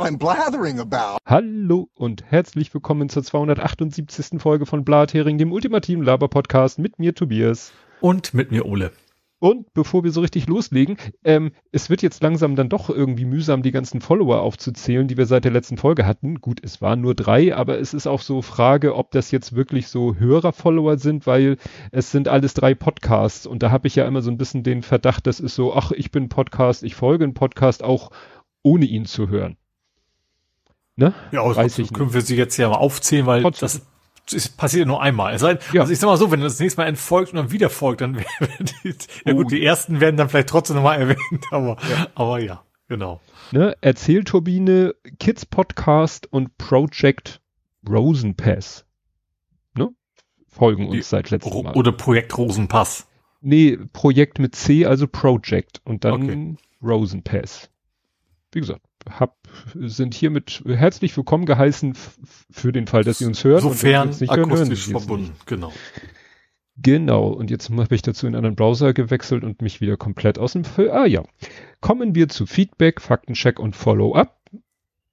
what I'm blathering about. Hallo und herzlich willkommen zur 278. Folge von Blathering, dem ultimativen Laber-Podcast mit mir Tobias. Und mit mir Ole. Und bevor wir so richtig loslegen, ähm, es wird jetzt langsam dann doch irgendwie mühsam, die ganzen Follower aufzuzählen, die wir seit der letzten Folge hatten. Gut, es waren nur drei, aber es ist auch so Frage, ob das jetzt wirklich so Hörer-Follower sind, weil es sind alles drei Podcasts und da habe ich ja immer so ein bisschen den Verdacht, das ist so, ach, ich bin Podcast, ich folge einen Podcast auch ohne ihn zu hören. Ne? Ja, aber Weiß ich können wir sie jetzt ja mal aufzählen, weil Trotzdem. das es passiert nur einmal. Es heißt, ja. Also ich sag mal so, wenn das nächste Mal entfolgt und dann wieder folgt, dann werden die, ja gut, die ersten werden dann vielleicht trotzdem nochmal erwähnt, aber ja. aber ja, genau. Ne, Erzählturbine, Kids Podcast und Project Rosenpass. Ne? Folgen uns die, seit letztem Mal. Oder Projekt Rosenpass. Nee, Projekt mit C, also Project und dann okay. Rosenpass. Wie gesagt, hab, sind hiermit herzlich willkommen geheißen für den Fall, dass Sie uns hören. Sofern und nicht akustisch hören, verbunden, genau. Genau, und jetzt habe ich dazu in einen anderen Browser gewechselt und mich wieder komplett aus dem... Ah ja, kommen wir zu Feedback, Faktencheck und Follow-up.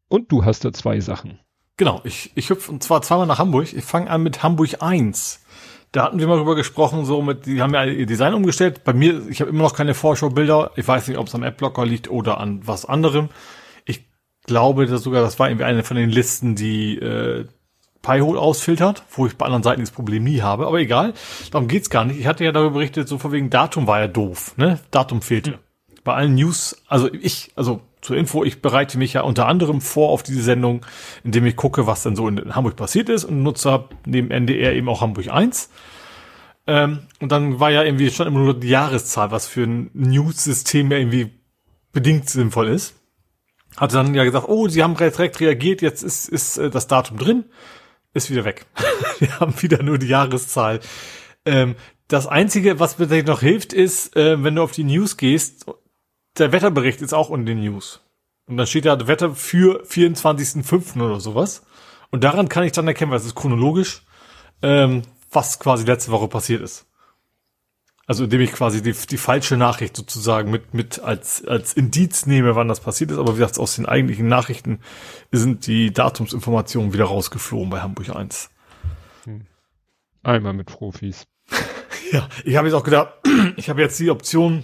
Und du hast da zwei Sachen. Genau, ich, ich hüpfe und zwar zweimal nach Hamburg. Ich fange an mit Hamburg 1. Da hatten wir mal drüber gesprochen, so mit, die haben ja ihr Design umgestellt. Bei mir, ich habe immer noch keine Vorschaubilder. Ich weiß nicht, ob es am Adblocker liegt oder an was anderem glaube dass sogar, das war irgendwie eine von den Listen, die äh, Pi-Hole ausfiltert, wo ich bei anderen Seiten das Problem nie habe. Aber egal, darum geht's gar nicht. Ich hatte ja darüber berichtet, so von wegen Datum war ja doof, ne? Datum fehlte. Mhm. Bei allen News, also ich, also zur Info, ich bereite mich ja unter anderem vor auf diese Sendung, indem ich gucke, was denn so in Hamburg passiert ist und nutze neben NDR eben auch Hamburg 1. Ähm, und dann war ja irgendwie schon immer nur die Jahreszahl, was für ein News-System ja irgendwie bedingt sinnvoll ist hat dann ja gesagt, oh, sie haben direkt reagiert, jetzt ist, ist äh, das Datum drin, ist wieder weg. Wir haben wieder nur die Jahreszahl. Ähm, das Einzige, was mir noch hilft, ist, äh, wenn du auf die News gehst, der Wetterbericht ist auch in den News. Und dann steht da Wetter für 24.05. oder sowas. Und daran kann ich dann erkennen, weil es ist chronologisch, ähm, was quasi letzte Woche passiert ist. Also indem ich quasi die, die falsche Nachricht sozusagen mit, mit als, als Indiz nehme, wann das passiert ist. Aber wie gesagt, aus den eigentlichen Nachrichten sind die Datumsinformationen wieder rausgeflogen bei Hamburg 1. Hm. Einmal mit Profis. ja, ich habe jetzt auch gedacht, ich habe jetzt die Option,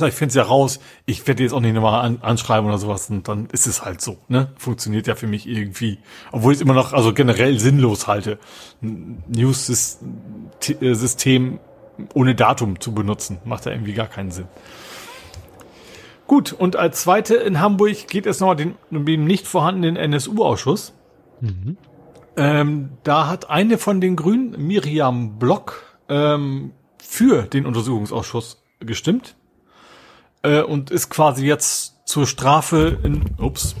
ich finde es ja raus, ich werde jetzt auch nicht nochmal an, anschreiben oder sowas und dann ist es halt so, ne? Funktioniert ja für mich irgendwie. Obwohl ich es immer noch, also generell sinnlos halte. News-System ohne Datum zu benutzen. Macht ja irgendwie gar keinen Sinn. Gut, und als zweite in Hamburg geht es noch den, um den nicht vorhandenen NSU-Ausschuss. Mhm. Ähm, da hat eine von den Grünen, Miriam Block, ähm, für den Untersuchungsausschuss gestimmt äh, und ist quasi jetzt zur Strafe in, ups,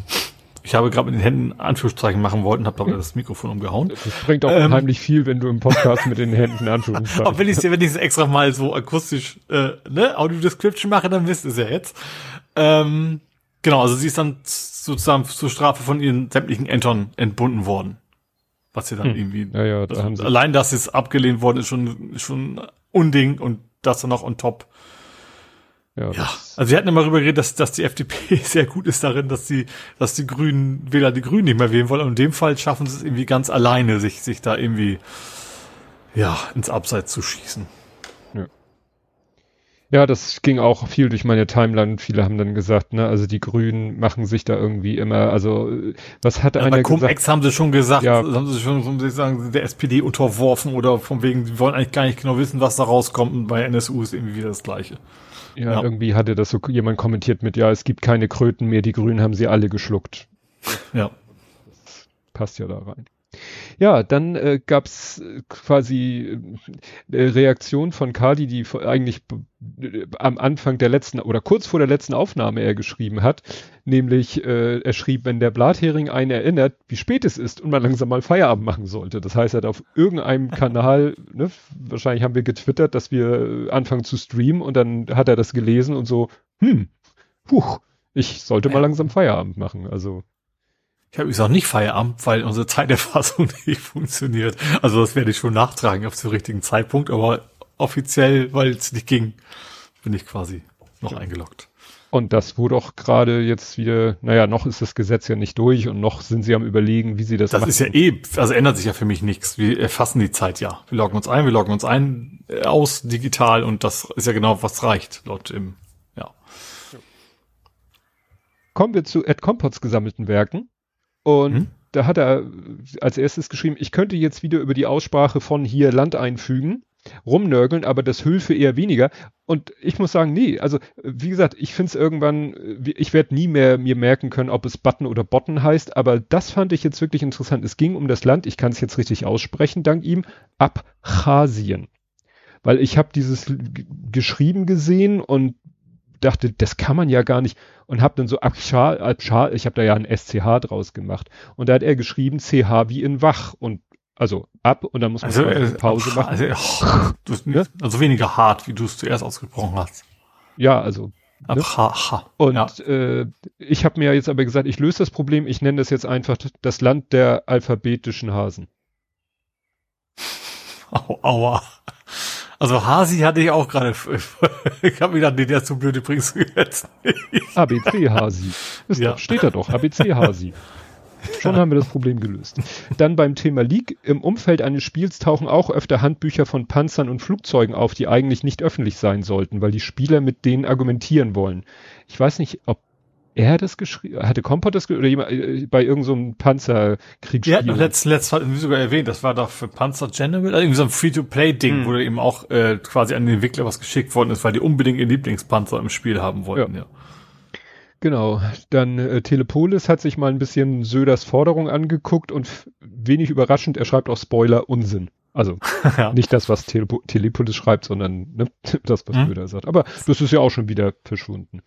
ich habe gerade mit den Händen Anführungszeichen machen wollten, habe aber das Mikrofon umgehauen. Das bringt auch ähm, unheimlich viel, wenn du im Podcast mit den Händen Anführungszeichen. Aber wenn ich es wenn ich's extra mal so akustisch äh, ne, Audio Description mache, dann wisst ihr es ja jetzt. Ähm, genau, also sie ist dann sozusagen zur Strafe von ihren sämtlichen Ämtern entbunden worden. Was sie dann hm. irgendwie. Ja, ja, da das, allein, dass es abgelehnt worden ist, schon schon Unding und das dann noch on top. Ja, ja. also wir hatten immer darüber geredet, dass, dass die FDP sehr gut ist darin, dass die, dass die Grünen Wähler die Grünen nicht mehr wählen wollen. Und in dem Fall schaffen sie es irgendwie ganz alleine, sich, sich da irgendwie, ja, ins Abseits zu schießen. Ja. Ja, das ging auch viel durch meine Timeline. Viele haben dann gesagt, ne, also die Grünen machen sich da irgendwie immer, also was hat ja, einer bei Cum-Ex haben sie schon gesagt, ja. haben sie schon, so sagen, der SPD unterworfen oder von wegen, die wollen eigentlich gar nicht genau wissen, was da rauskommt. Und bei NSU ist irgendwie wieder das Gleiche. Ja, ja, irgendwie hatte das so jemand kommentiert mit, ja, es gibt keine Kröten mehr, die Grünen haben sie alle geschluckt. Ja. Das passt ja da rein. Ja, dann äh, gab es äh, quasi äh, Reaktion von Kadi, die eigentlich äh, am Anfang der letzten oder kurz vor der letzten Aufnahme er geschrieben hat, nämlich äh, er schrieb, wenn der Blathering einen erinnert, wie spät es ist und man langsam mal Feierabend machen sollte. Das heißt, er hat auf irgendeinem Kanal, ne, wahrscheinlich haben wir getwittert, dass wir anfangen zu streamen und dann hat er das gelesen und so, hm, puh, ich sollte mal langsam Feierabend machen. Also ich habe übrigens auch nicht Feierabend, weil unsere Zeiterfassung nicht funktioniert. Also das werde ich schon nachtragen auf den richtigen Zeitpunkt, aber offiziell, weil es nicht ging, bin ich quasi noch ja. eingeloggt. Und das wurde auch gerade jetzt wieder, naja, noch ist das Gesetz ja nicht durch und noch sind sie am überlegen, wie sie das Das machen. ist ja eh, also ändert sich ja für mich nichts. Wir erfassen die Zeit ja. Wir loggen uns ein, wir loggen uns ein, äh, aus digital und das ist ja genau, was reicht, laut im, ja. Kommen wir zu Ed Compots gesammelten Werken. Und hm? da hat er als erstes geschrieben, ich könnte jetzt wieder über die Aussprache von hier Land einfügen rumnörgeln, aber das Hülfe eher weniger. Und ich muss sagen, nee, also wie gesagt, ich finde es irgendwann, ich werde nie mehr mir merken können, ob es Button oder Botten heißt, aber das fand ich jetzt wirklich interessant. Es ging um das Land, ich kann es jetzt richtig aussprechen, dank ihm, Abchasien. Weil ich habe dieses geschrieben gesehen und dachte, das kann man ja gar nicht und habe dann so Abschal, Abschal ich habe da ja ein SCH draus gemacht und da hat er geschrieben CH wie in Wach und also ab und dann muss man also, eine äh, Pause machen. Also, oh, ja? also weniger hart, wie du es zuerst ausgesprochen hast. Ja, also. Ab, ne? ha, ha. Und ja. äh, ich habe mir jetzt aber gesagt, ich löse das Problem, ich nenne das jetzt einfach das Land der alphabetischen Hasen. Au, aua. Also Hasi hatte ich auch gerade. ich habe mir gedacht, nee, der ist zu blöd, übrigens jetzt. ABC Hasi. Ja. steht da doch, ABC Hasi. Schon haben wir das Problem gelöst. Dann beim Thema Leak. Im Umfeld eines Spiels tauchen auch öfter Handbücher von Panzern und Flugzeugen auf, die eigentlich nicht öffentlich sein sollten, weil die Spieler mit denen argumentieren wollen. Ich weiß nicht, ob er das geschrieben, hatte Kompott das oder jemand, äh, bei irgendeinem so Panzerkriegsspiel. Ja, letzt, letzt hat sogar erwähnt, das war doch für Panzer General, also irgendwie so ein Free-to-Play-Ding, hm. wo eben auch äh, quasi an den Entwickler was geschickt worden ist, weil die unbedingt ihren Lieblingspanzer im Spiel haben wollten, ja. ja. Genau, dann äh, Telepolis hat sich mal ein bisschen Söders Forderung angeguckt und wenig überraschend, er schreibt auch Spoiler Unsinn. Also ja. nicht das, was Telepo Telepolis schreibt, sondern ne, das, was hm. Söder sagt. Aber das ist ja auch schon wieder verschwunden.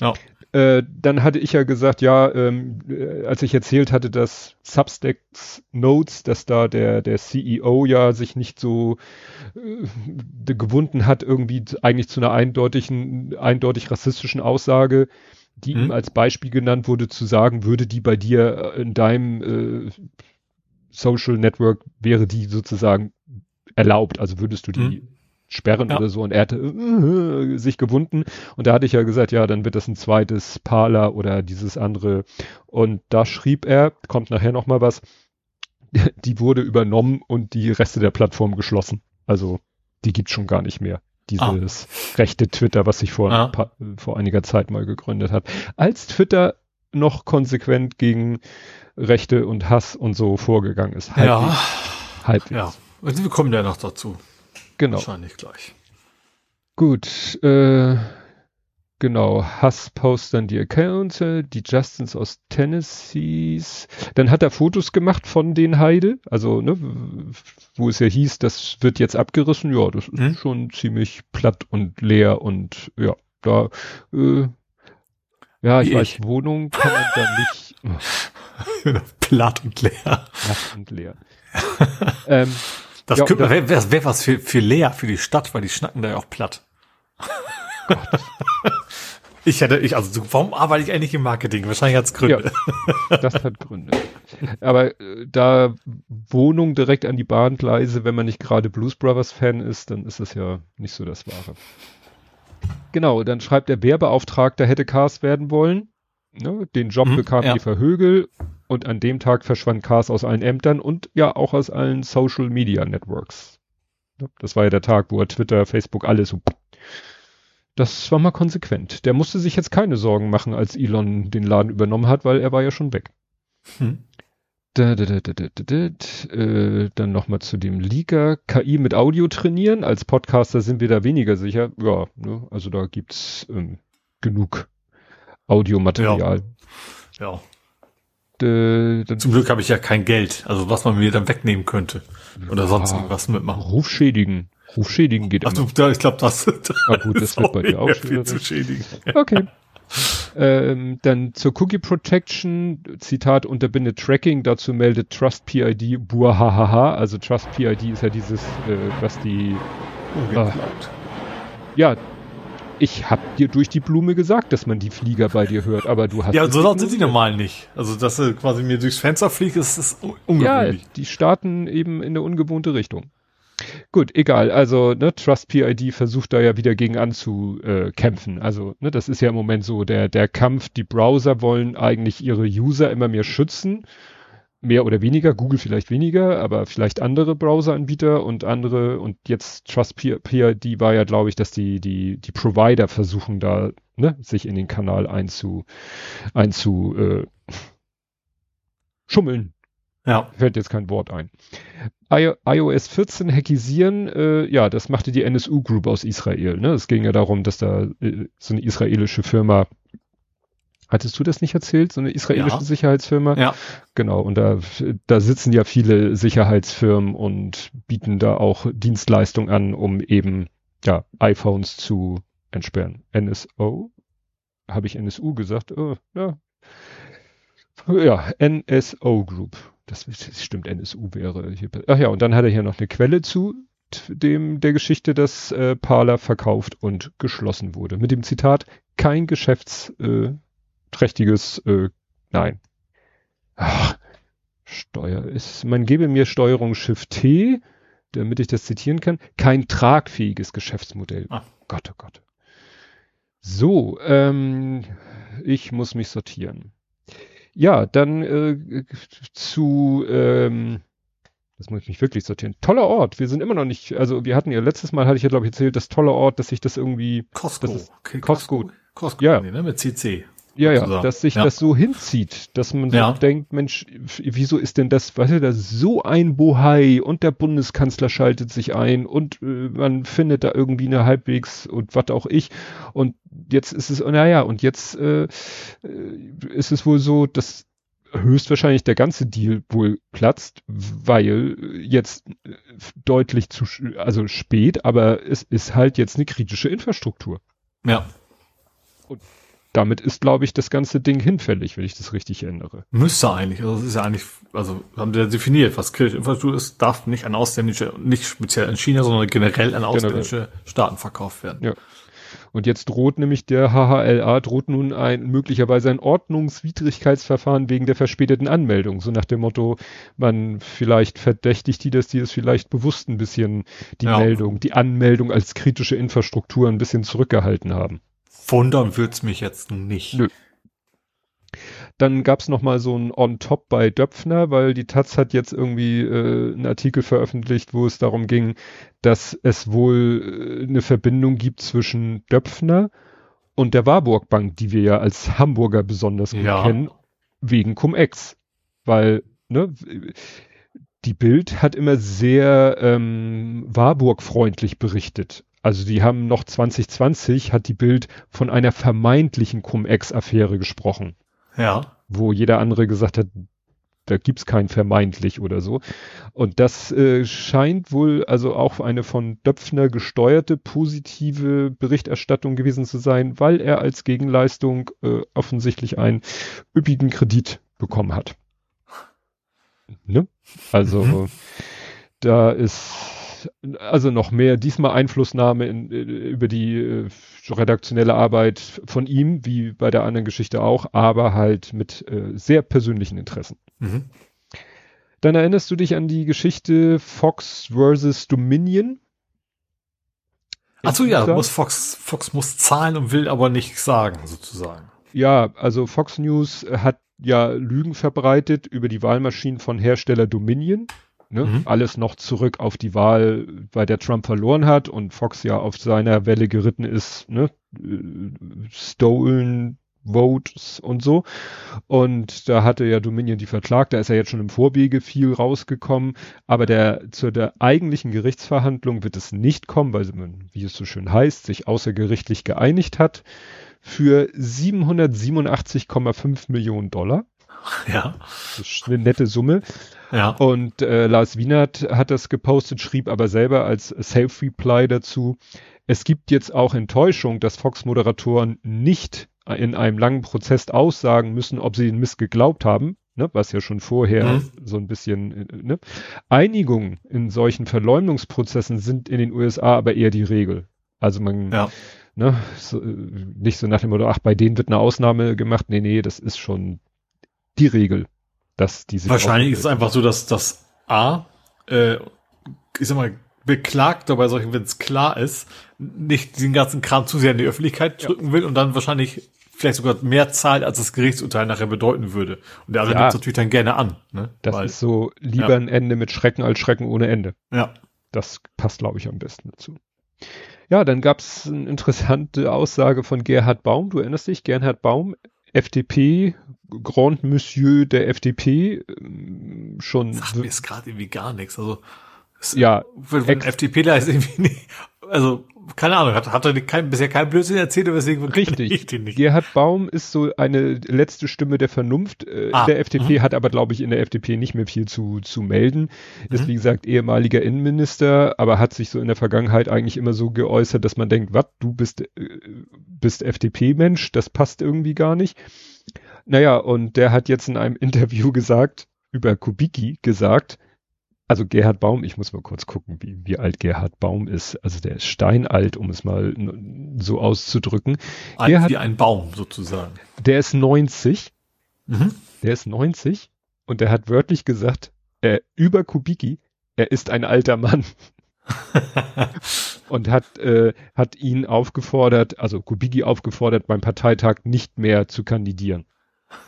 Ja. Äh, dann hatte ich ja gesagt, ja, ähm, äh, als ich erzählt hatte, dass Substacks Notes, dass da der, der CEO ja sich nicht so äh, gewunden hat, irgendwie eigentlich zu einer eindeutigen, eindeutig rassistischen Aussage die hm? ihm als Beispiel genannt wurde, zu sagen, würde die bei dir äh, in deinem äh, Social Network, wäre die sozusagen erlaubt, also würdest du die hm? sperren ja. oder so und er hatte äh, sich gewunden und da hatte ich ja gesagt, ja, dann wird das ein zweites Parler oder dieses andere und da schrieb er, kommt nachher noch mal was, die wurde übernommen und die Reste der Plattform geschlossen. Also die gibt's schon gar nicht mehr dieses ah. rechte Twitter, was sich vor, ah. paar, vor einiger Zeit mal gegründet hat. Als Twitter noch konsequent gegen Rechte und Hass und so vorgegangen ist. Halbwegs. Ja. Halbwegs. Ja. Also wir kommen ja noch dazu. Genau. Wahrscheinlich gleich. Gut, äh, Genau, Hass post dann die Accounts, die Justins aus Tennessee. Dann hat er Fotos gemacht von den Heide, also ne, wo es ja hieß, das wird jetzt abgerissen. Ja, das ist hm? schon ziemlich platt und leer und ja, da, äh, ja, ich, ich weiß, Wohnung kann man da nicht. Oh. platt und leer. Platt und leer. ähm, das ja, wäre wär, wär was für, für leer, für die Stadt, weil die schnacken da ja auch platt. Gott. Ich hätte, ich, also warum arbeite ich eigentlich im Marketing? Wahrscheinlich hat es Gründe. Ja, das hat Gründe. Aber äh, da Wohnung direkt an die Bahngleise, wenn man nicht gerade Blues Brothers Fan ist, dann ist das ja nicht so das Wahre. Genau, dann schreibt der Wehrbeauftragter hätte Cars werden wollen. Ne, den Job mhm, bekam ja. Eva Högel und an dem Tag verschwand Cars aus allen Ämtern und ja auch aus allen Social Media Networks. Das war ja der Tag, wo er Twitter, Facebook, alles so das war mal konsequent. Der musste sich jetzt keine Sorgen machen, als Elon den Laden übernommen hat, weil er war ja schon weg. Hm. Da, da, da, da, da, da, da. Äh, dann nochmal zu dem Leaker. KI mit Audio trainieren. Als Podcaster sind wir da weniger sicher. Ja, ne? also da gibt's ähm, genug Audiomaterial. Ja. ja. Zum Glück habe ich ja kein Geld, also was man mir dann wegnehmen könnte. Oder sonst ja, irgendwas mitmachen. Rufschädigen. Rufschädigen geht Ach, immer. Du, ich glaube, das, das ah, gut, das wird bei dir auch viel zu schädigen. Okay. Ähm, dann zur Cookie Protection, Zitat unterbindet Tracking, dazu meldet Trust PID buahahaha, also Trust PID ist ja dieses, äh, was die äh, ja, ich hab dir durch die Blume gesagt, dass man die Flieger bei dir hört, aber du hast. Ja, so laut sind die normal nicht. Also, dass sie quasi mir durchs Fenster fliegt, ist, ist ungewöhnlich. Ja, die starten eben in eine ungewohnte Richtung. Gut, egal. Also ne, Trust PID versucht da ja wieder gegen anzukämpfen. Also ne, das ist ja im Moment so der der Kampf. Die Browser wollen eigentlich ihre User immer mehr schützen, mehr oder weniger. Google vielleicht weniger, aber vielleicht andere Browseranbieter und andere. Und jetzt Trust PID war ja, glaube ich, dass die die die Provider versuchen da ne, sich in den Kanal einzu einzu äh, schummeln. Ja. Fällt jetzt kein Wort ein. I iOS 14 hackisieren, äh, ja, das machte die NSU Group aus Israel. Ne? Es ging ja darum, dass da äh, so eine israelische Firma, hattest du das nicht erzählt, so eine israelische ja. Sicherheitsfirma? Ja. Genau, und da, da sitzen ja viele Sicherheitsfirmen und bieten da auch Dienstleistungen an, um eben ja, iPhones zu entsperren. NSO? Habe ich NSU gesagt? Oh, ja. Ja, NSO Group das, das stimmt, NSU wäre hier. Ach ja, und dann hat er hier noch eine Quelle zu dem der Geschichte, dass äh, Parler verkauft und geschlossen wurde. Mit dem Zitat, kein geschäftsträchtiges, äh, nein. Ach, Steuer ist, man gebe mir Steuerung Shift T, damit ich das zitieren kann, kein tragfähiges Geschäftsmodell. Ah. Gott, oh Gott. So, ähm, ich muss mich sortieren. Ja, dann äh, zu, ähm, das muss ich mich wirklich sortieren. Toller Ort. Wir sind immer noch nicht, also wir hatten ja letztes Mal, hatte ich ja glaube ich erzählt, das tolle Ort, dass sich das irgendwie. Costco. Das ist, okay, Costco. Costco, ja. Nee, ne, mit CC. Ja, ja, dass sich ja. das so hinzieht, dass man ja. so denkt, Mensch, wieso ist denn das, weißt du, das ist so ein Bohai und der Bundeskanzler schaltet sich ein und äh, man findet da irgendwie eine halbwegs und was auch ich und jetzt ist es, naja, und jetzt äh, äh, ist es wohl so, dass höchstwahrscheinlich der ganze Deal wohl platzt, weil jetzt deutlich zu, also spät, aber es ist halt jetzt eine kritische Infrastruktur. Ja. Und damit ist, glaube ich, das ganze Ding hinfällig, wenn ich das richtig erinnere. Müsste eigentlich. Also es ist ja eigentlich, also haben wir definiert, was kritische Infrastruktur ist, darf nicht an ausländische, nicht speziell in China, sondern generell an ausländische generell. Staaten verkauft werden. Ja. Und jetzt droht nämlich der HHLA, droht nun ein möglicherweise ein Ordnungswidrigkeitsverfahren wegen der verspäteten Anmeldung. So nach dem Motto, man vielleicht verdächtigt die, dass die es vielleicht bewusst ein bisschen die ja. Meldung, die Anmeldung als kritische Infrastruktur ein bisschen zurückgehalten haben. Wundern wird's mich jetzt nicht. Nö. Dann gab's noch mal so ein On-Top bei Döpfner, weil die Taz hat jetzt irgendwie äh, einen Artikel veröffentlicht, wo es darum ging, dass es wohl äh, eine Verbindung gibt zwischen Döpfner und der Warburg Bank, die wir ja als Hamburger besonders gut ja. kennen, wegen Cum-Ex. Weil, ne, die Bild hat immer sehr ähm, Warburg-freundlich berichtet. Also die haben noch 2020 hat die Bild von einer vermeintlichen Cum-Ex-Affäre gesprochen. Ja. Wo jeder andere gesagt hat, da gibt's kein vermeintlich oder so. Und das äh, scheint wohl also auch eine von Döpfner gesteuerte positive Berichterstattung gewesen zu sein, weil er als Gegenleistung äh, offensichtlich einen üppigen Kredit bekommen hat. Ne? Also mhm. da ist also noch mehr, diesmal Einflussnahme in, äh, über die äh, redaktionelle Arbeit von ihm, wie bei der anderen Geschichte auch, aber halt mit äh, sehr persönlichen Interessen. Mhm. Dann erinnerst du dich an die Geschichte Fox versus Dominion? Achso, ja, muss Fox, Fox muss zahlen und will aber nichts sagen, sozusagen. Ja, also Fox News hat ja Lügen verbreitet über die Wahlmaschinen von Hersteller Dominion. Ne? Mhm. Alles noch zurück auf die Wahl, bei der Trump verloren hat und Fox ja auf seiner Welle geritten ist, ne? Stolen Votes und so. Und da hatte ja Dominion die verklagt, da ist er jetzt schon im Vorwege viel rausgekommen, aber der zu der eigentlichen Gerichtsverhandlung wird es nicht kommen, weil man, wie es so schön heißt, sich außergerichtlich geeinigt hat für 787,5 Millionen Dollar. Ja. Das ist eine nette Summe. Ja. Und äh, Lars Wienert hat das gepostet, schrieb aber selber als Self-Reply dazu, es gibt jetzt auch Enttäuschung, dass Fox-Moderatoren nicht in einem langen Prozess aussagen müssen, ob sie den Mist geglaubt haben, ne, was ja schon vorher mhm. so ein bisschen, äh, ne. Einigung in solchen Verleumdungsprozessen sind in den USA aber eher die Regel. Also man, ja. ne, so, nicht so nach dem Motto, ach, bei denen wird eine Ausnahme gemacht. Nee, nee, das ist schon die Regel, dass diese. Wahrscheinlich ist es einfach so, dass das A, äh, ich sag mal, Beklagter bei solchen, wenn es klar ist, nicht diesen ganzen Kram zu sehr in die Öffentlichkeit ja. drücken will und dann wahrscheinlich vielleicht sogar mehr zahlt, als das Gerichtsurteil nachher bedeuten würde. Und der andere ja. nimmt es natürlich dann gerne an. Ne? Das Weil, ist so lieber ja. ein Ende mit Schrecken als Schrecken ohne Ende. Ja. Das passt, glaube ich, am besten dazu. Ja, dann gab es eine interessante Aussage von Gerhard Baum. Du erinnerst dich, Gerhard Baum, FDP, Grand Monsieur der FDP, ähm, schon. Sagt mir jetzt gerade irgendwie gar nichts. Also, ja, wenn, wenn FDPler ist irgendwie nicht, also keine Ahnung, hat, hat er kein, bisher kein Blödsinn erzählt, deswegen Richtig. Ich den nicht. Gerhard Baum ist so eine letzte Stimme der Vernunft äh, ah, der FDP, mh. hat aber, glaube ich, in der FDP nicht mehr viel zu, zu melden. Ist, mhm. wie gesagt, ehemaliger Innenminister, aber hat sich so in der Vergangenheit eigentlich immer so geäußert, dass man denkt, was, du bist, äh, bist FDP-Mensch, das passt irgendwie gar nicht. Naja, und der hat jetzt in einem Interview gesagt, über Kubicki gesagt, also Gerhard Baum, ich muss mal kurz gucken, wie, wie alt Gerhard Baum ist. Also der ist steinalt, um es mal so auszudrücken. Alt Gerhard, wie ein Baum sozusagen. Der ist 90. Mhm. Der ist 90 und der hat wörtlich gesagt, äh, über Kubicki, er ist ein alter Mann. und hat, äh, hat ihn aufgefordert, also Kubicki aufgefordert, beim Parteitag nicht mehr zu kandidieren.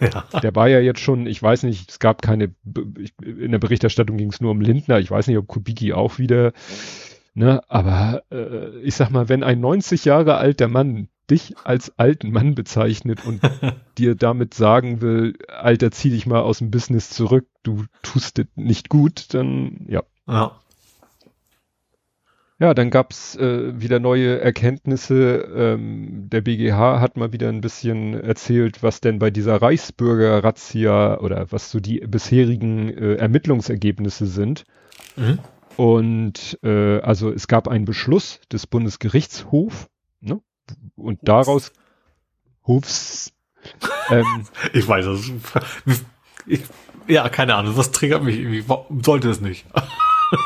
Ja. Der war ja jetzt schon, ich weiß nicht, es gab keine, in der Berichterstattung ging es nur um Lindner, ich weiß nicht, ob Kubicki auch wieder, ne, aber äh, ich sag mal, wenn ein 90 Jahre alter Mann dich als alten Mann bezeichnet und dir damit sagen will, Alter, zieh dich mal aus dem Business zurück, du tust es nicht gut, dann ja. Ja. Ja, dann gab's äh, wieder neue Erkenntnisse. Ähm, der BGH hat mal wieder ein bisschen erzählt, was denn bei dieser Reichsbürger-Razzia oder was so die bisherigen äh, Ermittlungsergebnisse sind. Mhm. Und äh, also es gab einen Beschluss des Bundesgerichtshofs ne? und daraus Hofs. Ähm, ich weiß es. Ich, ja, keine Ahnung. Was triggert mich irgendwie? Sollte es nicht.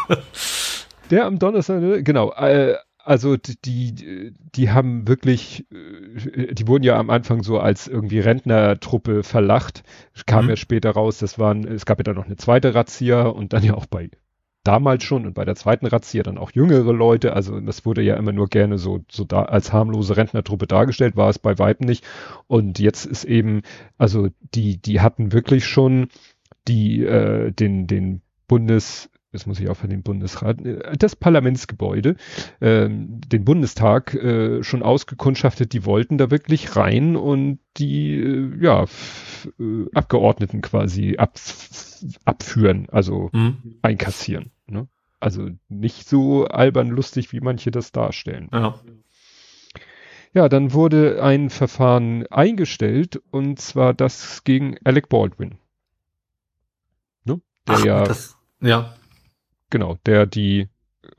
Der am Donnerstag, ne? genau. Äh, also die, die haben wirklich, äh, die wurden ja am Anfang so als irgendwie Rentnertruppe verlacht. Kam mhm. ja später raus, das waren, es gab ja dann noch eine zweite Razzia und dann ja auch bei damals schon und bei der zweiten Razzia dann auch jüngere Leute. Also das wurde ja immer nur gerne so, so da als harmlose Rentnertruppe dargestellt, war es bei Weitem nicht. Und jetzt ist eben, also die, die hatten wirklich schon die, äh, den, den Bundes, jetzt muss ich auch für den Bundesrat, äh, das Parlamentsgebäude, ähm, den Bundestag äh, schon ausgekundschaftet, die wollten da wirklich rein und die äh, ja, äh, Abgeordneten quasi ab, abführen, also mhm. einkassieren. Ne? Also nicht so albern lustig, wie manche das darstellen. Ja. Ja, dann wurde ein Verfahren eingestellt und zwar das gegen Alec Baldwin. Ne? Der Ach, ja, das, ja Genau, der die,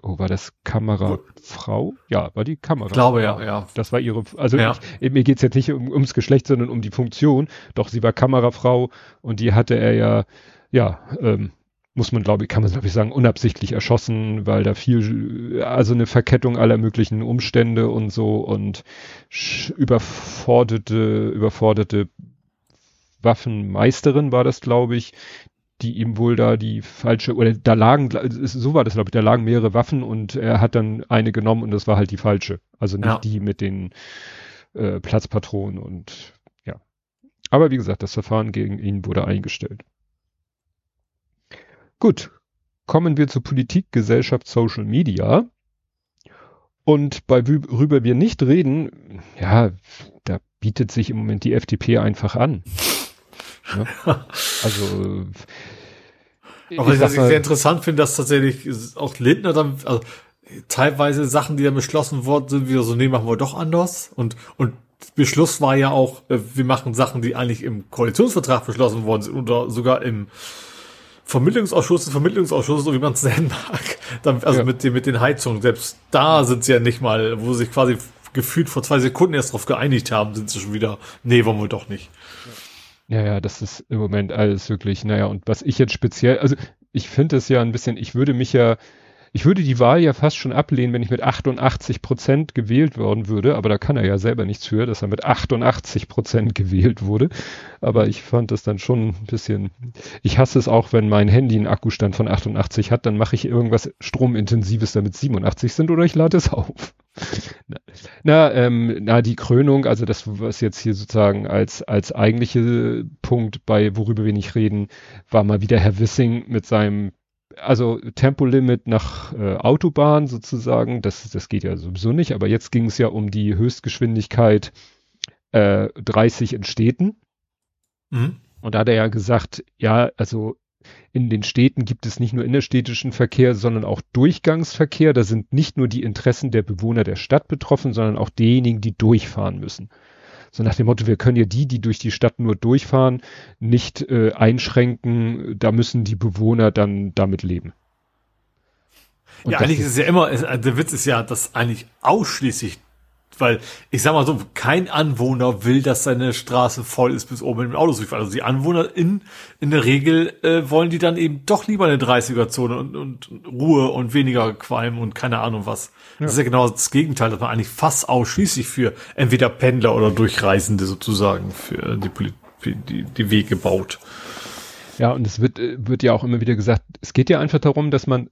oh, war das Kamerafrau? Ja, war die Kamera. Ich glaube, ja, ja. Das war ihre, also ja. ich, mir geht's jetzt nicht um, ums Geschlecht, sondern um die Funktion. Doch sie war Kamerafrau und die hatte er ja, ja, ähm, muss man glaube ich, kann man glaube ich sagen, unabsichtlich erschossen, weil da viel, also eine Verkettung aller möglichen Umstände und so und überforderte, überforderte Waffenmeisterin war das, glaube ich, die ihm wohl da die falsche, oder da lagen, so war das glaube ich, da lagen mehrere Waffen und er hat dann eine genommen und das war halt die falsche. Also nicht ja. die mit den äh, Platzpatronen und ja. Aber wie gesagt, das Verfahren gegen ihn wurde eingestellt. Gut, kommen wir zur Politik, Gesellschaft, Social Media. Und bei worüber wir nicht reden, ja, da bietet sich im Moment die FDP einfach an. Ne? Also auch was ich, ich sehr interessant finde, dass tatsächlich auch Lindner dann, also teilweise Sachen, die dann beschlossen worden sind, wieder so, nee, machen wir doch anders. Und, und Beschluss war ja auch, äh, wir machen Sachen, die eigentlich im Koalitionsvertrag beschlossen worden sind oder sogar im Vermittlungsausschuss, Vermittlungsausschuss, so wie man es nennen mag. Dann, also ja. mit, den, mit den Heizungen, selbst da sind sie ja nicht mal, wo sie sich quasi gefühlt vor zwei Sekunden erst drauf geeinigt haben, sind sie schon wieder, nee, wollen wir doch nicht. Ja, ja, das ist im Moment alles wirklich, naja, und was ich jetzt speziell, also ich finde es ja ein bisschen, ich würde mich ja, ich würde die Wahl ja fast schon ablehnen, wenn ich mit 88 Prozent gewählt worden würde, aber da kann er ja selber nichts für, dass er mit 88 Prozent gewählt wurde. Aber ich fand das dann schon ein bisschen, ich hasse es auch, wenn mein Handy einen Akkustand von 88 hat, dann mache ich irgendwas Stromintensives, damit 87 sind oder ich lade es auf. Na, na, ähm, na, die Krönung, also das, was jetzt hier sozusagen als, als eigentliche Punkt bei, worüber wir nicht reden, war mal wieder Herr Wissing mit seinem also Tempolimit nach äh, Autobahn sozusagen, das, das geht ja sowieso nicht, aber jetzt ging es ja um die Höchstgeschwindigkeit äh, 30 in Städten. Mhm. Und da hat er ja gesagt, ja, also in den Städten gibt es nicht nur innerstädtischen Verkehr, sondern auch Durchgangsverkehr. Da sind nicht nur die Interessen der Bewohner der Stadt betroffen, sondern auch diejenigen, die durchfahren müssen. So nach dem Motto, wir können ja die, die durch die Stadt nur durchfahren, nicht äh, einschränken. Da müssen die Bewohner dann damit leben. Und ja, eigentlich ist es ja immer, der Witz ist ja, dass eigentlich ausschließlich weil ich sag mal so, kein Anwohner will, dass seine Straße voll ist bis oben im Autos durchfahren. Also die Anwohner in, in der Regel äh, wollen die dann eben doch lieber eine 30er-Zone und, und Ruhe und weniger Qualm und keine Ahnung was. Ja. Das ist ja genau das Gegenteil, dass man eigentlich fast ausschließlich für entweder Pendler oder Durchreisende sozusagen für die, für die, die Wege baut. Ja, und es wird, wird ja auch immer wieder gesagt, es geht ja einfach darum, dass man,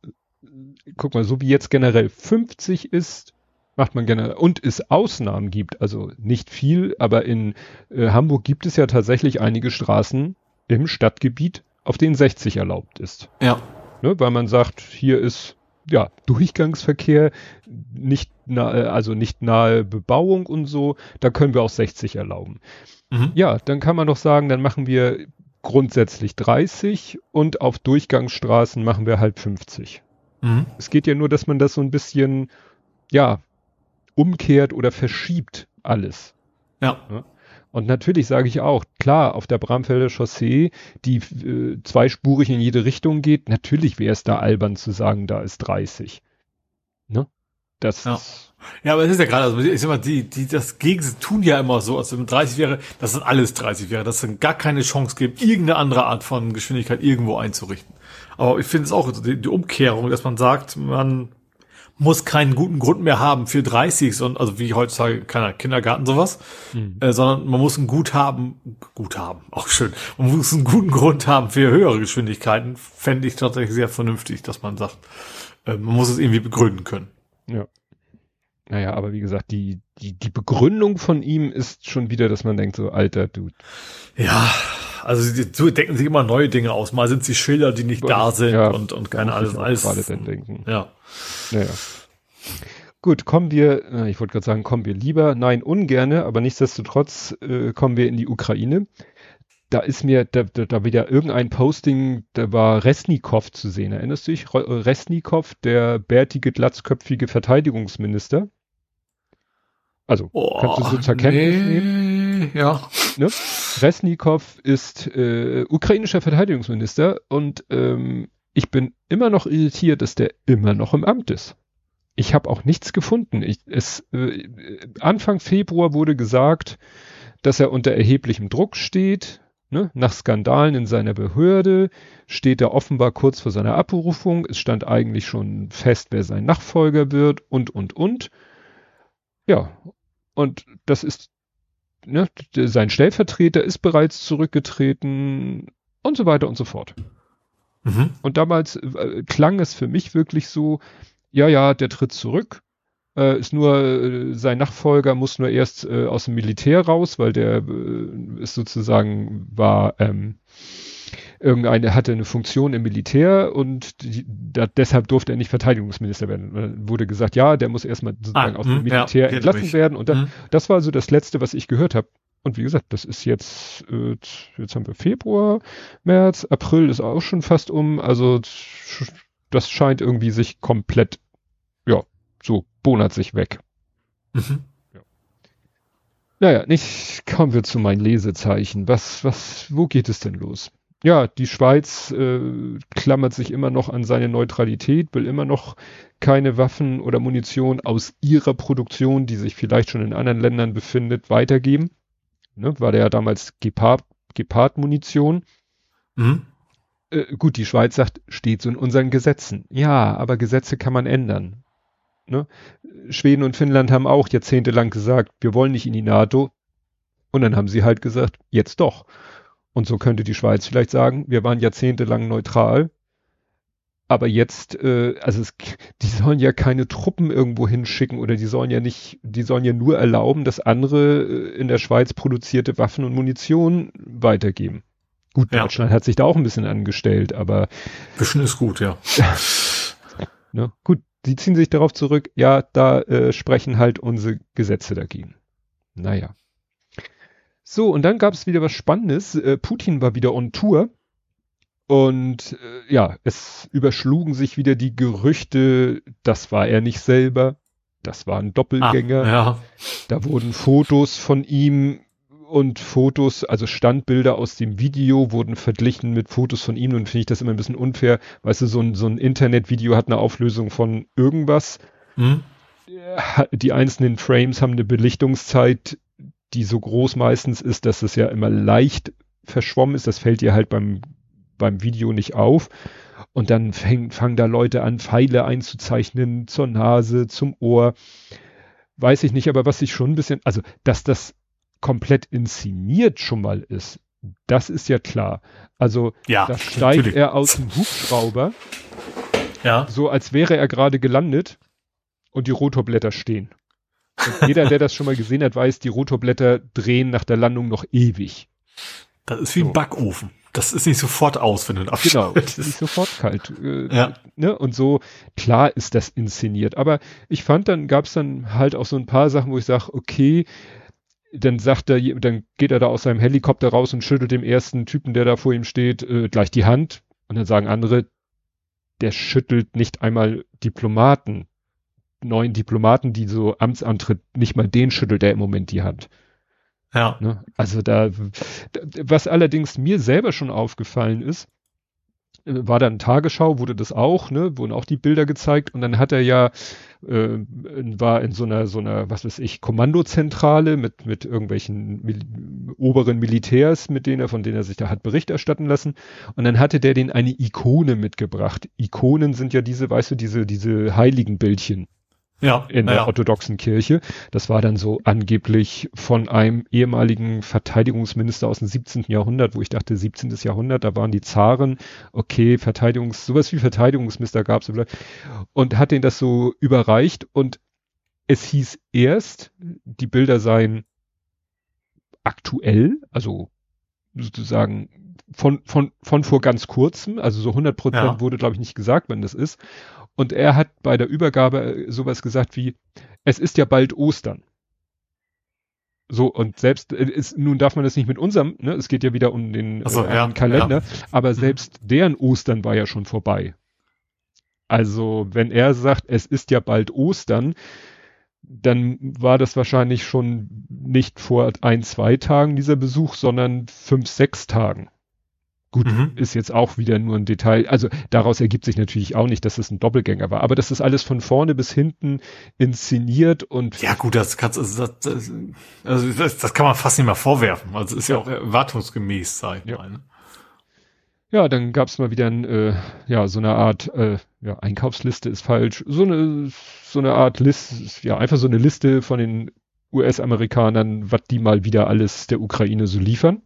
guck mal, so wie jetzt generell 50 ist, macht man gerne und es Ausnahmen gibt, also nicht viel, aber in äh, Hamburg gibt es ja tatsächlich einige Straßen im Stadtgebiet, auf denen 60 erlaubt ist. Ja. Ne, weil man sagt, hier ist ja Durchgangsverkehr, nicht nahe, also nicht nahe Bebauung und so, da können wir auch 60 erlauben. Mhm. Ja, dann kann man doch sagen, dann machen wir grundsätzlich 30 und auf Durchgangsstraßen machen wir halt 50. Mhm. Es geht ja nur, dass man das so ein bisschen, ja, umkehrt oder verschiebt alles. Ja. Und natürlich sage ich auch, klar, auf der Bramfelder Chaussee, die äh, zweispurig in jede Richtung geht, natürlich wäre es da albern zu sagen, da ist 30. Ne? Das ja. Ja, aber es ist ja gerade, also ich sag mal, die, die das Gegensätze tun ja immer so, als wenn 30 wäre, dass dann alles 30 wäre, dass es dann gar keine Chance gibt, irgendeine andere Art von Geschwindigkeit irgendwo einzurichten. Aber ich finde es auch die, die Umkehrung, dass man sagt, man muss keinen guten Grund mehr haben für 30, sondern, also wie heutzutage keiner Kindergarten sowas, mhm. äh, sondern man muss ein Guthaben, Guthaben, auch schön, man muss einen guten Grund haben für höhere Geschwindigkeiten, fände ich tatsächlich sehr vernünftig, dass man sagt, äh, man muss es irgendwie begründen können. Ja. Naja, aber wie gesagt, die, die, die Begründung von ihm ist schon wieder, dass man denkt, so, alter Dude. Ja, also so denken sich immer neue Dinge aus. Mal sind sie Schilder, die nicht da sind ja, und, und keine alles, alles. Denken. Ja. Naja. Gut, kommen wir, äh, ich wollte gerade sagen, kommen wir lieber, nein, ungerne, aber nichtsdestotrotz äh, kommen wir in die Ukraine. Da ist mir, da, da, da wieder irgendein Posting, da war Resnikow zu sehen. Erinnerst du dich? Resnikow, der bärtige, glatzköpfige Verteidigungsminister. Also, oh, kannst du so zur Kenntnis nee, nehmen? Ja. Ne? Resnikow ist äh, ukrainischer Verteidigungsminister und ähm, ich bin immer noch irritiert, dass der immer noch im Amt ist. Ich habe auch nichts gefunden. Ich, es, äh, Anfang Februar wurde gesagt, dass er unter erheblichem Druck steht. Ne? Nach Skandalen in seiner Behörde steht er offenbar kurz vor seiner Abberufung. Es stand eigentlich schon fest, wer sein Nachfolger wird und, und, und. Ja, und das ist, ne, sein Stellvertreter ist bereits zurückgetreten und so weiter und so fort. Mhm. Und damals äh, klang es für mich wirklich so, ja, ja, der tritt zurück. Äh, ist nur, äh, sein Nachfolger muss nur erst äh, aus dem Militär raus, weil der äh, ist sozusagen, war, ähm, irgendeine hatte eine Funktion im Militär und die, da, deshalb durfte er nicht Verteidigungsminister werden. Dann wurde gesagt, ja, der muss erstmal sozusagen ah, aus dem hm, Militär ja, entlassen werden. Und dann, hm. das war so das Letzte, was ich gehört habe. Und wie gesagt, das ist jetzt, äh, jetzt haben wir Februar, März, April ist auch schon fast um. Also das scheint irgendwie sich komplett, ja, so bonert sich weg. Mhm. Ja. Naja, nicht, kommen wir zu meinen Lesezeichen. Was, was, wo geht es denn los? ja, die Schweiz äh, klammert sich immer noch an seine Neutralität, will immer noch keine Waffen oder Munition aus ihrer Produktion, die sich vielleicht schon in anderen Ländern befindet, weitergeben. Ne, war der ja damals Gepard, Gepard-Munition. Mhm. äh, gut, die Schweiz sagt, steht so in unseren Gesetzen. Ja, aber Gesetze kann man ändern. Ne? Schweden und Finnland haben auch jahrzehntelang gesagt, wir wollen nicht in die NATO. Und dann haben sie halt gesagt, jetzt doch. Und so könnte die Schweiz vielleicht sagen, wir waren jahrzehntelang neutral. Aber jetzt, äh, also es, die sollen ja keine Truppen irgendwo hinschicken oder die sollen ja nicht, die sollen ja nur erlauben, dass andere äh, in der Schweiz produzierte Waffen und Munition weitergeben. Gut, ja. Deutschland hat sich da auch ein bisschen angestellt, aber. Bisschen ist gut, ja. ne, gut, die ziehen sich darauf zurück, ja, da äh, sprechen halt unsere Gesetze dagegen. Naja. So, und dann gab es wieder was Spannendes. Äh, Putin war wieder on Tour. Und äh, ja, es überschlugen sich wieder die Gerüchte, das war er nicht selber, das war ein Doppelgänger. Ah, ja. Da wurden Fotos von ihm und Fotos, also Standbilder aus dem Video wurden verglichen mit Fotos von ihm und finde ich das immer ein bisschen unfair. Weißt du, so ein, so ein Internetvideo hat eine Auflösung von irgendwas. Mhm. Die einzelnen Frames haben eine Belichtungszeit, die so groß meistens ist, dass es ja immer leicht verschwommen ist. Das fällt dir halt beim, beim Video nicht auf. Und dann fäng, fangen da Leute an, Pfeile einzuzeichnen zur Nase, zum Ohr. Weiß ich nicht, aber was ich schon ein bisschen, also, dass das komplett inszeniert schon mal ist, das ist ja klar. Also ja, da steigt er aus dem Hubschrauber, ja. so als wäre er gerade gelandet und die Rotorblätter stehen. Und jeder, der das schon mal gesehen hat, weiß, die Rotorblätter drehen nach der Landung noch ewig. Das ist wie so. ein Backofen. Das ist nicht sofort aus, wenn du abschaltest. Genau, das ist nicht sofort kalt. Äh, ja. Ne? Und so, klar ist das inszeniert. Aber ich fand, dann gab es dann halt auch so ein paar Sachen, wo ich sage, okay, dann sagt er, dann geht er da aus seinem Helikopter raus und schüttelt dem ersten Typen, der da vor ihm steht, äh, gleich die Hand. Und dann sagen andere, der schüttelt nicht einmal Diplomaten, neuen Diplomaten, die so Amtsantritt, nicht mal den schüttelt er im Moment die Hand. Ja. Ne? Also da, was allerdings mir selber schon aufgefallen ist, war dann Tagesschau, wurde das auch, ne, wurden auch die Bilder gezeigt und dann hat er ja, äh, war in so einer, so einer, was weiß ich, Kommandozentrale mit, mit irgendwelchen Mil oberen Militärs, mit denen er, von denen er sich da hat Bericht erstatten lassen und dann hatte der den eine Ikone mitgebracht. Ikonen sind ja diese, weißt du, diese, diese heiligen Bildchen ja, in der ja. orthodoxen Kirche. Das war dann so angeblich von einem ehemaligen Verteidigungsminister aus dem 17. Jahrhundert, wo ich dachte, 17. Jahrhundert, da waren die Zaren, okay, Verteidigungs, sowas wie Verteidigungsminister gab es und hat den das so überreicht und es hieß erst, die Bilder seien aktuell, also sozusagen von, von, von vor ganz kurzem, also so 100 Prozent ja. wurde, glaube ich, nicht gesagt, wenn das ist. Und er hat bei der Übergabe äh, sowas gesagt wie, es ist ja bald Ostern. So, und selbst, äh, ist, nun darf man das nicht mit unserem, ne, es geht ja wieder um den, so, äh, ja, Kalender, ja. aber mhm. selbst deren Ostern war ja schon vorbei. Also, wenn er sagt, es ist ja bald Ostern, dann war das wahrscheinlich schon nicht vor ein, zwei Tagen dieser Besuch, sondern fünf, sechs Tagen. Gut, mhm. ist jetzt auch wieder nur ein Detail. Also daraus ergibt sich natürlich auch nicht, dass es ein Doppelgänger war. Aber das ist alles von vorne bis hinten inszeniert und. Ja gut, das kannst also das, das, also das, das kann man fast nicht mehr vorwerfen. Also ist ja, auch erwartungsgemäß sein. Ja. Ne? ja, dann gab es mal wieder ein, äh, ja so eine Art äh, ja, Einkaufsliste ist falsch. So eine so eine Art Liste, ja einfach so eine Liste von den US-Amerikanern, was die mal wieder alles der Ukraine so liefern.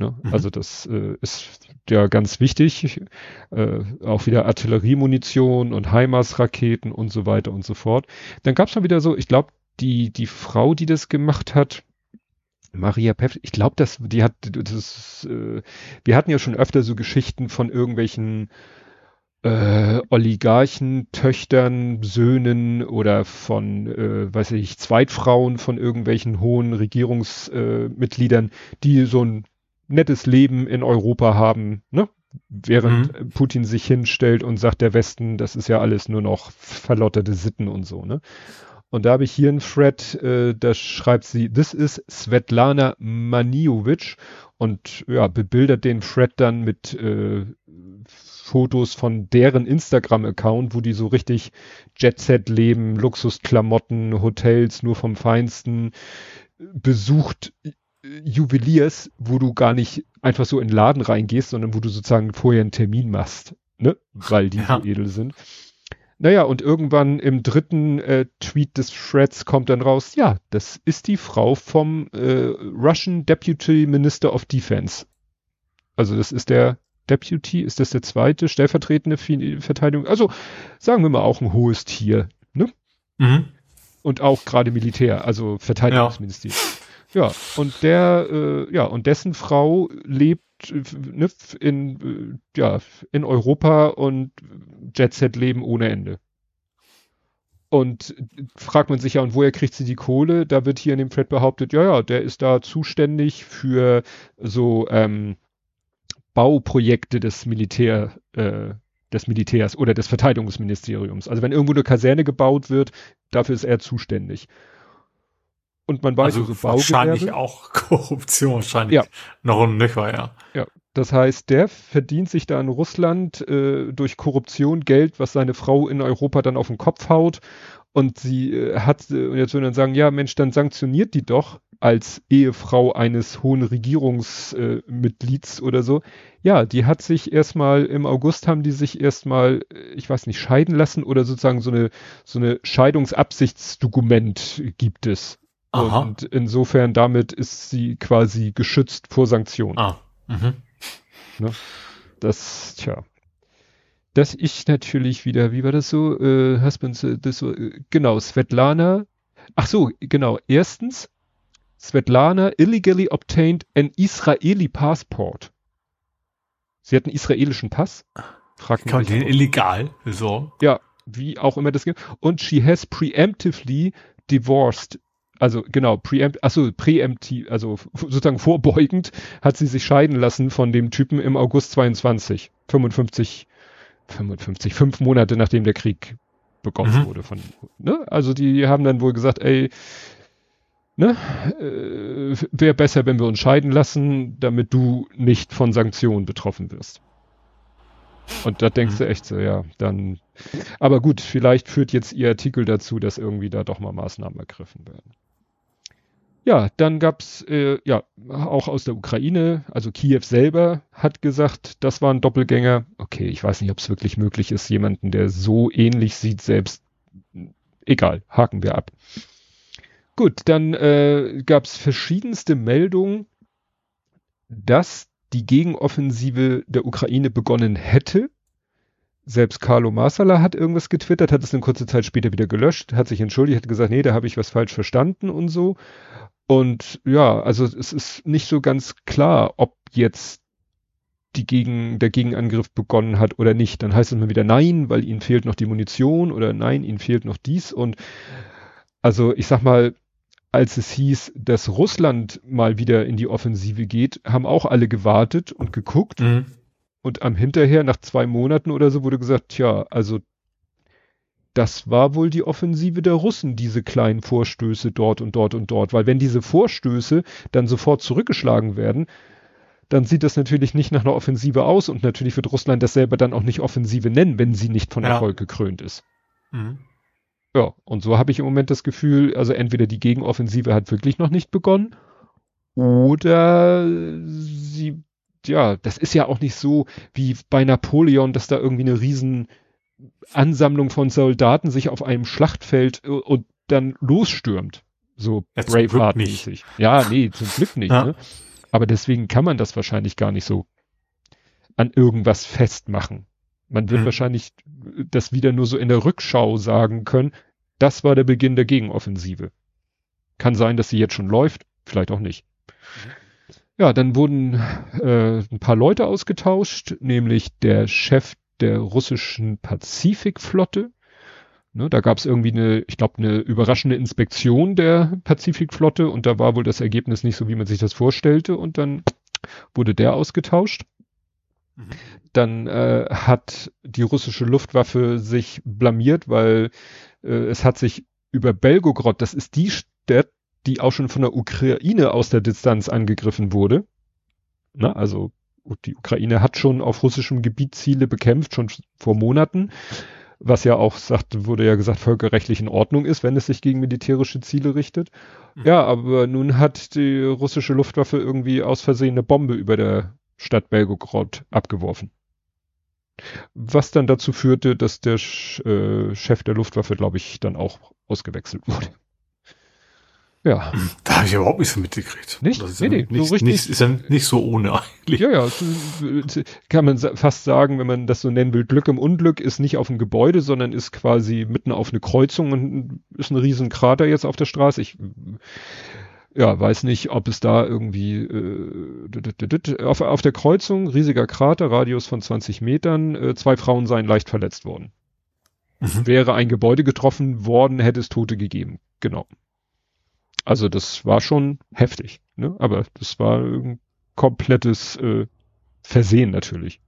Ne? Mhm. Also das äh, ist ja ganz wichtig. Äh, auch wieder Artilleriemunition und HIMARS-Raketen und so weiter und so fort. Dann gab es mal wieder so, ich glaube, die, die Frau, die das gemacht hat, Maria Pep, ich glaube, dass die hat, das, äh, wir hatten ja schon öfter so Geschichten von irgendwelchen äh, Oligarchen, Töchtern, Söhnen oder von, äh, weiß ich, Zweitfrauen von irgendwelchen hohen Regierungsmitgliedern, äh, die so ein nettes Leben in Europa haben, ne? Während mhm. Putin sich hinstellt und sagt, der Westen, das ist ja alles nur noch verlotterte Sitten und so, ne? Und da habe ich hier einen Thread, äh, da schreibt sie, this is Svetlana Maniovic und ja, bebildert den Thread dann mit äh, Fotos von deren Instagram-Account, wo die so richtig Jet-Set leben, Luxusklamotten, Hotels nur vom Feinsten, besucht Juweliers, wo du gar nicht einfach so in den Laden reingehst, sondern wo du sozusagen vorher einen Termin machst, ne? Weil die ja. so edel sind. Naja, und irgendwann im dritten äh, Tweet des Threads kommt dann raus, ja, das ist die Frau vom äh, Russian Deputy Minister of Defense. Also das ist der Deputy, ist das der zweite stellvertretende Verteidigung? Also sagen wir mal auch ein hohes Tier, ne? Mhm. Und auch gerade Militär, also Verteidigungsministerium. Ja. Ja, und der, äh, ja, und dessen Frau lebt ne, in, äh, ja, in Europa und Jet-Set-Leben ohne Ende. Und fragt man sich ja, und woher kriegt sie die Kohle? Da wird hier in dem Thread behauptet, ja, ja, der ist da zuständig für so ähm, Bauprojekte des Militär, äh, des Militärs oder des Verteidigungsministeriums. Also wenn irgendwo eine Kaserne gebaut wird, dafür ist er zuständig. Und man weiß, also so wahrscheinlich auch Korruption, wahrscheinlich ja. noch ein nöcher, ja. Ja, das heißt, der verdient sich da in Russland äh, durch Korruption Geld, was seine Frau in Europa dann auf den Kopf haut. Und sie äh, hat, äh, und jetzt würden dann sagen, ja Mensch, dann sanktioniert die doch als Ehefrau eines hohen Regierungsmitglieds äh, oder so. Ja, die hat sich erstmal, im August haben die sich erstmal, äh, ich weiß nicht, scheiden lassen oder sozusagen so eine, so eine Scheidungsabsichtsdokument gibt es. Aha. Und insofern damit ist sie quasi geschützt vor Sanktionen. Ah. Mhm. Ne? Das, tja. Dass ich natürlich wieder, wie war das so, äh, Husbands, das so, äh, genau, Svetlana, ach so, genau, erstens, Svetlana illegally obtained an Israeli passport. Sie hat einen israelischen Pass. Kann man den illegal so? Ja, wie auch immer das geht. Und she has preemptively divorced also genau, preempt, achso, preemptiv, also sozusagen vorbeugend hat sie sich scheiden lassen von dem Typen im August 22, 55, 55, fünf Monate nachdem der Krieg begonnen mhm. wurde von, ne? Also die haben dann wohl gesagt, ey, ne, äh, wäre besser, wenn wir uns scheiden lassen, damit du nicht von Sanktionen betroffen wirst. Und da denkst du mhm. echt so, ja, dann, aber gut, vielleicht führt jetzt ihr Artikel dazu, dass irgendwie da doch mal Maßnahmen ergriffen werden. Ja, dann gab's äh, ja auch aus der Ukraine, also Kiew selber hat gesagt, das war ein Doppelgänger. Okay, ich weiß nicht, ob es wirklich möglich ist, jemanden, der so ähnlich sieht, selbst. Egal, haken wir ab. Gut, dann äh, gab es verschiedenste Meldungen, dass die Gegenoffensive der Ukraine begonnen hätte. Selbst Carlo Marsala hat irgendwas getwittert, hat es eine kurze Zeit später wieder gelöscht, hat sich entschuldigt, hat gesagt, nee, da habe ich was falsch verstanden und so. Und ja, also es ist nicht so ganz klar, ob jetzt die Gegen, der Gegenangriff begonnen hat oder nicht. Dann heißt es mal wieder nein, weil ihnen fehlt noch die Munition oder nein, ihnen fehlt noch dies. Und also ich sag mal, als es hieß, dass Russland mal wieder in die Offensive geht, haben auch alle gewartet und geguckt. Mhm. Und am hinterher, nach zwei Monaten oder so, wurde gesagt, tja, also das war wohl die Offensive der Russen, diese kleinen Vorstöße dort und dort und dort. Weil wenn diese Vorstöße dann sofort zurückgeschlagen werden, dann sieht das natürlich nicht nach einer Offensive aus und natürlich wird Russland das selber dann auch nicht Offensive nennen, wenn sie nicht von ja. Erfolg gekrönt ist. Mhm. Ja, und so habe ich im Moment das Gefühl, also entweder die Gegenoffensive hat wirklich noch nicht begonnen oder sie, ja, das ist ja auch nicht so wie bei Napoleon, dass da irgendwie eine riesen Ansammlung von Soldaten sich auf einem Schlachtfeld äh, und dann losstürmt. So ja, Braveheart-mäßig. Ja, nee, zum Glück nicht. Ja. Ne? Aber deswegen kann man das wahrscheinlich gar nicht so an irgendwas festmachen. Man wird mhm. wahrscheinlich das wieder nur so in der Rückschau sagen können, das war der Beginn der Gegenoffensive. Kann sein, dass sie jetzt schon läuft, vielleicht auch nicht. Mhm. Ja, dann wurden äh, ein paar Leute ausgetauscht, nämlich der Chef der russischen Pazifikflotte. Ne, da gab es irgendwie eine, ich glaube, eine überraschende Inspektion der Pazifikflotte und da war wohl das Ergebnis nicht so, wie man sich das vorstellte und dann wurde der ausgetauscht. Mhm. Dann äh, hat die russische Luftwaffe sich blamiert, weil äh, es hat sich über Belgorod, das ist die Stadt, die auch schon von der Ukraine aus der Distanz angegriffen wurde. Na, also die Ukraine hat schon auf russischem Gebiet Ziele bekämpft, schon vor Monaten. was ja auch sagt, wurde ja gesagt, völkerrechtlich in Ordnung ist, wenn es sich gegen militärische Ziele richtet. Mhm. Ja, aber nun hat die russische Luftwaffe irgendwie aus Versehen eine Bombe über der Stadt Belgorod abgeworfen. Was dann dazu führte, dass der äh, Chef der Luftwaffe, glaube ich, dann auch ausgewechselt wurde. Ja. Da habe ich überhaupt nichts mitgekriegt. Nicht? Das ist nee, nee, nicht, so richtig. Nicht, ist ja nicht so ohne eigentlich. Ja, ja, kann man fast sagen, wenn man das so nennen will, Glück im Unglück ist nicht auf dem Gebäude, sondern ist quasi mitten auf eine Kreuzung und ist ein riesen Krater jetzt auf der Straße. Ich ja, weiß nicht, ob es da irgendwie äh, auf, auf der Kreuzung, riesiger Krater, Radius von 20 Metern, äh, zwei Frauen seien leicht verletzt worden. Mhm. Wäre ein Gebäude getroffen worden, hätte es Tote gegeben. Genau. Also das war schon heftig, ne? Aber das war ein komplettes äh, Versehen natürlich.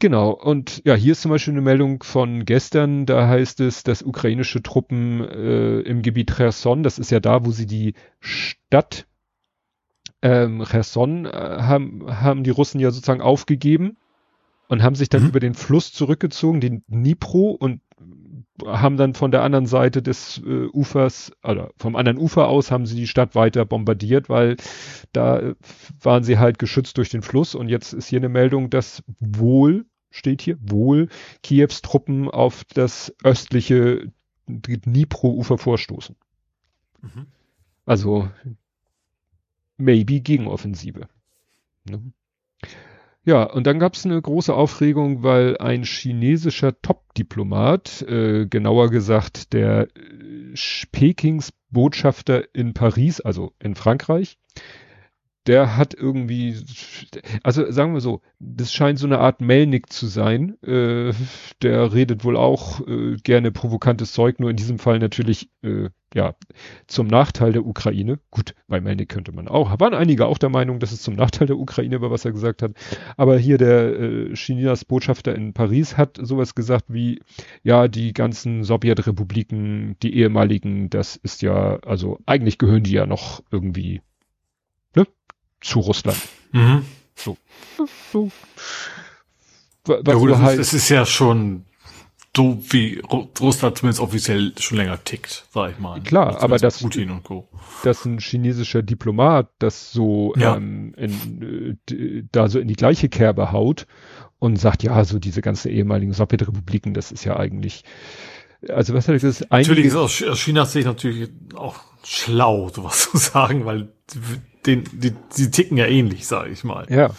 Genau, und ja, hier ist zum Beispiel eine Meldung von gestern, da heißt es, dass ukrainische Truppen äh, im Gebiet Cherson, das ist ja da, wo sie die Stadt ähm, Cherson äh, haben, haben die Russen ja sozusagen aufgegeben und haben sich dann mhm. über den Fluss zurückgezogen, den Dnipro, und haben dann von der anderen Seite des äh, Ufers, oder vom anderen Ufer aus haben sie die Stadt weiter bombardiert, weil da äh, waren sie halt geschützt durch den Fluss und jetzt ist hier eine Meldung, dass wohl, steht hier, wohl Kiews Truppen auf das östliche Dnipro-Ufer vorstoßen. Mhm. Also maybe Gegenoffensive. Ne? Ja, und dann gab es eine große Aufregung, weil ein chinesischer Top-Diplomat, äh, genauer gesagt der äh, Pekings Botschafter in Paris, also in Frankreich, der hat irgendwie, also sagen wir so, das scheint so eine Art Melnick zu sein. Äh, der redet wohl auch äh, gerne provokantes Zeug, nur in diesem Fall natürlich äh, ja zum Nachteil der Ukraine. Gut, bei Melnick könnte man auch, waren einige auch der Meinung, dass es zum Nachteil der Ukraine war, was er gesagt hat. Aber hier der äh, Chinas Botschafter in Paris hat sowas gesagt wie, ja, die ganzen Sowjetrepubliken, die ehemaligen, das ist ja, also eigentlich gehören die ja noch irgendwie zu Russland. Mhm. So. so. Was ja, gut, halt es ist ja schon so, wie Russland zumindest offiziell schon länger tickt, sag ich mal. Klar, aber das, Putin und Co. dass ein chinesischer Diplomat das so ja. ähm, in, da so in die gleiche Kerbe haut und sagt, ja, so diese ganzen ehemaligen Sowjetrepubliken, das ist ja eigentlich, also was hat er gesagt? Natürlich ist aus Chinas Sicht natürlich auch schlau, sowas zu sagen, weil den, die, die ticken ja ähnlich, sage ich mal. Ja.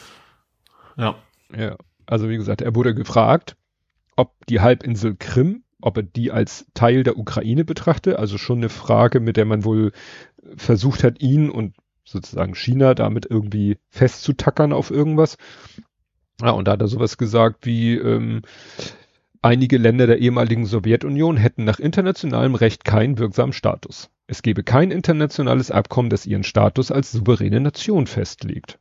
Ja. Ja. Also wie gesagt, er wurde gefragt, ob die Halbinsel Krim, ob er die als Teil der Ukraine betrachte, also schon eine Frage, mit der man wohl versucht hat, ihn und sozusagen China damit irgendwie festzutackern auf irgendwas. Ja, und da hat er sowas gesagt wie, ähm, einige Länder der ehemaligen Sowjetunion hätten nach internationalem Recht keinen wirksamen Status. Es gebe kein internationales Abkommen, das ihren Status als souveräne Nation festlegt.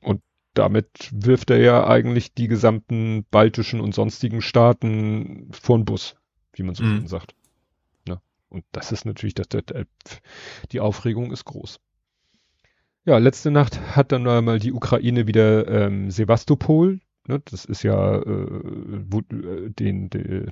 Und damit wirft er ja eigentlich die gesamten baltischen und sonstigen Staaten vor den Bus, wie man so mhm. sagt. Ja, und das ist natürlich, das, das, die Aufregung ist groß. Ja, letzte Nacht hat dann einmal die Ukraine wieder ähm, Sevastopol, ne, das ist ja äh, wo, äh, den, den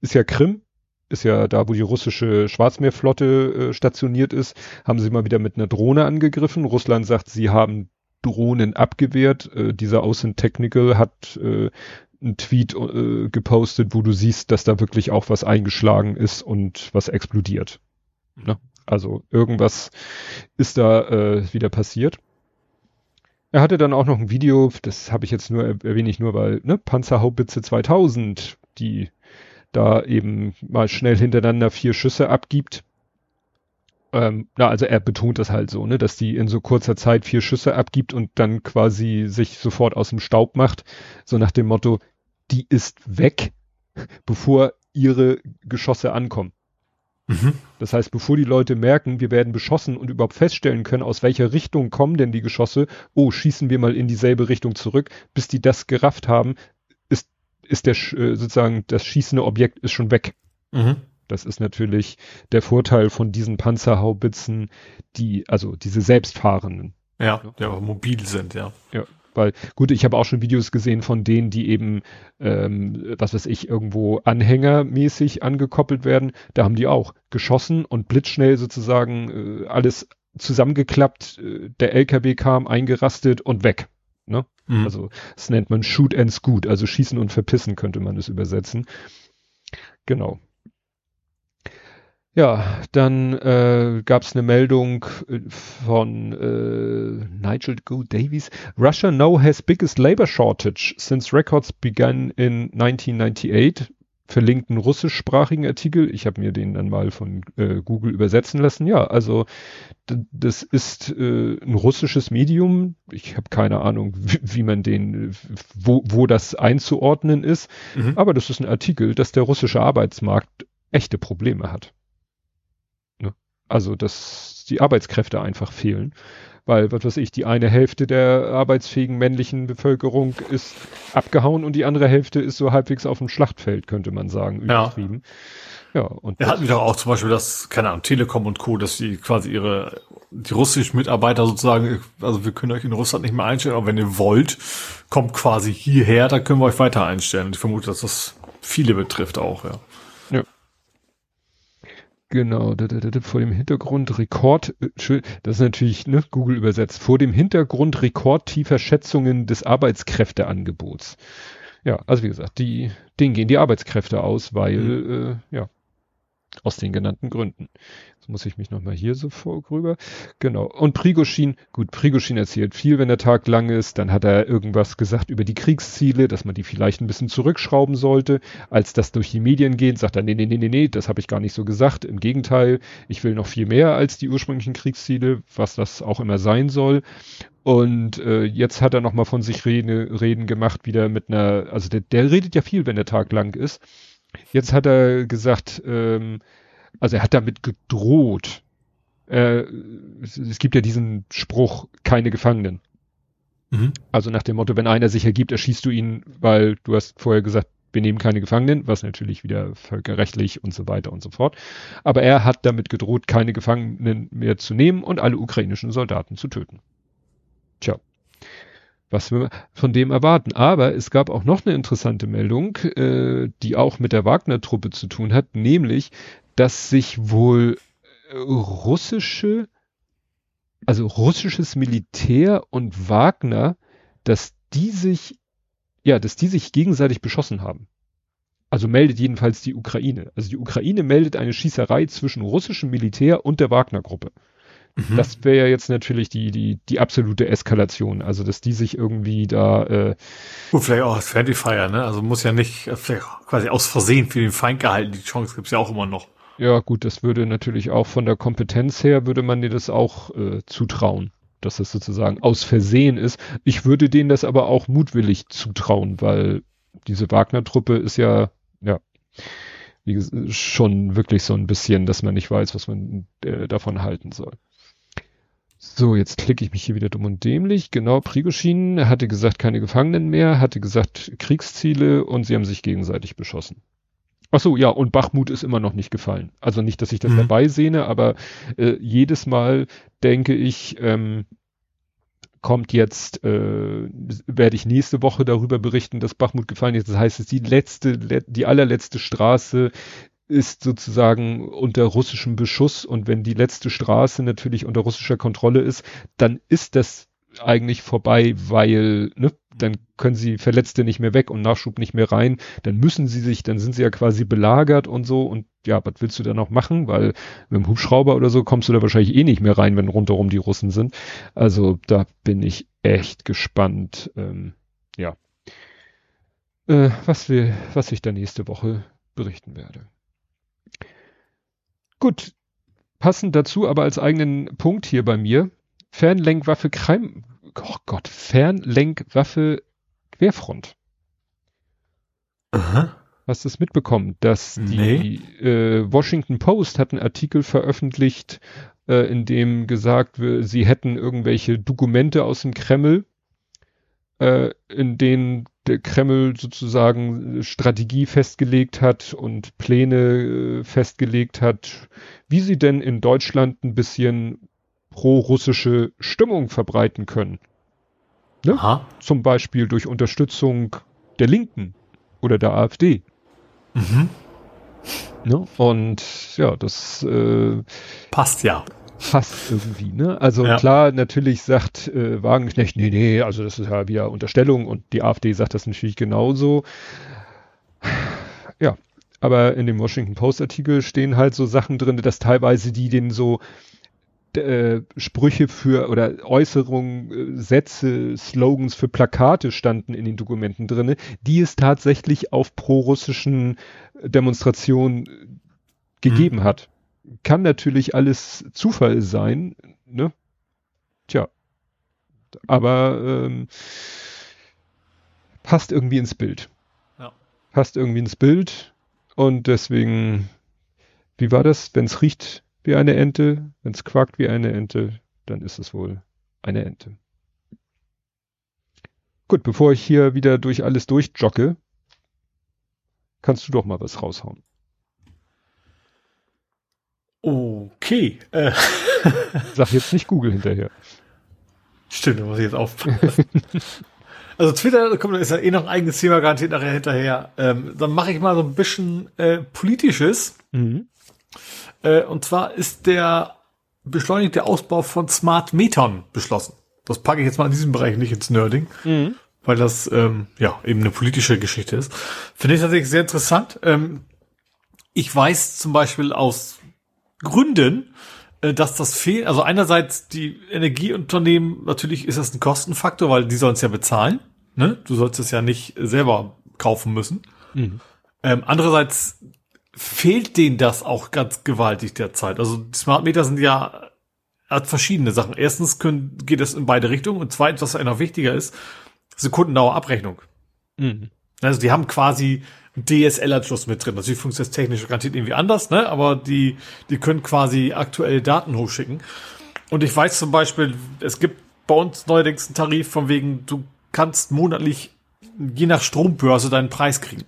ist ja Krim, ist ja da, wo die russische Schwarzmeerflotte äh, stationiert ist, haben sie mal wieder mit einer Drohne angegriffen. Russland sagt, sie haben Drohnen abgewehrt. Äh, dieser Außen Technical hat äh, einen Tweet äh, gepostet, wo du siehst, dass da wirklich auch was eingeschlagen ist und was explodiert. Mhm. Ne? Also irgendwas ist da äh, wieder passiert. Er hatte dann auch noch ein Video, das habe ich jetzt nur erwähne ich nur, weil ne, Panzerhaubitze 2000, die da eben mal schnell hintereinander vier Schüsse abgibt. Ähm, na, also er betont das halt so, ne, dass die in so kurzer Zeit vier Schüsse abgibt und dann quasi sich sofort aus dem Staub macht, so nach dem Motto, die ist weg, bevor ihre Geschosse ankommen. Mhm. Das heißt, bevor die Leute merken, wir werden beschossen und überhaupt feststellen können, aus welcher Richtung kommen denn die Geschosse, oh, schießen wir mal in dieselbe Richtung zurück, bis die das gerafft haben, ist der äh, sozusagen das schießende Objekt ist schon weg. Mhm. Das ist natürlich der Vorteil von diesen Panzerhaubitzen, die, also diese selbstfahrenden. Ja, die auch mobil sind, ja. Ja. Weil, gut, ich habe auch schon Videos gesehen von denen, die eben, ähm, was weiß ich, irgendwo anhängermäßig angekoppelt werden. Da haben die auch geschossen und blitzschnell sozusagen äh, alles zusammengeklappt. Äh, der LKW kam, eingerastet und weg. Ne? Mhm. Also das nennt man Shoot and Scoot, also schießen und verpissen könnte man es übersetzen. Genau. Ja, dann äh, gab es eine Meldung äh, von äh, Nigel Go Davies. Russia now has biggest labor shortage since records began in 1998. Verlinkten russischsprachigen Artikel. Ich habe mir den dann mal von äh, Google übersetzen lassen. Ja, also das ist äh, ein russisches Medium. Ich habe keine Ahnung, wie, wie, man den, wo, wo das einzuordnen ist. Mhm. Aber das ist ein Artikel, dass der russische Arbeitsmarkt echte Probleme hat. Also, dass die Arbeitskräfte einfach fehlen. Weil, was weiß ich, die eine Hälfte der arbeitsfähigen männlichen Bevölkerung ist abgehauen und die andere Hälfte ist so halbwegs auf dem Schlachtfeld, könnte man sagen, übertrieben. Ja, ja und. Wir hatten wieder auch zum Beispiel das, keine Ahnung, Telekom und Co., dass die quasi ihre, die russischen Mitarbeiter sozusagen, also wir können euch in Russland nicht mehr einstellen, aber wenn ihr wollt, kommt quasi hierher, da können wir euch weiter einstellen. Und ich vermute, dass das viele betrifft auch, ja. Genau, vor dem Hintergrund Rekord, äh, das ist natürlich ne, Google übersetzt, vor dem Hintergrund rekordtiefer Schätzungen des Arbeitskräfteangebots. Ja, also wie gesagt, die, denen gehen die Arbeitskräfte aus, weil, mhm. äh, ja, aus den genannten Gründen. Jetzt muss ich mich nochmal hier so vorüber. Genau. Und Prigoschin, gut, Prigoschin erzählt viel, wenn der Tag lang ist. Dann hat er irgendwas gesagt über die Kriegsziele, dass man die vielleicht ein bisschen zurückschrauben sollte. Als das durch die Medien geht, sagt er, nee, nee, nee, nee, nee, das habe ich gar nicht so gesagt. Im Gegenteil, ich will noch viel mehr als die ursprünglichen Kriegsziele, was das auch immer sein soll. Und äh, jetzt hat er nochmal von sich Rede, Reden gemacht, wieder mit einer, also der, der redet ja viel, wenn der Tag lang ist. Jetzt hat er gesagt, ähm, also er hat damit gedroht. Äh, es, es, gibt ja diesen Spruch, keine Gefangenen. Mhm. Also nach dem Motto, wenn einer sich ergibt, erschießt du ihn, weil du hast vorher gesagt, wir nehmen keine Gefangenen, was natürlich wieder völkerrechtlich und so weiter und so fort. Aber er hat damit gedroht, keine Gefangenen mehr zu nehmen und alle ukrainischen Soldaten zu töten. Tja was wir von dem erwarten. Aber es gab auch noch eine interessante Meldung, äh, die auch mit der Wagner-Truppe zu tun hat, nämlich, dass sich wohl äh, russische, also russisches Militär und Wagner, dass die sich, ja, dass die sich gegenseitig beschossen haben. Also meldet jedenfalls die Ukraine. Also die Ukraine meldet eine Schießerei zwischen russischem Militär und der Wagner-Gruppe. Mhm. Das wäre ja jetzt natürlich die, die, die absolute Eskalation. Also, dass die sich irgendwie da. Äh, Gut, vielleicht auch als Friendly Fire, ne? Also muss ja nicht äh, quasi aus Versehen für den Feind gehalten. Die Chance gibt's ja auch immer noch. Ja, gut, das würde natürlich auch von der Kompetenz her, würde man dir das auch äh, zutrauen, dass das sozusagen aus Versehen ist. Ich würde denen das aber auch mutwillig zutrauen, weil diese Wagner-Truppe ist ja, ja, wie, schon wirklich so ein bisschen, dass man nicht weiß, was man äh, davon halten soll. So, jetzt klicke ich mich hier wieder dumm und dämlich. Genau, Prigoschin hatte gesagt, keine Gefangenen mehr, hatte gesagt, Kriegsziele und sie haben sich gegenseitig beschossen. Ach so, ja, und Bachmut ist immer noch nicht gefallen. Also nicht, dass ich das mhm. dabei sehne, aber äh, jedes Mal denke ich, ähm, kommt jetzt, äh, werde ich nächste Woche darüber berichten, dass Bachmut gefallen ist. Das heißt, es ist die letzte, die allerletzte Straße, ist sozusagen unter russischem Beschuss und wenn die letzte Straße natürlich unter russischer Kontrolle ist, dann ist das eigentlich vorbei, weil ne, dann können sie Verletzte nicht mehr weg und Nachschub nicht mehr rein, dann müssen sie sich, dann sind sie ja quasi belagert und so und ja, was willst du da noch machen, weil mit dem Hubschrauber oder so kommst du da wahrscheinlich eh nicht mehr rein, wenn rundherum die Russen sind. Also da bin ich echt gespannt, ähm, ja, äh, was wir, was ich da nächste Woche berichten werde. Gut, passend dazu aber als eigenen Punkt hier bei mir, Fernlenkwaffe Kreim, oh Gott, Fernlenkwaffe Querfront. Aha. Hast du es mitbekommen, dass die nee. äh, Washington Post hat einen Artikel veröffentlicht, äh, in dem gesagt wird, sie hätten irgendwelche Dokumente aus dem Kreml, äh, in denen der Kreml sozusagen Strategie festgelegt hat und Pläne äh, festgelegt hat, wie sie denn in Deutschland ein bisschen pro-russische Stimmung verbreiten können. Ne? Zum Beispiel durch Unterstützung der Linken oder der AfD. Mhm. Ne? Und ja, das äh, passt ja. Passt irgendwie, ne? Also ja. klar, natürlich sagt äh, Wagenknecht, nee, nee, also das ist ja wieder Unterstellung und die AfD sagt das natürlich genauso. Ja, aber in dem Washington Post Artikel stehen halt so Sachen drin, dass teilweise die den so äh, Sprüche für oder Äußerungen, äh, Sätze, Slogans für Plakate standen in den Dokumenten drinne, die es tatsächlich auf pro-russischen Demonstrationen gegeben mhm. hat. Kann natürlich alles Zufall sein, ne? Tja. Aber ähm, passt irgendwie ins Bild. Ja. Passt irgendwie ins Bild und deswegen, wie war das? Wenn es riecht, wie eine Ente. Wenn es quackt wie eine Ente, dann ist es wohl eine Ente. Gut, bevor ich hier wieder durch alles durchjogge, kannst du doch mal was raushauen. Okay. Äh. Sag jetzt nicht Google hinterher. Stimmt, da muss ich jetzt aufpassen. also Twitter kommt, ist ja eh noch ein eigenes Thema garantiert nachher hinterher. Ähm, dann mache ich mal so ein bisschen äh, politisches. Mhm. Äh, und zwar ist der beschleunigte Ausbau von Smart Metern beschlossen. Das packe ich jetzt mal in diesem Bereich nicht ins Nerding, mhm. weil das ähm, ja eben eine politische Geschichte ist. Finde ich tatsächlich sehr interessant. Ähm, ich weiß zum Beispiel aus Gründen, äh, dass das fehlt. Also einerseits die Energieunternehmen, natürlich ist das ein Kostenfaktor, weil die sollen es ja bezahlen. Ne? Du sollst es ja nicht selber kaufen müssen. Mhm. Ähm, andererseits fehlt denen das auch ganz gewaltig derzeit. Also die Smart Meter sind ja hat verschiedene Sachen. Erstens können, geht es in beide Richtungen und zweitens, was noch wichtiger ist, Sekundendauerabrechnung. Mhm. Also die haben quasi DSL-Anschluss mit drin. Natürlich funktioniert das technisch garantiert irgendwie anders, ne? aber die, die können quasi aktuelle Daten hochschicken. Und ich weiß zum Beispiel, es gibt bei uns neuerdings einen Tarif von wegen, du kannst monatlich je nach Strombörse deinen Preis kriegen.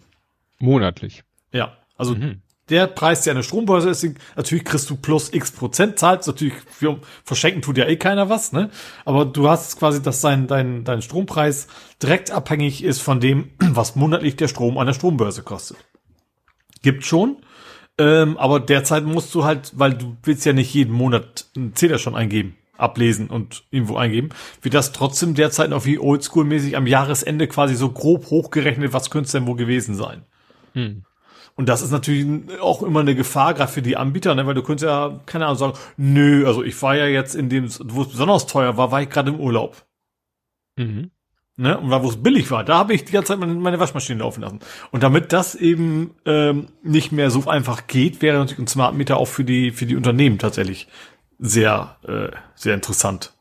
Monatlich? Ja. Also mhm. Der Preis, der eine Strombörse ist, natürlich kriegst du plus x Prozent, zahlst natürlich für verschenken tut ja eh keiner was, ne? Aber du hast quasi, dass dein, dein, dein Strompreis direkt abhängig ist von dem, was monatlich der Strom an der Strombörse kostet. Gibt schon. Ähm, aber derzeit musst du halt, weil du willst ja nicht jeden Monat einen Zähler schon eingeben, ablesen und irgendwo eingeben, wird das trotzdem derzeit noch wie oldschool-mäßig am Jahresende quasi so grob hochgerechnet, was könnte es denn wohl gewesen sein. Hm. Und das ist natürlich auch immer eine Gefahr, gerade für die Anbieter, ne? weil du könntest ja, keine Ahnung, sagen, nö, also ich war ja jetzt in dem, wo es besonders teuer war, war ich gerade im Urlaub. Mhm. Ne? Und wo es billig war, da habe ich die ganze Zeit meine, meine, Waschmaschine laufen lassen. Und damit das eben ähm, nicht mehr so einfach geht, wäre natürlich ein Smart Meter auch für die, für die Unternehmen tatsächlich sehr, äh, sehr interessant.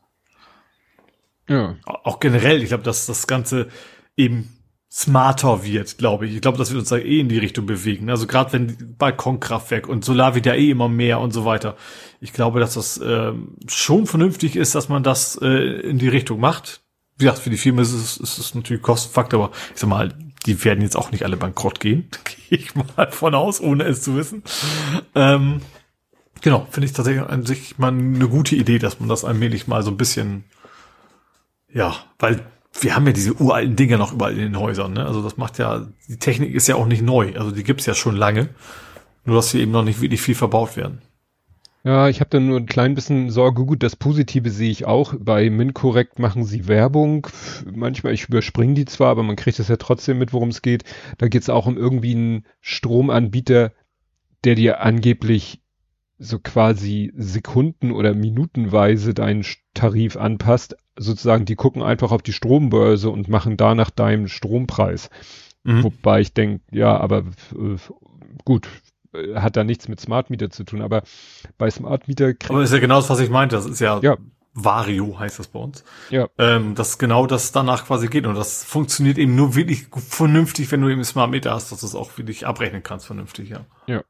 Ja. Auch generell, ich glaube, dass das Ganze eben smarter wird, glaube ich. Ich glaube, das wird uns da eh in die Richtung bewegen. Also gerade wenn Balkonkraftwerk und Solar wird ja eh immer mehr und so weiter. Ich glaube, dass das äh, schon vernünftig ist, dass man das äh, in die Richtung macht. Wie gesagt, für die Firma ist es, ist es natürlich Kostenfaktor, aber ich sag mal, die werden jetzt auch nicht alle bankrott gehen. Gehe ich mal von aus, ohne es zu wissen. Ähm, genau, finde ich tatsächlich an sich mal eine gute Idee, dass man das allmählich mal so ein bisschen ja, weil wir haben ja diese uralten Dinger noch überall in den Häusern. Ne? Also das macht ja, die Technik ist ja auch nicht neu. Also die gibt's ja schon lange. Nur dass sie eben noch nicht wirklich viel verbaut werden. Ja, ich habe da nur ein klein bisschen Sorge. Gut, das Positive sehe ich auch. Bei MinCorrect machen sie Werbung. Manchmal, ich überspringe die zwar, aber man kriegt es ja trotzdem mit, worum es geht. Da geht es auch um irgendwie einen Stromanbieter, der dir angeblich so quasi Sekunden oder Minutenweise deinen Tarif anpasst. Sozusagen, die gucken einfach auf die Strombörse und machen danach deinen Strompreis. Mhm. Wobei ich denke, ja, aber äh, gut, äh, hat da nichts mit Smart Meter zu tun, aber bei Smart Meter. Aber ist ja genau das, was ich meinte. Das ist ja, ja. Vario heißt das bei uns. Ja. Ähm, das genau das danach quasi geht. Und das funktioniert eben nur wirklich vernünftig, wenn du eben Smart Meter hast, dass du es auch wirklich abrechnen kannst, vernünftig, ja. Ja.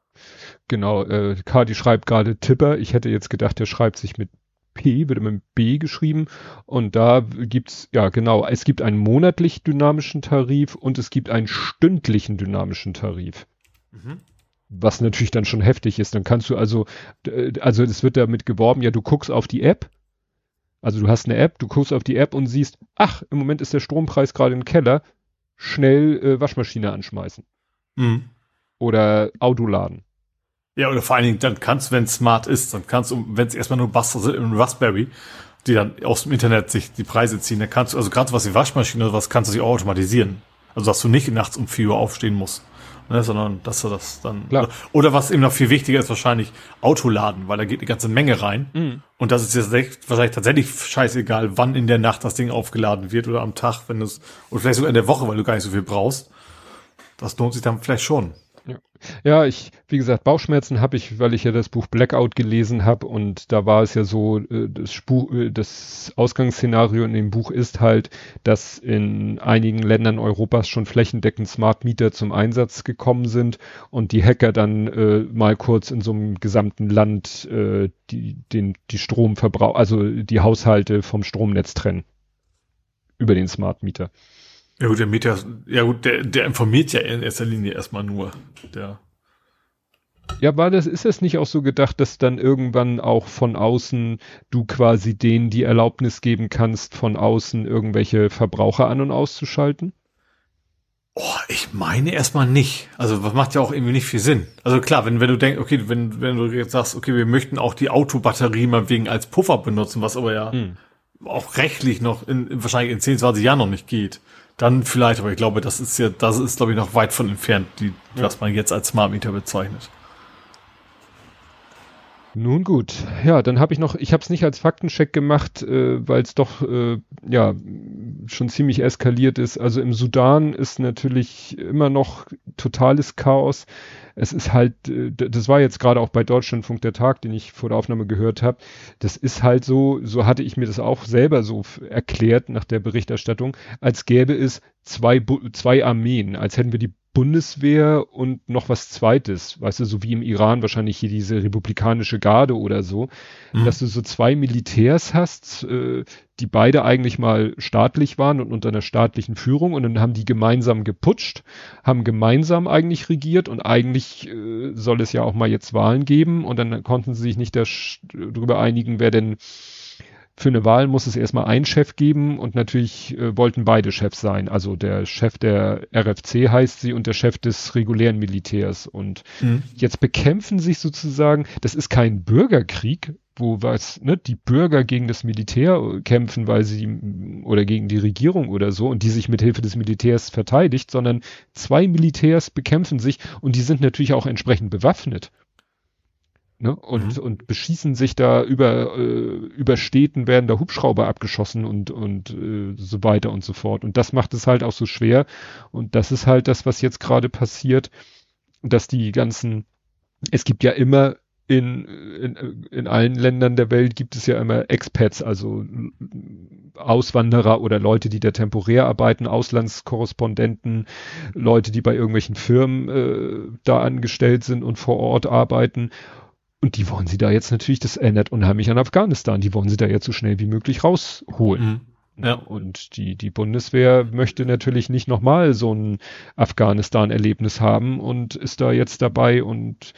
Genau, äh, Kadi schreibt gerade Tipper. Ich hätte jetzt gedacht, der schreibt sich mit P, wird immer mit B geschrieben. Und da gibt's, ja genau, es gibt einen monatlich dynamischen Tarif und es gibt einen stündlichen dynamischen Tarif. Mhm. Was natürlich dann schon heftig ist. Dann kannst du also, also es wird damit geworben, ja, du guckst auf die App Also du hast eine App, du guckst auf die App und siehst, ach, im Moment ist der Strompreis gerade im Keller, schnell äh, Waschmaschine anschmeißen. Mhm. Oder Auto laden. Ja, oder vor allen Dingen, dann kannst, wenn es smart ist, dann kannst du, wenn es erstmal nur Bus Raspberry, die dann aus dem Internet sich die Preise ziehen, dann kannst du, also gerade was die Waschmaschine oder was, kannst du sie auch automatisieren. Also dass du nicht nachts um 4 Uhr aufstehen musst. Ne, sondern dass du das dann. Klar. Oder was eben noch viel wichtiger ist, wahrscheinlich Autoladen, weil da geht eine ganze Menge rein. Mhm. Und das ist jetzt wahrscheinlich tatsächlich scheißegal, wann in der Nacht das Ding aufgeladen wird oder am Tag, wenn du es, oder vielleicht sogar in der Woche, weil du gar nicht so viel brauchst. Das lohnt sich dann vielleicht schon. Ja. ich, wie gesagt, Bauchschmerzen habe ich, weil ich ja das Buch Blackout gelesen habe und da war es ja so, äh, das, Spuch, äh, das Ausgangsszenario in dem Buch ist halt, dass in einigen Ländern Europas schon flächendeckend Smart Meter zum Einsatz gekommen sind und die Hacker dann äh, mal kurz in so einem gesamten Land äh, die, den, die Stromverbrauch, also die Haushalte vom Stromnetz trennen. Über den Smart Meter. Ja gut, der Mieter, ja gut, der, der informiert ja in erster Linie erstmal nur. Der. Ja, war das, ist das nicht auch so gedacht, dass dann irgendwann auch von außen du quasi denen die Erlaubnis geben kannst, von außen irgendwelche Verbraucher an- und auszuschalten? Oh, ich meine erstmal nicht. Also, was macht ja auch irgendwie nicht viel Sinn. Also klar, wenn, wenn du denkst, okay, wenn, wenn du jetzt sagst, okay, wir möchten auch die Autobatterie mal wegen als Puffer benutzen, was aber ja hm. auch rechtlich noch in, wahrscheinlich in 10, 20 Jahren noch nicht geht dann vielleicht, aber ich glaube, das ist ja, das ist, glaube ich, noch weit von entfernt, die, ja. was man jetzt als Smart Meter bezeichnet. Nun gut, ja, dann habe ich noch, ich habe es nicht als Faktencheck gemacht, äh, weil es doch äh, ja schon ziemlich eskaliert ist. Also im Sudan ist natürlich immer noch totales Chaos. Es ist halt, äh, das war jetzt gerade auch bei Deutschlandfunk der Tag, den ich vor der Aufnahme gehört habe. Das ist halt so, so hatte ich mir das auch selber so erklärt nach der Berichterstattung, als gäbe es zwei, zwei Armeen, als hätten wir die Bundeswehr und noch was zweites, weißt du, so wie im Iran wahrscheinlich hier diese republikanische Garde oder so, mhm. dass du so zwei Militärs hast, äh, die beide eigentlich mal staatlich waren und unter einer staatlichen Führung und dann haben die gemeinsam geputscht, haben gemeinsam eigentlich regiert und eigentlich äh, soll es ja auch mal jetzt Wahlen geben und dann konnten sie sich nicht darüber einigen, wer denn für eine Wahl muss es erstmal einen Chef geben und natürlich äh, wollten beide Chefs sein. Also der Chef der RFC heißt sie und der Chef des regulären Militärs. Und mhm. jetzt bekämpfen sich sozusagen, das ist kein Bürgerkrieg, wo was, ne, die Bürger gegen das Militär kämpfen, weil sie oder gegen die Regierung oder so und die sich mit Hilfe des Militärs verteidigt, sondern zwei Militärs bekämpfen sich und die sind natürlich auch entsprechend bewaffnet ne? und, mhm. und beschießen sich da über, äh, über Städten werden da Hubschrauber abgeschossen und, und äh, so weiter und so fort. Und das macht es halt auch so schwer. Und das ist halt das, was jetzt gerade passiert, dass die ganzen, es gibt ja immer in, in, in allen Ländern der Welt gibt es ja immer Expats, also Auswanderer oder Leute, die da temporär arbeiten, Auslandskorrespondenten, Leute, die bei irgendwelchen Firmen äh, da angestellt sind und vor Ort arbeiten. Und die wollen sie da jetzt natürlich, das erinnert unheimlich an Afghanistan, die wollen sie da jetzt so schnell wie möglich rausholen. Mhm. Ja. Und die, die Bundeswehr möchte natürlich nicht nochmal so ein Afghanistan-Erlebnis haben und ist da jetzt dabei und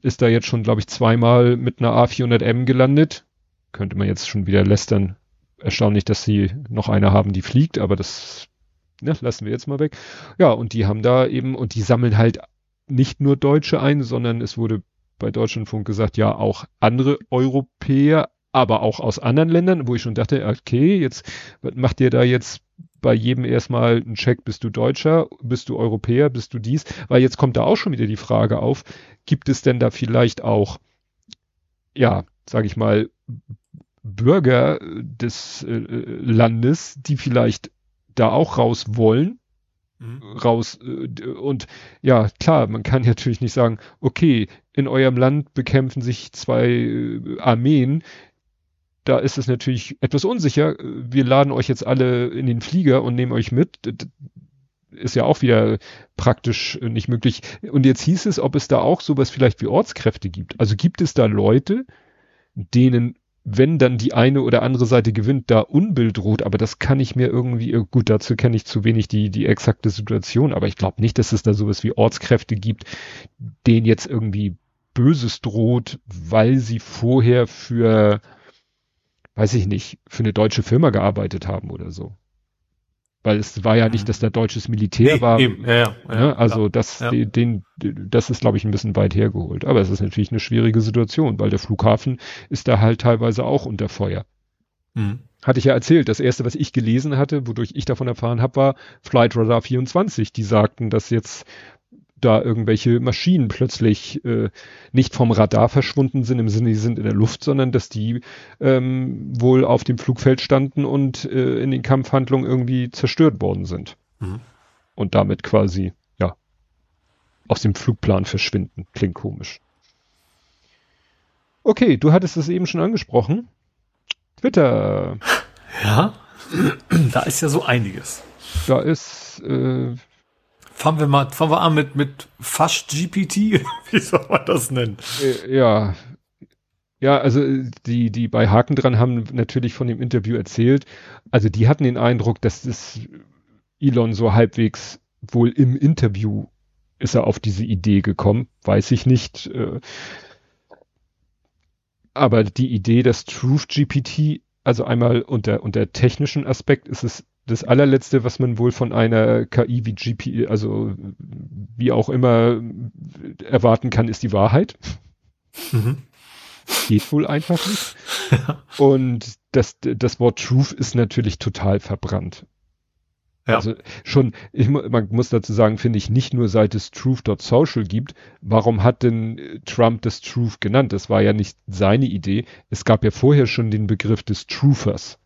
ist da jetzt schon, glaube ich, zweimal mit einer A400M gelandet. Könnte man jetzt schon wieder lästern. Erstaunlich, dass sie noch eine haben, die fliegt, aber das ne, lassen wir jetzt mal weg. Ja, und die haben da eben, und die sammeln halt nicht nur Deutsche ein, sondern es wurde bei Deutschlandfunk gesagt, ja, auch andere Europäer, aber auch aus anderen Ländern, wo ich schon dachte, okay, jetzt macht ihr da jetzt bei jedem erstmal einen Check, bist du Deutscher, bist du Europäer, bist du dies, weil jetzt kommt da auch schon wieder die Frage auf, gibt es denn da vielleicht auch, ja, sage ich mal, Bürger des äh, Landes, die vielleicht da auch raus wollen, mhm. raus äh, und ja, klar, man kann natürlich nicht sagen, okay, in eurem Land bekämpfen sich zwei äh, Armeen. Da ist es natürlich etwas unsicher. Wir laden euch jetzt alle in den Flieger und nehmen euch mit. Ist ja auch wieder praktisch nicht möglich. Und jetzt hieß es, ob es da auch sowas vielleicht wie Ortskräfte gibt. Also gibt es da Leute, denen wenn dann die eine oder andere Seite gewinnt, da Unbill droht, aber das kann ich mir irgendwie, äh, gut, dazu kenne ich zu wenig die, die exakte Situation, aber ich glaube nicht, dass es da sowas wie Ortskräfte gibt, denen jetzt irgendwie Böses droht, weil sie vorher für, weiß ich nicht, für eine deutsche Firma gearbeitet haben oder so. Weil es war ja nicht, mhm. dass da deutsches Militär nee, war. Eben. Ja, ja, ja, ne? also ja, das, ja. Den, das ist, glaube ich, ein bisschen weit hergeholt. Aber es ist natürlich eine schwierige Situation, weil der Flughafen ist da halt teilweise auch unter Feuer. Mhm. Hatte ich ja erzählt, das erste, was ich gelesen hatte, wodurch ich davon erfahren habe, war Flight Radar 24. Die sagten, dass jetzt da irgendwelche Maschinen plötzlich äh, nicht vom Radar verschwunden sind, im Sinne, die sind in der Luft, sondern dass die ähm, wohl auf dem Flugfeld standen und äh, in den Kampfhandlungen irgendwie zerstört worden sind. Mhm. Und damit quasi, ja, aus dem Flugplan verschwinden. Klingt komisch. Okay, du hattest es eben schon angesprochen. Twitter. Ja, da ist ja so einiges. Da ist äh, Fangen wir mal, fangen wir an mit, mit Fast GPT. Wie soll man das nennen? Äh, ja. Ja, also die, die bei Haken dran haben natürlich von dem Interview erzählt. Also die hatten den Eindruck, dass das Elon so halbwegs wohl im Interview ist er auf diese Idee gekommen. Weiß ich nicht. Äh, aber die Idee, dass Truth GPT, also einmal unter, unter technischen Aspekt ist es das allerletzte, was man wohl von einer KI wie GP, also wie auch immer erwarten kann, ist die Wahrheit. Mhm. Geht wohl einfach nicht. Und das, das Wort Truth ist natürlich total verbrannt. Ja. Also schon, ich, man muss dazu sagen, finde ich, nicht nur seit es Truth.social gibt, warum hat denn Trump das Truth genannt? Das war ja nicht seine Idee. Es gab ja vorher schon den Begriff des Truthers.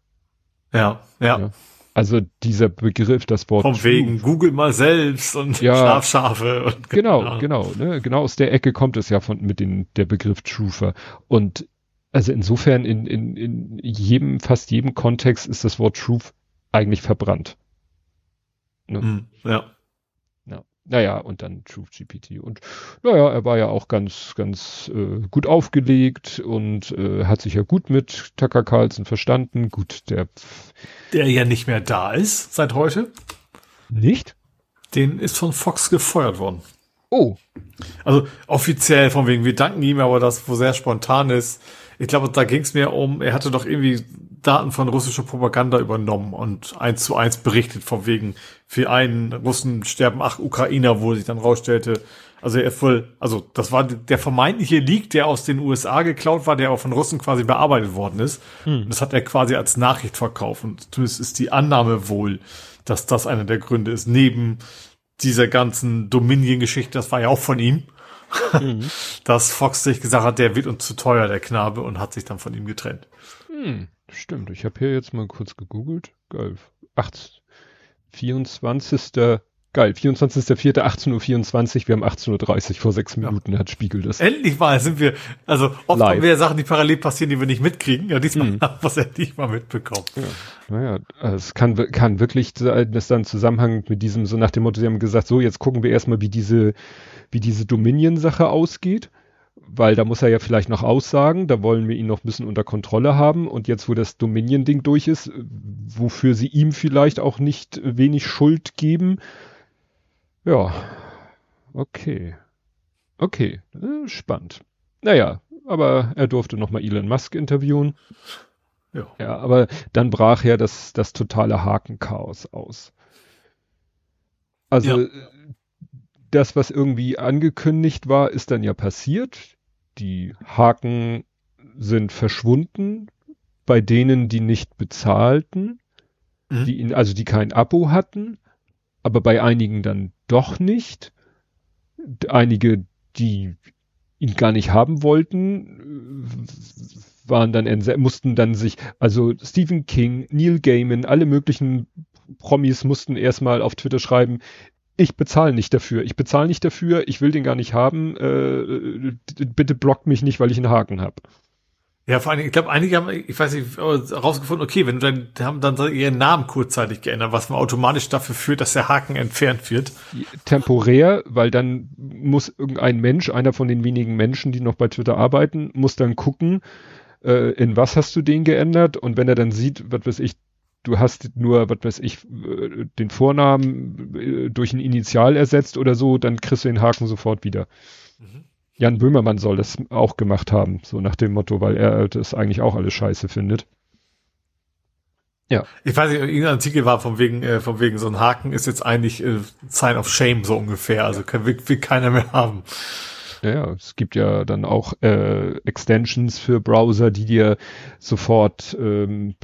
Ja, ja. ja. Also dieser Begriff, das Wort. Von wegen Google mal selbst und ja, Schlafschafe. Und genau, genau, ne? genau aus der Ecke kommt es ja von mit den der Begriff Truther. Und also insofern in, in, in jedem, fast jedem Kontext ist das Wort Truth eigentlich verbrannt. Ne? Mm, ja. Naja, und dann Truth GPT. Und naja, er war ja auch ganz, ganz äh, gut aufgelegt und äh, hat sich ja gut mit Tucker Carlson verstanden. Gut, der. Der ja nicht mehr da ist seit heute. Nicht? Den ist von Fox gefeuert worden. Oh. Also offiziell von wegen, wir danken ihm, aber das, wo sehr spontan ist. Ich glaube, da ging es mir um, er hatte doch irgendwie Daten von russischer Propaganda übernommen und eins zu eins berichtet von wegen, für einen Russen sterben acht Ukrainer, wo sich dann rausstellte, also er voll, also das war der vermeintliche Leak, der aus den USA geklaut war, der aber von Russen quasi bearbeitet worden ist. Hm. Das hat er quasi als Nachricht verkauft und zumindest ist die Annahme wohl, dass das einer der Gründe ist, neben dieser ganzen Dominion-Geschichte, das war ja auch von ihm, mhm. dass Fox sich gesagt hat, der wird uns zu teuer, der Knabe, und hat sich dann von ihm getrennt. Hm. Stimmt, ich habe hier jetzt mal kurz gegoogelt. Geil. 8, 24. Geil, 24.04.18.24 Uhr, wir haben 18.30 Uhr vor sechs Minuten, ja. hat Spiegel das. Endlich mal sind wir, also oft Live. haben wir ja Sachen, die parallel passieren, die wir nicht mitkriegen. Ja, diesmal mhm. haben wir es endlich mal mitbekommen. Ja. Naja, es kann, kann wirklich das dann Zusammenhang mit diesem, so nach dem Motto, sie haben gesagt, so, jetzt gucken wir erstmal, wie diese, wie diese Dominion-Sache ausgeht weil da muss er ja vielleicht noch aussagen, da wollen wir ihn noch ein bisschen unter Kontrolle haben und jetzt, wo das Dominion-Ding durch ist, wofür sie ihm vielleicht auch nicht wenig Schuld geben. Ja, okay. Okay, äh, spannend. Naja, aber er durfte nochmal Elon Musk interviewen. Ja. ja, aber dann brach ja das, das totale Hakenchaos aus. Also ja das, was irgendwie angekündigt war, ist dann ja passiert. Die Haken sind verschwunden bei denen, die nicht bezahlten, mhm. die ihn, also die kein Abo hatten, aber bei einigen dann doch nicht. Einige, die ihn gar nicht haben wollten, waren dann mussten dann sich, also Stephen King, Neil Gaiman, alle möglichen Promis mussten erstmal auf Twitter schreiben, ich bezahle nicht dafür. Ich bezahle nicht dafür, ich will den gar nicht haben. Äh, bitte blockt mich nicht, weil ich einen Haken habe. Ja, vor allem, ich glaube, einige haben, ich weiß nicht, herausgefunden, okay, wenn du dann, haben dann ihren Namen kurzzeitig geändert, was man automatisch dafür führt, dass der Haken entfernt wird. Temporär, weil dann muss irgendein Mensch, einer von den wenigen Menschen, die noch bei Twitter arbeiten, muss dann gucken, äh, in was hast du den geändert und wenn er dann sieht, was weiß ich, du hast nur, was weiß ich, äh, den Vornamen äh, durch ein Initial ersetzt oder so, dann kriegst du den Haken sofort wieder. Mhm. Jan Böhmermann soll das auch gemacht haben, so nach dem Motto, weil er das eigentlich auch alles scheiße findet. Ja. Ich weiß nicht, irgendein Artikel war von wegen, äh, von wegen so ein Haken ist jetzt eigentlich äh, Sign of Shame so ungefähr. Also kann, will, will keiner mehr haben. Ja, es gibt ja dann auch äh, Extensions für Browser, die dir sofort ähm,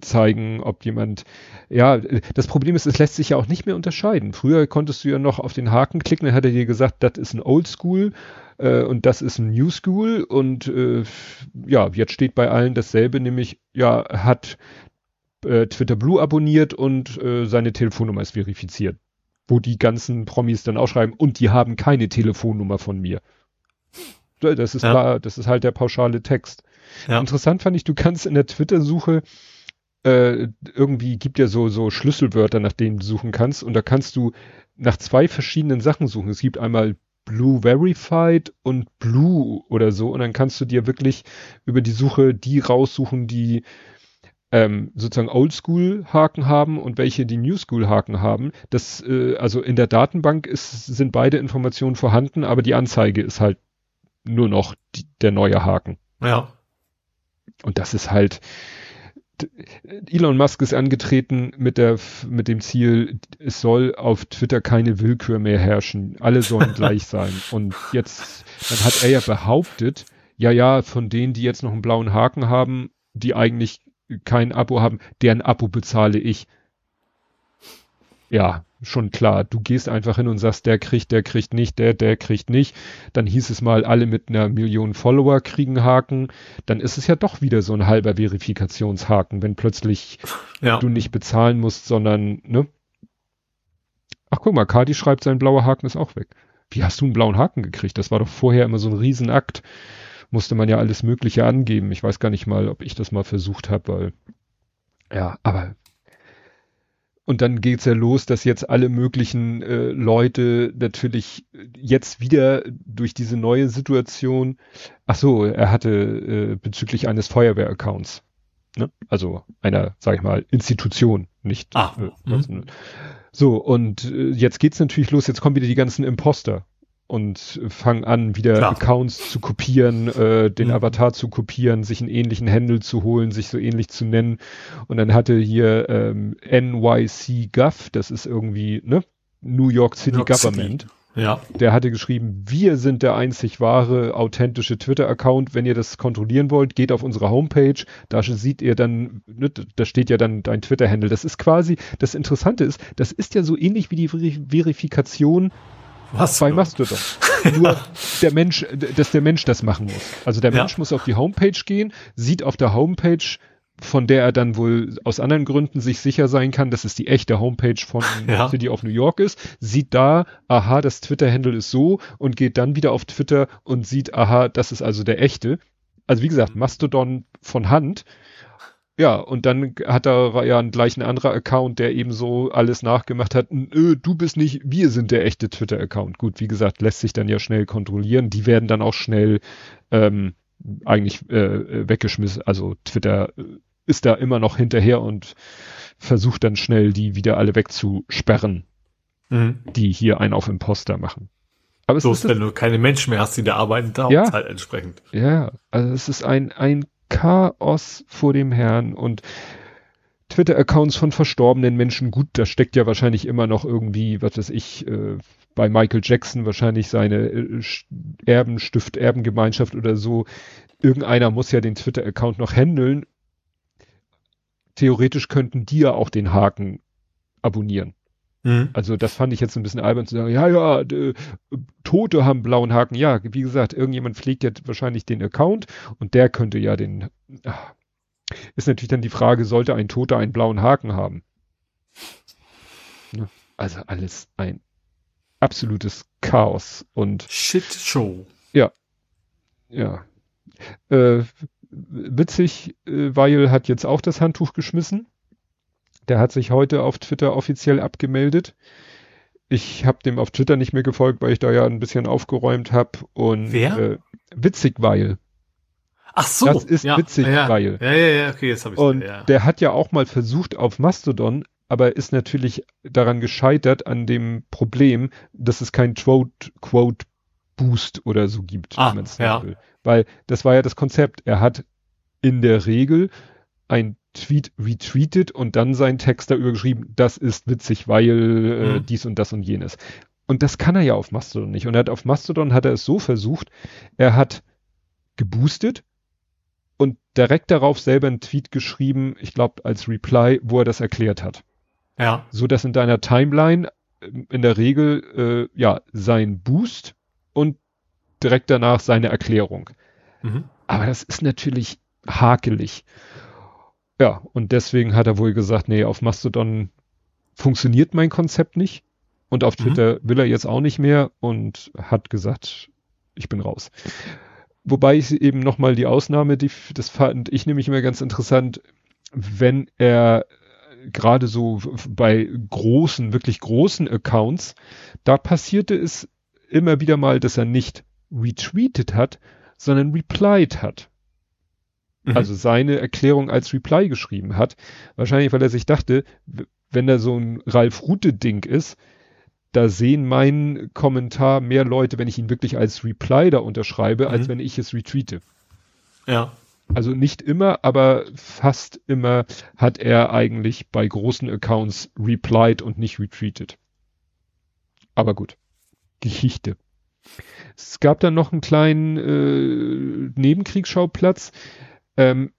zeigen, ob jemand. Ja, das Problem ist, es lässt sich ja auch nicht mehr unterscheiden. Früher konntest du ja noch auf den Haken klicken, dann hat er dir gesagt, das ist ein Oldschool äh, und das ist ein New School und äh, ja, jetzt steht bei allen dasselbe, nämlich ja, hat äh, Twitter Blue abonniert und äh, seine Telefonnummer ist verifiziert wo die ganzen Promis dann auch schreiben, und die haben keine Telefonnummer von mir. Das ist ja. klar, das ist halt der pauschale Text. Ja. Interessant fand ich, du kannst in der Twitter-Suche äh, irgendwie gibt ja so so Schlüsselwörter, nach denen du suchen kannst, und da kannst du nach zwei verschiedenen Sachen suchen. Es gibt einmal Blue Verified und Blue oder so, und dann kannst du dir wirklich über die Suche die raussuchen, die ähm, sozusagen Oldschool-Haken haben und welche die New School-Haken haben. Das, äh, also in der Datenbank ist, sind beide Informationen vorhanden, aber die Anzeige ist halt nur noch die, der neue Haken. Ja. Und das ist halt, Elon Musk ist angetreten mit der, mit dem Ziel, es soll auf Twitter keine Willkür mehr herrschen. Alle sollen gleich sein. Und jetzt, dann hat er ja behauptet, ja, ja, von denen, die jetzt noch einen blauen Haken haben, die eigentlich kein Abo haben, deren Abo bezahle ich. Ja, schon klar. Du gehst einfach hin und sagst, der kriegt, der kriegt nicht, der, der kriegt nicht. Dann hieß es mal, alle mit einer Million Follower kriegen Haken. Dann ist es ja doch wieder so ein halber Verifikationshaken, wenn plötzlich ja. du nicht bezahlen musst, sondern, ne? Ach, guck mal, Kadi schreibt, sein blauer Haken ist auch weg. Wie hast du einen blauen Haken gekriegt? Das war doch vorher immer so ein Riesenakt musste man ja alles Mögliche angeben. Ich weiß gar nicht mal, ob ich das mal versucht habe, weil ja, aber und dann geht's ja los, dass jetzt alle möglichen äh, Leute natürlich jetzt wieder durch diese neue Situation, ach so, er hatte äh, bezüglich eines Feuerwehr-Accounts, ne? also einer, sag ich mal, Institution, nicht. Ah, äh, mhm. So, und äh, jetzt geht's natürlich los, jetzt kommen wieder die ganzen Imposter und fangen an, wieder Klar. Accounts zu kopieren, äh, den mhm. Avatar zu kopieren, sich einen ähnlichen Handle zu holen, sich so ähnlich zu nennen. Und dann hatte hier ähm, NYC Gov, das ist irgendwie, ne? New York City New York Government. City. Ja. Der hatte geschrieben, wir sind der einzig wahre, authentische Twitter-Account. Wenn ihr das kontrollieren wollt, geht auf unsere Homepage. Da seht ihr dann, ne, da steht ja dann dein Twitter-Handle. Das ist quasi, das Interessante ist, das ist ja so ähnlich wie die Verifikation was? Bei Mastodon. Nur der Mensch, dass der Mensch das machen muss. Also der Mensch ja. muss auf die Homepage gehen, sieht auf der Homepage, von der er dann wohl aus anderen Gründen sich sicher sein kann, dass es die echte Homepage von ja. City of New York ist, sieht da, aha, das Twitter-Handle ist so und geht dann wieder auf Twitter und sieht, aha, das ist also der echte. Also wie gesagt, Mastodon von Hand ja, und dann hat er ja gleich ein anderer Account, der eben so alles nachgemacht hat. Nö, du bist nicht, wir sind der echte Twitter-Account. Gut, wie gesagt, lässt sich dann ja schnell kontrollieren. Die werden dann auch schnell ähm, eigentlich äh, weggeschmissen. Also Twitter äh, ist da immer noch hinterher und versucht dann schnell, die wieder alle wegzusperren, mhm. die hier einen auf Imposter machen. Aber es Bloß, ist wenn du keine Menschen mehr hast, die da arbeiten, dauert ja, halt entsprechend. Ja, also es ist ein, ein Chaos vor dem Herrn und Twitter-Accounts von verstorbenen Menschen, gut, da steckt ja wahrscheinlich immer noch irgendwie, was weiß ich, äh, bei Michael Jackson wahrscheinlich seine äh, Erbenstift, Erbengemeinschaft oder so. Irgendeiner muss ja den Twitter-Account noch handeln. Theoretisch könnten die ja auch den Haken abonnieren. Mhm. Also das fand ich jetzt ein bisschen albern zu sagen, ja, ja, äh, Tote haben blauen Haken. Ja, wie gesagt, irgendjemand pflegt ja wahrscheinlich den Account und der könnte ja den. Ach, ist natürlich dann die Frage, sollte ein Toter einen blauen Haken haben? Ne? Also alles ein absolutes Chaos und Shit Show. Ja. Ja. Äh, witzig, äh, Weil hat jetzt auch das Handtuch geschmissen. Der hat sich heute auf Twitter offiziell abgemeldet. Ich habe dem auf Twitter nicht mehr gefolgt, weil ich da ja ein bisschen aufgeräumt habe. Und Wer? Äh, witzig, weil. Ach so. Das ist ja, witzig, ja, weil. Ja, ja, ja, okay, jetzt habe ich Und ja. der hat ja auch mal versucht auf Mastodon, aber ist natürlich daran gescheitert an dem Problem, dass es kein Quote, Quote Boost oder so gibt, ah, ja. will. Weil das war ja das Konzept. Er hat in der Regel ein Tweet retweetet und dann seinen Text da übergeschrieben, das ist witzig, weil äh, Mhm. dies und das und jenes. Und das kann er ja auf Mastodon nicht. Und er hat auf Mastodon hat er es so versucht, er hat geboostet und direkt darauf selber einen Tweet geschrieben, ich glaube als Reply, wo er das erklärt hat. Ja. So dass in deiner Timeline ähm, in der Regel äh, ja sein Boost und direkt danach seine Erklärung. Mhm. Aber das ist natürlich hakelig. Ja, und deswegen hat er wohl gesagt, nee, auf Mastodon funktioniert mein Konzept nicht. Und auf Mhm. Twitter will er jetzt auch nicht mehr und hat gesagt, ich bin raus. Wobei ich eben nochmal die Ausnahme, die, das fand ich nämlich immer ganz interessant, wenn er gerade so bei großen, wirklich großen Accounts, da passierte es immer wieder mal, dass er nicht retweetet hat, sondern replied hat. Mhm. Also seine Erklärung als Reply geschrieben hat. Wahrscheinlich, weil er sich dachte, wenn da so ein Ralf Rute-Ding ist, da sehen meinen Kommentar mehr Leute, wenn ich ihn wirklich als Reply da unterschreibe, als Mhm. wenn ich es retweete. ja. Also nicht immer, aber fast immer hat er eigentlich bei großen Accounts replied und nicht retweetet. Aber gut. Geschichte. Es gab dann noch einen kleinen äh, Nebenkriegsschauplatz. Ähm,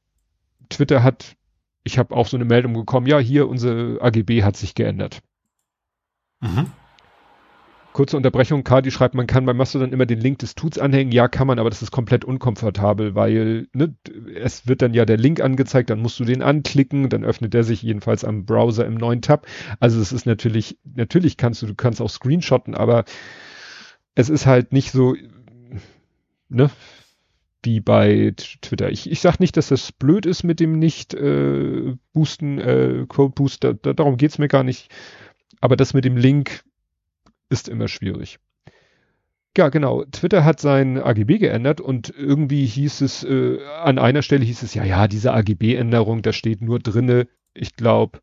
Twitter hat, ich habe auch so eine Meldung bekommen, ja, hier unsere AGB hat sich geändert. Mhm. Kurze Unterbrechung, Kadi schreibt, man kann bei Mastodon immer den Link des Tuts anhängen. Ja, kann man, aber das ist komplett unkomfortabel, weil ne, es wird dann ja der Link angezeigt, dann musst du den anklicken, dann öffnet der sich jedenfalls am Browser im neuen Tab. Also es ist natürlich, natürlich kannst du, du kannst auch screenshotten, aber es ist halt nicht so, ne, wie bei Twitter. Ich, ich sag nicht, dass das blöd ist mit dem nicht äh, äh, Code Booster, da, darum geht's mir gar nicht. Aber das mit dem Link ist immer schwierig. Ja, genau. Twitter hat sein AGB geändert und irgendwie hieß es, äh, an einer Stelle hieß es, ja, ja, diese AGB-Änderung, da steht nur drinne, ich glaube,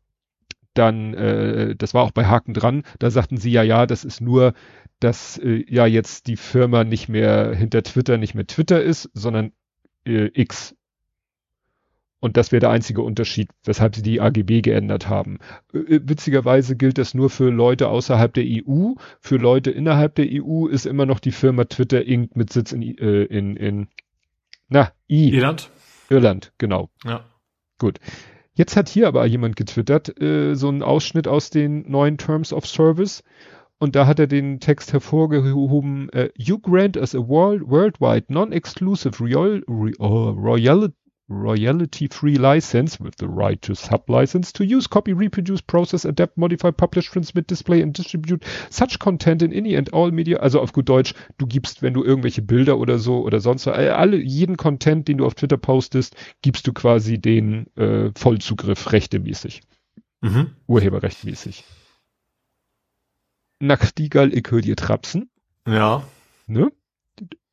dann, äh, das war auch bei Haken dran, da sagten sie, ja, ja, das ist nur, dass äh, ja jetzt die Firma nicht mehr hinter Twitter nicht mehr Twitter ist, sondern äh, X. Und das wäre der einzige Unterschied, weshalb sie die AGB geändert haben. Äh, witzigerweise gilt das nur für Leute außerhalb der EU. Für Leute innerhalb der EU ist immer noch die Firma Twitter Inc. mit Sitz in, äh, in, in na, I, Irland? Irland, genau. Ja. Gut. Jetzt hat hier aber jemand getwittert, äh, so einen Ausschnitt aus den neuen Terms of Service. Und da hat er den Text hervorgehoben, äh, You grant us a world, worldwide non-exclusive royal, oh, royal, royalty-free license with the right to sub-license to use, copy, reproduce, process, adapt, modify, publish, transmit, display and distribute such content in any and all media. Also auf gut Deutsch, du gibst, wenn du irgendwelche Bilder oder so oder sonst was, alle, jeden Content, den du auf Twitter postest, gibst du quasi den äh, Vollzugriff rechtemäßig, Mhm. urheberrechtmäßig. Nachtigall, ich hör dir trapsen, Ja. ne?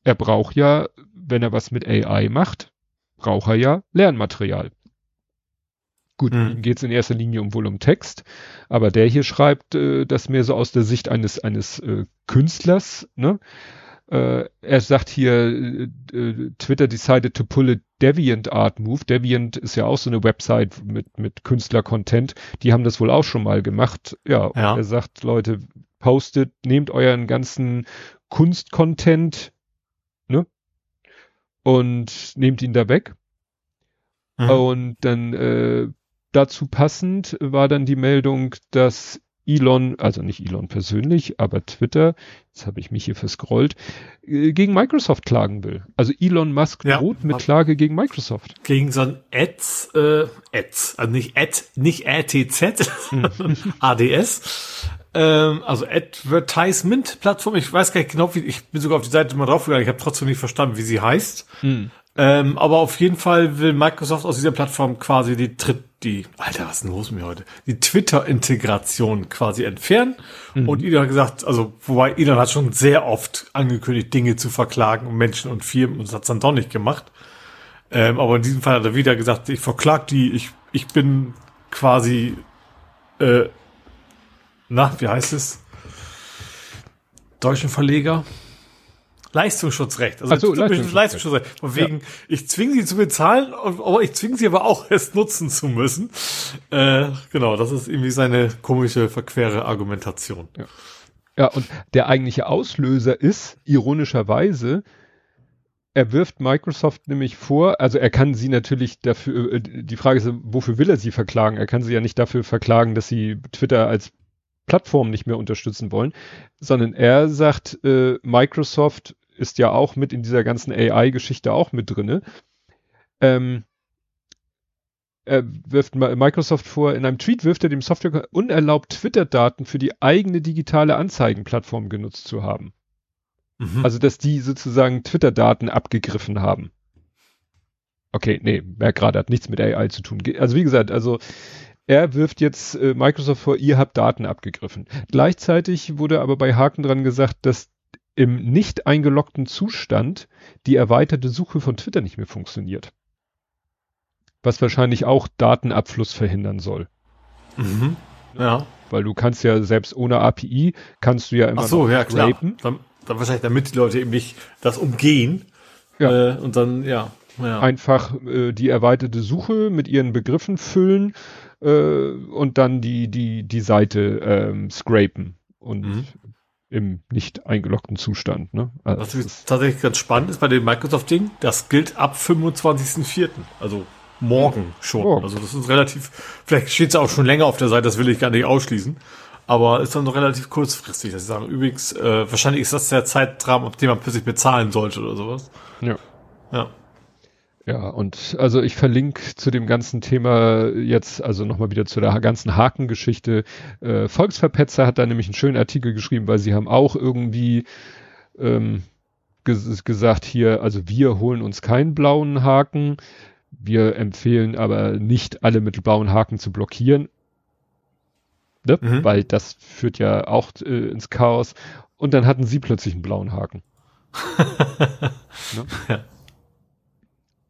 Er braucht ja, wenn er was mit AI macht, braucht er ja Lernmaterial. Gut, Mhm. ihm geht es in erster Linie um wohl um Text, aber der hier schreibt äh, das mehr so aus der Sicht eines eines äh, Künstlers, ne? Äh, er sagt hier, äh, äh, Twitter decided to pull a Deviant Art Move. Deviant ist ja auch so eine Website mit, mit Künstler-Content. Die haben das wohl auch schon mal gemacht. Ja, Ja. er sagt, Leute, postet, nehmt euren ganzen Kunst-Content, ne? Und nehmt ihn da weg. Mhm. Und dann äh, dazu passend war dann die Meldung, dass Elon, also nicht Elon persönlich, aber Twitter, jetzt habe ich mich hier verscrollt, äh, gegen Microsoft klagen will. Also Elon Musk Ja. droht mit Klage gegen Microsoft. Gegen so ein Ads, äh, Ads, also nicht Ad, nicht ATZ, ADS, ähm, also Advertisement-Plattform. Ich weiß gar nicht genau, wie, ich bin sogar auf die Seite mal draufgegangen, ich habe trotzdem nicht verstanden, wie sie heißt. Ähm, aber auf jeden Fall will Microsoft aus dieser Plattform quasi die Tritt, die, Alter, was ist denn los mit mir heute? Die Twitter-Integration quasi entfernen. Und Elon hat gesagt, also, wobei Elon hat schon sehr oft angekündigt, Dinge zu verklagen und Menschen und Firmen und das hat's dann doch nicht gemacht. Ähm, aber in diesem Fall hat er wieder gesagt, ich verklag die, ich, ich bin quasi, äh, na, wie heißt es? Deutschen Verleger? Leistungsschutzrecht. Also so, Leistungsschutzrecht. Leistungsschutzrecht. Von wegen, ja. ich zwinge sie zu bezahlen, aber ich zwinge sie aber auch erst nutzen zu müssen. Äh, genau, das ist irgendwie seine komische, verquere Argumentation. Ja. ja, und der eigentliche Auslöser ist, ironischerweise, er wirft Microsoft nämlich vor, also er kann sie natürlich dafür, äh, die Frage ist, wofür will er sie verklagen? Er kann sie ja nicht dafür verklagen, dass sie Twitter als Plattform nicht mehr unterstützen wollen, sondern er sagt, äh, Microsoft ist ja auch mit in dieser ganzen AI-Geschichte auch mit drinne. Ähm, er wirft Microsoft vor, in einem Tweet wirft er dem Software unerlaubt Twitter-Daten für die eigene digitale Anzeigenplattform genutzt zu haben. Mhm. Also, dass die sozusagen Twitter-Daten abgegriffen haben. Okay, nee, merk gerade, hat nichts mit AI zu tun. Also, wie gesagt, also, er wirft jetzt äh, Microsoft vor, ihr habt Daten abgegriffen. Gleichzeitig wurde aber bei Haken dran gesagt, dass im nicht eingeloggten Zustand die erweiterte Suche von Twitter nicht mehr funktioniert. Was wahrscheinlich auch Datenabfluss verhindern soll. Mhm. Ja. Weil du kannst ja selbst ohne API kannst du ja immer Ach so, ja, klar. Dann, dann wahrscheinlich damit die Leute eben nicht das umgehen. Ja. Äh, und dann, ja. ja. Einfach äh, die erweiterte Suche mit ihren Begriffen füllen äh, und dann die, die, die Seite ähm, scrapen. Und mhm im nicht eingeloggten Zustand. Ne? Also Was tatsächlich ganz spannend ist bei dem Microsoft-Ding, das gilt ab 25.04. Also morgen schon. Morgen. Also das ist relativ, vielleicht steht es auch schon länger auf der Seite, das will ich gar nicht ausschließen. Aber ist dann noch relativ kurzfristig, dass sie sagen, übrigens, äh, wahrscheinlich ist das der Zeitrahmen, ab dem man plötzlich bezahlen sollte oder sowas. Ja. Ja. Ja, und also ich verlinke zu dem ganzen Thema jetzt, also nochmal wieder zu der ganzen Hakengeschichte. Äh, Volksverpetzer hat da nämlich einen schönen Artikel geschrieben, weil sie haben auch irgendwie ähm, ges gesagt hier, also wir holen uns keinen blauen Haken. Wir empfehlen aber nicht alle mit blauen Haken zu blockieren. Ne? Mhm. Weil das führt ja auch äh, ins Chaos. Und dann hatten sie plötzlich einen blauen Haken. ne? ja.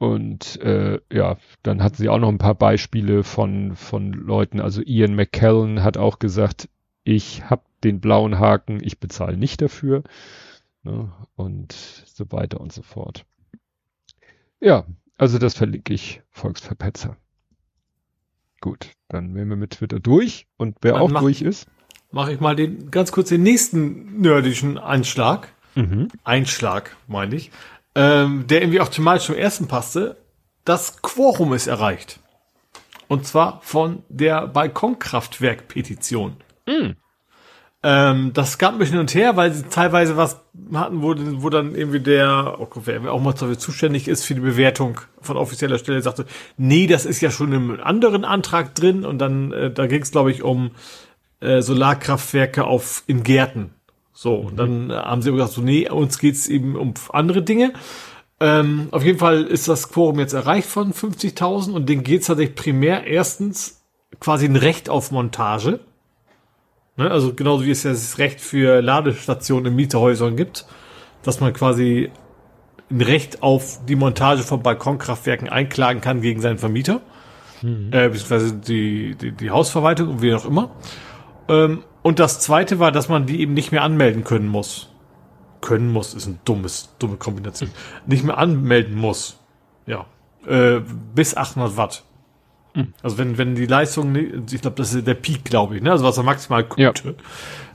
Und äh, ja, dann hatten sie auch noch ein paar Beispiele von, von Leuten. Also Ian McKellen hat auch gesagt, ich habe den blauen Haken, ich bezahle nicht dafür. Ne? Und so weiter und so fort. Ja, also das verlinke ich Volksverpetzer. Gut, dann wären wir mit Twitter durch. Und wer dann auch mach, durch ist. Mache ich mal den ganz kurz den nächsten nerdischen Einschlag. Mhm. Einschlag, meine ich ähm, der irgendwie auch thematisch zum ersten passte. Das Quorum ist erreicht. Und zwar von der Balkonkraftwerk-Petition. Mm. Ähm, das gab ein bisschen hin und her, weil sie teilweise was hatten, wo, wo dann irgendwie der, oh Gott, wer auch mal dafür zuständig ist für die Bewertung von offizieller Stelle, sagte, nee, das ist ja schon im anderen Antrag drin. Und dann, äh, da ging es, glaube ich, um äh, Solarkraftwerke auf in Gärten. So, und dann äh, haben sie gesagt, so, nee, uns geht's eben um andere Dinge. Ähm, auf jeden Fall ist das Quorum jetzt erreicht von 50.000 und denen geht's tatsächlich primär erstens quasi ein Recht auf Montage. Ne? Also genauso wie es ja das Recht für Ladestationen in Mieterhäusern gibt, dass man quasi ein Recht auf die Montage von Balkonkraftwerken einklagen kann gegen seinen Vermieter. Mhm. Äh, beziehungsweise die, die, die Hausverwaltung und wie auch immer. Ähm, und das zweite war, dass man die eben nicht mehr anmelden können muss. Können muss, ist ein dummes, dumme Kombination. Nicht mehr anmelden muss. Ja. Äh, bis 800 Watt. Mhm. Also wenn, wenn die Leistung, ich glaube, das ist der Peak, glaube ich, ne? Also was er maximal könnte.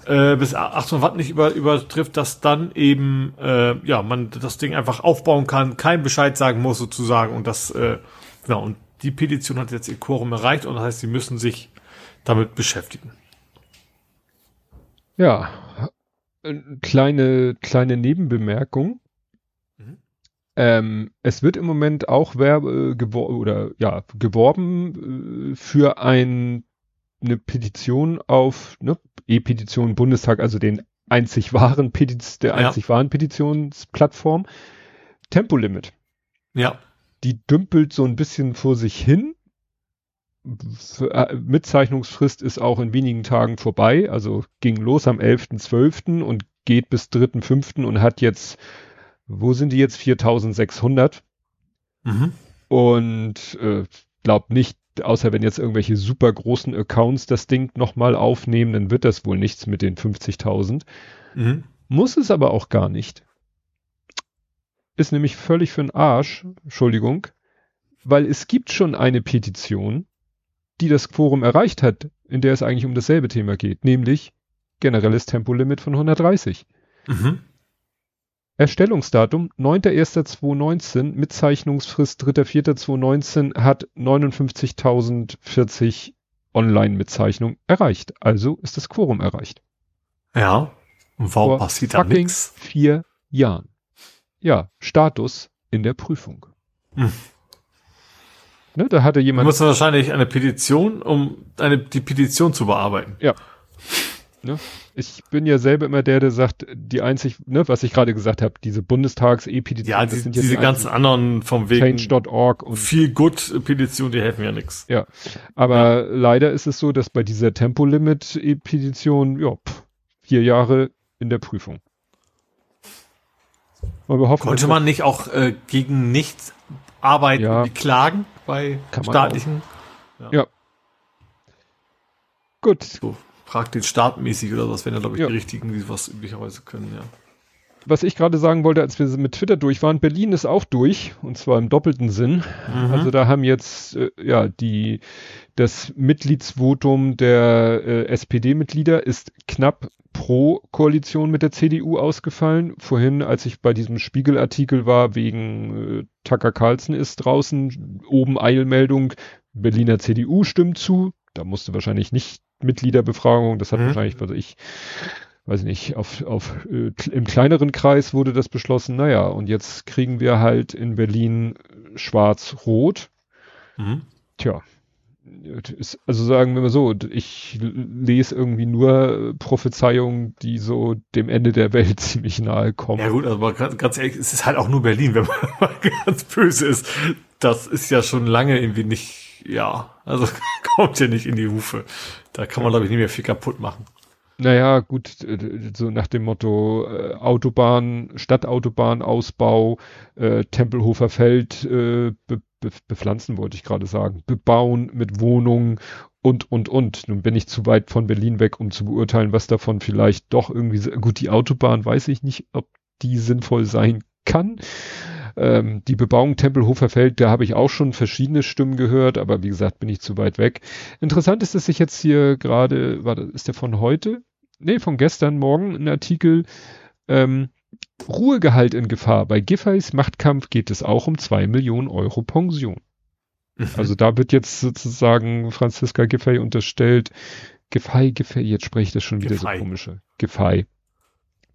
Ja. Äh, bis 800 Watt nicht über, übertrifft, dass dann eben, äh, ja, man das Ding einfach aufbauen kann, kein Bescheid sagen muss sozusagen und das, äh, genau, und die Petition hat jetzt ihr Quorum erreicht und das heißt, sie müssen sich damit beschäftigen. Ja, kleine, kleine Nebenbemerkung. Mhm. Ähm, es wird im Moment auch Werbe, äh, gewor oder ja, geworben äh, für ein, eine Petition auf, ne, E-Petition Bundestag, also den einzig wahren Petiz, der ja. einzig wahren Petitionsplattform. Tempolimit. Ja. Die dümpelt so ein bisschen vor sich hin äh, Mitzeichnungsfrist ist auch in wenigen Tagen vorbei, also ging los am 11.12. und geht bis 3.5. und hat jetzt, wo sind die jetzt? 4600. Mhm. Und äh, glaub nicht, außer wenn jetzt irgendwelche super großen Accounts das Ding nochmal aufnehmen, dann wird das wohl nichts mit den 50.000. Mhm. Muss es aber auch gar nicht. ist nämlich völlig für den Arsch, Entschuldigung, weil es gibt schon eine Petition, die das Quorum erreicht hat, in der es eigentlich um dasselbe Thema geht, nämlich generelles Tempolimit von 130. Mhm. Erstellungsdatum 9.1.2019, Mitzeichnungsfrist 3.4.2019 hat 59.040 Online-Mitzeichnung erreicht. Also ist das Quorum erreicht. Ja. Und warum Vor passiert da nichts? vier Jahren. Ja, Status in der Prüfung. Hm. Ne, da hatte jemand. Du musst wahrscheinlich eine Petition, um eine, die Petition zu bearbeiten. Ja. Ne? Ich bin ja selber immer der, der sagt, die einzig, ne, was ich gerade gesagt habe, diese Bundestags-E-Petition. Ja, die, sind diese die ganzen anderen vom Weg. Change.org und viel gut Petition, die helfen ja nichts. Ja, aber ja. leider ist es so, dass bei dieser Tempolimit-E-Petition, ja, pff, vier Jahre in der Prüfung. Hoffen, Konnte man nicht auch äh, gegen nichts arbeiten ja, klagen bei staatlichen? Ja. ja. Gut. So praktisch startmäßig oder was, wenn ja, glaube ich, ja. die richtigen, die was üblicherweise können, ja. Was ich gerade sagen wollte, als wir mit Twitter durch waren, Berlin ist auch durch, und zwar im doppelten Sinn. Mhm. Also da haben jetzt, äh, ja, die, das Mitgliedsvotum der äh, SPD-Mitglieder ist knapp pro Koalition mit der CDU ausgefallen. Vorhin, als ich bei diesem Spiegelartikel war, wegen äh, Tucker Carlson ist draußen, oben Eilmeldung, Berliner CDU stimmt zu. Da musste wahrscheinlich nicht Mitgliederbefragung. Das hat mhm. wahrscheinlich, also ich weiß nicht, auf, auf äh, im kleineren Kreis wurde das beschlossen. Naja, und jetzt kriegen wir halt in Berlin schwarz-rot. Mhm. Tja, also sagen wir mal so, ich lese irgendwie nur Prophezeiungen, die so dem Ende der Welt ziemlich nahe kommen. Ja gut, aber ganz ehrlich, es ist halt auch nur Berlin, wenn man mal ganz böse ist. Das ist ja schon lange irgendwie nicht, ja, also kommt ja nicht in die Hufe. Da kann man, glaube ich, nicht mehr viel kaputt machen. Naja, gut, äh, so nach dem Motto äh, Autobahn, Stadtautobahnausbau, äh, Tempelhofer Feld äh, be, be, bepflanzen, wollte ich gerade sagen, bebauen mit Wohnungen und, und, und. Nun bin ich zu weit von Berlin weg, um zu beurteilen, was davon vielleicht doch irgendwie, gut, die Autobahn weiß ich nicht, ob die sinnvoll sein kann. Ähm, die Bebauung Tempelhofer Feld, da habe ich auch schon verschiedene Stimmen gehört, aber wie gesagt, bin ich zu weit weg. Interessant ist, dass ich jetzt hier gerade, warte, ist der von heute? Nee, von gestern Morgen ein Artikel, ähm, Ruhegehalt in Gefahr. Bei Giffey's Machtkampf geht es auch um zwei Millionen Euro Pension. Mhm. Also da wird jetzt sozusagen Franziska Giffey unterstellt, Giffey, Giffey, jetzt spreche ich das schon wieder Giffey. so komische. Giffey.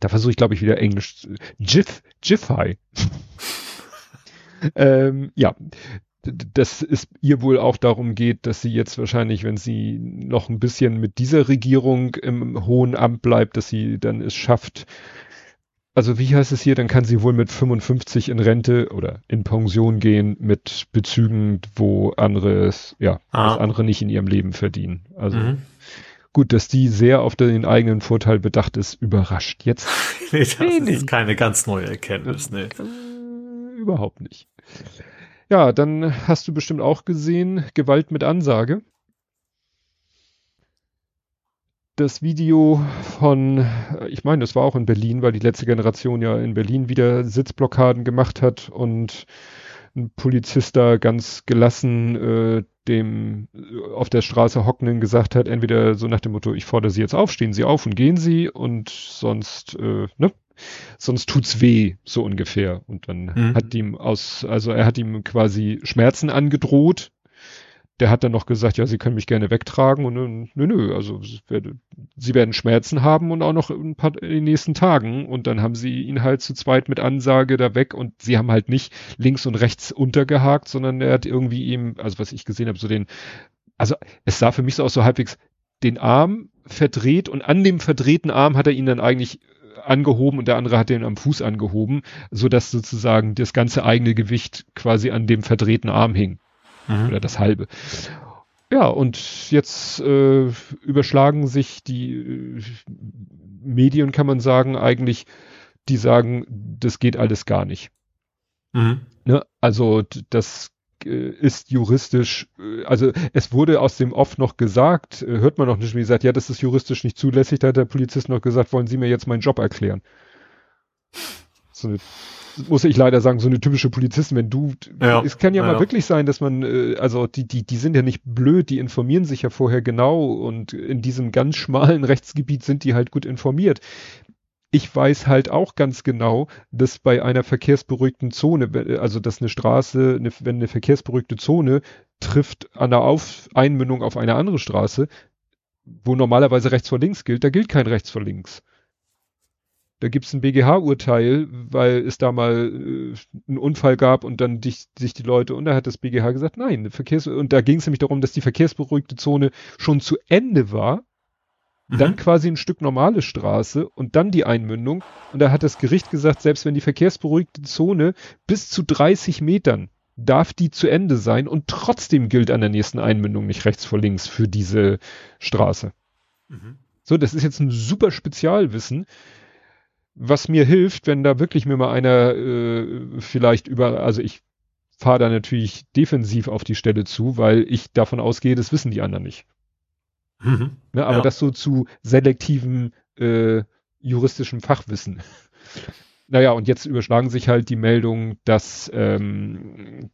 Da versuche ich, glaube ich, wieder Englisch. Giff, Giffey. ähm, ja, dass es ihr wohl auch darum geht, dass sie jetzt wahrscheinlich, wenn sie noch ein bisschen mit dieser Regierung im hohen Amt bleibt, dass sie dann es schafft, also wie heißt es hier, dann kann sie wohl mit 55 in Rente oder in Pension gehen mit Bezügen, wo andere, ja, ah. andere nicht in ihrem Leben verdienen. Also mhm. gut, dass die sehr auf den eigenen Vorteil bedacht ist, überrascht. Jetzt nee, das nee, ist keine ganz neue Erkenntnis, ne. Überhaupt nicht. Ja, dann hast du bestimmt auch gesehen, Gewalt mit Ansage. Das Video von, ich meine, das war auch in Berlin, weil die letzte Generation ja in Berlin wieder Sitzblockaden gemacht hat und ein Polizist da ganz gelassen äh, dem auf der Straße hockenden gesagt hat, entweder so nach dem Motto, ich fordere Sie jetzt auf, stehen Sie auf und gehen Sie und sonst, äh, ne, sonst tut's weh, so ungefähr. Und dann mhm. hat ihm aus, also er hat ihm quasi Schmerzen angedroht. Der hat dann noch gesagt, ja, Sie können mich gerne wegtragen und nö, nö, also Sie werden Schmerzen haben und auch noch ein paar in den nächsten Tagen. Und dann haben sie ihn halt zu zweit mit Ansage da weg und sie haben halt nicht links und rechts untergehakt, sondern er hat irgendwie ihm, also was ich gesehen habe, so den, also es sah für mich so aus, so halbwegs den Arm verdreht und an dem verdrehten Arm hat er ihn dann eigentlich angehoben und der andere hat den am Fuß angehoben, so dass sozusagen das ganze eigene Gewicht quasi an dem verdrehten Arm hing. Mhm. Oder das halbe. Ja, und jetzt äh, überschlagen sich die äh, Medien, kann man sagen, eigentlich, die sagen, das geht alles gar nicht. Mhm. Ne? Also das äh, ist juristisch, äh, also es wurde aus dem Off noch gesagt, äh, hört man noch nicht, wie gesagt, ja, das ist juristisch nicht zulässig, da hat der Polizist noch gesagt, wollen Sie mir jetzt meinen Job erklären. So eine muss ich leider sagen, so eine typische Polizisten, wenn du, ja, es kann ja, ja, mal wirklich sein, dass man, äh, also die, die, die sind ja nicht blöd, die informieren sich ja vorher genau und in diesem ganz schmalen Rechtsgebiet sind die halt gut informiert. Ich weiß halt auch ganz genau, dass bei einer verkehrsberuhigten Zone, also dass eine Straße, eine, wenn eine verkehrsberuhigte Zone trifft an der auf Einmündung auf eine andere Straße, wo normalerweise rechts vor links gilt, da gilt kein rechts vor links. Da gibt's ein BGH-Urteil, weil es da mal äh, einen Unfall gab und dann dich, sich die Leute, und da hat das BGH gesagt, nein, Verkehrs und da ging es nämlich darum, dass die verkehrsberuhigte Zone schon zu Ende war, mhm. dann quasi ein Stück normale Straße und dann die Einmündung. Und da hat das Gericht gesagt, selbst wenn die verkehrsberuhigte Zone bis zu 30 Metern darf die zu Ende sein und trotzdem gilt an der nächsten Einmündung nicht rechts vor links für diese Straße. Mhm. So, das ist jetzt ein super Spezialwissen was mir hilft, wenn da wirklich mir mal einer äh, vielleicht über, also ich fahre da natürlich defensiv auf die Stelle zu, weil ich davon ausgehe, das wissen die anderen nicht. Mhm. Ne, aber ja. das so zu selektivem äh, juristischem Fachwissen. naja, und jetzt überschlagen sich halt die Meldungen, dass ähm,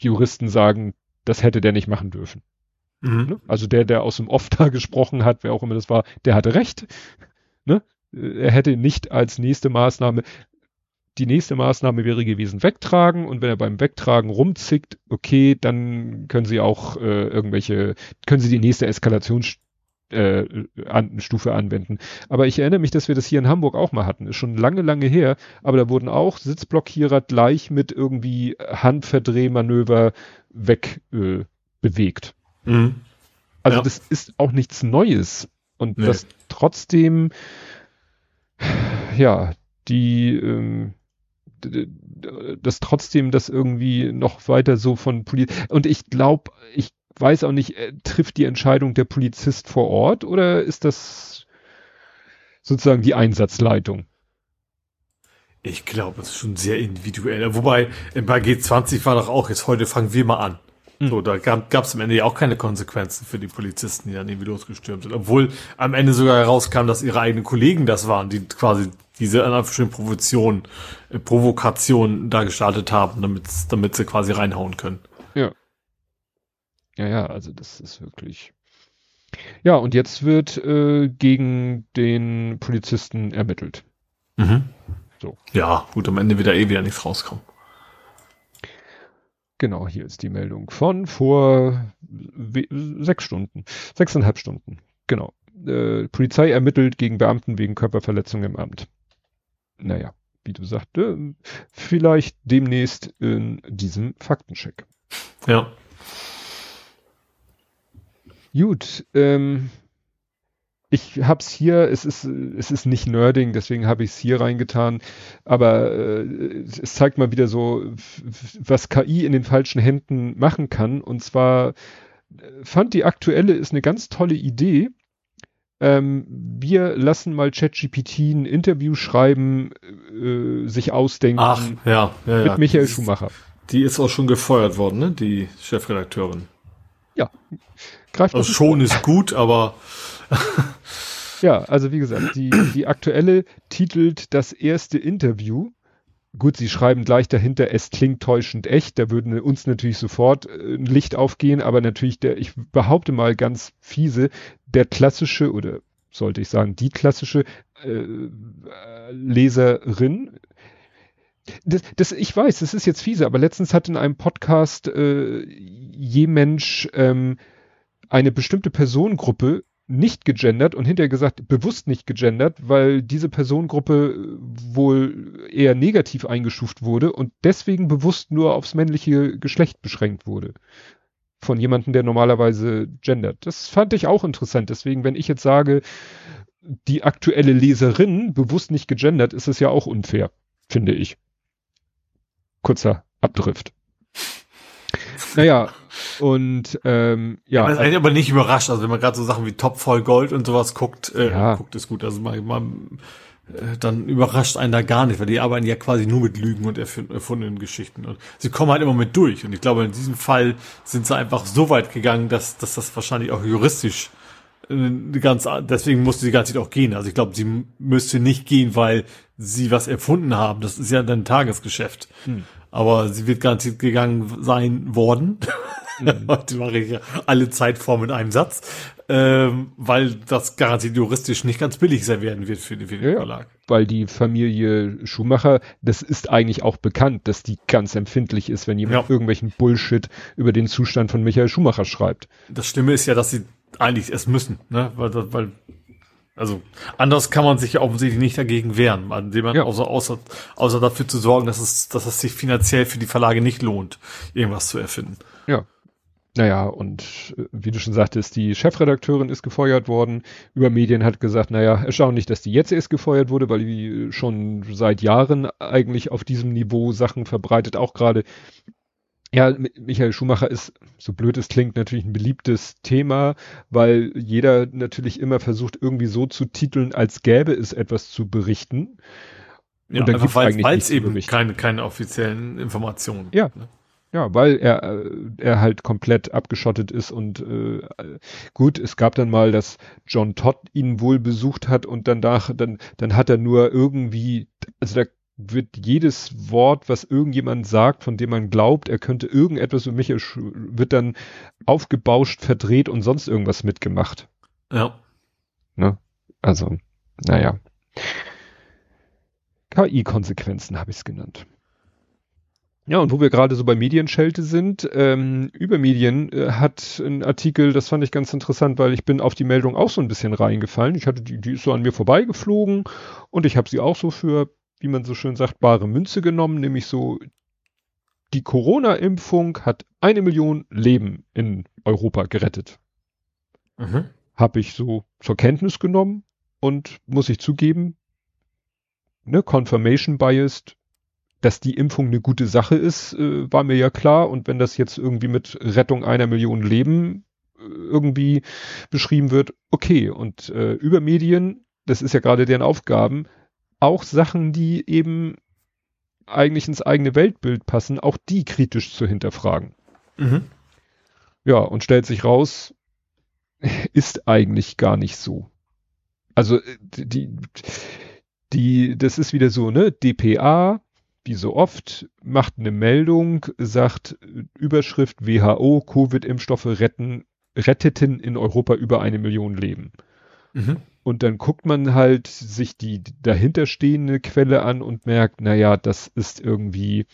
Juristen sagen, das hätte der nicht machen dürfen. Mhm. Ne? Also der, der aus dem Off da gesprochen hat, wer auch immer das war, der hatte recht. Ne? Er hätte nicht als nächste Maßnahme, die nächste Maßnahme wäre gewesen, wegtragen und wenn er beim Wegtragen rumzickt, okay, dann können sie auch äh, irgendwelche, können sie die nächste Eskalationsstufe äh, an, Stufe anwenden. Aber ich erinnere mich, dass wir das hier in Hamburg auch mal hatten. Ist schon lange, lange her. Aber da wurden auch Sitzblockierer gleich mit irgendwie Handverdrehmanöver weg äh, bewegt. Mhm. Also ja. das ist auch nichts Neues. Und nee. das trotzdem ja, die, ähm, das trotzdem das irgendwie noch weiter so von Polizei. Und ich glaube, ich weiß auch nicht, äh, trifft die Entscheidung der Polizist vor Ort oder ist das sozusagen die Einsatzleitung? Ich glaube, es ist schon sehr individuell. Wobei, bei G20 war doch auch jetzt, heute fangen wir mal an. So, hm. da gab es am Ende ja auch keine Konsequenzen für die Polizisten, die dann irgendwie losgestürmt sind. Obwohl am Ende sogar herauskam, dass ihre eigenen Kollegen das waren, die quasi diese Anführungsstrichen Provokation, äh, Provokation da gestartet haben, damit, damit sie quasi reinhauen können. Ja. Ja, ja, also das ist wirklich. Ja, und jetzt wird äh, gegen den Polizisten ermittelt. Mhm. So. Ja, gut, am Ende wird da eh wieder nichts rauskommen. Genau, hier ist die Meldung von vor sechs Stunden, sechseinhalb Stunden. Genau. Äh, Polizei ermittelt gegen Beamten wegen Körperverletzung im Amt. Naja, wie du sagte, vielleicht demnächst in diesem Faktencheck. Ja. Gut, ähm, ich hab's hier, es ist, es ist nicht Nerding, deswegen habe ich es hier reingetan, aber äh, es zeigt mal wieder so, was KI in den falschen Händen machen kann. Und zwar äh, fand die aktuelle ist eine ganz tolle Idee. Ähm, wir lassen mal ChatGPT ein Interview schreiben, äh, sich ausdenken. Ach, ja, ja, mit ja. Michael Schumacher. Die ist auch schon gefeuert worden, ne? Die Chefredakteurin. Ja. Greift also schon ist gut, aber ja, also wie gesagt, die, die aktuelle titelt das erste Interview. Gut, sie schreiben gleich dahinter, es klingt täuschend echt, da würden uns natürlich sofort äh, ein Licht aufgehen, aber natürlich der, ich behaupte mal ganz fiese, der klassische oder sollte ich sagen, die klassische äh, Leserin. Das, das, ich weiß, das ist jetzt fiese, aber letztens hat in einem Podcast äh, je Mensch ähm, eine bestimmte Personengruppe nicht gegendert und hinterher gesagt, bewusst nicht gegendert, weil diese Personengruppe äh, wohl eher negativ eingestuft wurde und deswegen bewusst nur aufs männliche Geschlecht beschränkt wurde. Von jemandem, der normalerweise gendert. Das fand ich auch interessant. Deswegen, wenn ich jetzt sage, die aktuelle Leserin bewusst nicht gegendert, ist es ja auch unfair, finde ich. Kurzer Abdrift. Naja, und ähm, ja. Das ist eigentlich aber nicht überrascht. Also wenn man gerade so Sachen wie Top voll Gold und sowas guckt, äh, ja. guckt ist gut. Also mal, mal äh, dann überrascht einen da gar nicht, weil die arbeiten ja quasi nur mit Lügen und erfundenen Geschichten. Und sie kommen halt immer mit durch. Und ich glaube, in diesem Fall sind sie einfach so weit gegangen, dass, dass das wahrscheinlich auch juristisch äh, ganz, deswegen musste sie ganz Zeit auch gehen. Also ich glaube, sie müsste nicht gehen, weil sie was erfunden haben. Das ist ja dann Tagesgeschäft. Hm. Aber sie wird garantiert gegangen sein worden. Mhm. Heute mache ich ja alle Zeitformen in einem Satz, ähm, weil das garantiert juristisch nicht ganz billig sein werden wird für, für den ja, Verlag. Weil die Familie Schumacher, das ist eigentlich auch bekannt, dass die ganz empfindlich ist, wenn jemand ja. irgendwelchen Bullshit über den Zustand von Michael Schumacher schreibt. Das Schlimme ist ja, dass sie eigentlich es müssen, ne? weil, weil also anders kann man sich ja offensichtlich nicht dagegen wehren, indem man ja. außer, außer, außer dafür zu sorgen, dass es, dass es sich finanziell für die Verlage nicht lohnt, irgendwas zu erfinden. Ja. Naja, und äh, wie du schon sagtest, die Chefredakteurin ist gefeuert worden. Über Medien hat gesagt, naja, erstaunlich, dass die jetzt erst gefeuert wurde, weil die schon seit Jahren eigentlich auf diesem Niveau Sachen verbreitet, auch gerade ja, Michael Schumacher ist, so blöd es klingt, natürlich ein beliebtes Thema, weil jeder natürlich immer versucht, irgendwie so zu titeln, als gäbe es etwas zu berichten. Ja, Und dann weil es eben keine, keine offiziellen Informationen. Ja. Ne? Ja, weil er, er halt komplett abgeschottet ist und äh, gut, es gab dann mal, dass John Todd ihn wohl besucht hat und danach, dann, dann hat er nur irgendwie, also da wird jedes Wort, was irgendjemand sagt, von dem man glaubt, er könnte irgendetwas über mich, wird dann aufgebauscht, verdreht und sonst irgendwas mitgemacht. Ja. Ne? Also, naja. KI-Konsequenzen habe ich es genannt. Ja, und wo wir gerade so bei Medienschelte sind, ähm, über Medien äh, hat ein Artikel, das fand ich ganz interessant, weil ich bin auf die Meldung auch so ein bisschen reingefallen. Ich hatte die, die ist so an mir vorbeigeflogen und ich habe sie auch so für wie man so schön sagt, bare Münze genommen, nämlich so, die Corona-Impfung hat eine Million Leben in Europa gerettet. Mhm. Habe ich so zur Kenntnis genommen und muss ich zugeben, ne, Confirmation Biased, dass die Impfung eine gute Sache ist, äh, war mir ja klar. Und wenn das jetzt irgendwie mit Rettung einer Million Leben äh, irgendwie beschrieben wird, okay. Und äh, über Medien, das ist ja gerade deren Aufgaben, auch Sachen, die eben eigentlich ins eigene Weltbild passen, auch die kritisch zu hinterfragen. Mhm. Ja, und stellt sich raus, ist eigentlich gar nicht so. Also äh, die, die, das ist wieder so, ne? DPA, wie so oft, macht eine Meldung, sagt Überschrift WHO, Covid-Impfstoffe retten, retteten in Europa über eine Million Leben. Mhm. Und dann guckt man halt sich die dahinterstehende Quelle an und merkt, naja, das ist irgendwie,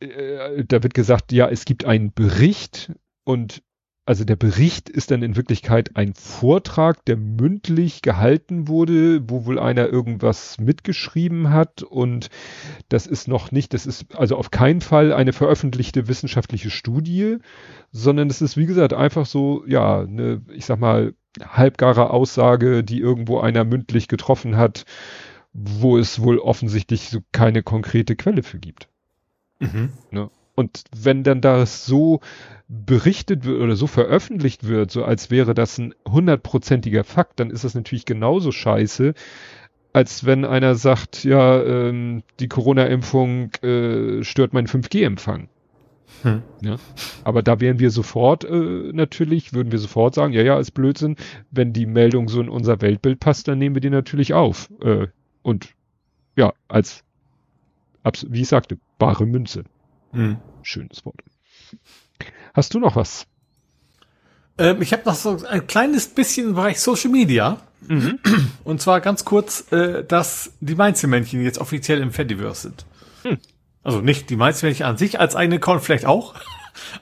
äh, da wird gesagt, ja, es gibt einen Bericht und also der Bericht ist dann in Wirklichkeit ein Vortrag, der mündlich gehalten wurde, wo wohl einer irgendwas mitgeschrieben hat und das ist noch nicht, das ist also auf keinen Fall eine veröffentlichte wissenschaftliche Studie, sondern es ist wie gesagt einfach so, ja, eine, ich sag mal, halbgare Aussage, die irgendwo einer mündlich getroffen hat, wo es wohl offensichtlich so keine konkrete Quelle für gibt. Mhm. Ne? Und wenn dann das so berichtet wird oder so veröffentlicht wird, so als wäre das ein hundertprozentiger Fakt, dann ist das natürlich genauso scheiße, als wenn einer sagt, ja, ähm, die Corona-Impfung äh, stört meinen 5G-Empfang. Hm. Ja. Aber da wären wir sofort äh, natürlich, würden wir sofort sagen, ja, ja, ist Blödsinn. Wenn die Meldung so in unser Weltbild passt, dann nehmen wir die natürlich auf. Äh, und ja, als, wie ich sagte, bare Münze. Hm. Schönes Wort. Hast du noch was? Ähm, ich habe noch so ein kleines bisschen im Bereich Social Media. Mhm. Und zwar ganz kurz, äh, dass die Mainzelmännchen jetzt offiziell im Fediverse sind. Hm. Also nicht die Mainzelmännchen an sich als eigene Account vielleicht auch.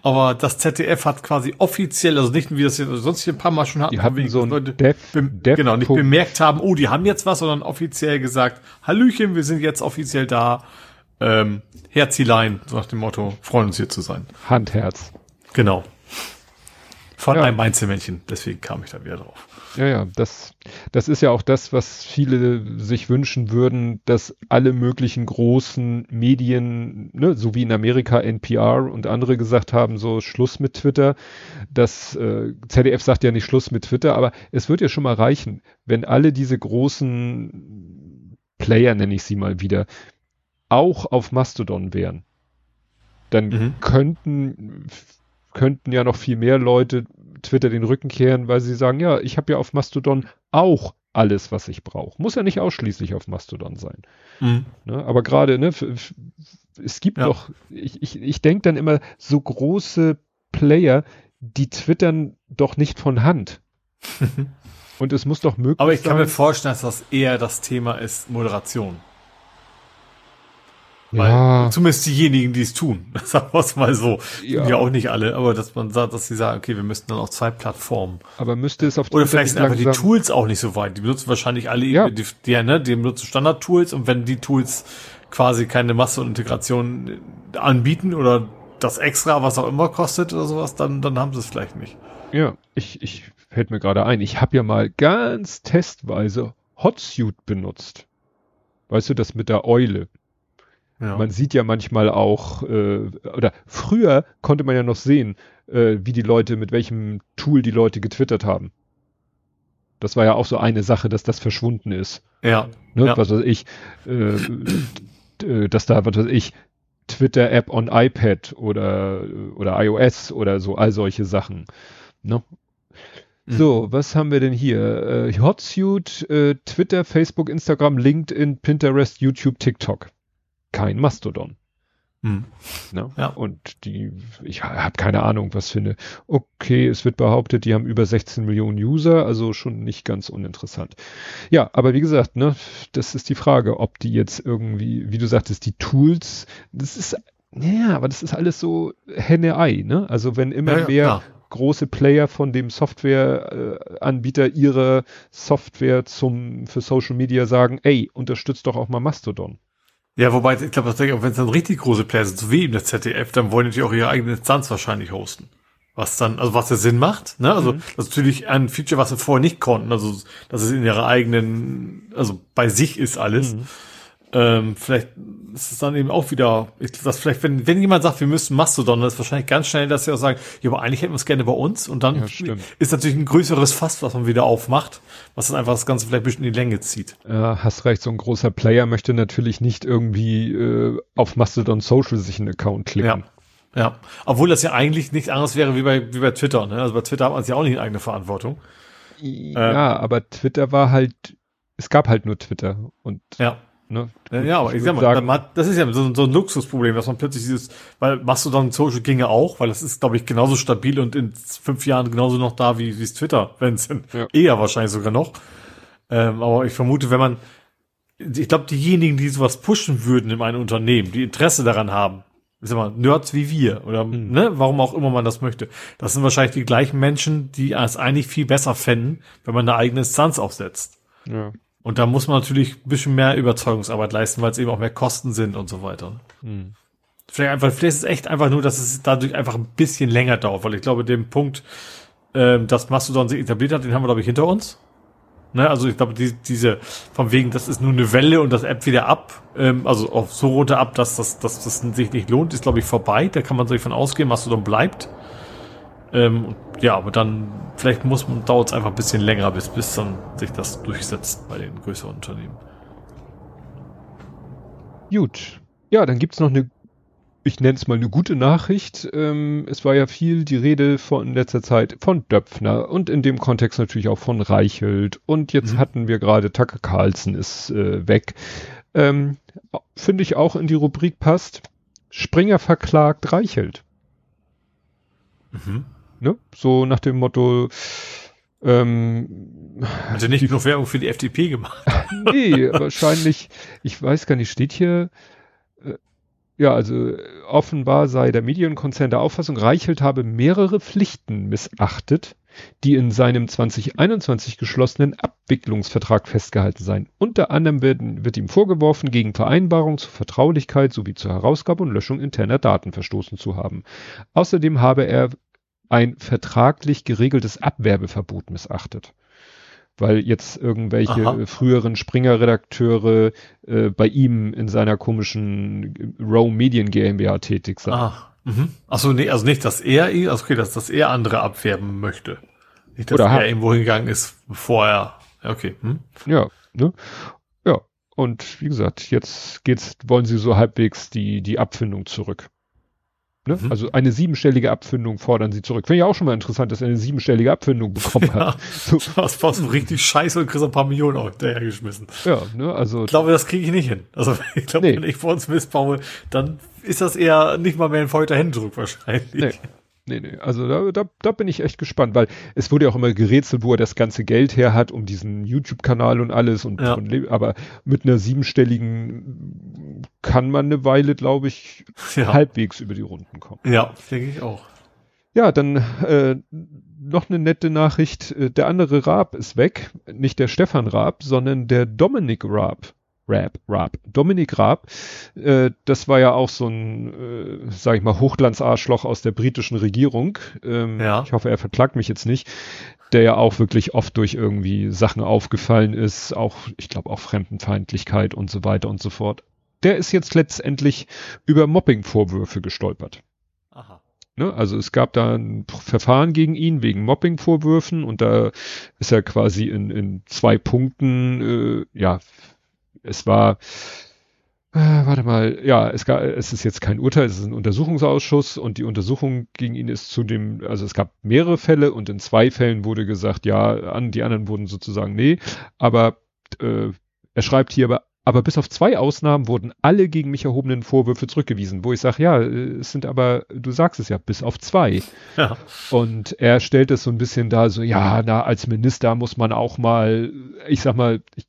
Aber das ZDF hat quasi offiziell, also nicht wie das sonst hier ein paar Mal schon hatten, die hatten so Leute Def, Def genau nicht bemerkt haben, oh, die haben jetzt was, sondern offiziell gesagt, Hallöchen, wir sind jetzt offiziell da. Ähm, Herzilein, so nach dem Motto, freuen uns hier zu sein. Handherz. Genau. Von ja. einem Einzelmännchen, deswegen kam ich da wieder drauf. Ja, ja, das, das ist ja auch das, was viele sich wünschen würden, dass alle möglichen großen Medien, ne, so wie in Amerika NPR und andere gesagt haben, so Schluss mit Twitter. Das äh, ZDF sagt ja nicht Schluss mit Twitter, aber es wird ja schon mal reichen, wenn alle diese großen Player, nenne ich sie mal wieder, auch auf Mastodon wären. Dann mhm. könnten könnten ja noch viel mehr Leute Twitter den Rücken kehren, weil sie sagen, ja, ich habe ja auf Mastodon auch alles, was ich brauche. Muss ja nicht ausschließlich auf Mastodon sein. Mhm. Ne? Aber gerade, ne, es gibt ja. doch, ich, ich, ich denke dann immer, so große Player, die twittern doch nicht von Hand. Und es muss doch möglich sein. Aber ich kann sein, mir vorstellen, dass das eher das Thema ist Moderation. Weil ja. zumindest diejenigen, die es tun, sagen wir es mal so, ja. ja auch nicht alle, aber dass man sagt, dass sie sagen, okay, wir müssten dann auf zwei Plattformen. Aber müsste es auf Oder vielleicht sind einfach die Tools auch nicht so weit. Die benutzen wahrscheinlich alle, ja. die, die, ne, die benutzen Standard-Tools und wenn die Tools quasi keine Masse und Integration anbieten oder das extra, was auch immer kostet oder sowas, dann, dann haben sie es vielleicht nicht. Ja, ich, ich fällt mir gerade ein, ich habe ja mal ganz testweise Hotsuite benutzt. Weißt du, das mit der Eule. Ja. Man sieht ja manchmal auch, äh, oder früher konnte man ja noch sehen, äh, wie die Leute, mit welchem Tool die Leute getwittert haben. Das war ja auch so eine Sache, dass das verschwunden ist. Ja. Ne? ja. Was weiß ich, äh, äh, dass da, was weiß ich, Twitter-App on iPad oder, oder iOS oder so, all solche Sachen. Ne? Mhm. So, was haben wir denn hier? Äh, Hotsuite, äh, Twitter, Facebook, Instagram, LinkedIn, Pinterest, YouTube, TikTok kein Mastodon. Hm. Ne? Ja. Und die, ich habe keine Ahnung, was finde. Okay, es wird behauptet, die haben über 16 Millionen User, also schon nicht ganz uninteressant. Ja, aber wie gesagt, ne, das ist die Frage, ob die jetzt irgendwie, wie du sagtest, die Tools, das ist, ja, aber das ist alles so Henne-Ei, ne? Also wenn immer ja, ja, mehr klar. große Player von dem Softwareanbieter äh, ihre Software zum, für Social Media sagen, ey, unterstützt doch auch mal Mastodon. Ja, wobei, ich glaube, wenn es dann richtig große Player sind, so wie eben das ZDF, dann wollen die auch ihre eigene Instanz wahrscheinlich hosten. Was dann, also was der Sinn macht, ne? Also, mhm. das ist natürlich ein Feature, was sie vorher nicht konnten. Also, dass es in ihrer eigenen, also bei sich ist alles. Mhm. Ähm, vielleicht ist es dann eben auch wieder, ich, das vielleicht, wenn, wenn jemand sagt, wir müssen Mastodon, dann ist wahrscheinlich ganz schnell, dass sie auch sagen, ja, aber eigentlich hätten wir es gerne bei uns und dann ja, ist natürlich ein größeres Fass, was man wieder aufmacht, was dann einfach das Ganze vielleicht ein bisschen in die Länge zieht. Ja, hast recht, so ein großer Player möchte natürlich nicht irgendwie äh, auf Mastodon Social sich einen Account klicken. Ja. Ja, obwohl das ja eigentlich nichts anderes wäre wie bei, wie bei Twitter. Ne? Also bei Twitter hat man ja auch nicht eine eigene Verantwortung. Ja, ähm, aber Twitter war halt, es gab halt nur Twitter und ja. Ne? Ja, aber ich, sag mal, sagen, das ist ja so, so, ein Luxusproblem, dass man plötzlich dieses, weil Mastodon Social ginge auch, weil das ist, glaube ich, genauso stabil und in fünf Jahren genauso noch da wie, wie es Twitter, wenn es ja. eher wahrscheinlich sogar noch. Ähm, aber ich vermute, wenn man, ich glaube, diejenigen, die sowas pushen würden in einem Unternehmen, die Interesse daran haben, ich sag mal, Nerds wie wir oder mhm. ne, warum auch immer man das möchte, das sind wahrscheinlich die gleichen Menschen, die es eigentlich viel besser fänden, wenn man eine eigene Instanz aufsetzt. Ja. Und da muss man natürlich ein bisschen mehr Überzeugungsarbeit leisten, weil es eben auch mehr Kosten sind und so weiter. Hm. Vielleicht einfach, vielleicht ist es echt einfach nur, dass es dadurch einfach ein bisschen länger dauert, weil ich glaube, den Punkt, ähm, dass Mastodon sich etabliert hat, den haben wir, glaube ich, hinter uns. Ne, also ich glaube, die, diese, von wegen, das ist nur eine Welle und das App wieder ab, ähm, also auf so runter ab, dass das, dass das sich nicht lohnt, ist, glaube ich, vorbei. Da kann man sich von ausgehen, Mastodon bleibt. Ähm, ja, aber dann, vielleicht muss man, dauert es einfach ein bisschen länger, bis, bis dann sich das durchsetzt bei den größeren Unternehmen. Gut. Ja, dann gibt's noch eine, ich nenne es mal eine gute Nachricht. Ähm, es war ja viel die Rede von letzter Zeit von Döpfner und in dem Kontext natürlich auch von Reichelt. Und jetzt mhm. hatten wir gerade Tucker Carlson ist äh, weg. Ähm, Finde ich auch in die Rubrik passt. Springer verklagt Reichelt. Mhm. Ne? So nach dem Motto, ähm, Hat er nicht genug Werbung für die FDP gemacht? nee, wahrscheinlich, ich weiß gar nicht, steht hier, äh, ja, also offenbar sei der Medienkonzern der Auffassung, Reichelt habe mehrere Pflichten missachtet, die in seinem 2021 geschlossenen Abwicklungsvertrag festgehalten seien. Unter anderem werden, wird ihm vorgeworfen, gegen Vereinbarungen zur Vertraulichkeit sowie zur Herausgabe und Löschung interner Daten verstoßen zu haben. Außerdem habe er ein vertraglich geregeltes Abwerbeverbot missachtet. Weil jetzt irgendwelche Aha. früheren Springer-Redakteure äh, bei ihm in seiner komischen Row Medien GmbH tätig sind. Ach, mhm. Achso, nee, also nicht, dass er, also okay, dass, dass er andere abwerben möchte. Nicht, dass Oder er irgendwo hingegangen ist, bevor er, okay. Hm? Ja, ne? Ja. Und wie gesagt, jetzt geht's, wollen sie so halbwegs die, die Abfindung zurück. Ne? Mhm. Also eine siebenstellige Abfindung fordern sie zurück. Finde ich auch schon mal interessant, dass er eine siebenstellige Abfindung bekommen ja, hat. So. Das war so richtig scheiße und kriegst ein paar Millionen auch hinterhergeschmissen. Ja, ne, also. Ich glaube, das kriege ich nicht hin. Also ich glaube, nee. wenn ich vor uns missbaue, dann ist das eher nicht mal mehr ein feuchter Händedruck wahrscheinlich. Nee. Nee, nee, also da, da, da bin ich echt gespannt, weil es wurde ja auch immer gerätselt, wo er das ganze Geld her hat, um diesen YouTube-Kanal und alles und, ja. und, aber mit einer siebenstelligen kann man eine Weile, glaube ich, ja. halbwegs über die Runden kommen. Ja, denke ich auch. Ja, dann äh, noch eine nette Nachricht. Äh, der andere Raab ist weg. Nicht der Stefan Raab, sondern der Dominik Raab. Raab, Raab. Dominik Raab, äh, das war ja auch so ein, äh, sag ich mal, Hochglanzarschloch aus der britischen Regierung. Ähm, ja. Ich hoffe, er verklagt mich jetzt nicht. Der ja auch wirklich oft durch irgendwie Sachen aufgefallen ist, auch, ich glaube, auch Fremdenfeindlichkeit und so weiter und so fort. Der ist jetzt letztendlich über Mobbing-Vorwürfe gestolpert. Aha. Ne, also es gab da ein Verfahren gegen ihn wegen Mobbing-Vorwürfen und da ist er quasi in, in zwei Punkten äh, ja es war, äh, warte mal, ja, es gab, es ist jetzt kein Urteil, es ist ein Untersuchungsausschuss und die Untersuchung gegen ihn ist zu dem, also es gab mehrere Fälle und in zwei Fällen wurde gesagt, ja, an, die anderen wurden sozusagen nee, aber äh, er schreibt hier aber, aber bis auf zwei Ausnahmen wurden alle gegen mich erhobenen Vorwürfe zurückgewiesen, wo ich sage, ja, es sind aber, du sagst es ja, bis auf zwei. Ja. Und er stellt es so ein bisschen da, so, ja, na, als Minister muss man auch mal, ich sag mal, ich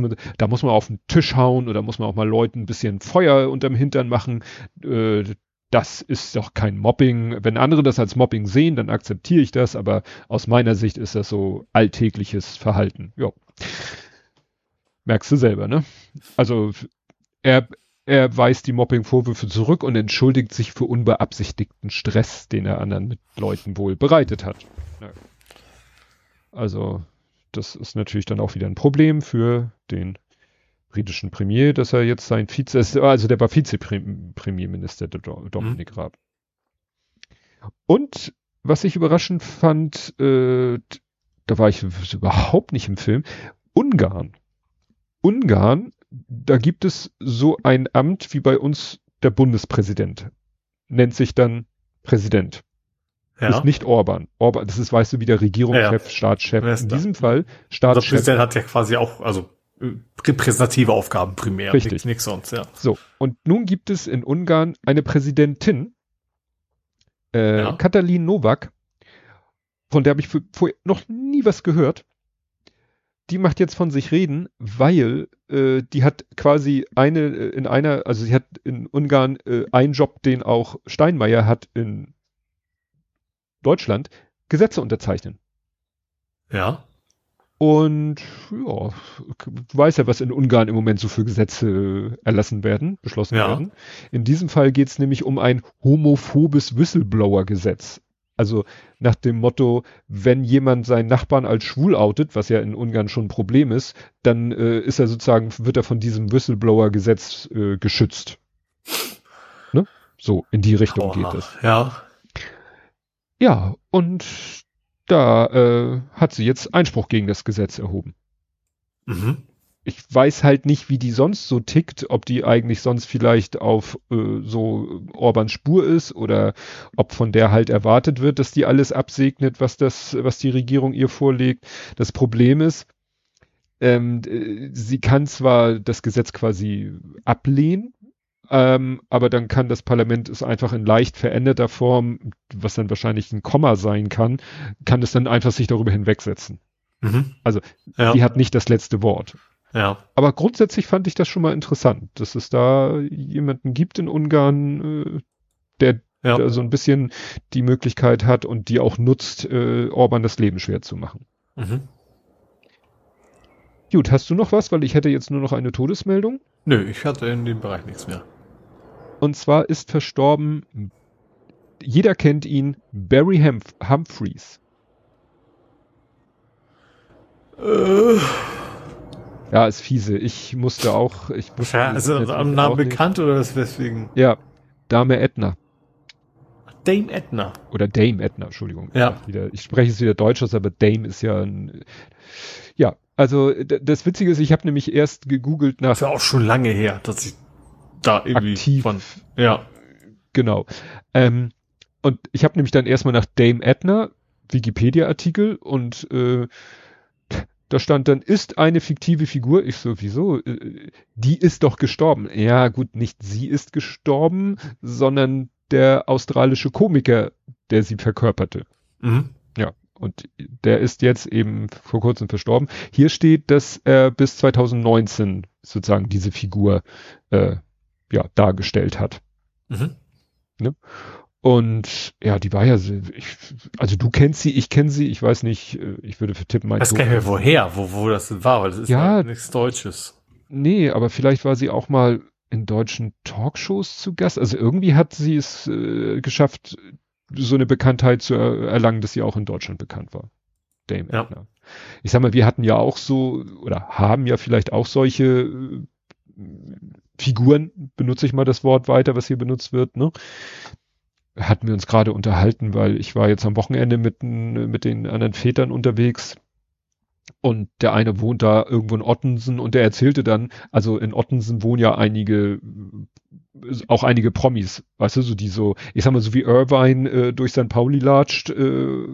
mit, da muss man auf den Tisch hauen oder muss man auch mal Leuten ein bisschen Feuer unterm Hintern machen. Äh, das ist doch kein Mobbing. Wenn andere das als Mobbing sehen, dann akzeptiere ich das, aber aus meiner Sicht ist das so alltägliches Verhalten. Ja. Merkst du selber, ne? Also er, er weist die Mobbing-Vorwürfe zurück und entschuldigt sich für unbeabsichtigten Stress, den er anderen Leuten wohl bereitet hat. Also das ist natürlich dann auch wieder ein Problem für den britischen Premier, dass er jetzt sein Vize, also der war Vizepremierminister, Dominik mhm. Raab. Und was ich überraschend fand, äh, da war ich überhaupt nicht im Film, Ungarn. Ungarn, da gibt es so ein Amt wie bei uns der Bundespräsident. Nennt sich dann Präsident. Ja. Ist nicht Orban. Orban, das ist, weißt du, wie der Regierungschef, ja, Staatschef. In diesem Fall Staatschef. Der Präsident hat ja quasi auch, also äh, repräsentative Aufgaben primär. Richtig. Nichts sonst, ja. So. Und nun gibt es in Ungarn eine Präsidentin, äh, ja. Katalin Nowak, von der habe ich vorher noch nie was gehört. Die macht jetzt von sich reden, weil äh, die hat quasi eine äh, in einer, also sie hat in Ungarn äh, einen Job, den auch Steinmeier hat in Deutschland Gesetze unterzeichnen. Ja. Und ja, du weißt ja, was in Ungarn im Moment so für Gesetze erlassen werden, beschlossen ja. werden. In diesem Fall geht es nämlich um ein homophobes Whistleblower-Gesetz. Also nach dem Motto, wenn jemand seinen Nachbarn als schwul outet, was ja in Ungarn schon ein Problem ist, dann äh, ist er sozusagen, wird er von diesem Whistleblower-Gesetz äh, geschützt. Ne? So, in die Richtung Oha. geht es. Ja. Ja, und da äh, hat sie jetzt Einspruch gegen das Gesetz erhoben. Mhm. Ich weiß halt nicht, wie die sonst so tickt, ob die eigentlich sonst vielleicht auf äh, so Orbans Spur ist oder ob von der halt erwartet wird, dass die alles absegnet, was das, was die Regierung ihr vorlegt. Das Problem ist, ähm, sie kann zwar das Gesetz quasi ablehnen, ähm, aber dann kann das Parlament es einfach in leicht veränderter Form, was dann wahrscheinlich ein Komma sein kann, kann es dann einfach sich darüber hinwegsetzen. Mhm. Also ja. die hat nicht das letzte Wort. Ja. Aber grundsätzlich fand ich das schon mal interessant, dass es da jemanden gibt in Ungarn, äh, der, ja. der so ein bisschen die Möglichkeit hat und die auch nutzt, äh, Orban das Leben schwer zu machen. Mhm. Gut, hast du noch was? Weil ich hätte jetzt nur noch eine Todesmeldung. Nö, ich hatte in dem Bereich nichts mehr. Und zwar ist verstorben, jeder kennt ihn, Barry Humph Humphreys. Äh. Ja, ist fiese. Ich musste auch, ich musste. Ja, also am Namen bekannt oder was deswegen? Ja, Dame Edna. Dame Edna. Oder Dame Edna, Entschuldigung. Ja. Wieder, ich spreche es wieder Deutsch aus, aber Dame ist ja ein, ja, also das Witzige ist, ich habe nämlich erst gegoogelt nach. Das ist ja auch schon lange her, dass ich da irgendwie aktiv von, ja. Genau. Ähm, und ich habe nämlich dann erstmal nach Dame Edna Wikipedia-Artikel und äh, da stand dann, ist eine fiktive Figur. Ich so, wieso? Äh, die ist doch gestorben. Ja, gut, nicht sie ist gestorben, sondern der australische Komiker, der sie verkörperte. Mhm. Ja, und der ist jetzt eben vor kurzem verstorben. Hier steht, dass er bis 2019 sozusagen diese Figur äh, ja, dargestellt hat. Mhm. Ne? Und ja, die war ja, ich, also du kennst sie, ich kenne sie, ich weiß nicht, äh, ich würde für tippen mein Das kann ich woher, wo, wo das war, weil das ist ja, ja nichts Deutsches. Nee, aber vielleicht war sie auch mal in deutschen Talkshows zu Gast. Also irgendwie hat sie es äh, geschafft, so eine Bekanntheit zu er erlangen, dass sie auch in Deutschland bekannt war. Dame ja. Edna. Ich sag mal, wir hatten ja auch so, oder haben ja vielleicht auch solche äh, Figuren, benutze ich mal das Wort weiter, was hier benutzt wird, ne? hatten wir uns gerade unterhalten, weil ich war jetzt am Wochenende mit, mit den anderen Vätern unterwegs und der eine wohnt da irgendwo in Ottensen und der erzählte dann, also in Ottensen wohnen ja einige, auch einige Promis, weißt du, so die so, ich sag mal, so wie Irvine äh, durch St. Pauli latscht, äh,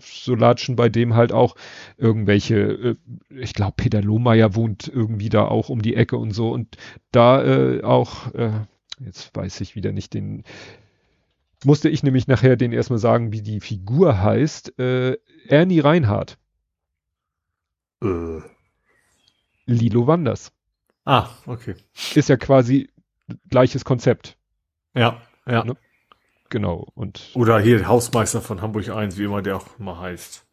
so latschen bei dem halt auch irgendwelche, äh, ich glaube Peter Lohmeier wohnt irgendwie da auch um die Ecke und so und da äh, auch, äh, jetzt weiß ich wieder nicht den, musste ich nämlich nachher den erstmal sagen, wie die Figur heißt. Äh, Ernie Reinhardt. Äh. Lilo Wanders. Ah, okay. Ist ja quasi gleiches Konzept. Ja, ja. Ne? Genau. Und Oder hier Hausmeister von Hamburg 1, wie immer der auch immer heißt.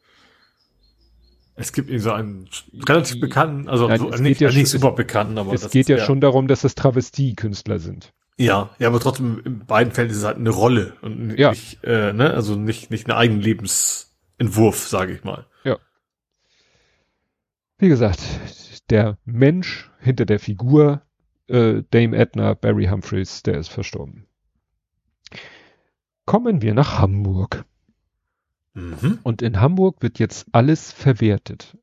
Es gibt eben so einen relativ bekannten, also Nein, so, nicht, ja nicht super bekannten, aber es geht ja schon darum, dass das Travestie-Künstler sind. Ja, ja, aber trotzdem in beiden Fällen ist es halt eine Rolle und ja. nicht, äh, ne, also nicht nicht ein Eigenlebensentwurf, sage ich mal. Wie gesagt, der Mensch hinter der Figur äh, Dame Edna, Barry Humphreys, der ist verstorben. Kommen wir nach Hamburg. Mhm. Und in Hamburg wird jetzt alles verwertet.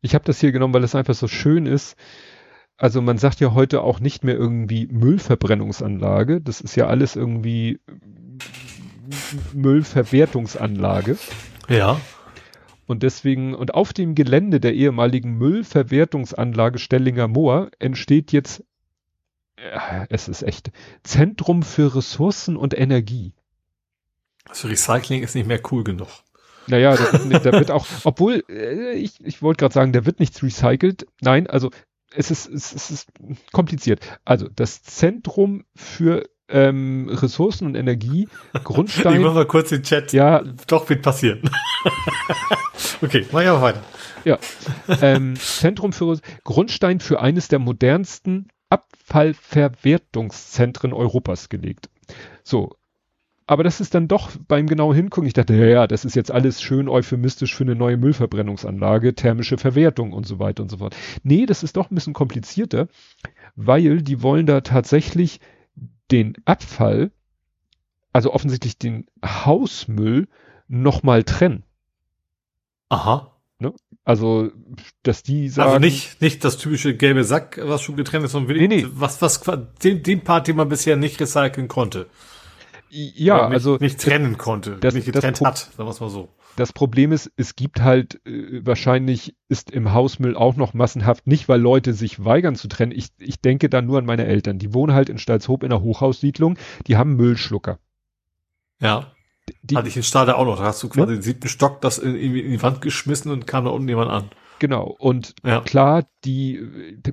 Ich habe das hier genommen, weil es einfach so schön ist also man sagt ja heute auch nicht mehr irgendwie Müllverbrennungsanlage. Das ist ja alles irgendwie Müllverwertungsanlage. Ja. Und deswegen, und auf dem Gelände der ehemaligen Müllverwertungsanlage Stellinger Moor entsteht jetzt, ja, es ist echt, Zentrum für Ressourcen und Energie. Also Recycling ist nicht mehr cool genug. Naja, da wird, da wird auch, obwohl, äh, ich, ich wollte gerade sagen, da wird nichts recycelt. Nein, also es ist, es, es ist kompliziert. Also das Zentrum für ähm, Ressourcen und Energie, Grundstein. Ich mach mal kurz den Chat. Ja. Doch, wird passieren. okay, mach ich aber weiter. Ja. Ähm, Zentrum für Grundstein für eines der modernsten Abfallverwertungszentren Europas gelegt. So, aber das ist dann doch beim genauen Hingucken, ich dachte, ja, ja, das ist jetzt alles schön euphemistisch für eine neue Müllverbrennungsanlage, thermische Verwertung und so weiter und so fort. Nee, das ist doch ein bisschen komplizierter, weil die wollen da tatsächlich den Abfall, also offensichtlich den Hausmüll, nochmal trennen. Aha. Ne? Also, dass die sagen. Also nicht, nicht das typische gelbe Sack, was schon getrennt ist, sondern nee, nee. was, was, den, den Part, den man bisher nicht recyceln konnte. Ja, nicht, also. Nicht trennen konnte, das, nicht getrennt hat, sagen wir es mal so. Das Problem ist, es gibt halt, äh, wahrscheinlich ist im Hausmüll auch noch massenhaft, nicht weil Leute sich weigern zu trennen. Ich, ich denke da nur an meine Eltern. Die wohnen halt in Stalzhoop in einer Hochhaussiedlung, die haben Müllschlucker. Ja. Die, Hatte ich in Stade auch noch. Da hast du quasi ja? den siebten Stock das in, in, die Wand geschmissen und kam da unten jemand an. Genau. Und ja. klar, die,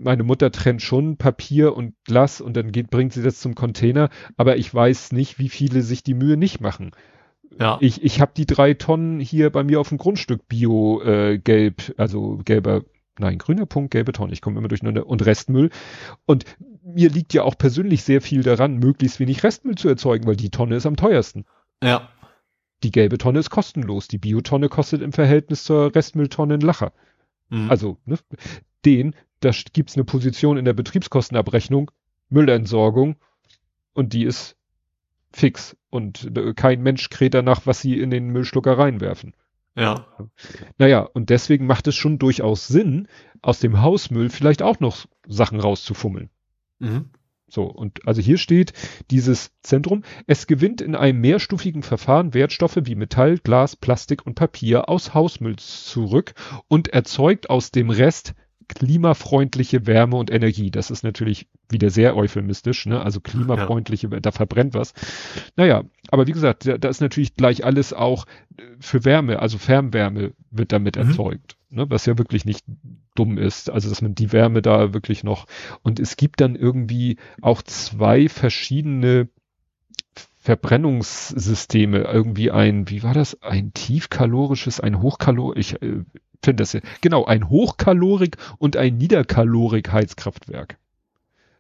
meine Mutter trennt schon Papier und Glas und dann geht, bringt sie das zum Container, aber ich weiß nicht, wie viele sich die Mühe nicht machen. Ja. Ich, ich habe die drei Tonnen hier bei mir auf dem Grundstück Bio äh, gelb, also gelber, nein, grüner Punkt, gelbe Tonne, ich komme immer durcheinander und Restmüll. Und mir liegt ja auch persönlich sehr viel daran, möglichst wenig Restmüll zu erzeugen, weil die Tonne ist am teuersten. Ja. Die gelbe Tonne ist kostenlos, die Biotonne kostet im Verhältnis zur Restmülltonne ein Lacher. Mhm. Also ne, den, da gibt's eine Position in der Betriebskostenabrechnung, Müllentsorgung und die ist fix und äh, kein Mensch kräht danach, was sie in den Müllschlucker reinwerfen. Ja. Naja, und deswegen macht es schon durchaus Sinn, aus dem Hausmüll vielleicht auch noch Sachen rauszufummeln. Mhm. So, und also hier steht dieses Zentrum, es gewinnt in einem mehrstufigen Verfahren Wertstoffe wie Metall, Glas, Plastik und Papier aus Hausmüll zurück und erzeugt aus dem Rest klimafreundliche Wärme und Energie. Das ist natürlich wieder sehr euphemistisch, ne? Also klimafreundliche, ja. da verbrennt was. Naja, aber wie gesagt, da, da, ist natürlich gleich alles auch für Wärme, also Fernwärme wird damit mhm. erzeugt, ne? Was ja wirklich nicht dumm ist. Also dass man die Wärme da wirklich noch und es gibt dann irgendwie auch zwei verschiedene Verbrennungssysteme, irgendwie ein, wie war das, ein tiefkalorisches, ein hochkalor, ich äh, finde das ja, genau, ein Hochkalorik und ein Niederkalorik Heizkraftwerk.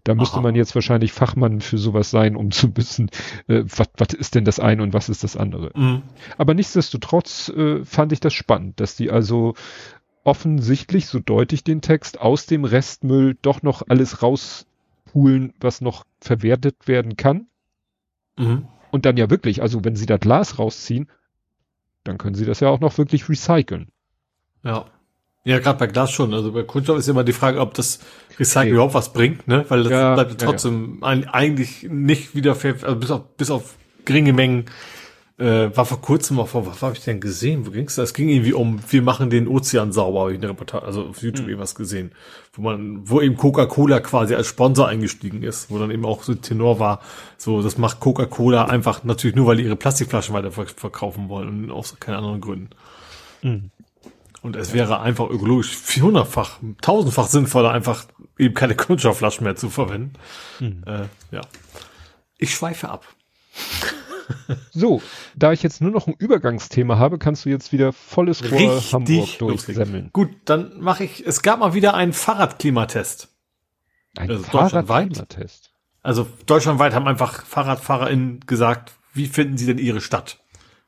Da müsste Aha. man jetzt wahrscheinlich Fachmann für sowas sein, um zu wissen, äh, was ist denn das eine und was ist das andere. Mhm. Aber nichtsdestotrotz äh, fand ich das spannend, dass die also offensichtlich, so deutlich den Text, aus dem Restmüll doch noch alles rauspulen, was noch verwertet werden kann. Mhm. Und dann ja wirklich, also wenn sie da Glas rausziehen, dann können sie das ja auch noch wirklich recyceln. Ja. Ja, gerade bei Glas schon. Also bei Kunststoff ist immer die Frage, ob das Recycling okay. überhaupt was bringt, ne? Weil das ja, bleibt trotzdem ja, ja. eigentlich nicht wieder, also bis auf, bis auf geringe Mengen äh, war vor kurzem mal vor, was habe ich denn gesehen? Wo ging's da? Es ging irgendwie um, wir machen den Ozean sauber, habe ich eine Reportage, also auf YouTube mhm. irgendwas gesehen, wo man, wo eben Coca-Cola quasi als Sponsor eingestiegen ist, wo dann eben auch so Tenor war, so, das macht Coca-Cola einfach natürlich nur, weil die ihre Plastikflaschen weiter verkaufen wollen und aus keinen anderen Gründen. Mhm. Und es wäre einfach ökologisch 400-fach, tausendfach sinnvoller, einfach eben keine Kunststoffflaschen mehr zu verwenden. Mhm. Äh, ja. Ich schweife ab. So, da ich jetzt nur noch ein Übergangsthema habe, kannst du jetzt wieder volles Rohr Richtig Hamburg durchsemmeln. Gut, dann mache ich, es gab mal wieder einen Fahrradklimatest. Ein also Fahrradklimatest? Also deutschlandweit haben einfach FahrradfahrerInnen gesagt, wie finden sie denn ihre Stadt?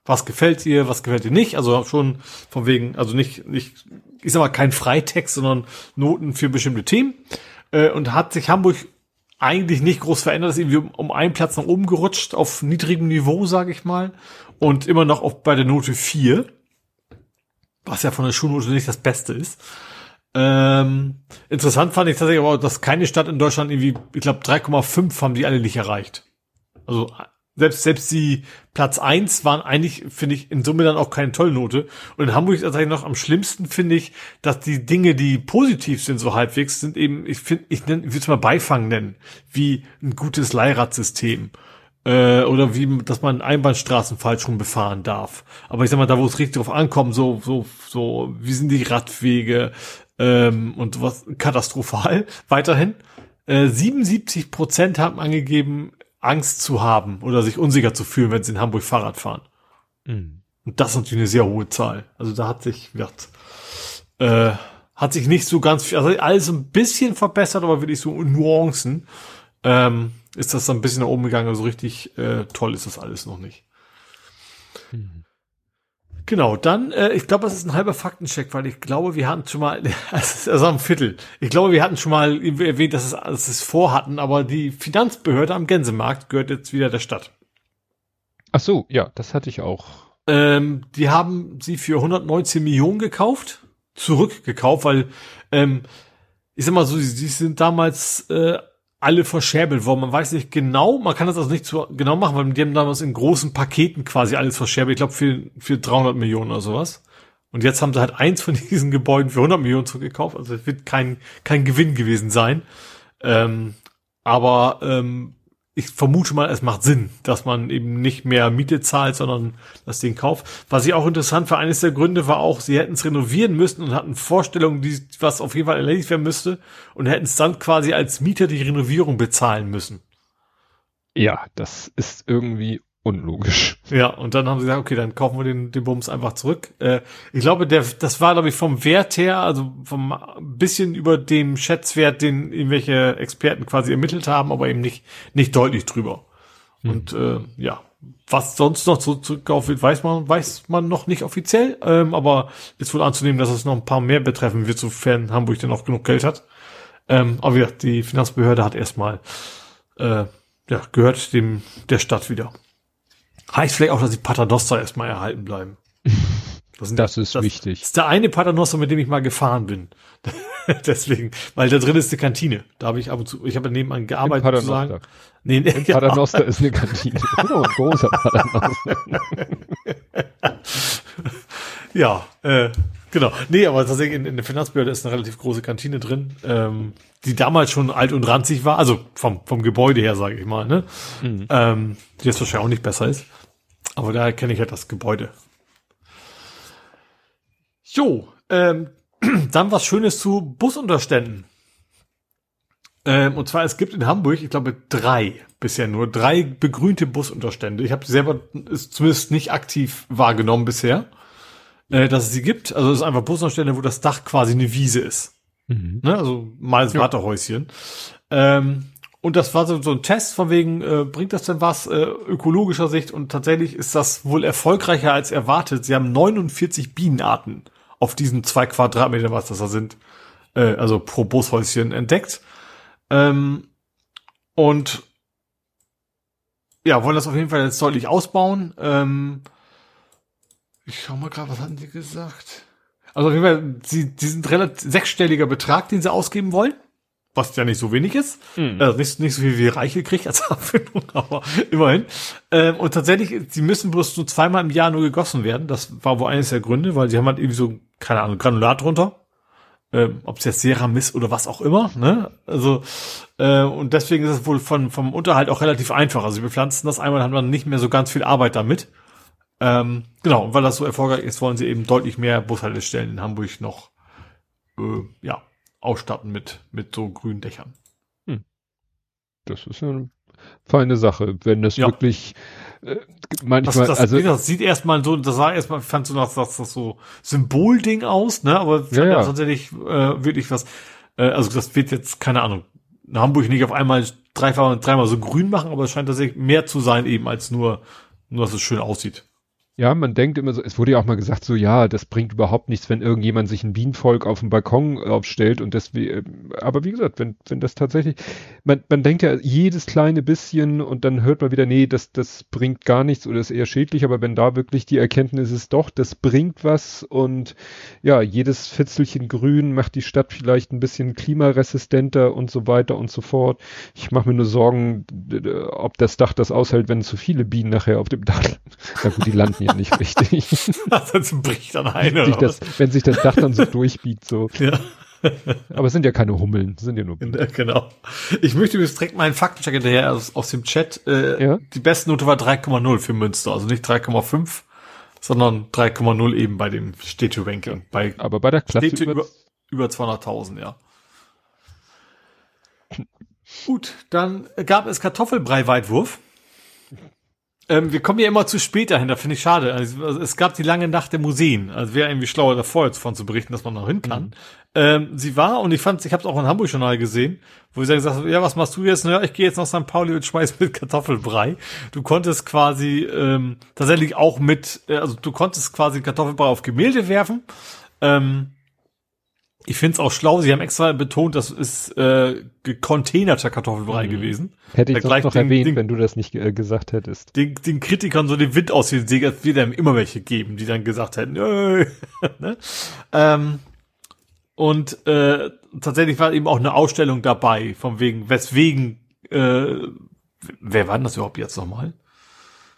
Was gefällt ihr, was gefällt ihr nicht? Also schon von wegen, also nicht, nicht, ich sag mal, kein Freitext, sondern Noten für bestimmte Themen. Äh, und hat sich Hamburg eigentlich nicht groß verändert, ist irgendwie um, einen Platz nach oben gerutscht, auf niedrigem Niveau, sage ich mal. Und immer noch auf, bei der Note 4, was ja von der Schulnote nicht das Beste ist. Ähm, interessant fand ich tatsächlich aber, dass keine Stadt in Deutschland irgendwie, ich glaube 3,5 haben die alle nicht erreicht. Also selbst, selbst die Platz eins waren eigentlich, finde ich, in Summe dann auch keine Tollnote. Und in Hamburg ist tatsächlich noch am schlimmsten, finde ich, dass die Dinge, die positiv sind, so halbwegs, sind eben, ich finde, ich, nenn, ich würde es mal Beifang nennen, wie ein gutes Leihradsystem. Äh, oder wie, dass man Einbahnstraßen falsch rum befahren darf. Aber ich sag mal, da wo es richtig drauf ankommt, so, so, so, wie sind die Radwege ähm, und was katastrophal weiterhin. Äh, 77 Prozent haben angegeben, Angst zu haben oder sich unsicher zu fühlen, wenn sie in Hamburg Fahrrad fahren. Mhm. Und das ist natürlich eine sehr hohe Zahl. Also da hat sich, wird, äh, hat sich nicht so ganz viel, also alles ein bisschen verbessert, aber wirklich so in Nuancen, ähm, ist das dann ein bisschen nach oben gegangen. Also richtig äh, toll ist das alles noch nicht. Mhm. Genau, dann, äh, ich glaube, das ist ein halber Faktencheck, weil ich glaube, wir hatten schon mal, also ein Viertel, ich glaube, wir hatten schon mal erwähnt, dass es, dass es vorhatten, aber die Finanzbehörde am Gänsemarkt gehört jetzt wieder der Stadt. Ach so, ja, das hatte ich auch. Ähm, die haben sie für 119 Millionen gekauft, zurückgekauft, weil, ähm, ich sag mal so, sie, sie sind damals äh, alle verscherbelt worden. Man weiß nicht genau, man kann das also nicht so genau machen, weil die haben damals in großen Paketen quasi alles verscherbelt. Ich glaube für, für 300 Millionen oder sowas. Und jetzt haben sie halt eins von diesen Gebäuden für 100 Millionen zurückgekauft. Also es wird kein, kein Gewinn gewesen sein. Ähm, aber ähm, ich vermute mal, es macht Sinn, dass man eben nicht mehr Miete zahlt, sondern das Ding kauft. Was ich auch interessant für eines der Gründe war auch, sie hätten es renovieren müssen und hatten Vorstellungen, die, was auf jeden Fall erledigt werden müsste und hätten es dann quasi als Mieter die Renovierung bezahlen müssen. Ja, das ist irgendwie unlogisch. Ja, und dann haben sie gesagt, okay, dann kaufen wir den, den Bums einfach zurück. Äh, ich glaube, der, das war, glaube ich, vom Wert her, also vom bisschen über dem Schätzwert, den irgendwelche Experten quasi ermittelt haben, aber eben nicht, nicht deutlich drüber. Hm. Und äh, ja, was sonst noch zurückgekauft wird, weiß man, weiß man noch nicht offiziell, ähm, aber ist wohl anzunehmen, dass es noch ein paar mehr betreffen wird, sofern Hamburg denn auch genug Geld hat. Ähm, aber ja, die Finanzbehörde hat erstmal äh, ja, gehört dem der Stadt wieder. Heißt vielleicht auch, dass die Paternoster erstmal erhalten bleiben. Das, sind, das ist das, wichtig. Das ist der eine Paternoster, mit dem ich mal gefahren bin. Deswegen, weil da drin ist eine Kantine. Da habe ich ab und zu, ich habe nebenan gearbeitet zu sagen. Nee, nee, Im Paternoster ist eine Kantine. oh, ein großer Paternoster. Ja, äh, genau. Nee, aber tatsächlich in, in der Finanzbehörde ist eine relativ große Kantine drin, ähm, die damals schon alt und ranzig war, also vom, vom Gebäude her, sage ich mal, ne? Mhm. Ähm, die jetzt wahrscheinlich auch nicht besser ist. Aber daher kenne ich halt das Gebäude. Jo, ähm, dann was Schönes zu Busunterständen. Ähm, und zwar, es gibt in Hamburg, ich glaube, drei bisher nur, drei begrünte Busunterstände. Ich habe selber ist zumindest nicht aktiv wahrgenommen bisher, äh, dass es sie gibt. Also es ist einfach Busunterstände, wo das Dach quasi eine Wiese ist. Mhm. Ne? Also mal das ja. Wartehäuschen. Ähm, und das war so, so ein Test von wegen, äh, bringt das denn was äh, ökologischer Sicht? Und tatsächlich ist das wohl erfolgreicher als erwartet. Sie haben 49 Bienenarten auf diesen zwei Quadratmeter, was das da sind, äh, also pro Bushäuschen entdeckt. Ähm, und ja, wollen das auf jeden Fall jetzt deutlich ausbauen. Ähm, ich schau mal gerade, was hatten die gesagt? Also auf jeden Fall, sie, die sind relativ sechsstelliger Betrag, den sie ausgeben wollen. Was ja nicht so wenig ist. Mhm. Also nicht, nicht so viel wie Reiche kriegt als Abfindung, aber immerhin. Ähm, und tatsächlich, sie müssen bloß nur zweimal im Jahr nur gegossen werden. Das war wohl eines der Gründe, weil sie haben halt irgendwie so, keine Ahnung, Granulat drunter. Ähm, ob es jetzt Serum ist oder was auch immer, ne? Also, äh, und deswegen ist es wohl von, vom Unterhalt auch relativ einfach. Also wir pflanzen das einmal, haben dann nicht mehr so ganz viel Arbeit damit. Ähm, genau, und weil das so erfolgreich ist, wollen sie eben deutlich mehr Bushaltestellen in Hamburg noch äh, ja, ausstatten mit, mit so grünen Dächern. Hm. Das ist eine feine Sache, wenn das ja. wirklich äh, manchmal, das, das, also das sieht erstmal so, das sah erstmal, fand so das, das, das so Symbolding aus, ne? Aber ja, ja. tatsächlich äh, wirklich was. Äh, also das wird jetzt keine Ahnung. In Hamburg nicht auf einmal dreifach und dreimal so grün machen, aber es scheint tatsächlich mehr zu sein eben als nur, nur dass es schön aussieht. Ja, man denkt immer so, es wurde ja auch mal gesagt, so ja, das bringt überhaupt nichts, wenn irgendjemand sich ein Bienenvolk auf dem Balkon aufstellt und deswegen, aber wie gesagt, wenn, wenn das tatsächlich, man, man denkt ja jedes kleine bisschen und dann hört man wieder, nee, das, das bringt gar nichts oder ist eher schädlich, aber wenn da wirklich die Erkenntnis ist, doch, das bringt was und ja, jedes Fitzelchen Grün macht die Stadt vielleicht ein bisschen klimaresistenter und so weiter und so fort. Ich mache mir nur Sorgen, ob das Dach das aushält, wenn zu viele Bienen nachher auf dem Dach, na gut, die landen ja nicht richtig. Sonst bricht dann eine. Sich das, wenn sich das Dach dann so durchbiegt, so. Ja. Aber es sind ja keine Hummeln, es sind ja nur Bienen. Genau. Ich möchte übrigens direkt meinen Faktencheck hinterher aus, aus dem Chat. Äh, ja? Die beste Note war 3,0 für Münster, also nicht 3,5, sondern 3,0 eben bei dem Städte-Ranking. Bei Aber bei der Klasse Städte über, über 200.000, ja. Gut, dann gab es Kartoffelbrei-Weitwurf. Ähm, wir kommen ja immer zu spät dahin, da finde ich schade. Also, es gab die lange Nacht der Museen. Also wäre irgendwie schlauer davor jetzt von zu berichten, dass man noch hin kann. Mhm. Ähm, sie war, und ich fand, ich habe es auch in Hamburg schon mal gesehen, wo sie gesagt hat, ja, was machst du jetzt? Na, ich gehe jetzt nach St. Pauli und schmeiß mit Kartoffelbrei. Du konntest quasi ähm, tatsächlich auch mit, äh, also du konntest quasi Kartoffelbrei auf Gemälde werfen. Ähm, ich finde es auch schlau, sie haben extra betont, das ist äh, gecontainerter Kartoffelbrei mhm. gewesen. Hätte ich das noch den, erwähnt, den, wenn du das nicht äh, gesagt hättest. Den, den Kritikern so den Wind aus den Segeln, es wird einem immer welche geben, die dann gesagt hätten, ne? ähm, und äh, tatsächlich war eben auch eine Ausstellung dabei, von wegen, weswegen, äh, wer war denn das überhaupt jetzt nochmal?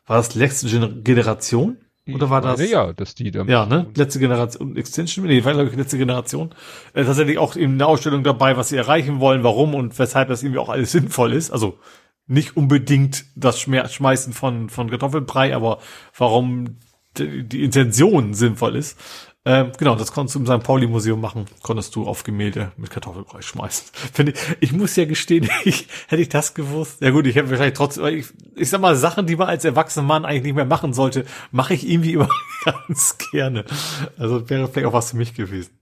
War das letzte Generation? Oder war das? Ja, dass die da. Ja, ne? Letzte Generation, Extension, nee, war glaube ich letzte Generation. Äh, tatsächlich auch eben eine Ausstellung dabei, was sie erreichen wollen, warum und weshalb das irgendwie auch alles sinnvoll ist. Also nicht unbedingt das Schmeißen von, von Kartoffelbrei, aber warum die, die Intention sinnvoll ist. Ähm, genau, das konntest du im St. Pauli-Museum machen, konntest du auf Gemälde mit Kartoffelbrei schmeißen. Finde ich, ich muss ja gestehen, ich, hätte ich das gewusst. Ja gut, ich hätte wahrscheinlich trotzdem, ich, ich sag mal, Sachen, die man als erwachsener Mann eigentlich nicht mehr machen sollte, mache ich irgendwie immer ganz gerne. Also wäre vielleicht auch was für mich gewesen.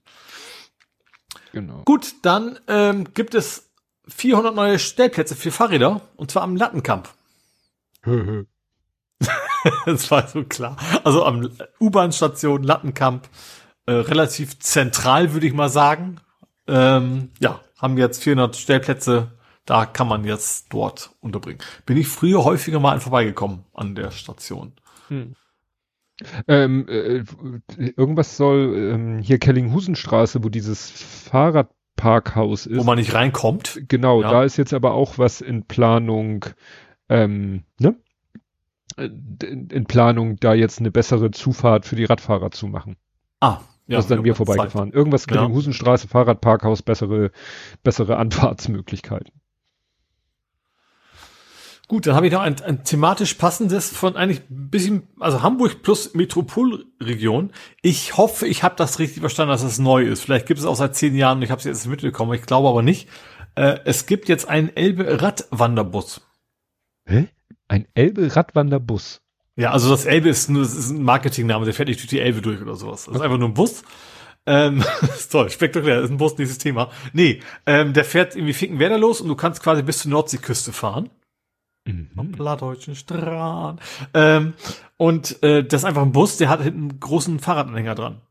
Genau. Gut, dann ähm, gibt es 400 neue Stellplätze für Fahrräder und zwar am Lattenkamp. das war so klar. Also am U-Bahn-Station Lattenkamp, äh, relativ zentral, würde ich mal sagen. Ähm, ja, haben jetzt 400 Stellplätze. Da kann man jetzt dort unterbringen. Bin ich früher häufiger mal vorbeigekommen an der Station. Hm. Ähm, äh, irgendwas soll ähm, hier Kellinghusenstraße, wo dieses Fahrrad Parkhaus ist. Wo man nicht reinkommt. Genau, ja. da ist jetzt aber auch was in Planung, ähm, ne? In, in Planung, da jetzt eine bessere Zufahrt für die Radfahrer zu machen. Ah, ja, das ist an mir vorbeigefahren. Zeit. Irgendwas Husenstraße, Fahrradparkhaus, bessere, bessere Anfahrtsmöglichkeiten. Gut, dann habe ich noch ein, ein thematisch passendes von eigentlich ein bisschen, also Hamburg plus Metropolregion. Ich hoffe, ich habe das richtig verstanden, dass es das neu ist. Vielleicht gibt es auch seit zehn Jahren und ich habe es jetzt mitbekommen. Ich glaube aber nicht. Äh, es gibt jetzt einen Elbe-Radwanderbus. Hä? Ein Elbe-Radwanderbus? Ja, also das Elbe ist, nur, das ist ein Marketingname, der fährt nicht durch die Elbe durch oder sowas. Das ist einfach nur ein Bus. Ähm, ist toll, spektakulär, das ist ein Bus, nächstes Thema. Nee, ähm, der fährt irgendwie Finkenwerder los und du kannst quasi bis zur Nordseeküste fahren. Mhm. Am plattdeutschen Strand. Ähm, und äh, das ist einfach ein Bus, der hat hinten einen großen Fahrradanhänger dran.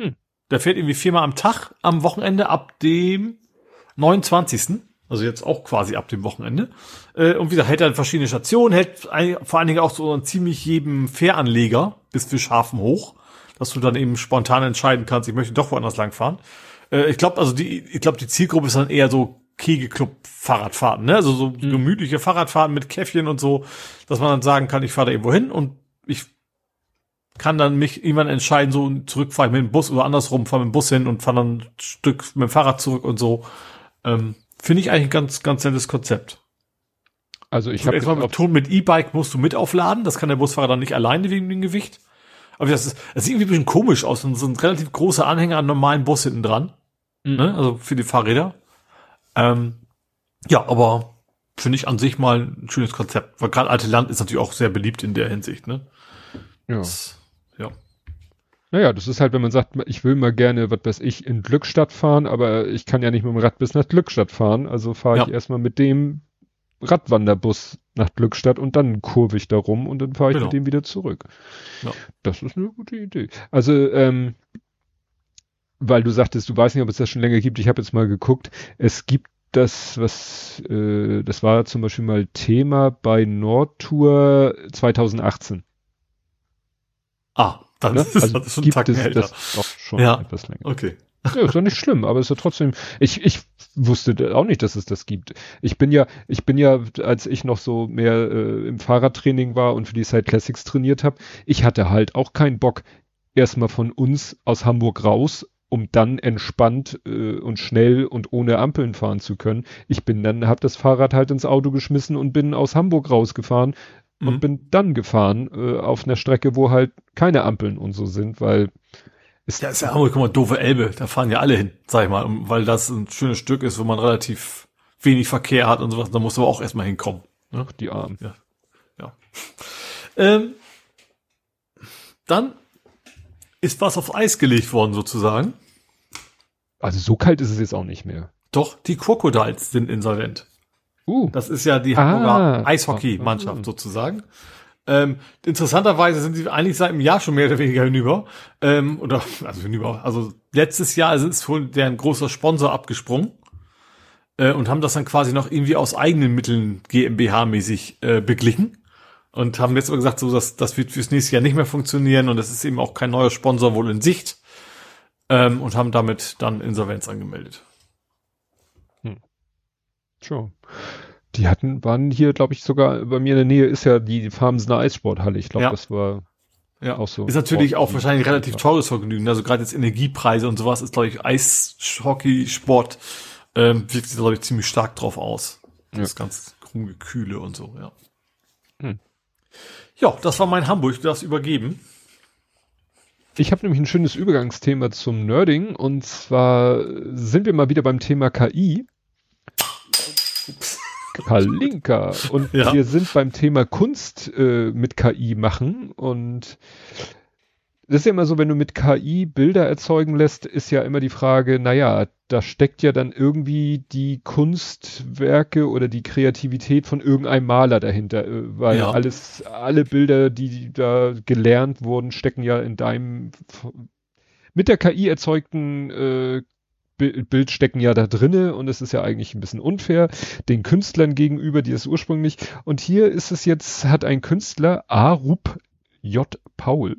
Hm. Der fährt irgendwie viermal am Tag am Wochenende ab dem 29. Also jetzt auch quasi ab dem Wochenende. Äh, und wie gesagt, hält er verschiedene Stationen, hält vor allen Dingen auch so einen ziemlich jedem Fähranleger bis für Schafen hoch, dass du dann eben spontan entscheiden kannst, ich möchte doch woanders langfahren. Äh, ich glaube, also die, ich glaube, die Zielgruppe ist dann eher so Kegelclub-Fahrradfahrten, ne? Also so mhm. gemütliche Fahrradfahrten mit Käffchen und so, dass man dann sagen kann, ich fahre da irgendwo hin und ich kann dann mich irgendwann entscheiden, so zurückfahre ich mit dem Bus oder andersrum, fahre mit dem Bus hin und fahre dann ein Stück mit dem Fahrrad zurück und so. Ähm, Finde ich eigentlich ein ganz, ganz nettes Konzept. Also ich habe erstmal mit Ton mit E-Bike musst du mit aufladen, das kann der Busfahrer dann nicht alleine wegen dem Gewicht. Aber das, ist, das sieht irgendwie ein bisschen komisch aus, so ein relativ großer Anhänger an normalen Bus hinten dran. Mhm. Ne? Also für die Fahrräder. Ähm, ja, aber finde ich an sich mal ein schönes Konzept, weil gerade alte Land ist natürlich auch sehr beliebt in der Hinsicht, ne? Ja. Das, ja. Naja, das ist halt, wenn man sagt, ich will mal gerne, was weiß ich, in Glückstadt fahren, aber ich kann ja nicht mit dem Rad bis nach Glückstadt fahren, also fahre ich ja. erstmal mit dem Radwanderbus nach Glückstadt und dann kurve ich da rum und dann fahre ich genau. mit dem wieder zurück. Ja. Das ist eine gute Idee. Also, ähm, weil du sagtest, du weißt nicht, ob es das schon länger gibt. Ich habe jetzt mal geguckt. Es gibt das, was, äh, das war zum Beispiel mal Thema bei Nordtour 2018. Ah, dann ne? ist, also das schon gibt es das doch schon ja. etwas länger. Okay. Ja, ist doch nicht schlimm, aber ist ja trotzdem, ich, ich wusste auch nicht, dass es das gibt. Ich bin ja, ich bin ja, als ich noch so mehr äh, im Fahrradtraining war und für die Side Classics trainiert habe, ich hatte halt auch keinen Bock, erstmal von uns aus Hamburg raus um dann entspannt äh, und schnell und ohne Ampeln fahren zu können. Ich bin dann, habe das Fahrrad halt ins Auto geschmissen und bin aus Hamburg rausgefahren mhm. und bin dann gefahren äh, auf einer Strecke, wo halt keine Ampeln und so sind, weil ist ja, ist ja Hamburg, guck mal, doofe Elbe, da fahren ja alle hin, sag ich mal, weil das ein schönes Stück ist, wo man relativ wenig Verkehr hat und sowas, da muss man auch erstmal hinkommen. Ne? Die Armen. Ja. ja. Ähm, dann ist was auf Eis gelegt worden sozusagen. Also so kalt ist es jetzt auch nicht mehr. Doch, die Crocodiles sind insolvent. Uh. Das ist ja die Hamburger ah. Eishockey-Mannschaft sozusagen. Ähm, interessanterweise sind sie eigentlich seit einem Jahr schon mehr oder weniger hinüber. Ähm, oder, also hinüber. Also letztes Jahr ist wohl deren großer Sponsor abgesprungen. Äh, und haben das dann quasi noch irgendwie aus eigenen Mitteln GmbH-mäßig äh, beglichen. Und haben jetzt aber gesagt, so, dass das wird fürs nächste Jahr nicht mehr funktionieren und es ist eben auch kein neuer Sponsor wohl in Sicht. Ähm, und haben damit dann Insolvenz angemeldet. Sure. Die hatten, waren hier, glaube ich, sogar bei mir in der Nähe ist ja die Farmsener Eissporthalle. Ich glaube, ja. das war ja. auch so. Ist natürlich auch wahrscheinlich relativ teures Vergnügen. Also gerade jetzt Energiepreise und sowas ist, glaube ich, Eishockey, Sport, ähm, wirkt sich, glaube ich, ziemlich stark drauf aus. Das ja. ganz krumme Kühle und so, ja. Hm. Ja, das war mein Hamburg, das übergeben. Ich habe nämlich ein schönes Übergangsthema zum Nerding und zwar sind wir mal wieder beim Thema KI. Kalinka. Und ja. wir sind beim Thema Kunst äh, mit KI machen und das ist ja immer so, wenn du mit KI Bilder erzeugen lässt, ist ja immer die Frage, naja, da steckt ja dann irgendwie die Kunstwerke oder die Kreativität von irgendeinem Maler dahinter, äh, weil ja. alles, alle Bilder, die da gelernt wurden, stecken ja in deinem mit der KI erzeugten äh, Bild stecken ja da drinne und es ist ja eigentlich ein bisschen unfair den Künstlern gegenüber, die es ursprünglich und hier ist es jetzt hat ein Künstler Arup J Paul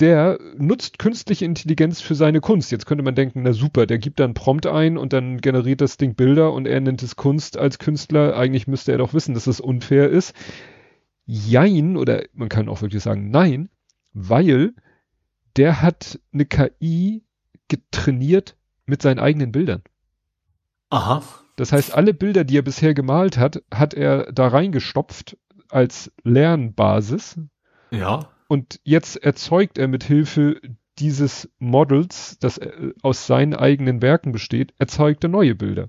der nutzt künstliche Intelligenz für seine Kunst. Jetzt könnte man denken, na super, der gibt dann Prompt ein und dann generiert das Ding Bilder und er nennt es Kunst als Künstler. Eigentlich müsste er doch wissen, dass es unfair ist. Jein, oder man kann auch wirklich sagen nein, weil der hat eine KI getrainiert mit seinen eigenen Bildern. Aha. Das heißt, alle Bilder, die er bisher gemalt hat, hat er da reingestopft als Lernbasis. Ja. Und jetzt erzeugt er mit Hilfe dieses Models, das äh, aus seinen eigenen Werken besteht, erzeugte neue Bilder.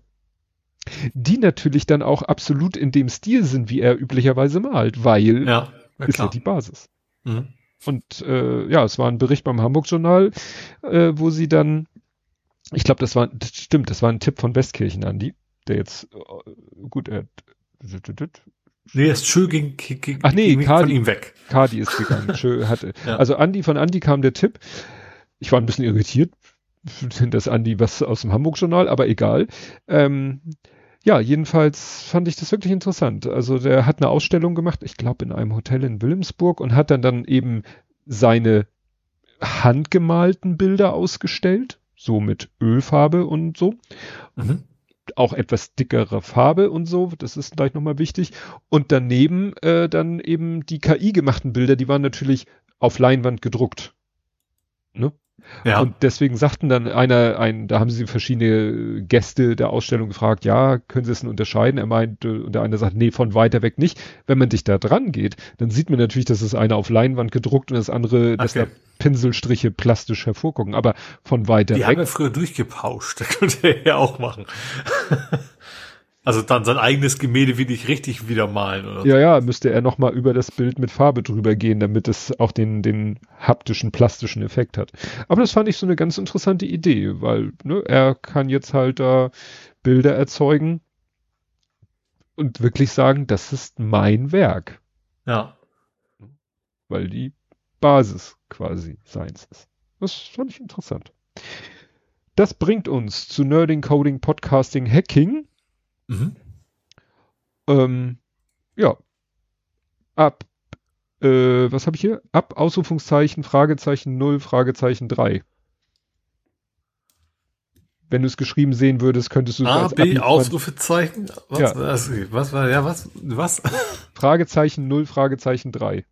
Die natürlich dann auch absolut in dem Stil sind, wie er üblicherweise malt, weil Ja. ja ist ja die Basis. Mhm. Und äh, ja, es war ein Bericht beim Hamburg-Journal, äh, wo sie dann, ich glaube, das war, das stimmt, das war ein Tipp von Westkirchen, Andi, der jetzt, äh, gut, er, Nee, er ist schön gegen, gegen, Ach nee, gegen, von Kadi. ihm weg. Kadi ist gegangen, schön hatte. Ja. Also Andi, von Andi kam der Tipp. Ich war ein bisschen irritiert, dass Andi was aus dem Hamburg-Journal, aber egal. Ähm, ja, jedenfalls fand ich das wirklich interessant. Also der hat eine Ausstellung gemacht, ich glaube in einem Hotel in Wilhelmsburg und hat dann dann eben seine handgemalten Bilder ausgestellt, so mit Ölfarbe und so Mhm. auch etwas dickere Farbe und so, das ist gleich nochmal wichtig. Und daneben äh, dann eben die KI gemachten Bilder, die waren natürlich auf Leinwand gedruckt. Ne? Ja. Und deswegen sagten dann einer, ein, da haben sie verschiedene Gäste der Ausstellung gefragt, ja, können Sie es denn unterscheiden? Er meinte, und der eine sagt, nee, von weiter weg nicht. Wenn man dich da dran geht, dann sieht man natürlich, dass es eine auf Leinwand gedruckt und das andere, dass da Okay. Pinselstriche plastisch hervorgucken. Aber von weiter Die haben weg. ja früher durchgepauscht. Das könnte er ja auch machen. Also dann sein eigenes Gemälde wirklich richtig wieder malen oder Ja, ja, müsste er nochmal über das Bild mit Farbe drüber gehen, damit es auch den, den haptischen, plastischen Effekt hat. Aber das fand ich so eine ganz interessante Idee, weil ne, er kann jetzt halt da Bilder erzeugen und wirklich sagen, das ist mein Werk. Ja. weil die Basis quasi seins ist. Das fand ich interessant. Das bringt uns zu Nerding, Coding, Podcasting, Hacking. Mhm. Ähm, ja. Ab, äh, was habe ich hier? Ab Ausrufungszeichen, Fragezeichen 0, Fragezeichen 3. Wenn du es geschrieben sehen würdest, könntest du es A, B, Abi- Ausrufezeichen. Was, Ja. was, was war, ja, was, was? Fragezeichen 0, Fragezeichen 3.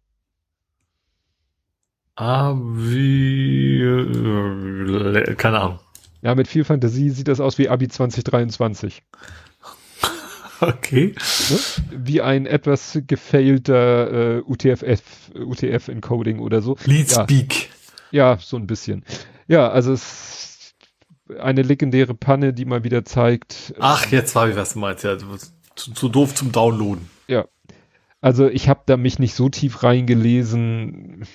A, wie, äh, keine Ahnung. Ja, mit viel Fantasie sieht das aus wie Abi 2023. Okay. Wie ein etwas gefailter äh, UTF-Encoding oder so. Lead Ja. Speak. Ja, so ein bisschen. Ja, also es ist eine legendäre Panne, die mal wieder zeigt, Ach, jetzt war ich, was du meinst. Ja, zu, zu doof zum Downloaden. Ja. Also ich habe da mich nicht so tief reingelesen.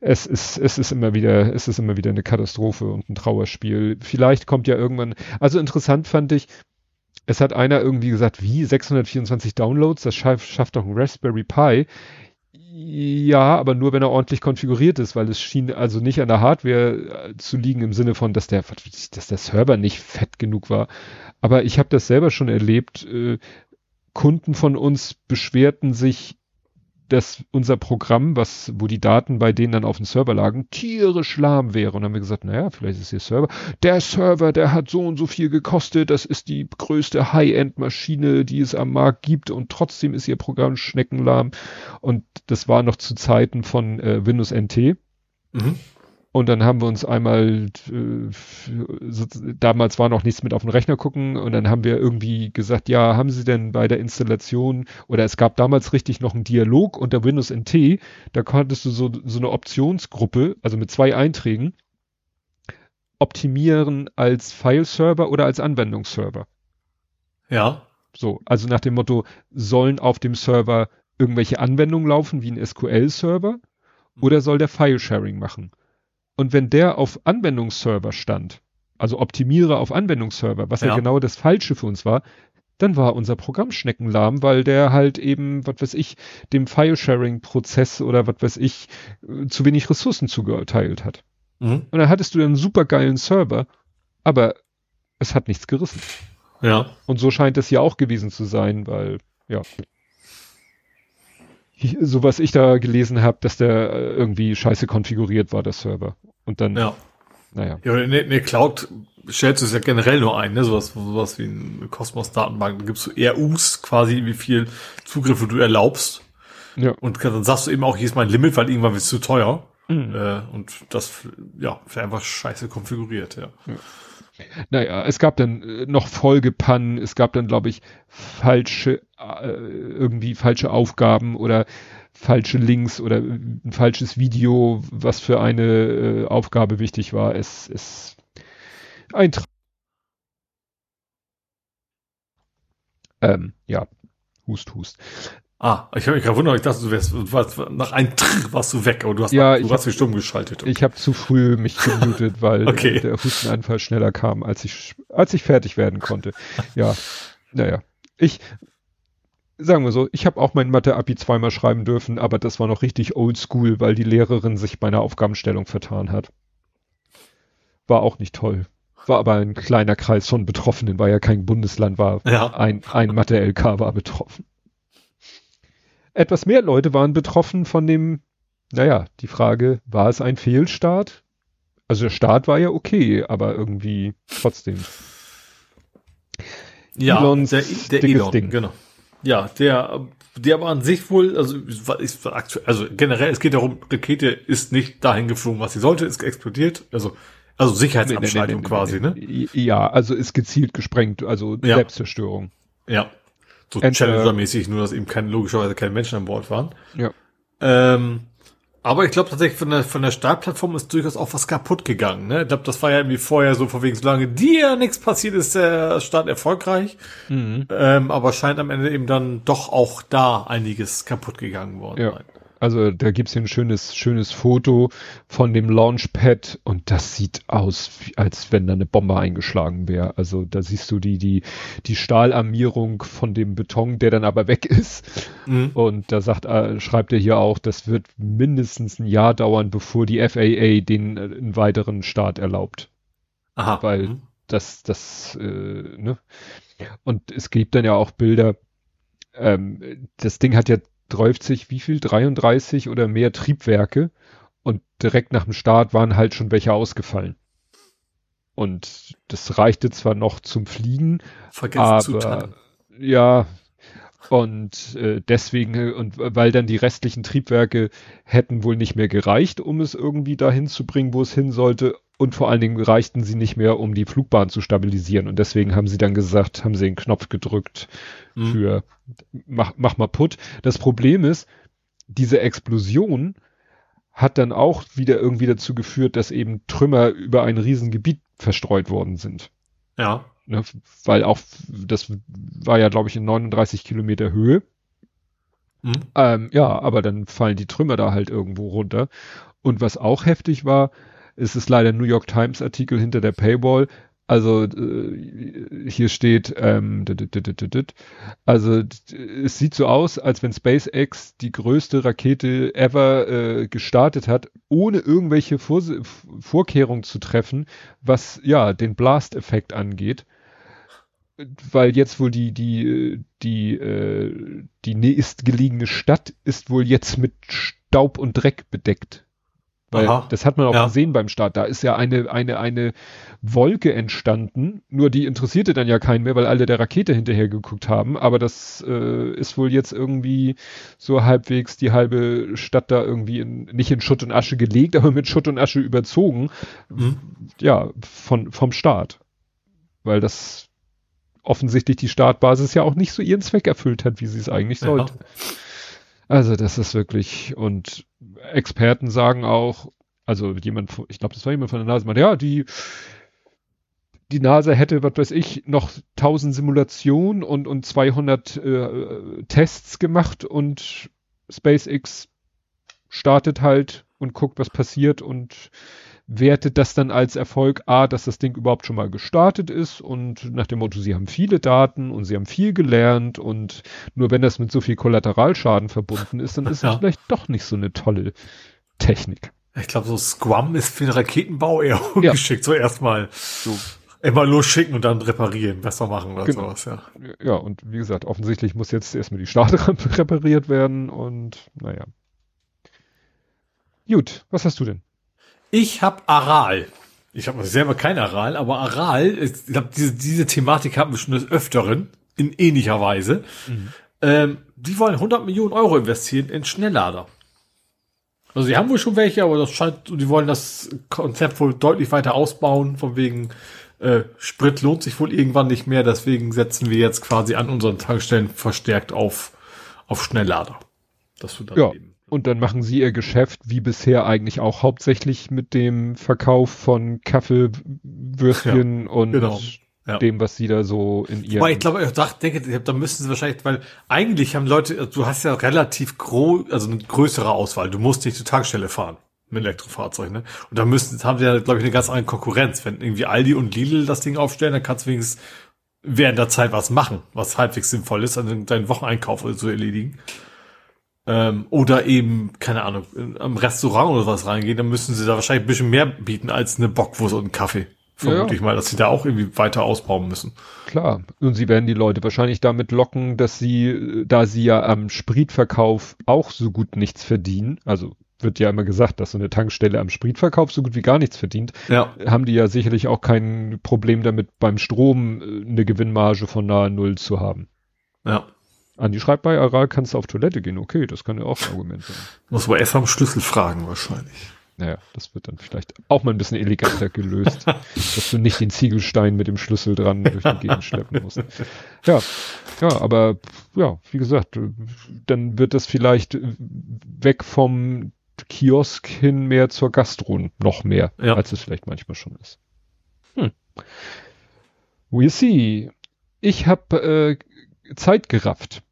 Es ist, es ist immer wieder, es ist immer wieder eine Katastrophe und ein Trauerspiel. Vielleicht kommt ja irgendwann, also interessant fand ich, es hat einer irgendwie gesagt, wie 624 Downloads, das schafft, schafft doch ein Raspberry Pi. Ja, aber nur wenn er ordentlich konfiguriert ist, weil es schien also nicht an der Hardware äh, zu liegen im Sinne von, dass der, dass der Server nicht fett genug war. Aber ich habe das selber schon erlebt. Äh, Kunden von uns beschwerten sich, dass unser Programm, was, wo die Daten bei denen dann auf dem Server lagen, tierisch lahm wäre. Und dann haben wir gesagt, naja, vielleicht ist ihr Server. Der Server, der hat so und so viel gekostet. Das ist die größte High-End-Maschine, die es am Markt gibt. Und trotzdem ist ihr Programm schneckenlahm. Und das war noch zu Zeiten von äh, Windows NT. Mhm. Und dann haben wir uns einmal, äh, so, damals war noch nichts mit auf den Rechner gucken und dann haben wir irgendwie gesagt, ja, haben Sie denn bei der Installation oder es gab damals richtig noch einen Dialog unter Windows NT, da konntest du so, so eine Optionsgruppe, also mit zwei Einträgen, optimieren als File-Server oder als Anwendungsserver. Ja. So, also nach dem Motto, sollen auf dem Server irgendwelche Anwendungen laufen, wie ein SQL-Server, oder soll der File-Sharing machen? Und wenn der auf Anwendungsserver stand, also optimiere auf Anwendungsserver, was ja. Ja. genau das Falsche für uns war, dann war unser Programm schneckenlahm, weil der halt eben, was weiß ich, dem File-Sharing-Prozess oder was weiß ich, äh, zu wenig Ressourcen zugeteilt hat. Mhm. Und dann hattest du einen supergeilen Server, aber es hat nichts gerissen. Ja. Und so scheint es ja auch gewesen zu sein, weil, ja. So was ich da gelesen habe, dass der äh, irgendwie scheiße konfiguriert war, der Server. Und dann, ja. naja. Ja, in der Cloud stellst du es ja generell nur ein, ne? Sowas, sowas wie eine Cosmos-Datenbank. Da gibst du RUs quasi, wie viel Zugriffe du erlaubst. Ja. Und dann sagst du eben auch, hier ist mein Limit, weil irgendwann wird es zu teuer. Mhm. Äh, und das, ja, einfach scheiße konfiguriert, ja. ja. Naja, es gab dann äh, noch Folgepannen, es gab dann, glaube ich, falsche, äh, irgendwie falsche Aufgaben oder falsche Links oder ein falsches Video, was für eine äh, Aufgabe wichtig war. Es ist ein Tra ähm, ja, Hust, Hust. Ah, ich habe mich gerade wundert, ich dachte, du wärst, warst, nach einem Trrr warst du weg, aber du hast, ja, du hast dich stumm geschaltet. Okay. Ich habe zu früh mich gemutet, weil okay. der Hustenanfall schneller kam, als ich, als ich fertig werden konnte. Ja, naja. Ich, sagen wir so, ich habe auch mein Mathe-Abi zweimal schreiben dürfen, aber das war noch richtig oldschool, weil die Lehrerin sich bei einer Aufgabenstellung vertan hat. War auch nicht toll. War aber ein kleiner Kreis von Betroffenen, war ja kein Bundesland, war ja. ein, ein Mathe-LK war betroffen. Etwas mehr Leute waren betroffen von dem, naja, die Frage, war es ein Fehlstart? Also der Start war ja okay, aber irgendwie trotzdem. Ja, Elons der, der Elon, Ding. genau. Ja, der, der aber an sich wohl, also ist aktuell, also generell, es geht darum, Rakete ist nicht dahin geflogen, was sie sollte, ist explodiert, also also Sicherheitsabschaltung nee, nee, nee, quasi, ne? Ja, also ist gezielt gesprengt, also ja. Selbstzerstörung. Ja. So Challenger-mäßig, nur dass eben keine, logischerweise keine Menschen an Bord waren. Ja. Ähm, aber ich glaube tatsächlich von der, von der Startplattform ist durchaus auch was kaputt gegangen. Ne? Ich glaube, das war ja irgendwie vorher so, vor wegen, solange dir nichts passiert, ist der Start erfolgreich. Mhm. Ähm, aber scheint am Ende eben dann doch auch da einiges kaputt gegangen worden. Ja. Sein. Also da gibt's hier ein schönes, schönes Foto von dem Launchpad und das sieht aus, als wenn da eine Bombe eingeschlagen wäre. Also da siehst du die, die, die Stahlarmierung von dem Beton, der dann aber weg ist. Mhm. Und da sagt, äh, schreibt er hier auch, das wird mindestens ein Jahr dauern, bevor die FAA den äh, einen weiteren Start erlaubt. Aha. Weil mhm. das, das, äh, ne? Und es gibt dann ja auch Bilder, ähm, das Ding hat ja 30, wie viel? 33 oder mehr Triebwerke und direkt nach dem Start waren halt schon welche ausgefallen. Und das reichte zwar noch zum Fliegen, Vergessen aber ja, und äh, deswegen, und weil dann die restlichen Triebwerke hätten wohl nicht mehr gereicht, um es irgendwie dahin zu bringen, wo es hin sollte. Und vor allen Dingen reichten sie nicht mehr, um die Flugbahn zu stabilisieren. Und deswegen haben sie dann gesagt, haben sie den Knopf gedrückt mhm. für mach, mach mal putt. Das Problem ist, diese Explosion hat dann auch wieder irgendwie dazu geführt, dass eben Trümmer über ein Riesengebiet verstreut worden sind. Ja. Ne, weil auch, das war ja, glaube ich, in 39 Kilometer Höhe. Mhm. Ähm, ja, aber dann fallen die Trümmer da halt irgendwo runter. Und was auch heftig war, es ist leider ein New York Times Artikel hinter der Paywall. Also äh, hier steht, ähm, also es sieht so aus, als wenn SpaceX die größte Rakete ever äh, gestartet hat, ohne irgendwelche Vor Vorkehrungen zu treffen, was ja den Blast-Effekt angeht. Weil jetzt wohl die die die äh, die nächstgelegene Stadt ist wohl jetzt mit Staub und Dreck bedeckt. Weil Aha. das hat man auch ja. gesehen beim Start. Da ist ja eine, eine, eine Wolke entstanden. Nur die interessierte dann ja keinen mehr, weil alle der Rakete hinterher geguckt haben. Aber das äh, ist wohl jetzt irgendwie so halbwegs die halbe Stadt da irgendwie in, nicht in Schutt und Asche gelegt, aber mit Schutt und Asche überzogen. Mhm. Ja, von, vom Start. Weil das offensichtlich die Startbasis ja auch nicht so ihren Zweck erfüllt hat, wie sie es eigentlich ja. sollte. Also das ist wirklich, und Experten sagen auch, also jemand, ich glaube, das war jemand von der NASA, meinte, ja, die, die NASA hätte, was weiß ich, noch 1000 Simulationen und, und 200 äh, Tests gemacht und SpaceX startet halt und guckt, was passiert und wertet das dann als Erfolg, A, dass das Ding überhaupt schon mal gestartet ist und nach dem Motto, sie haben viele Daten und sie haben viel gelernt und nur wenn das mit so viel Kollateralschaden verbunden ist, dann ist ja. es vielleicht doch nicht so eine tolle Technik. Ich glaube, so Scrum ist für den Raketenbau eher ungeschickt, ja. so erstmal. So. Immer losschicken und dann reparieren, besser machen oder Genau. sowas, ja. Ja, und wie gesagt, offensichtlich muss jetzt erstmal die Startrampe repariert werden und naja. Gut, was hast du denn? Ich habe Aral. Ich habe selber kein Aral, aber Aral, ich glaube, diese, diese Thematik hatten wir schon des Öfteren, in ähnlicher Weise. Ähm, die wollen 100 Millionen Euro investieren in Schnelllader. Also sie haben wohl schon welche, aber das scheint, die wollen das Konzept wohl deutlich weiter ausbauen, von wegen äh, Sprit lohnt sich wohl irgendwann nicht mehr, deswegen setzen wir jetzt quasi an unseren Tankstellen verstärkt auf, auf Schnelllader. Das wird dann Ja. eben. Und dann machen sie ihr Geschäft wie bisher eigentlich auch hauptsächlich mit dem Verkauf von Kaffeewürstchen und genau. Ja. dem, was sie da so in ihrem Aber ich glaube, ich dachte, denke, da müssten sie wahrscheinlich, weil eigentlich haben Leute, du hast ja relativ groß, also eine größere Auswahl. Du musst nicht zur Tankstelle fahren mit Elektrofahrzeug, ne? Und da müssten, haben sie ja, glaube ich, eine ganz andere Konkurrenz. Wenn irgendwie Aldi und Lidl das Ding aufstellen, dann kannst du wenigstens während der Zeit was machen, was halbwegs sinnvoll ist, also deinen Wocheneinkauf so erledigen. Ähm, oder eben, keine Ahnung, am Restaurant oder was reingehen, dann müssen sie da wahrscheinlich ein bisschen mehr bieten als eine Bockwurst und einen Kaffee. Vermute Ja. ich mal, dass sie da auch irgendwie weiter ausbauen müssen. Klar. Und sie werden die Leute wahrscheinlich damit locken, dass sie, äh, da sie ja am Spritverkauf auch so gut nichts verdienen, also wird ja immer gesagt, dass so eine Tankstelle am Spritverkauf so gut wie gar nichts verdient, Ja. haben die ja sicherlich auch kein Problem damit, beim Strom äh, eine Gewinnmarge von nahe Null zu haben. Ja. Andi schreibt bei Aral, kannst du auf Toilette gehen. Okay, das kann ja auch ein Argument sein. Muss aber erst am Schlüssel fragen, wahrscheinlich. Naja, das wird dann vielleicht auch mal ein bisschen eleganter gelöst, dass du nicht den Ziegelstein mit dem Schlüssel dran durch die Gegend schleppen musst. Ja, ja, aber ja, wie gesagt, dann wird das vielleicht weg vom Kiosk hin mehr zur Gastro noch mehr, Ja. als es vielleicht manchmal schon ist. Hm. We'll see. Ich habe äh, Zeit gerafft.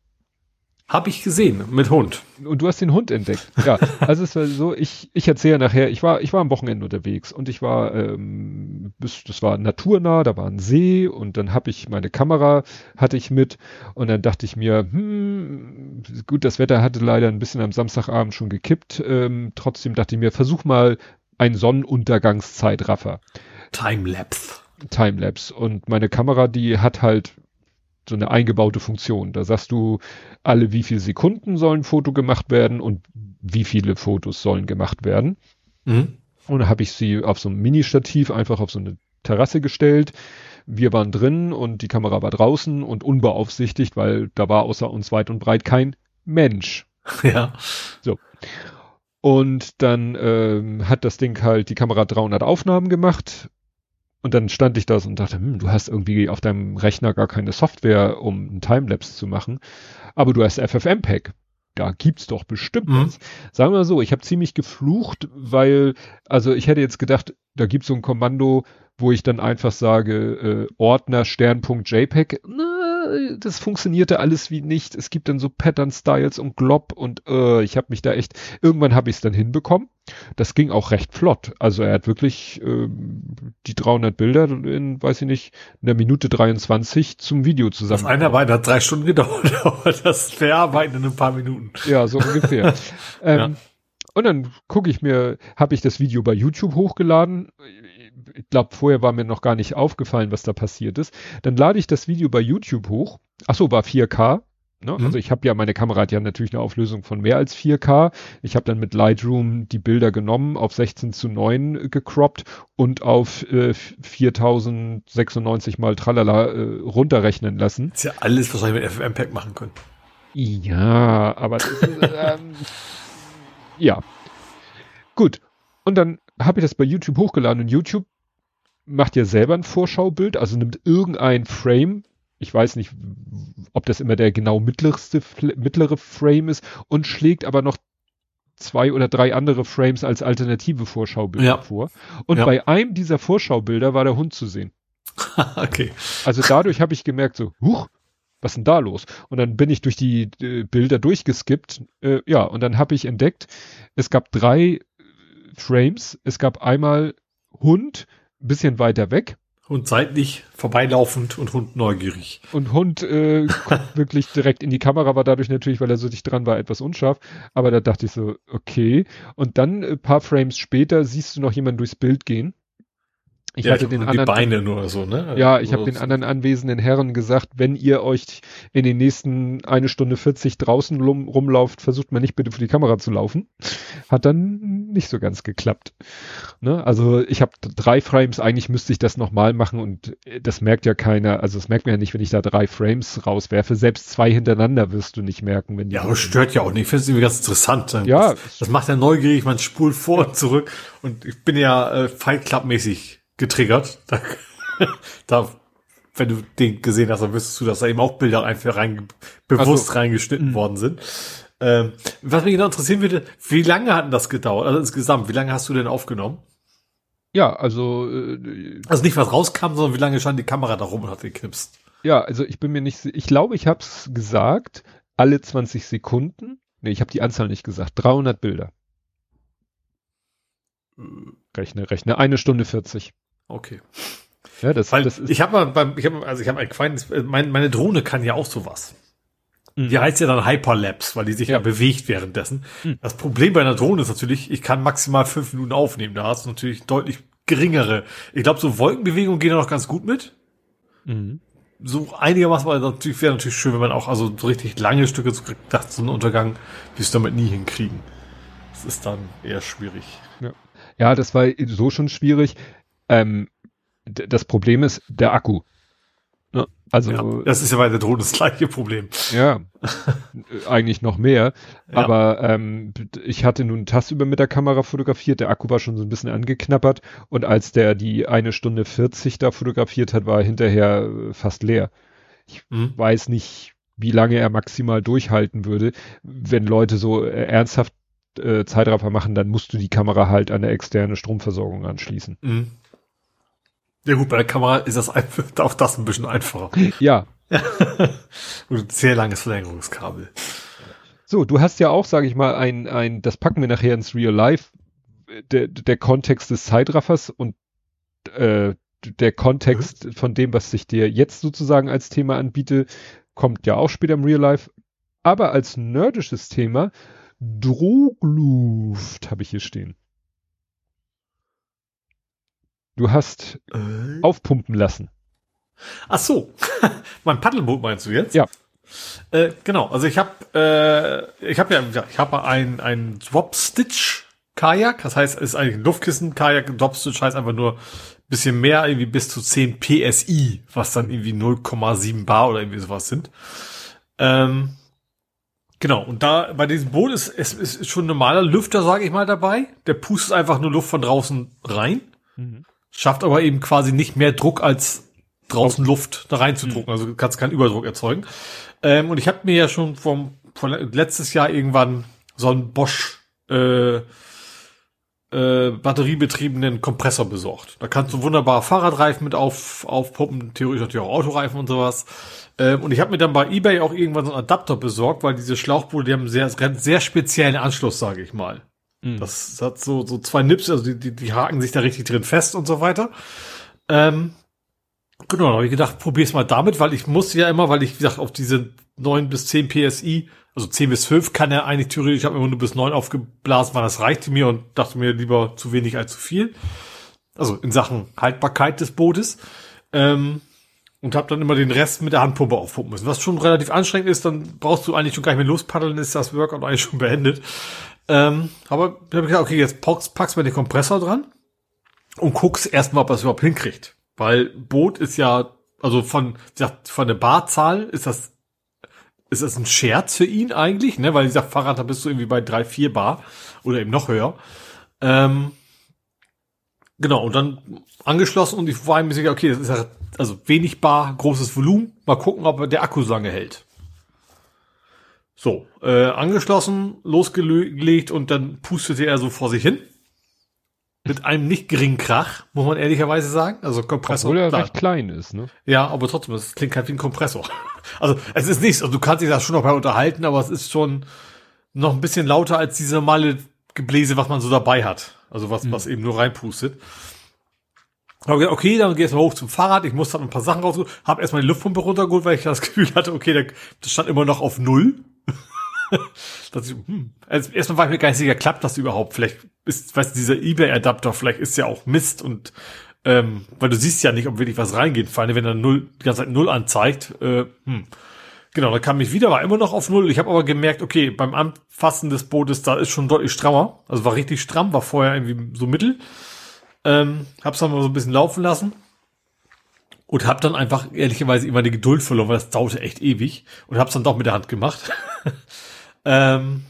Hab ich gesehen, mit Hund. Und du hast den Hund entdeckt. Ja, also es war so, ich, ich erzähle nachher, ich war, ich war am Wochenende unterwegs und ich war, ähm, bis, das war naturnah, da war ein See und dann habe ich meine Kamera, hatte ich mit und dann dachte ich mir, hm, gut, das Wetter hatte leider ein bisschen am Samstagabend schon gekippt, ähm, trotzdem dachte ich mir, versuch mal ein Sonnenuntergangszeitraffer. Timelapse. Timelapse. Und meine Kamera, die hat halt so eine eingebaute Funktion. Da sagst du, alle wie viele Sekunden sollen ein Foto gemacht werden und wie viele Fotos sollen gemacht werden. Mhm. Und da habe ich sie auf so ein Mini-Stativ einfach auf so eine Terrasse gestellt. Wir waren drin und die Kamera war draußen und unbeaufsichtigt, weil da war außer uns weit und breit kein Mensch. Ja. Und dann ähm, hat das Ding halt die Kamera 300 Aufnahmen gemacht. Und dann stand ich da so und dachte, hm, du hast irgendwie auf deinem Rechner gar keine Software, um einen Timelapse zu machen. Aber du hast FFmpeg. Da gibt's doch bestimmt Mhm. was. Sagen wir mal so, ich habe ziemlich geflucht, weil, also ich hätte jetzt gedacht, da gibt's so ein Kommando, wo ich dann einfach sage, äh, Ordner Stern.jpg. Na, das funktionierte alles wie nicht. Es gibt dann so Pattern-Styles und Glob und äh, ich habe mich da echt, irgendwann habe ich es dann hinbekommen. Das ging auch recht flott. Also er hat wirklich ähm, die 300 Bilder in, weiß ich nicht, in der Minute 23 zum Video Das zusammen. Einarbeiten hat drei Stunden gedauert, aber das Verarbeiten in ein paar Minuten. Ja, so ungefähr. ähm, Ja. Und dann gucke ich mir, habe ich das Video bei YouTube hochgeladen. Ich glaube, vorher war mir noch gar nicht aufgefallen, was da passiert ist. Dann lade ich das Video bei YouTube hoch. Ach so, war 4K. Ne? Mhm. Also ich habe ja, meine Kamera hat ja natürlich eine Auflösung von mehr als 4K. Ich habe dann mit Lightroom die Bilder genommen, auf 16 zu 9 gecroppt und auf äh, 4096 mal tralala äh, runterrechnen lassen. Ist ja alles wahrscheinlich mit FFmpeg machen können. Ja, aber das ähm, ja. Gut. Und dann habe ich das bei YouTube hochgeladen und YouTube macht ja selber ein Vorschaubild, also nimmt irgendein Frame, ich weiß nicht, ob das immer der genau mittlerste, mittlere Frame ist und schlägt aber noch zwei oder drei andere Frames als alternative Vorschaubilder Ja. vor. Und Ja. bei einem dieser Vorschaubilder war der Hund zu sehen. okay. Also dadurch habe ich gemerkt, so, huch, was ist denn da los? Und dann bin ich durch die äh, Bilder durchgeskippt. Äh, ja, und dann habe ich entdeckt, es gab drei Frames. Es gab einmal Hund, ein bisschen weiter weg. Und seitlich vorbeilaufend und Hund neugierig. Und Hund äh, guckt wirklich direkt in die Kamera, war dadurch natürlich, weil er so dicht dran war, etwas unscharf. Aber da dachte ich so, okay. Und dann ein paar Frames später siehst du noch jemanden durchs Bild gehen. Ich ja, hatte ich den die anderen, Beine nur so, ne? ja, ich habe den anderen anwesenden Herren gesagt, wenn ihr euch in den nächsten eine Stunde 40 draußen rum, rumlauft, versucht mal nicht bitte für die Kamera zu laufen. Hat dann nicht so ganz geklappt. Ne? Also ich habe drei Frames, eigentlich müsste ich das nochmal machen und äh, das merkt ja keiner, also das merkt man ja nicht, wenn ich da drei Frames rauswerfe. Selbst zwei hintereinander wirst du nicht merken, wenn die Ja, aber stört ja auch nicht. Ich finde es ganz interessant. Ja. Das, das macht ja neugierig, man spult vor und zurück. Und ich bin ja äh, Fight Club-mäßig getriggert. Da, da, wenn du den gesehen hast, dann wüsstest du, dass da eben auch Bilder einfach rein, bewusst so. reingeschnitten Mhm. worden sind. Ähm, was mich genau interessieren würde, wie lange hat denn das gedauert? Also insgesamt, wie lange hast du denn aufgenommen? Ja, also äh, Also nicht was rauskam, sondern wie lange stand die Kamera da rum und hat geknipst? Ja, also ich bin mir nicht, ich glaube, ich habe es gesagt, alle 20 Sekunden. Nee, ich habe die Anzahl nicht gesagt. 300 Bilder. Rechne, rechne. Eine Stunde 40. Okay. Ja, das, Weil das ist, ich habe mal beim, ich habe also ich habe ein kleines, äh, mein, meine Drohne kann ja auch sowas. Mhm. Die heißt ja dann Hyperlapse, weil die sich ja, Ja. bewegt währenddessen. Mhm. Das Problem bei einer Drohne ist natürlich, ich kann maximal fünf Minuten aufnehmen. Da hast du natürlich deutlich geringere. Ich glaube, so Wolkenbewegungen gehen da noch ganz gut mit. Mhm. So einigermaßen, weil natürlich wäre natürlich schön, wenn man auch also so richtig lange Stücke so dachte, so einen Untergang, wie es damit nie hinkriegen. Das ist dann eher schwierig. ja, das war so schon schwierig. Ähm, das Problem ist der Akku. Ne? Also, Ja, das ist ja bei der Drohne das gleiche Problem. Ja, eigentlich noch mehr. Ja. Aber ähm, ich hatte nun tagsüber mit der Kamera fotografiert, der Akku war schon so ein bisschen angeknabbert und als der die eine Stunde 40 da fotografiert hat, war er hinterher äh, fast leer. Mhm. Weiß nicht, wie lange er maximal durchhalten würde. Wenn Leute so äh, ernsthaft äh, Zeitraffer machen, dann musst du die Kamera halt an eine externe Stromversorgung anschließen. Mhm. Ja gut, bei der Kamera ist das auch das ein bisschen einfacher. Ja, Und ein sehr langes Verlängerungskabel. So, du hast ja auch, sage ich mal, ein, ein, das packen wir nachher ins Real Life, der, der Kontext des Zeitraffers und äh, der Kontext von dem, was sich dir jetzt sozusagen als Thema anbiete, kommt ja auch später im Real Life. Aber als nerdisches Thema, Drogluft habe ich hier stehen. Du hast aufpumpen lassen. Ach so, mein Paddelboot meinst du jetzt? Ja. Äh, genau, also ich habe äh, ich habe ja, ja ich habe ein ein Drop Stitch Kajak, das heißt, es ist eigentlich ein Luftkissen Kajak, Drop Stitch heißt einfach nur bisschen mehr, irgendwie bis zu 10 PSI, was dann irgendwie 0,7 Bar oder irgendwie sowas sind. Ähm, genau, und da bei diesem Boot ist es ist, ist schon ein normaler Lüfter, sage ich mal, dabei. Der pustet einfach nur Luft von draußen rein. Schafft aber eben quasi nicht mehr Druck als draußen Luft da reinzudrucken. Also du kannst keinen Überdruck erzeugen. Ähm, und ich habe mir ja schon vom, von letztes Jahr irgendwann so einen Bosch äh, äh, batteriebetriebenen Kompressor besorgt. Da kannst du wunderbar Fahrradreifen mit auf, aufpumpen, theoretisch natürlich auch Autoreifen und sowas. Ähm, und ich habe mir dann bei eBay auch irgendwann so einen Adapter besorgt, weil diese Schlauchboote, die haben einen sehr, sehr speziellen Anschluss, sage ich mal. Das hat so, so zwei Nips, also die, die, die haken sich da richtig drin fest und so weiter. Ähm, genau, da habe ich gedacht, probier's mal damit, weil ich muss ja immer, weil ich, wie gesagt, auf diese 9 bis 10 PSI, also 10 bis 5 kann er eigentlich theoretisch, ich habe immer nur bis 9 aufgeblasen, weil das reichte mir und dachte mir lieber zu wenig als zu viel. Also in Sachen Haltbarkeit des Bootes. Ähm, und habe dann immer den Rest mit der Handpumpe aufpumpen müssen. Was schon relativ anstrengend ist, dann brauchst du eigentlich schon gar nicht mehr lospaddeln, ist das Workout eigentlich schon beendet. Ähm, aber ich habe gesagt, okay, jetzt packst, packst mal den Kompressor dran und guckst erstmal, ob das überhaupt hinkriegt. Weil Boot ist ja, also von, von der Barzahl ist das, ist das ein Scherz für ihn eigentlich, ne? Weil dieser Fahrrad, da bist du irgendwie bei drei, vier Bar oder eben noch höher. Ähm, genau, und dann angeschlossen und ich war mir sicher, okay, das ist ja, also wenig Bar, großes Volumen. Mal gucken, ob der Akku lange hält. So, äh, angeschlossen, losgelegt und dann pustete er so vor sich hin. Mit einem nicht geringen Krach, muss man ehrlicherweise sagen. Also Kompressor. Obwohl er klar. recht klein ist, ne? Ja, aber trotzdem, es klingt halt wie ein Kompressor. Also es ist nichts, also du kannst dich da schon noch bei unterhalten, aber es ist schon noch ein bisschen lauter als diese normale Gebläse, was man so dabei hat. Also was, was eben nur reinpustet. Gedacht, okay, dann gehst du hoch zum Fahrrad. Ich musste dann ein paar Sachen rausholen. Hab erstmal die Luftpumpe runtergeholt, weil ich das Gefühl hatte, okay, das stand immer noch auf Null. dass ich, hm. also erstmal war ich mir gar nicht sicher, klappt das überhaupt? Vielleicht ist, weißt du, dieser Ebay-Adapter, vielleicht ist ja auch Mist und Ähm, weil du siehst ja nicht, ob wirklich was reingeht. Vor allem, wenn er null, die ganze Zeit null anzeigt. Äh, hm. Genau, dann kam ich wieder, war immer noch auf null. Ich habe aber gemerkt, okay, beim Anfassen des Bootes, da ist schon deutlich strammer. Also war richtig stramm, war vorher irgendwie so mittel. Ähm, hab's dann mal so ein bisschen laufen lassen. Und hab dann einfach ehrlicherweise immer die Geduld verloren, weil das dauerte echt ewig. Und hab's dann doch mit der Hand gemacht. ähm,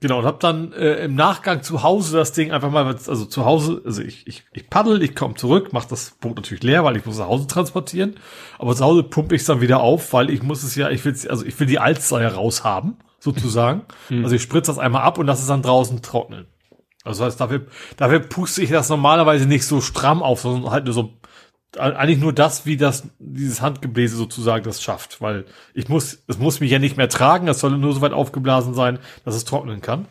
Genau, und hab dann äh, im Nachgang zu Hause das Ding einfach mal, also zu Hause, also ich, ich, ich paddel, ich komme zurück, mach das Boot natürlich leer, weil ich muss nach Hause transportieren. Aber zu Hause pumpe ich es dann wieder auf, weil ich muss es ja, ich will also ich will die Alzeier raushaben, sozusagen. Mhm. Also ich spritze das einmal ab und lasse es dann draußen trocknen. Also das heißt, dafür, dafür puste ich das normalerweise nicht so stramm auf, sondern halt nur so eigentlich nur das, wie das, dieses Handgebläse sozusagen das schafft, weil ich muss, es muss mich ja nicht mehr tragen, es soll nur so weit aufgeblasen sein, dass es trocknen kann.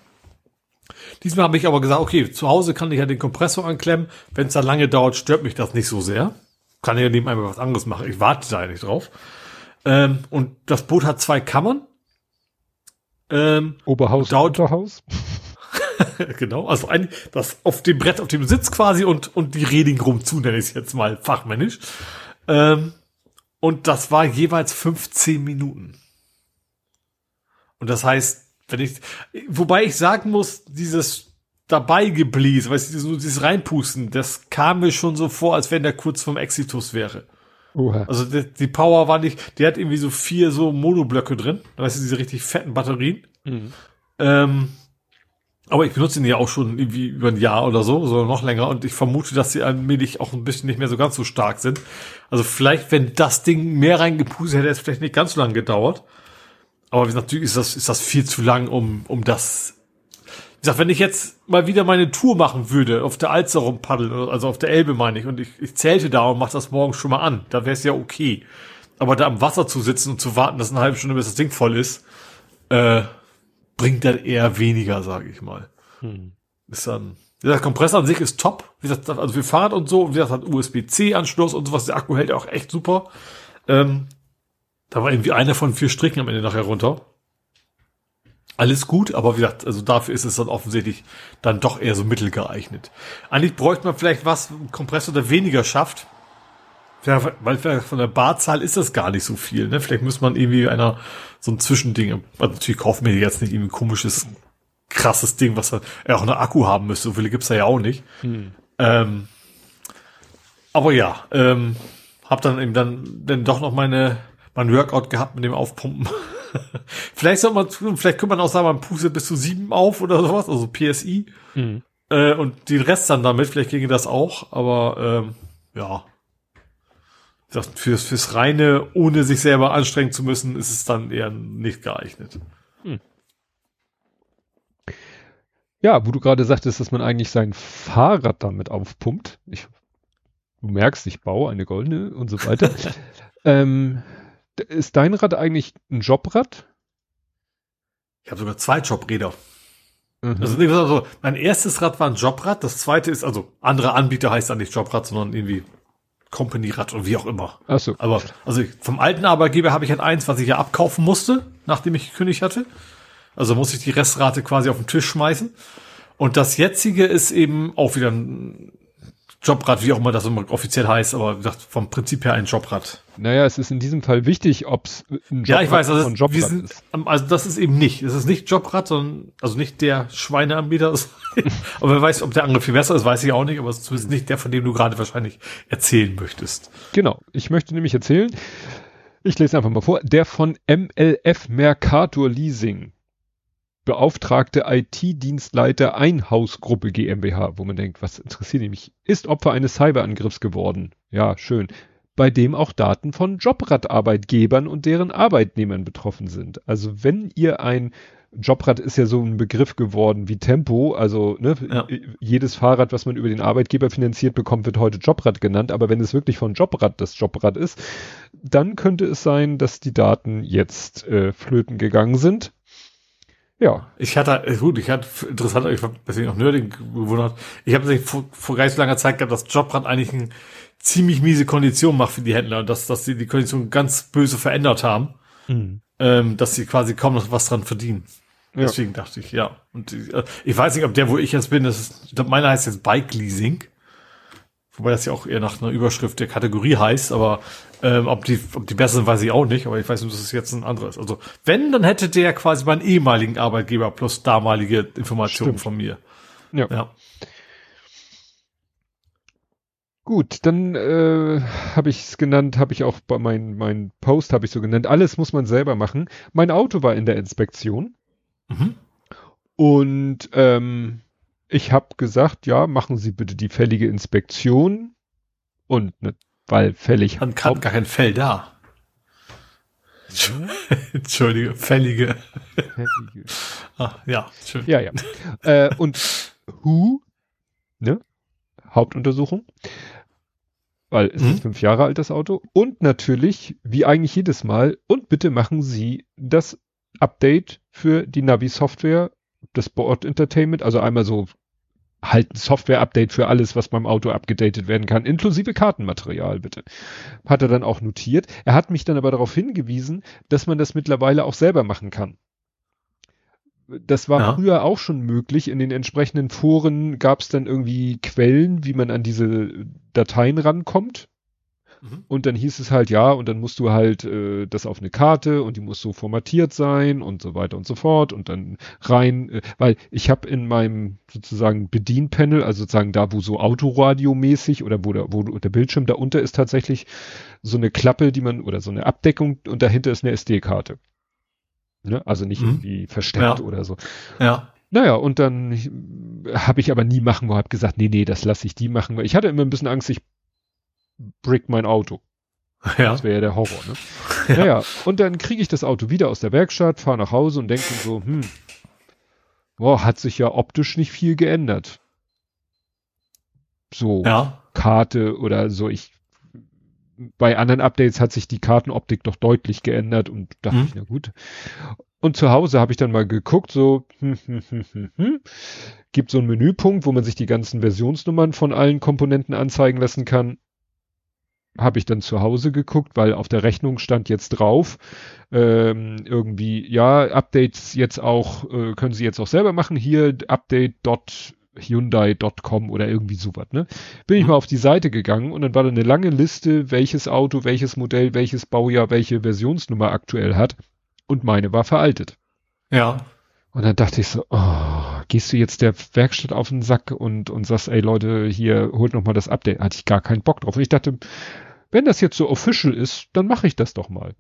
Diesmal habe ich aber gesagt, okay, zu Hause kann ich ja den Kompressor anklemmen, wenn es da lange dauert, stört mich das nicht so sehr. Kann ich ja neben einmal was anderes machen, ich warte da eigentlich drauf. Ähm, und das Boot hat zwei Kammern. Ähm, Oberhaus, dauert, Unterhaus. genau, also ein, das auf dem Brett, auf dem du sitzt quasi und, und die Reding rum zu, nenne ich es jetzt mal fachmännisch. Ähm, und das war jeweils 15 Minuten. Und das heißt, wenn ich, wobei ich sagen muss, dieses dabei geblies, weißt du, so dieses Reinpusten, das kam mir schon so vor, als wenn der kurz vom Exitus wäre. Oha. Also die, die, Power war nicht, der hat irgendwie so vier so Monoblöcke drin, weißt du, diese richtig fetten Batterien. Mhm. Ähm, aber ich benutze ihn ja auch schon irgendwie über ein Jahr oder so, sondern noch länger. Und ich vermute, dass sie allmählich auch ein bisschen nicht mehr so ganz so stark sind. Also vielleicht, wenn das Ding mehr reingepustet hätte, hätte es vielleicht nicht ganz so lange gedauert. Aber natürlich ist das, ist das viel zu lang, um, um das. Wie gesagt, wenn ich jetzt mal wieder meine Tour machen würde, auf der Alster rumpaddeln, also auf der Elbe meine ich, und ich, ich zählte da und mache das morgen schon mal an, da wäre es ja okay. Aber da am Wasser zu sitzen und zu warten, dass eine halbe Stunde bis das Ding voll ist, äh, bringt dann eher weniger, sage ich mal. Hm. Ist dann, der Kompressor an sich ist top. Wie gesagt, also für Fahrrad und so, wie gesagt, hat USB-C-Anschluss und sowas. Der Akku hält ja auch echt super. Ähm, da war irgendwie einer von vier Stricken am Ende nachher runter. Alles gut, aber wie gesagt, also dafür ist es dann offensichtlich dann doch eher so mittelgeeignet. Eigentlich bräuchte man vielleicht was, ein Kompressor, der weniger schafft. Ja, weil von der Barzahl ist das gar nicht so viel. Ne? Vielleicht muss man irgendwie einer so ein Zwischending. Also natürlich kaufen wir jetzt nicht irgendwie ein komisches, krasses Ding, was er ja auch einen Akku haben müsste. So viele gibt's da ja auch nicht. Hm. Ähm, aber ja, ähm, hab dann eben dann, dann doch noch meine mein Workout gehabt mit dem Aufpumpen. vielleicht soll man, vielleicht könnte man auch sagen, man pustet bis zu sieben auf oder sowas, also PSI. Mhm. Äh, und den Rest dann damit, vielleicht ginge das auch, aber ähm, ja, fürs, fürs Reine, ohne sich selber anstrengen zu müssen, ist es dann eher nicht geeignet. Hm. Ja, wo du gerade sagtest, dass man eigentlich sein Fahrrad damit aufpumpt. Ich, du merkst, ich baue eine goldene und so weiter. ähm, ist dein Rad eigentlich ein Jobrad? Ich habe sogar zwei Jobräder. Mhm. Also mein erstes Rad war ein Jobrad, das zweite ist, also andere Anbieter heißt dann nicht Jobrad, sondern irgendwie Company-Rad und wie auch immer. Ach so. Aber also vom alten Arbeitgeber habe ich halt eins, was ich ja abkaufen musste, nachdem ich gekündigt hatte. Also muss ich die Restrate quasi auf den Tisch schmeißen. Und das jetzige ist eben auch wieder ein Jobrad, wie auch immer das immer offiziell heißt, aber wie gesagt, vom Prinzip her ein Jobrad. Naja, es ist in diesem Fall wichtig, ob es ein Jobrad ja, ich weiß, also von Jobrad sind, ist. Also das ist eben nicht. Es ist nicht Jobrad, sondern also nicht der Schweineanbieter. aber wer weiß, ob der andere viel besser ist, weiß ich auch nicht, aber es ist zumindest nicht der, von dem du gerade wahrscheinlich erzählen möchtest. Genau. Ich möchte nämlich erzählen, ich lese einfach mal vor, der von MLF Mercator Leasing beauftragte IT-Dienstleiter Einhausgruppe GmbH, wo man denkt, was interessiert mich, ist Opfer eines Cyberangriffs geworden. Ja, schön. Bei dem auch Daten von Jobrad-Arbeitgebern und deren Arbeitnehmern betroffen sind. Also wenn ihr ein Jobrad ist ja so ein Begriff geworden wie Tempo, also ne, ja. jedes Fahrrad, was man über den Arbeitgeber finanziert bekommt, wird heute Jobrad genannt, aber wenn es wirklich von Jobrad das Jobrad ist, dann könnte es sein, dass die Daten jetzt äh, flöten gegangen sind ja. Ich hatte, äh, gut, ich hatte interessant, ich habe deswegen auch Nerding gewundert. Ich habe vor, vor gar nicht so langer Zeit gehabt, dass Jobrad eigentlich eine ziemlich miese Kondition macht für die Händler und dass, dass sie die Kondition ganz böse verändert haben. Mhm. Ähm, dass sie quasi kaum noch was dran verdienen. Ja. Deswegen dachte ich, ja. Und äh, ich weiß nicht, ob der, wo ich jetzt bin, das ist, ich glaube, meiner heißt jetzt Bike Leasing. wobei das ja auch eher nach einer Überschrift der Kategorie heißt, aber ähm, ob die, ob die besser sind, weiß ich auch nicht, aber ich weiß nicht, dass es jetzt ein anderes. Also wenn, dann hätte der quasi meinen ehemaligen Arbeitgeber plus damalige Informationen Stimmt. von mir. Ja. Ja. Gut, dann äh, habe ich es genannt, habe ich auch bei meinem mein Post habe ich so genannt. Alles muss man selber machen. Mein Auto war in der Inspektion Mhm. und ähm, ich habe gesagt, ja, machen Sie bitte die fällige Inspektion und ne, weil fällig Man kann gar kein Fell da. Entschuldige, fällige. fällige Ah, ja, schön. Ja, ja. äh, und Who, ne? Hauptuntersuchung. Weil es Mhm. ist fünf Jahre alt, das Auto. Und natürlich, wie eigentlich jedes Mal, und bitte machen Sie das Update für die Navi-Software, das Board Entertainment, also einmal so halt ein Software-Update für alles, was beim Auto abgedatet werden kann, inklusive Kartenmaterial, bitte. Hat er dann auch notiert. Er hat mich dann aber darauf hingewiesen, dass man das mittlerweile auch selber machen kann. Das war Ja. früher auch schon möglich. In den entsprechenden Foren gab es dann irgendwie Quellen, wie man an diese Dateien rankommt. Mhm. Und dann hieß es halt, ja, und dann musst du halt äh, das auf eine Karte und die muss so formatiert sein und so weiter und so fort und dann rein, äh, weil ich habe in meinem sozusagen Bedienpanel, also sozusagen da, wo so Autoradio-mäßig oder wo der, wo der Bildschirm da unter ist tatsächlich so eine Klappe, die man, oder so eine Abdeckung und dahinter ist eine SD-Karte. Ne? Also nicht Mhm. irgendwie versteckt Ja. oder so. Ja. Naja, und dann habe ich aber nie machen, wo habe gesagt, nee, nee, das lasse ich die machen, weil ich hatte immer ein bisschen Angst, ich brick mein Auto. Ja. Das wäre ja der Horror, ne? Naja, und dann kriege ich das Auto wieder aus der Werkstatt, fahre nach Hause und denke so, hm, boah, hat sich ja optisch nicht viel geändert. So, Ja. Karte oder so, ich, bei anderen Updates hat sich die Kartenoptik doch deutlich geändert und dachte Mhm. ich, na gut. Und zu Hause habe ich dann mal geguckt, so, hm, hm, hm, hm, hm. gibt so einen Menüpunkt, wo man sich die ganzen Versionsnummern von allen Komponenten anzeigen lassen kann. Habe ich dann zu Hause geguckt, weil auf der Rechnung stand jetzt drauf, ähm, irgendwie, ja, Updates jetzt auch, äh, können Sie jetzt auch selber machen, hier update.hyundai.com oder irgendwie sowas, ne? Bin ich Mhm. mal auf die Seite gegangen und dann war da eine lange Liste, welches Auto, welches Modell, welches Baujahr, welche Versionsnummer aktuell hat. Und meine war veraltet. Ja. Und dann dachte ich so, oh, gehst du jetzt der Werkstatt auf den Sack und, und sagst, ey Leute, hier, holt noch mal das Update. Hatte ich gar keinen Bock drauf. Und ich dachte, wenn das jetzt so official ist, dann mache ich das doch mal.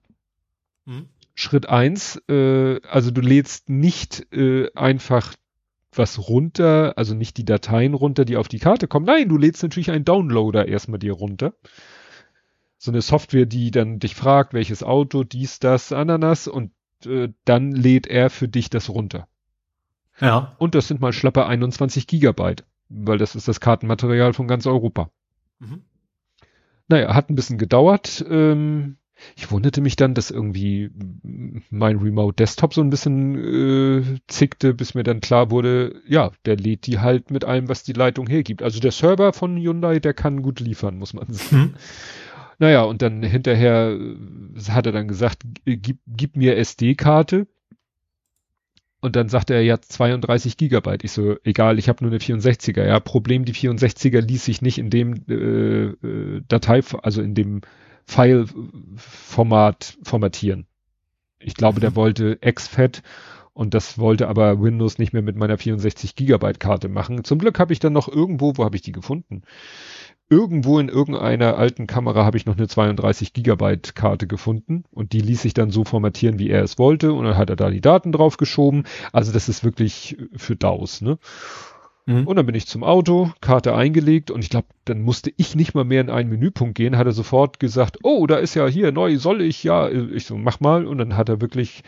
Mhm. Schritt eins, äh, also du lädst nicht äh, einfach was runter, also nicht die Dateien runter, die auf die Karte kommen. Nein, du lädst natürlich einen Downloader erstmal dir runter. So eine Software, die dann dich fragt, welches Auto, dies, das, Ananas und äh, dann lädt er für dich das runter. Ja. Und das sind mal schlappe 21 Gigabyte, weil das ist das Kartenmaterial von ganz Europa. Mhm. Naja, hat ein bisschen gedauert. Ähm, ich wunderte mich dann, dass irgendwie mein Remote Desktop so ein bisschen äh, zickte, bis mir dann klar wurde, ja, der lädt die halt mit allem, was die Leitung hergibt. Also der Server von Hyundai, der kann gut liefern, muss man sagen. Mhm. Naja, und dann hinterher äh, hat er dann gesagt, gib, gib mir SD-Karte. Und dann sagte er, ja, 32 Gigabyte. Ich so, egal, ich habe nur eine 64er. Ja, Problem, die 64er ließ sich nicht in dem äh, äh, Datei, also in dem File-Format formatieren. Ich glaube, Mhm. der wollte exFAT und das wollte aber Windows nicht mehr mit meiner 64 Gigabyte Karte machen. Zum Glück habe ich dann noch irgendwo, wo habe ich die gefunden? Irgendwo in irgendeiner alten Kamera habe ich noch eine 32 Gigabyte Karte gefunden und die ließ sich dann so formatieren, wie er es wollte und dann hat er da die Daten drauf geschoben. Also das ist wirklich für DAOs, ne? Mhm. Und dann bin ich zum Auto, Karte eingelegt und ich glaube, dann musste ich nicht mal mehr in einen Menüpunkt gehen, hat er sofort gesagt, oh, da ist ja hier neu, soll ich? Ja, ich so, mach mal. Und dann hat er wirklich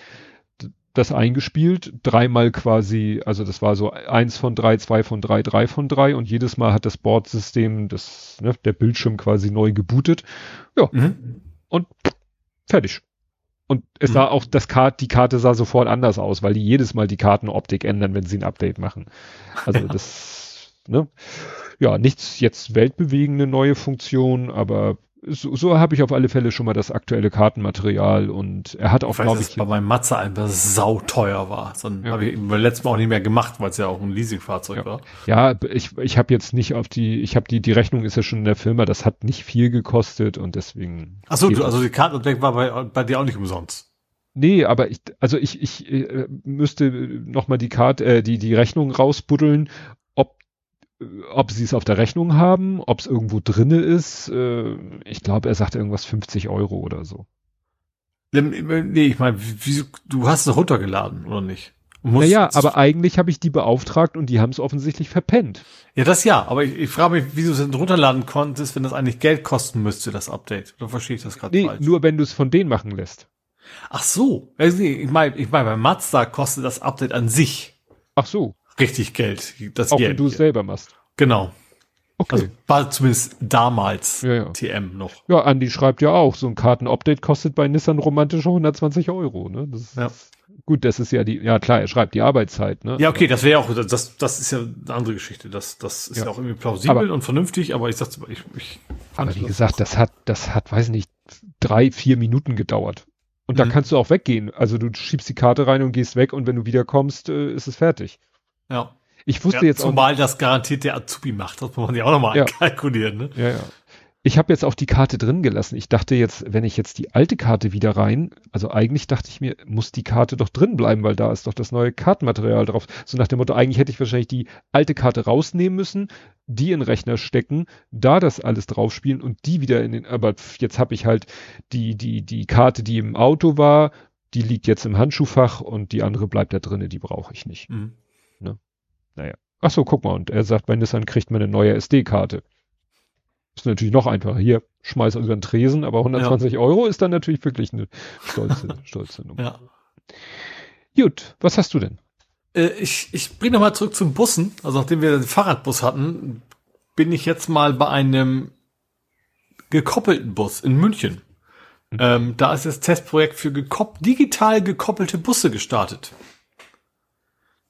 das eingespielt, dreimal quasi, also das war so eins von drei, zwei von drei, drei von drei und jedes Mal hat das Bordsystem, das, ne, der Bildschirm quasi neu gebootet. Ja, Mhm. und fertig. Und es Mhm. sah auch, das Kart, die Karte sah sofort anders aus, weil die jedes Mal die Kartenoptik ändern, wenn sie ein Update machen. Also Ja. das, ne? Ja, nichts jetzt weltbewegende neue Funktion, aber so, so habe ich auf alle Fälle schon mal das aktuelle Kartenmaterial und er hat auch, glaube ich, bei meinem Mazda einfach sauteuer war. Dann ja. habe ich beim letzten Mal auch nicht mehr gemacht, weil es ja auch ein Leasingfahrzeug ja. war. Ja, ich, ich habe jetzt nicht auf die, ich habe die, die Rechnung ist ja schon in der Firma, das hat nicht viel gekostet und deswegen. Ach so, du, also die Kartenabdeck war bei, bei dir auch nicht umsonst. Nee, aber ich, also ich, ich äh, müsste nochmal die Karte, äh, die, die Rechnung rausbuddeln, ob, äh, ob sie es auf der Rechnung haben, ob es irgendwo drinne ist. Äh, ich glaube, er sagte irgendwas 50 Euro oder so. Nee, ich meine, du hast es runtergeladen, oder nicht? naja, aber eigentlich habe ich die beauftragt und die haben es offensichtlich verpennt. Ja, das ja, aber ich, ich frage mich, wie du es denn runterladen konntest, wenn das eigentlich Geld kosten müsste, das Update. Da verstehe ich das gerade nee, falsch. nur wenn du es von denen machen lässt. Ach so. Ich meine, ich mein, bei Mazda kostet das Update an sich. Ach so. Richtig Geld. Das Auch Geld wenn du es selber machst. Genau. Okay. Also war zumindest damals ja, ja. TM noch. Ja, Andi schreibt ja auch, so ein Kartenupdate kostet bei Nissan romantische 120 Euro. Ne? Das ja. Ist, gut, das ist ja die, ja klar, er schreibt die Arbeitszeit. Ne? Ja, okay, das wäre auch, das, das ist ja eine andere Geschichte. Das, das ist ja, auch irgendwie plausibel aber, und vernünftig, aber ich sag's ich, ich Aber wie gesagt, das hat, das hat, weiß nicht, drei, vier Minuten gedauert. Und da mhm. kannst du auch weggehen. Also du schiebst die Karte rein und gehst weg und wenn du wiederkommst, äh, ist es fertig. Ja. Ich wusste ja, jetzt zumal auch. Das garantiert der Azubi macht, das muss man ja auch nochmal ja. kalkulieren, ne? Ja, ja. Ich habe jetzt auch die Karte drin gelassen. Ich dachte jetzt, wenn ich jetzt die alte Karte wieder rein, also eigentlich dachte ich mir, muss die Karte doch drin bleiben, weil da ist doch das neue Kartenmaterial drauf. So nach dem Motto, eigentlich hätte ich wahrscheinlich die alte Karte rausnehmen müssen, die in den Rechner stecken, da das alles draufspielen und die wieder in den, aber jetzt habe ich halt die, die, die Karte, die im Auto war, die liegt jetzt im Handschuhfach und die andere bleibt da drinnen, die brauche ich nicht. Mhm. Naja. Ach so, guck mal, und er sagt, bei Nissan kriegt man eine neue SD-Karte. Ist natürlich noch einfacher. Hier, schmeiß über den Tresen, aber 120 ja. Euro ist dann natürlich wirklich eine stolze, stolze Nummer. Ja. Gut, was hast du denn? Äh, ich ich bringe nochmal zurück zum Bussen. Also nachdem wir den Fahrradbus hatten, bin ich jetzt mal bei einem gekoppelten Bus in München. Mhm. Ähm, da ist das Testprojekt für gekopp digital gekoppelte Busse gestartet.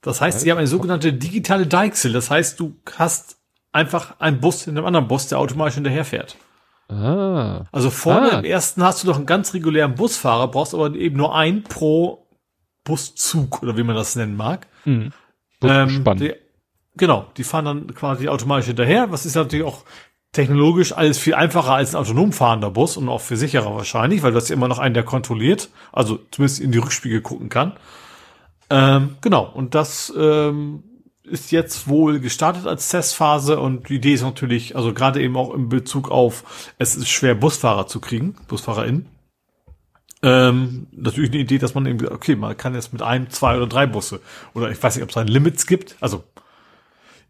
Das heißt, sie haben eine sogenannte digitale Deichsel. Das heißt, du hast einfach einen Bus in einem anderen Bus, der automatisch hinterherfährt. Ah. Also vorne ah. im ersten hast du doch einen ganz regulären Busfahrer, brauchst aber eben nur einen pro Buszug oder wie man das nennen mag. Mhm. Ähm, die, genau, die fahren dann quasi automatisch hinterher. Was ist natürlich auch technologisch alles viel einfacher als ein autonom fahrender Bus und auch viel sicherer wahrscheinlich, weil du hast immer noch einen, der kontrolliert, also zumindest in die Rückspiegel gucken kann. Ähm, genau, und das ähm, ist jetzt wohl gestartet als Testphase und die Idee ist natürlich, also gerade eben auch in Bezug auf, es ist schwer Busfahrer zu kriegen, BusfahrerInnen. Ähm, natürlich eine Idee, dass man eben, okay, man kann jetzt mit einem, zwei oder drei Busse oder ich weiß nicht, ob es da Limits gibt, also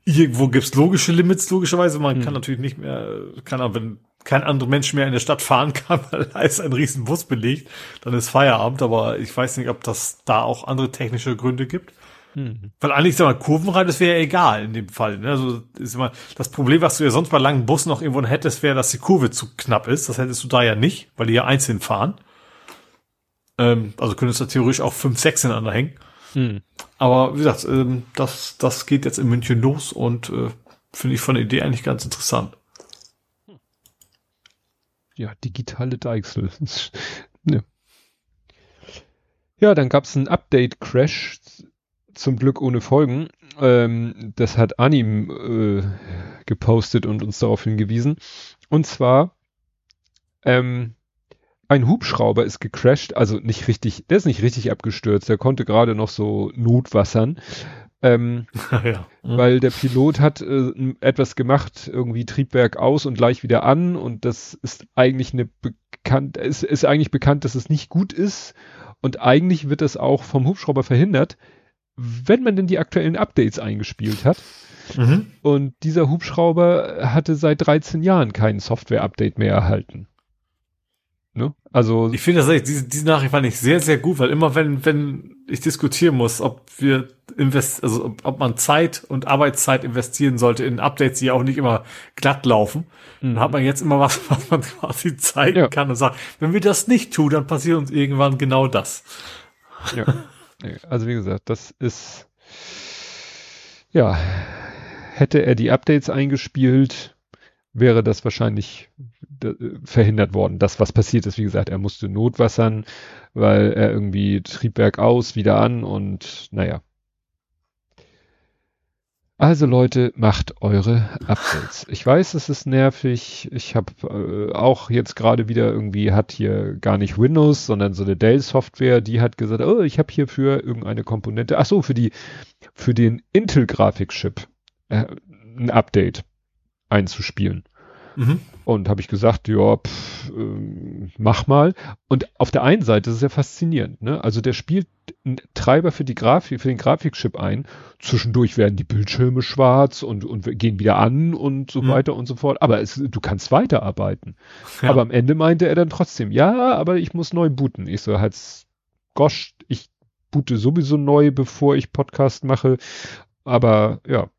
irgendwo gibt's logische Limits, logischerweise, man hm. kann natürlich nicht mehr, kann aber, wenn kein anderer Mensch mehr in der Stadt fahren kann, weil da ist ein riesen Bus belegt, dann ist Feierabend, aber ich weiß nicht, ob das da auch andere technische Gründe gibt. Mhm. Weil eigentlich, sag mal, Kurvenrein, das wäre ja egal in dem Fall. Ne? Also ist immer das Problem, was du ja sonst bei langen Bussen noch irgendwo hättest, wäre, dass die Kurve zu knapp ist. Das hättest du da ja nicht, weil die ja einzeln fahren. Ähm, also könntest du theoretisch auch fünf, sechs ineinander hängen. Mhm. Aber wie gesagt, ähm, das, das geht jetzt in München los und äh, finde ich von der Idee eigentlich ganz interessant. Ja, digitale Deichsel. ne. Ja, dann gab es einen Update-Crash zum Glück ohne Folgen. Ähm, das hat Anim äh, gepostet und uns darauf hingewiesen. Und zwar, ähm, ein Hubschrauber ist gecrashed, also nicht richtig, der ist nicht richtig abgestürzt, der konnte gerade noch so notwassern. Ähm, ja. mhm. Weil der Pilot hat äh, etwas gemacht, irgendwie Triebwerk aus und gleich wieder an und das ist eigentlich eine bekannt, ist, ist eigentlich bekannt, dass es nicht gut ist und eigentlich wird das auch vom Hubschrauber verhindert wenn man denn die aktuellen Updates eingespielt hat. Mhm. Und dieser Hubschrauber hatte seit 13 Jahren kein Software-Update mehr erhalten. Ne? Also ich finde das diese, diese Nachricht fand ich sehr sehr gut, weil immer wenn wenn ich diskutieren muss, ob wir invest also ob, ob man Zeit und Arbeitszeit investieren sollte in Updates, die ja auch nicht immer glatt laufen, mhm. dann hat man jetzt immer was, was man quasi zeigen ja. kann und sagt, wenn wir das nicht tun, dann passiert uns irgendwann genau das. Ja. also wie gesagt, das ist, ja, hätte er die Updates eingespielt, wäre das wahrscheinlich verhindert worden. Das, was passiert ist, wie gesagt, er musste notwassern, weil er irgendwie Triebwerk aus, wieder an und naja. Also Leute, macht eure Updates. Ich weiß, es ist nervig. Ich habe äh, auch jetzt gerade wieder irgendwie hat hier gar nicht Windows, sondern so eine Dell-Software, die hat gesagt, oh, ich habe hier für irgendeine Komponente, ach so, für die, für den Intel-Grafikchip äh, ein Update einzuspielen. Mhm. Und habe ich gesagt, ja, pff, äh, mach mal. Und auf der einen Seite ist es ja faszinierend, ne? Also der spielt einen Treiber für die Grafik, für den Grafikchip ein. Zwischendurch werden die Bildschirme schwarz und, und gehen wieder an und so mhm. weiter und so fort. Aber es, du kannst weiterarbeiten. Ja. Aber am Ende meinte er dann trotzdem, ja, aber ich muss neu booten. Ich so, halt, gosh, ich boote sowieso neu, bevor ich Podcast mache. Aber ja,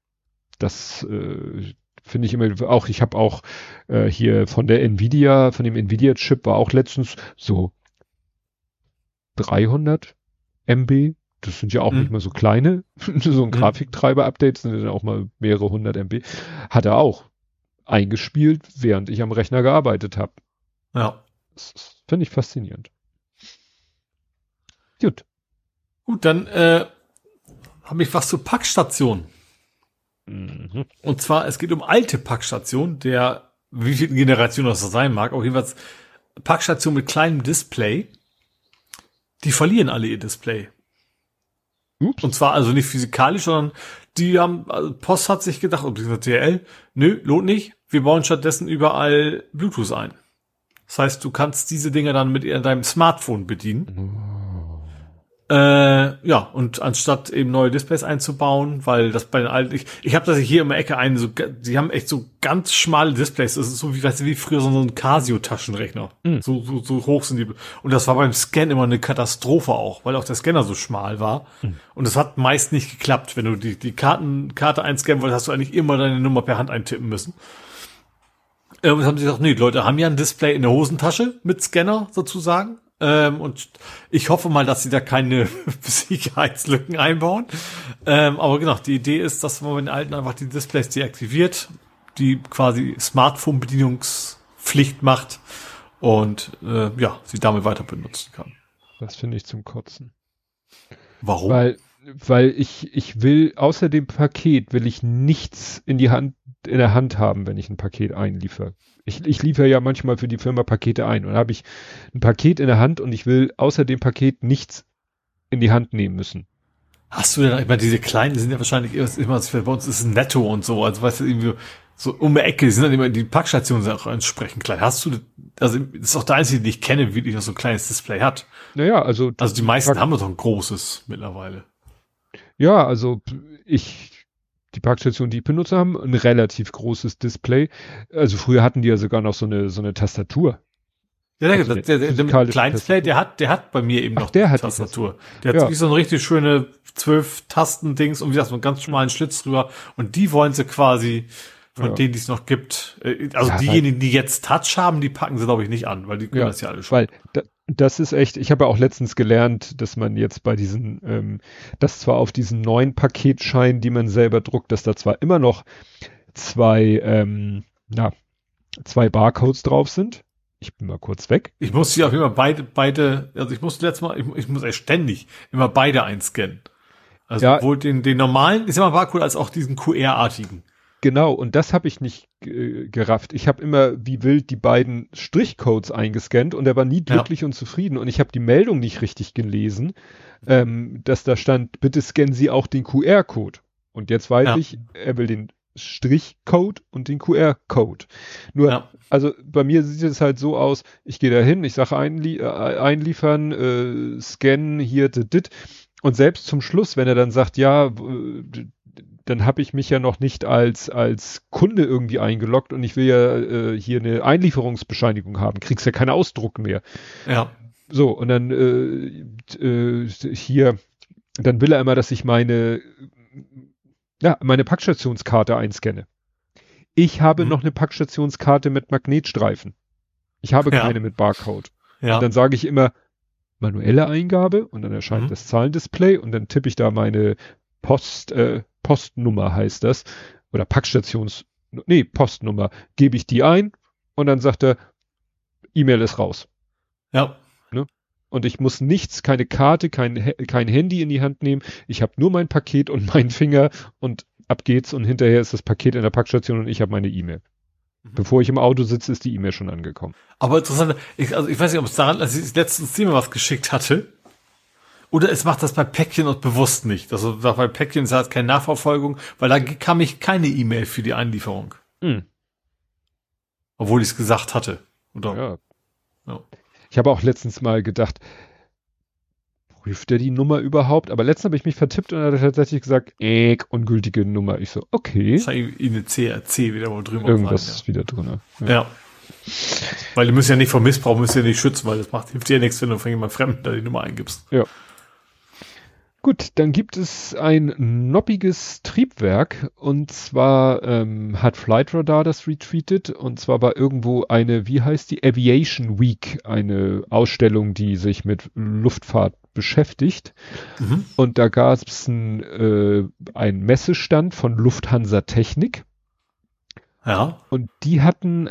das äh, finde ich immer auch, ich habe auch äh, hier von der Nvidia, von dem Nvidia-Chip war auch letztens so 300 MB. Das sind ja auch mhm. nicht mal so kleine. so ein mhm. Grafiktreiber-Update sind dann auch mal mehrere hundert MB. Hat er auch eingespielt, während ich am Rechner gearbeitet habe. Ja. Das finde ich faszinierend. Gut. Gut, dann äh, habe ich was zur Packstation. Mhm. Und zwar, es geht um alte Packstationen, der, wie viel Generation das sein mag, auch jedenfalls Packstationen mit kleinem Display, die verlieren alle ihr Display. Ups. Und zwar also nicht physikalisch, sondern die haben, also Post hat sich gedacht, ob dieser DL, nö, lohnt nicht, wir bauen stattdessen überall Bluetooth ein. Das heißt, du kannst diese Dinger dann mit deinem Smartphone bedienen. Oh. Äh, ja, und anstatt eben neue Displays einzubauen, weil das bei den alten, ich, ich habe das hier in der Ecke einen, so, die haben echt so ganz schmale Displays, das ist so wie, weißt du, wie früher so ein Casio-Taschenrechner. Mhm. So, so, so hoch sind die. Und das war beim Scan immer eine Katastrophe auch, weil auch der Scanner so schmal war. Mhm. Und das hat meist nicht geklappt. Wenn du die, die Karten, Karte einscannen wolltest, hast du eigentlich immer deine Nummer per Hand eintippen müssen. Äh, und haben sie gesagt, nee, die Leute haben ja ein Display in der Hosentasche mit Scanner sozusagen. Ähm, und ich hoffe mal, dass sie da keine Sicherheitslücken einbauen. Ähm, aber genau, die Idee ist, dass man bei den alten einfach die Displays deaktiviert, die quasi Smartphone-Bedienungspflicht macht und äh, ja, sie damit weiter benutzen kann. Das finde ich zum Kotzen. Warum? Weil, weil ich, ich will, außer dem Paket will ich nichts in die Hand, in der Hand haben, wenn ich ein Paket einliefere. Ich, ich liefere ja manchmal für die Firma Pakete ein und habe ich ein Paket in der Hand und ich will außer dem Paket nichts in die Hand nehmen müssen. Hast du denn, ich meine, diese kleinen, die sind ja wahrscheinlich immer, bei uns ist es netto und so, also weißt du, irgendwie so um die Ecke, die sind dann immer, die Packstationen sind auch entsprechend klein. Hast du, also das ist auch der einzige, den ich kenne, wie wirklich noch so ein kleines Display hat. Naja, also. Also die meisten Pack haben doch ein großes mittlerweile. Ja, also ich die Parkstation, die ich benutze, haben ein relativ großes Display. Also früher hatten die ja sogar noch so eine, so eine Tastatur. Ja, der, also der, der, der Kleinstplay, der hat, der hat bei mir eben Ach, noch der hat Tastatur. Der hat ja. wirklich so eine richtig schöne zwölf Tasten-Dings und wie gesagt, so einen ganz schmalen Schlitz drüber. Und die wollen sie quasi von ja. denen, die es noch gibt. Äh, also ja, diejenigen, die jetzt Touch haben, die packen sie, glaube ich, nicht an, weil die können das ja alle schon. Weil da, das ist echt, ich habe ja auch letztens gelernt, dass man jetzt bei diesen, ähm, dass zwar auf diesen neuen Paketscheinen, die man selber druckt, dass da zwar immer noch zwei, ähm, na, zwei Barcodes drauf sind. Ich bin mal kurz weg. Ich muss hier auch immer beide, beide, also ich muss letztes Mal, ich, ich muss echt ständig immer beide einscannen. Also ja. wohl den, den normalen, ist immer Barcode, als auch diesen QR-artigen. Genau, und das habe ich nicht äh, gerafft. Ich habe immer wie wild die beiden Strichcodes eingescannt und er war nie glücklich ja. und zufrieden. Und ich habe die Meldung nicht richtig gelesen, ähm, dass da stand, bitte scannen Sie auch den QR-Code. Und jetzt weiß ja. ich, er will den Strichcode und den QR-Code. Nur, ja. also bei mir sieht es halt so aus, ich gehe da hin, ich sage einlie äh, einliefern, äh, scannen, hier, dit, dit. Und selbst zum Schluss, wenn er dann sagt, ja, dann habe ich mich ja noch nicht als, als Kunde irgendwie eingeloggt und ich will ja äh, hier eine Einlieferungsbescheinigung haben, kriegst ja keinen Ausdruck mehr. Ja. So, und dann äh, äh, hier, dann will er immer, dass ich meine, ja, meine Packstationskarte einscanne. Ich habe mhm. noch eine Packstationskarte mit Magnetstreifen. Ich habe ja. keine mit Barcode. Ja. Und dann sage ich immer manuelle Eingabe und dann erscheint mhm. das Zahlendisplay und dann tippe ich da meine Post, äh, Postnummer heißt das, oder Packstations, nee, Postnummer, gebe ich die ein, und dann sagt er, E-Mail ist raus. Ja. Und ich muss nichts, keine Karte, kein, kein Handy in die Hand nehmen. Ich habe nur mein Paket und meinen Finger und ab geht's und hinterher ist das Paket in der Packstation und ich habe meine E-Mail. Mhm. Bevor ich im Auto sitze, ist die E-Mail schon angekommen. Aber interessant, ich, also ich weiß nicht, ob es daran, als ich letztens dir mal was geschickt hatte, oder es macht das bei Päckchen und bewusst nicht. Also bei Päckchen ist halt keine Nachverfolgung, weil da kam ich keine E-Mail für die Einlieferung. Mhm. Obwohl ich es gesagt hatte. Oder? Ja. ja. Ich habe auch letztens mal gedacht, prüft er die Nummer überhaupt? Aber letztens habe ich mich vertippt und er hat tatsächlich gesagt, äh, ungültige Nummer. Ich so, okay. Das hat eine CRC wieder wohl drüber Irgendwas sein, ja. ist wieder drin. Ja. ja. Weil du musst ja nicht vor Missbrauch, musst ja nicht schützen, weil das macht, hilft dir ja nichts, wenn du von jemandem Fremden da die Nummer eingibst. Ja. Gut, dann gibt es ein noppiges Triebwerk und zwar ähm, hat Flight Radar das retweetet und zwar war irgendwo eine, wie heißt die, Aviation Week, eine Ausstellung, die sich mit Luftfahrt beschäftigt. Mhm. Und da gab es ein, äh, ein Messestand von Lufthansa Technik. Ja. Und die hatten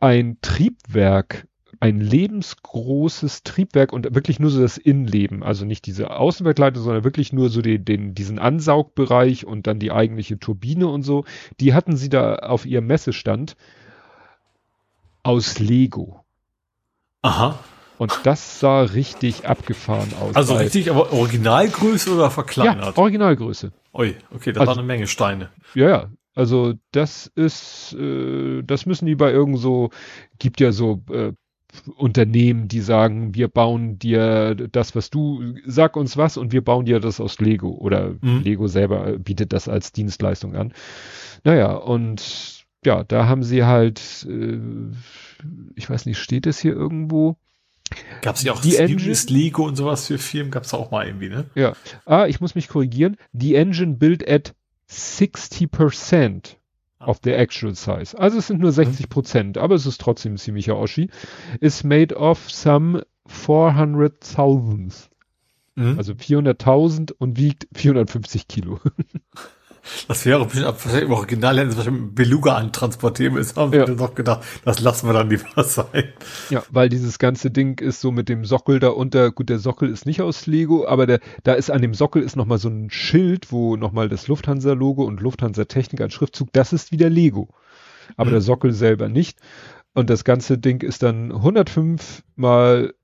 ein Triebwerk ein lebensgroßes Triebwerk und wirklich nur so das Innenleben, also nicht diese Außenbegleitung, sondern wirklich nur so den, den, diesen Ansaugbereich und dann die eigentliche Turbine und so. Die hatten sie da auf ihrem Messestand aus Lego. Aha. Und das sah richtig abgefahren aus. Also richtig, aber Originalgröße oder verkleinert? Ja, Originalgröße. Ui, okay, da also, war eine Menge Steine. Ja, ja. Also das ist, äh, das müssen die bei irgend so, gibt ja so äh, Unternehmen, die sagen, wir bauen dir das, was du, sag uns was und wir bauen dir das aus Lego oder mhm. Lego selber bietet das als Dienstleistung an. Naja, und ja, da haben sie halt, äh, ich weiß nicht, steht es hier irgendwo? Gab es ja auch die Engine, Lego und sowas für Firmen, gab es auch mal irgendwie, ne? Ja. Ah, ich muss mich korrigieren. Die Engine built at 60% of the actual size. Also es sind nur 60 Prozent, aber es ist trotzdem ein ziemlicher Oschi. Is made of some 400.000. Mhm. Also 400.000 und wiegt 450 Kilo. Das wäre bestimmt im Original hätten sie wahrscheinlich Beluga antransportieren müssen. Haben ja. wir doch gedacht, das lassen wir dann lieber sein. Ja, weil dieses ganze Ding ist so mit dem Sockel da unter. Gut, der Sockel ist nicht aus Lego, aber der, da ist an dem Sockel ist nochmal so ein Schild, wo nochmal das Lufthansa-Logo und Lufthansa-Technik als Schriftzug, das ist wieder Lego. Aber mhm. der Sockel selber nicht. Und das ganze Ding ist dann 105 mal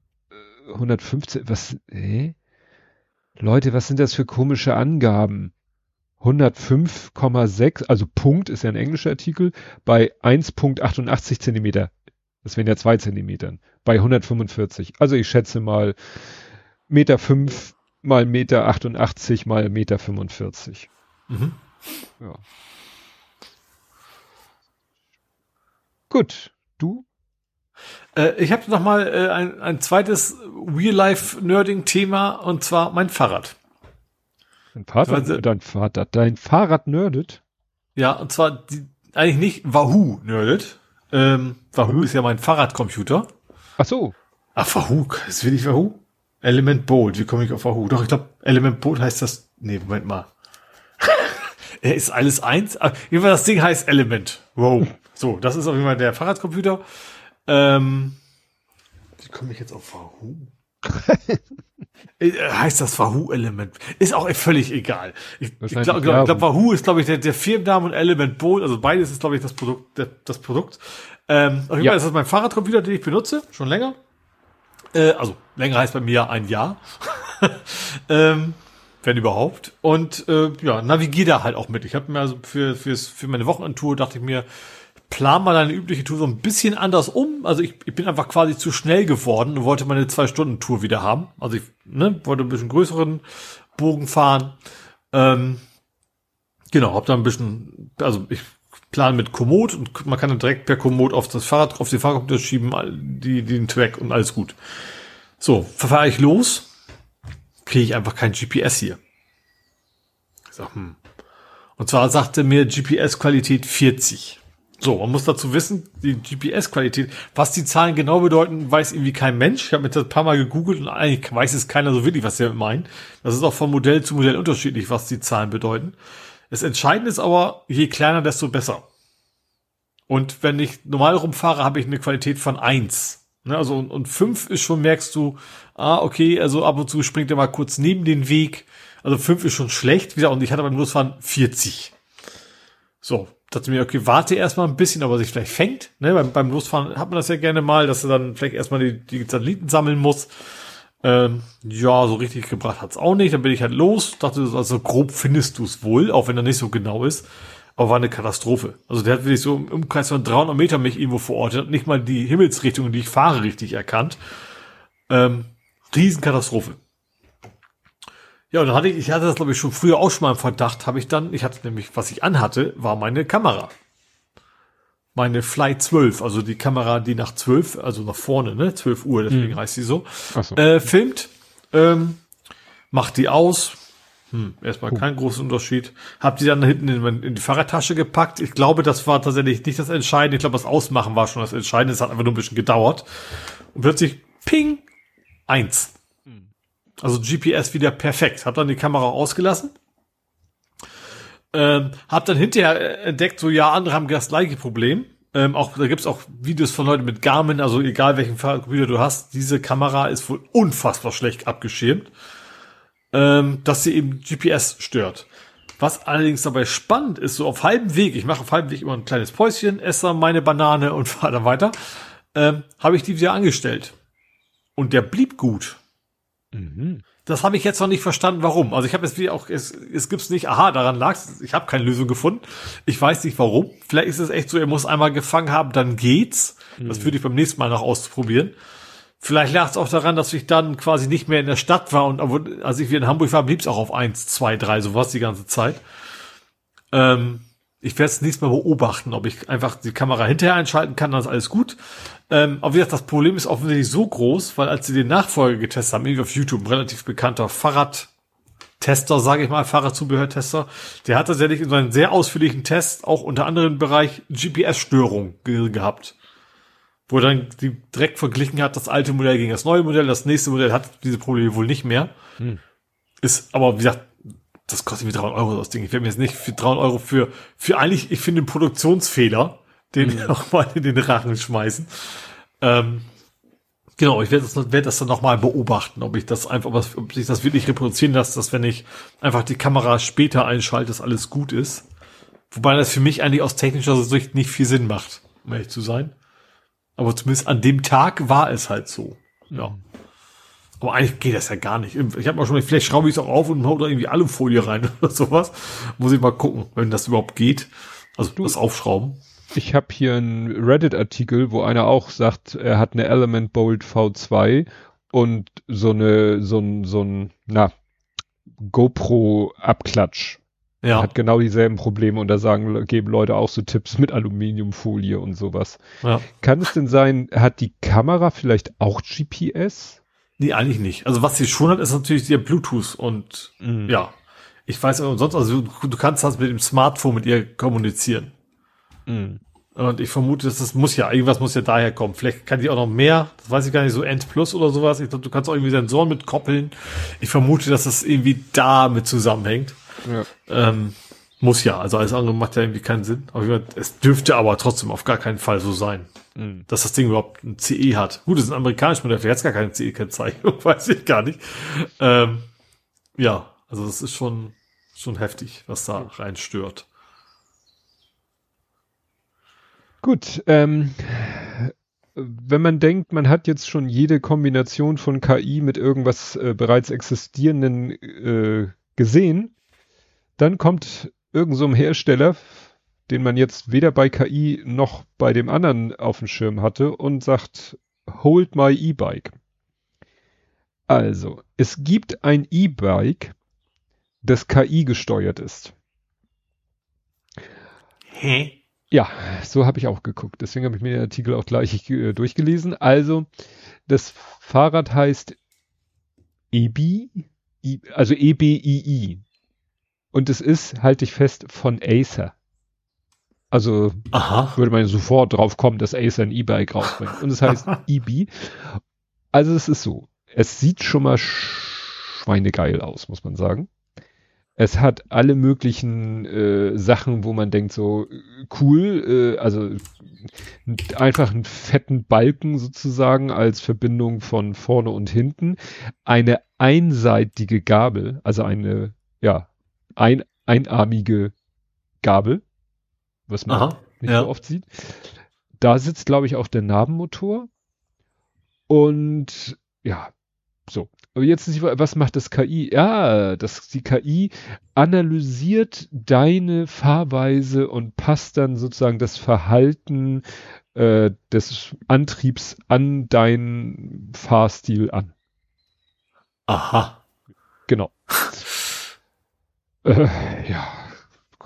115, äh, was, hä? Leute, was sind das für komische Angaben? 105,6, also Punkt ist ja ein englischer Artikel, bei 1,88 Zentimeter. Das wären ja zwei Zentimetern. Bei 145. Also ich schätze mal Meter fünf mal Meter 88 mal Meter 45. Mhm. Ja. Gut, du? Äh, ich habe noch mal äh, ein, ein zweites Real-Life-Nerding-Thema und zwar mein Fahrrad. Dein Vater, also, dein Vater, dein Fahrrad nerdet? Ja, und zwar die, eigentlich nicht Wahoo nerdet. Ähm, Wahoo ist ja mein Fahrradcomputer. Ach so. Ach, Wahoo, ist wirklich Wahoo? Element Bolt, wie komme ich auf Wahoo? Doch, ich glaube, Element Bolt heißt das. Nee, Moment mal. er ist alles eins. Ah, jedenfalls das Ding heißt Element. Wow. So, das ist auf jeden Fall der Fahrradcomputer. Ähm, wie komme ich jetzt auf Wahoo? Äh, heißt das Wahoo-Element? Ist auch völlig egal. Ich, ich glaube, glaub, glaub, Wahoo ist, glaube ich, der, der Firmenname und Element Bolt. Also beides ist, glaube ich, das Produkt. Der, das Produkt. Ähm, auf jeden ja. Fall ist das mein Fahrradcomputer, den ich benutze, schon länger. Äh, also länger heißt bei mir ein Jahr. ähm, wenn überhaupt. Und äh, ja, navigiere da halt auch mit. Ich habe mir also für, fürs, für meine Wochenendtour dachte ich mir, plan mal deine übliche Tour so ein bisschen anders um. Also ich, ich bin einfach quasi zu schnell geworden und wollte meine Zwei-Stunden-Tour wieder haben. Also ich ne, wollte ein bisschen größeren Bogen fahren. Ähm, genau, hab da ein bisschen, also ich plan mit Komoot und man kann dann direkt per Komoot auf das Fahrrad, auf die Fahrradcomputer schieben, die, den Track und alles gut. So, fahre ich los, kriege ich einfach kein GPS hier. Ich sag, hm. Und zwar sagte mir GPS-Qualität 40. So, man muss dazu wissen, die GPS-Qualität, was die Zahlen genau bedeuten, weiß irgendwie kein Mensch. Ich habe mir das ein paar Mal gegoogelt und eigentlich weiß es keiner so wirklich, was der meint. Das ist auch von Modell zu Modell unterschiedlich, was die Zahlen bedeuten. Das Entscheidende ist aber, je kleiner, desto besser. Und wenn ich normal rumfahre, habe ich eine Qualität von eins. Ne, also und, und fünf ist schon, merkst du, ah, okay, also ab und zu springt er mal kurz neben den Weg. Also fünf ist schon schlecht, wie gesagt, und ich hatte beim Losfahren 40. So, dachte mir, okay, warte erstmal ein bisschen, aber sich vielleicht fängt. Ne? Beim, beim Losfahren hat man das ja gerne mal, dass er dann vielleicht erstmal die, die Satelliten sammeln muss. Ähm, ja, so richtig gebracht hat's auch nicht. Dann bin ich halt los, dachte, also grob findest du es wohl, auch wenn er nicht so genau ist. Aber war eine Katastrophe. Also der hat wirklich so im Umkreis von 300 Meter mich irgendwo verortet, nicht mal die Himmelsrichtung, die ich fahre, richtig erkannt. Ähm, Riesenkatastrophe. Ja, und dann hatte ich, ich hatte das glaube ich schon früher auch schon mal im Verdacht, habe ich dann, ich hatte nämlich, was ich anhatte, war meine Kamera. Meine Fly 12, also die Kamera, die nach 12, also nach vorne, ne, 12 Uhr, deswegen hm. heißt sie so, so. Äh, filmt, ähm, macht die aus, hm, erstmal kein großer Unterschied. Hab die dann hinten in, in, die Fahrradtasche gepackt. Ich glaube, das war tatsächlich nicht das Entscheidende. Ich glaube, das Ausmachen war schon das Entscheidende. Es hat einfach nur ein bisschen gedauert. Und plötzlich, ping, eins. Also GPS wieder perfekt. Hab dann die Kamera ausgelassen. Ähm, hab dann hinterher entdeckt, so ja, andere haben das gleiche Problem. Ähm, auch da gibt's auch Videos von Leuten mit Garmin, also egal welchen Computer du hast, diese Kamera ist wohl unfassbar schlecht abgeschirmt, ähm, dass sie eben GPS stört. Was allerdings dabei spannend ist, so auf halbem Weg, ich mache auf halbem Weg immer ein kleines Päuschen, esse meine Banane und fahre dann weiter, ähm, habe ich die wieder angestellt. Und der blieb gut. Mhm. Das habe ich jetzt noch nicht verstanden, warum. Also ich habe jetzt wie auch, es, es gibt's nicht, aha, daran lag's, ich habe keine Lösung gefunden. Ich weiß nicht warum. Vielleicht ist es echt so, er muss einmal gefangen haben, dann geht's. Mhm. Das würde ich beim nächsten Mal noch ausprobieren. Vielleicht lag es auch daran, dass ich dann quasi nicht mehr in der Stadt war und als ich wieder in Hamburg war, blieb's auch auf eins, zwei, drei, sowas die ganze Zeit. Ähm, ich werde es nächstes Mal beobachten, ob ich einfach die Kamera hinterher einschalten kann, dann ist alles gut. Ähm, aber wie gesagt, das Problem ist offensichtlich so groß, weil als sie den Nachfolger getestet haben, irgendwie auf YouTube, ein relativ bekannter Fahrradtester, sage ich mal, Fahrradzubehörtester, der hat tatsächlich in seinem sehr ausführlichen Test auch unter anderem Bereich GPS-Störung ge gehabt. Wo er dann die direkt verglichen hat, das alte Modell gegen das neue Modell, das nächste Modell hat diese Probleme wohl nicht mehr. Hm. Ist aber, wie gesagt, das kostet mir 300 Euro das Ding. Ich werde mir jetzt nicht für 300 Euro für, für eigentlich, ich finde, einen Produktionsfehler, den mhm. auch mal in den Rachen schmeißen. Ähm, genau, ich werde das, werd das dann nochmal beobachten, ob ich das einfach, ob sich das wirklich reproduzieren lässt, dass wenn ich einfach die Kamera später einschalte, dass alles gut ist. Wobei das für mich eigentlich aus technischer Sicht nicht viel Sinn macht, um ehrlich zu sein. Aber zumindest an dem Tag war es halt so. Ja. Mhm. Aber eigentlich geht das ja gar nicht. Ich habe mal schon, vielleicht schraube ich es auch auf und hau da irgendwie Alufolie rein oder sowas. Muss ich mal gucken, wenn das überhaupt geht. Also du, das Aufschrauben. Ich habe hier einen Reddit-Artikel, wo einer auch sagt, er hat eine Element Bolt V2 und so eine, so ein, so ein, na, GoPro-Abklatsch. Ja. Hat genau dieselben Probleme und da sagen, geben Leute auch so Tipps mit Aluminiumfolie und sowas. Ja. Kann es denn sein, hat die Kamera vielleicht auch GPS? Nee, eigentlich nicht. Also was sie schon hat, ist natürlich ihr Bluetooth und mhm. ja. Ich weiß aber sonst, also du, du kannst das mit dem Smartphone mit ihr kommunizieren. Mhm. Und ich vermute, dass das muss ja, irgendwas muss ja daher kommen. Vielleicht kann die auch noch mehr, das weiß ich gar nicht, so End Plus oder sowas. Ich glaube, du kannst auch irgendwie Sensoren mit koppeln. Ich vermute, dass das irgendwie damit zusammenhängt. Ja. Ähm, muss ja, also alles andere macht ja irgendwie keinen Sinn. Aber es dürfte aber trotzdem auf gar keinen Fall so sein, mhm. dass das Ding überhaupt ein CE hat. Gut, das ist ein amerikanisches Modell, vielleicht hat gar keine CE-Kennzeichnung, weiß ich gar nicht. Ähm, ja, also das ist schon, schon heftig, was da rein stört. Gut, ähm, wenn man denkt, man hat jetzt schon jede Kombination von KI mit irgendwas äh, bereits existierenden äh, gesehen, dann kommt irgend so einem Hersteller, den man jetzt weder bei KI noch bei dem anderen auf dem Schirm hatte und sagt, hold my E-Bike. Also, es gibt ein E-Bike, das KI gesteuert ist. Hä? Ja, so habe ich auch geguckt. Deswegen habe ich mir den Artikel auch gleich äh, durchgelesen. Also, das Fahrrad heißt EBI, also EBII. Und es ist, halte ich fest, von Acer. Also Aha. würde man sofort drauf kommen, dass Acer ein E-Bike rausbringt. Und es heißt EB. Also es ist so. Es sieht schon mal schweinegeil aus, muss man sagen. Es hat alle möglichen äh, Sachen, wo man denkt so cool, äh, also einfach einen fetten Balken sozusagen als Verbindung von vorne und hinten, eine einseitige Gabel, also eine, ja, ein, einarmige Gabel, was man Aha, nicht ja. so oft sieht. Da sitzt, glaube ich, auch der Nabenmotor. Und ja, so. Aber jetzt ist was macht das KI? Ja, das, die KI analysiert deine Fahrweise und passt dann sozusagen das Verhalten äh, des Antriebs an deinen Fahrstil an. Aha. Genau. äh, ja,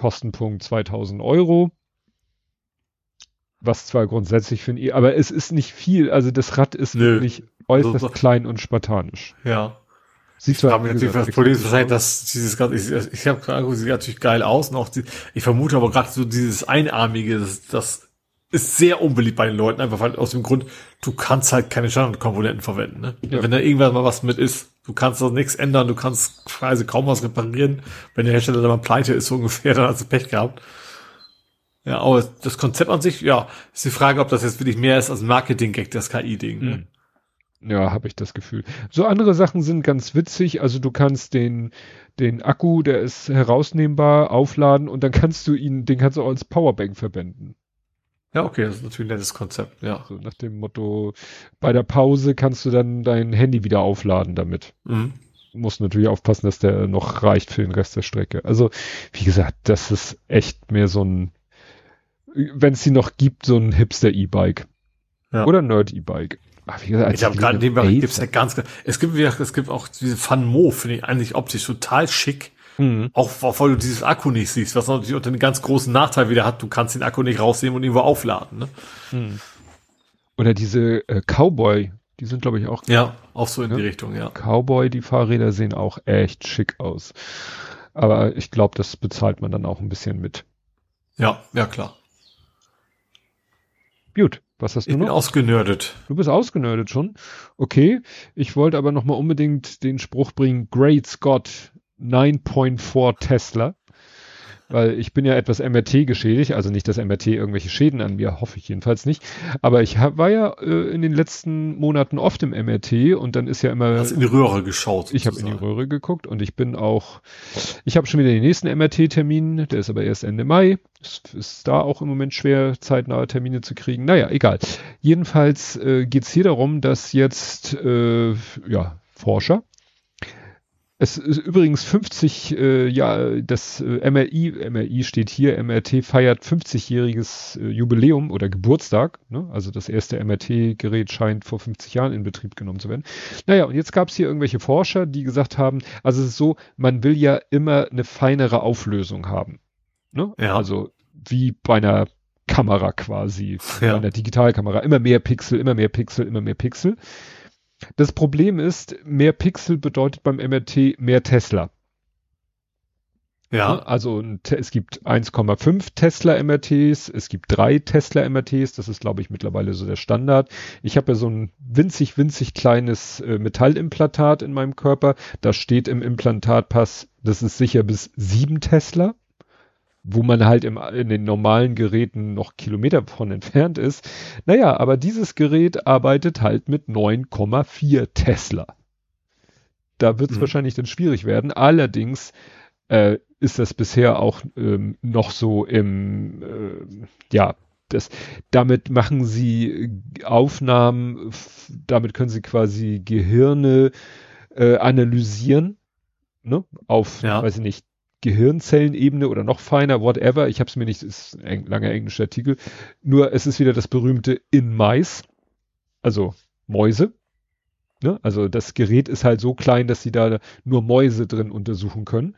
Kostenpunkt 2000 Euro. Was zwar grundsätzlich für ein E, aber es ist nicht viel. Also das Rad ist Nö. wirklich äußerst so, klein und spartanisch. Ja. Sieht zwar ich natürlich, das Problem ist wahrscheinlich, dass dieses ganze, ich, ich habe gerade sieht natürlich geil aus und auch die, ich vermute aber gerade so dieses Einarmige, das, das ist sehr unbeliebt bei den Leuten, einfach weil aus dem Grund, du kannst halt keine Standardkomponenten verwenden. Ne? Ja. Wenn da irgendwann mal was mit ist, du kannst da nichts ändern, du kannst quasi kaum was reparieren. Wenn der Hersteller da mal pleite ist, so ungefähr, dann hast du Pech gehabt. Ja, aber das Konzept an sich, ja, ist die Frage, ob das jetzt wirklich mehr ist als Marketing-Gag, das KI-Ding. Ne? Mhm. Ja, habe ich das Gefühl. So andere Sachen sind ganz witzig. Also du kannst den, den Akku, der ist herausnehmbar, aufladen und dann kannst du ihn, den kannst du auch als Powerbank verwenden. Ja, okay, das ist natürlich ein nettes Konzept, ja. So nach dem Motto, bei der Pause kannst du dann dein Handy wieder aufladen damit. Mhm. Muss natürlich aufpassen, dass der noch reicht für den Rest der Strecke. Also, wie gesagt, das ist echt mehr so ein, wenn es sie noch gibt, so ein Hipster-E-Bike. Ja. Oder Nerd-E-Bike. Gesagt, ich habe gerade in dem Bereich gibt's ja ganz, es gibt es gibt auch diese Fan Mo, finde ich eigentlich optisch total schick. Mhm. Auch weil du dieses Akku nicht siehst, was natürlich unter einen ganz großen Nachteil wieder hat, du kannst den Akku nicht rausnehmen und irgendwo aufladen. Ne? Mhm. Oder diese äh, Cowboy, die sind glaube ich auch. Ja, auch so in ne? die Richtung, ja. Cowboy, die Fahrräder sehen auch echt schick aus. Aber ich glaube, das bezahlt man dann auch ein bisschen mit. Ja, ja klar. Gut. Was hast ich du noch? Ich bin ausgenördet. Du bist ausgenördet schon? Okay. Ich wollte aber noch mal unbedingt den Spruch bringen, Great Scott 9.4 Tesla weil ich bin ja etwas MRT geschädigt, also nicht, dass MRT irgendwelche Schäden an mir, hoffe ich jedenfalls nicht. Aber ich hab, war ja äh, in den letzten Monaten oft im MRT und dann ist ja immer. Hast in die Röhre geschaut. Sozusagen. Ich habe in die Röhre geguckt und ich bin auch, ich habe schon wieder den nächsten MRT-Termin, der ist aber erst Ende Mai. Es ist da auch im Moment schwer, zeitnahe Termine zu kriegen. Naja, egal. Jedenfalls äh, geht es hier darum, dass jetzt äh, ja, Forscher es ist übrigens 50, äh, ja, das äh, MRI, MRI steht hier, MRT feiert 50-jähriges äh, Jubiläum oder Geburtstag. Ne? Also das erste MRT-Gerät scheint vor 50 Jahren in Betrieb genommen zu werden. Naja, und jetzt gab es hier irgendwelche Forscher, die gesagt haben, also es ist so, man will ja immer eine feinere Auflösung haben. Ne? Ja. Also wie bei einer Kamera quasi, ja. bei einer Digitalkamera. Immer mehr Pixel, immer mehr Pixel, immer mehr Pixel. Das Problem ist, mehr Pixel bedeutet beim MRT mehr Tesla. Ja. Also es gibt 1,5 Tesla MRTs, es gibt drei Tesla MRTs, das ist glaube ich mittlerweile so der Standard. Ich habe ja so ein winzig, winzig kleines äh, Metallimplantat in meinem Körper. Da steht im Implantatpass, das ist sicher bis sieben Tesla wo man halt im, in den normalen Geräten noch Kilometer von entfernt ist. Naja, aber dieses Gerät arbeitet halt mit 9,4 Tesla. Da wird es mhm. wahrscheinlich dann schwierig werden. Allerdings äh, ist das bisher auch ähm, noch so im, äh, ja, das, damit machen sie Aufnahmen, damit können sie quasi Gehirne äh, analysieren, ne, auf, ja. weiß ich nicht, Gehirnzellenebene oder noch feiner, whatever. Ich habe es mir nicht, ist ein langer englischer Artikel. Nur es ist wieder das berühmte in Mais, also Mäuse. Ne? Also das Gerät ist halt so klein, dass sie da nur Mäuse drin untersuchen können.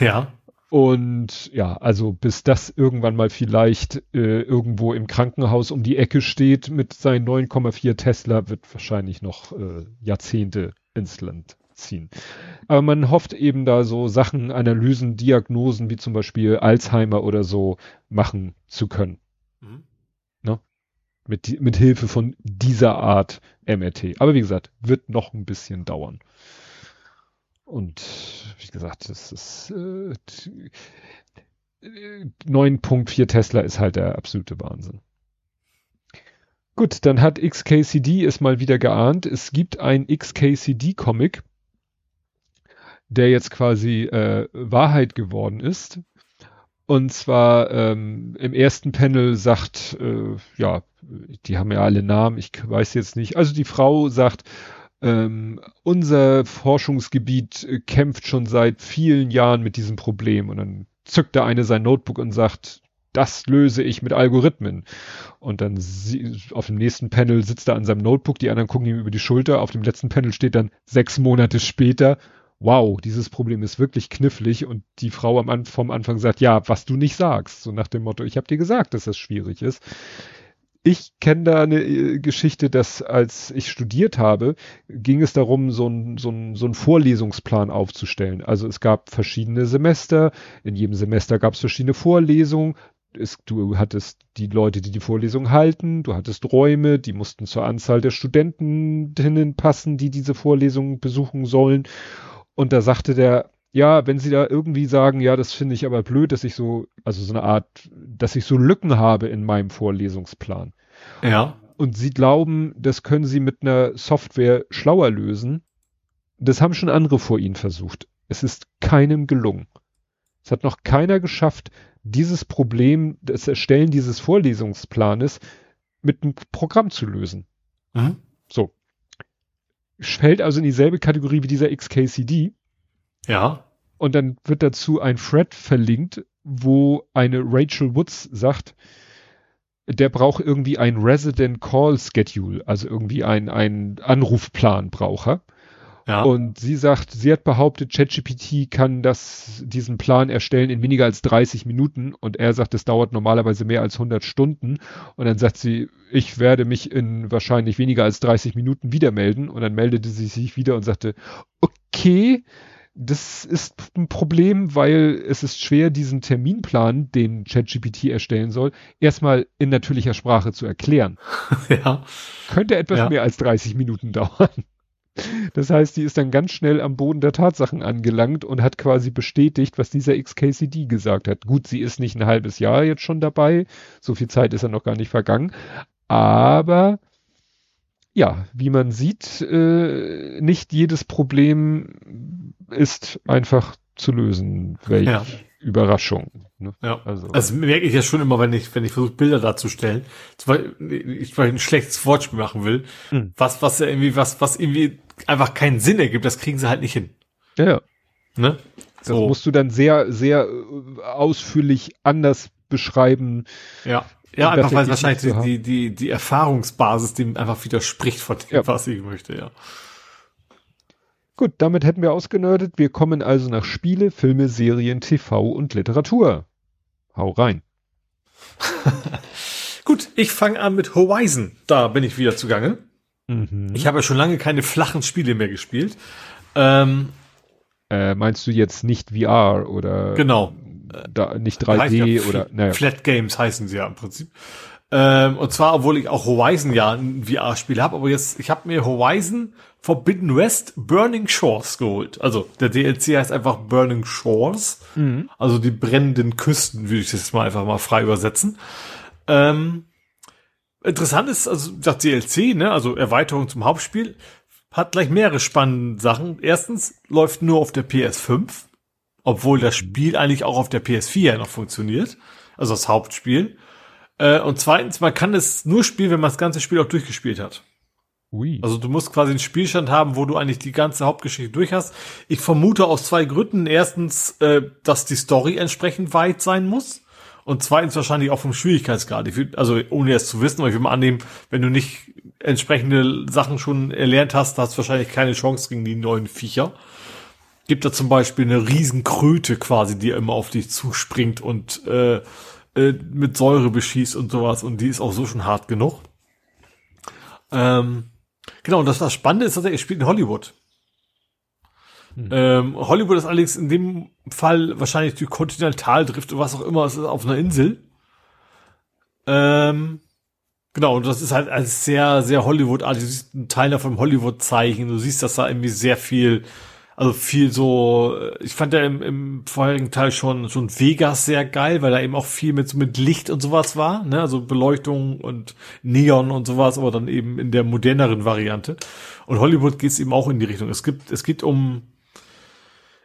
Ja. Und ja, also bis das irgendwann mal vielleicht äh, irgendwo im Krankenhaus um die Ecke steht mit seinen 9,4 Tesla, wird wahrscheinlich noch äh, Jahrzehnte ins Land ziehen. Aber man hofft eben da so Sachen, Analysen, Diagnosen wie zum Beispiel Alzheimer oder so machen zu können. Mhm. Ne? Mit, mit Hilfe von dieser Art MRT. Aber wie gesagt, wird noch ein bisschen dauern. Und wie gesagt, das ist äh, 9.4 Tesla ist halt der absolute Wahnsinn. Gut, dann hat XKCD es mal wieder geahnt. Es gibt ein XKCD-Comic, der jetzt quasi äh, Wahrheit geworden ist. Und zwar ähm, im ersten Panel sagt, äh, ja, die haben ja alle Namen, ich weiß jetzt nicht. Also die Frau sagt, ähm, unser Forschungsgebiet äh, kämpft schon seit vielen Jahren mit diesem Problem. Und dann zückt der eine sein Notebook und sagt, das löse ich mit Algorithmen. Und dann sie, auf dem nächsten Panel sitzt er an seinem Notebook, die anderen gucken ihm über die Schulter. Auf dem letzten Panel steht dann sechs Monate später, wow, dieses Problem ist wirklich knifflig. Und die Frau am, vom Anfang sagt, ja, was du nicht sagst. So nach dem Motto, ich habe dir gesagt, dass das schwierig ist. Ich kenne da eine äh, Geschichte, dass als ich studiert habe, ging es darum, so einen so ein, so ein Vorlesungsplan aufzustellen. Also es gab verschiedene Semester, in jedem Semester gab es verschiedene Vorlesungen, es, du hattest die Leute, die die Vorlesung halten, du hattest Räume, die mussten zur Anzahl der Studentinnen passen, die diese Vorlesung besuchen sollen. Und da sagte der, ja, wenn sie da irgendwie sagen, ja, das finde ich aber blöd, dass ich so, also so eine Art, dass ich so Lücken habe in meinem Vorlesungsplan. Ja. Und sie glauben, das können sie mit einer Software schlauer lösen. Das haben schon andere vor ihnen versucht. Es ist keinem gelungen. Es hat noch keiner geschafft, dieses Problem, das Erstellen dieses Vorlesungsplanes mit einem Programm zu lösen. Mhm. So. Fällt also in dieselbe Kategorie wie dieser XKCD. Ja. Und dann wird dazu ein Thread verlinkt, wo eine Rachel Woods sagt, der braucht irgendwie ein Resident Call Schedule, also irgendwie ein, ein Anrufplan braucht er. Ja. Und sie sagt, sie hat behauptet, ChatGPT kann das, diesen Plan erstellen in weniger als 30 Minuten und er sagt, es dauert normalerweise mehr als 100 Stunden und dann sagt sie, ich werde mich in wahrscheinlich weniger als 30 Minuten wieder melden und dann meldete sie sich wieder und sagte, okay, das ist ein Problem, weil es ist schwer, diesen Terminplan, den ChatGPT erstellen soll, erstmal in natürlicher Sprache zu erklären. Ja. Könnte etwas ja. mehr als 30 Minuten dauern. Das heißt, die ist dann ganz schnell am Boden der Tatsachen angelangt und hat quasi bestätigt, was dieser XKCD gesagt hat. Gut, sie ist nicht ein halbes Jahr jetzt schon dabei, so viel Zeit ist ja noch gar nicht vergangen, aber ja, wie man sieht, äh, nicht jedes Problem ist einfach zu lösen. Welch ja. Überraschung. Ne? Ja. Also, also merke ich ja schon immer, wenn ich, wenn ich versuche, Bilder darzustellen, weil ich weil ich ein schlechtes Wortspiel machen will, mhm. was, was ja irgendwie, was, was irgendwie einfach keinen Sinn ergibt, das kriegen sie halt nicht hin. Ja, ja. Ne? Das so. musst du dann sehr, sehr äh, ausführlich anders beschreiben. Ja. Ja, einfach weil wahrscheinlich die, die, die, die Erfahrungsbasis dem einfach widerspricht von dem, ja. was ich möchte, ja. Gut, damit hätten wir ausgenördet. Wir kommen also nach Spiele, Filme, Serien, TV und Literatur. Hau rein. Gut, ich fange an mit Horizon. Da bin ich wieder zugange. Mhm. Ich habe ja schon lange keine flachen Spiele mehr gespielt. Ähm, äh, meinst du jetzt nicht VR oder? Genau. Da, nicht 3D ja oder? Naja. Flat Games heißen sie ja im Prinzip. Ähm, und zwar, obwohl ich auch Horizon ja ein VR-Spiel habe, aber jetzt, ich habe mir Horizon Forbidden West Burning Shores geholt. Also der DLC heißt einfach Burning Shores. Mhm. Also die brennenden Küsten, würde ich das jetzt mal einfach mal frei übersetzen. Ähm, interessant ist, also das DLC, ne, also Erweiterung zum Hauptspiel, hat gleich mehrere spannende Sachen. Erstens läuft nur auf der PS5, obwohl das Spiel eigentlich auch auf der PS4 noch funktioniert. Also das Hauptspiel. Äh, und zweitens, man kann es nur spielen, wenn man das ganze Spiel auch durchgespielt hat. Ui. Also du musst quasi einen Spielstand haben, wo du eigentlich die ganze Hauptgeschichte durch hast. Ich vermute aus zwei Gründen. Erstens, äh, dass die Story entsprechend weit sein muss. Und zweitens wahrscheinlich auch vom Schwierigkeitsgrad. Ich würd, also ohne es zu wissen, aber ich würde mal annehmen, wenn du nicht entsprechende Sachen schon erlernt hast, hast du wahrscheinlich keine Chance gegen die neuen Viecher. Gibt da zum Beispiel eine Riesenkröte quasi, die immer auf dich zuspringt und äh, äh, mit Säure beschießt und sowas und die ist auch so schon hart genug. Ähm, genau, und das, das Spannende ist, dass er spielt in Hollywood. Hm. Ähm, Hollywood ist allerdings in dem Fall wahrscheinlich die Kontinentaldrift oder was auch immer, es ist auf einer Insel. Ähm, genau, und das ist halt als sehr, sehr Hollywood-artig. Du siehst einen Teil davon Hollywood-Zeichen, du siehst, dass da irgendwie sehr viel Also viel so, ich fand ja im, im vorherigen Teil schon, schon Vegas sehr geil, weil da eben auch viel mit, mit Licht und sowas war, ne? Also Beleuchtung und Neon und sowas, aber dann eben in der moderneren Variante. Und Hollywood geht es eben auch in die Richtung. Es gibt, es geht um,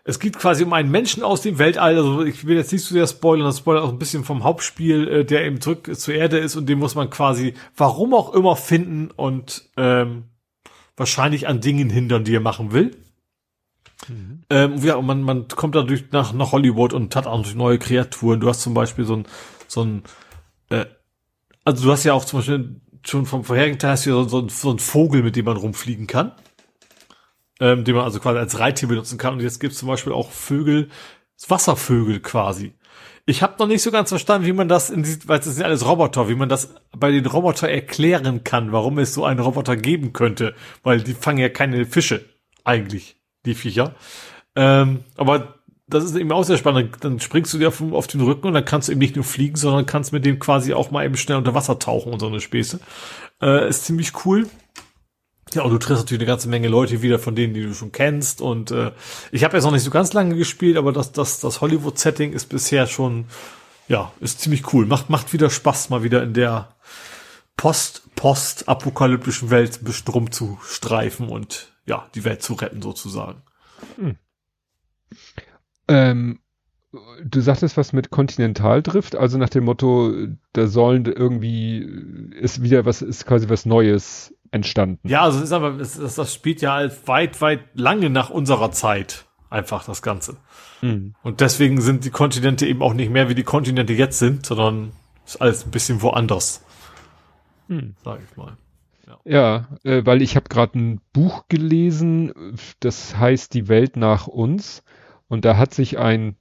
es geht quasi um einen Menschen aus dem Weltall. Also ich will jetzt nicht zu sehr spoilern, das spoilert auch ein bisschen vom Hauptspiel, äh, der eben zurück zur Erde ist und den muss man quasi, warum auch immer, finden und ähm, wahrscheinlich an Dingen hindern, die er machen will. Mhm. Ähm, ja, man, man kommt dadurch nach, nach Hollywood und hat auch neue Kreaturen. Du hast zum Beispiel so ein, so ein, äh, also du hast ja auch zum Beispiel schon vom vorherigen Teil hast du ja so, so, so ein Vogel, mit dem man rumfliegen kann. Ähm, den man also quasi als Reittier benutzen kann. Und jetzt gibt es zum Beispiel auch Vögel, Wasservögel quasi. Ich habe noch nicht so ganz verstanden, wie man das in die, weil das sind alles Roboter, wie man das bei den Roboter erklären kann, warum es so einen Roboter geben könnte, weil die fangen ja keine Fische eigentlich die Viecher. Ähm, aber das ist eben auch sehr spannend. Dann springst du dir auf, auf, den Rücken und dann kannst du eben nicht nur fliegen, sondern kannst mit dem quasi auch mal eben schnell unter Wasser tauchen und so eine Späße. Äh, ist ziemlich cool. Ja, und du triffst natürlich eine ganze Menge Leute wieder, von denen, die du schon kennst. Und äh, ich habe jetzt noch nicht so ganz lange gespielt, aber das, das, das Hollywood-Setting ist bisher schon, ja, ist ziemlich cool. Macht, macht wieder Spaß, mal wieder in der post, post-apokalyptischen Welt ein bisschen rumzustreifen und ja, die Welt zu retten sozusagen. Hm. Ähm, du sagtest was mit Kontinentaldrift, also nach dem Motto, da sollen irgendwie ist wieder was, ist quasi was Neues entstanden. Ja, also es ist aber, es, das spielt ja halt weit, weit lange nach unserer Zeit einfach das Ganze. Mhm. Und deswegen sind die Kontinente eben auch nicht mehr wie die Kontinente jetzt sind, sondern ist alles ein bisschen woanders. Mhm. Sag ich mal. Ja, äh, weil ich habe gerade ein Buch gelesen, das heißt Die Welt nach uns. Und da hat sich ein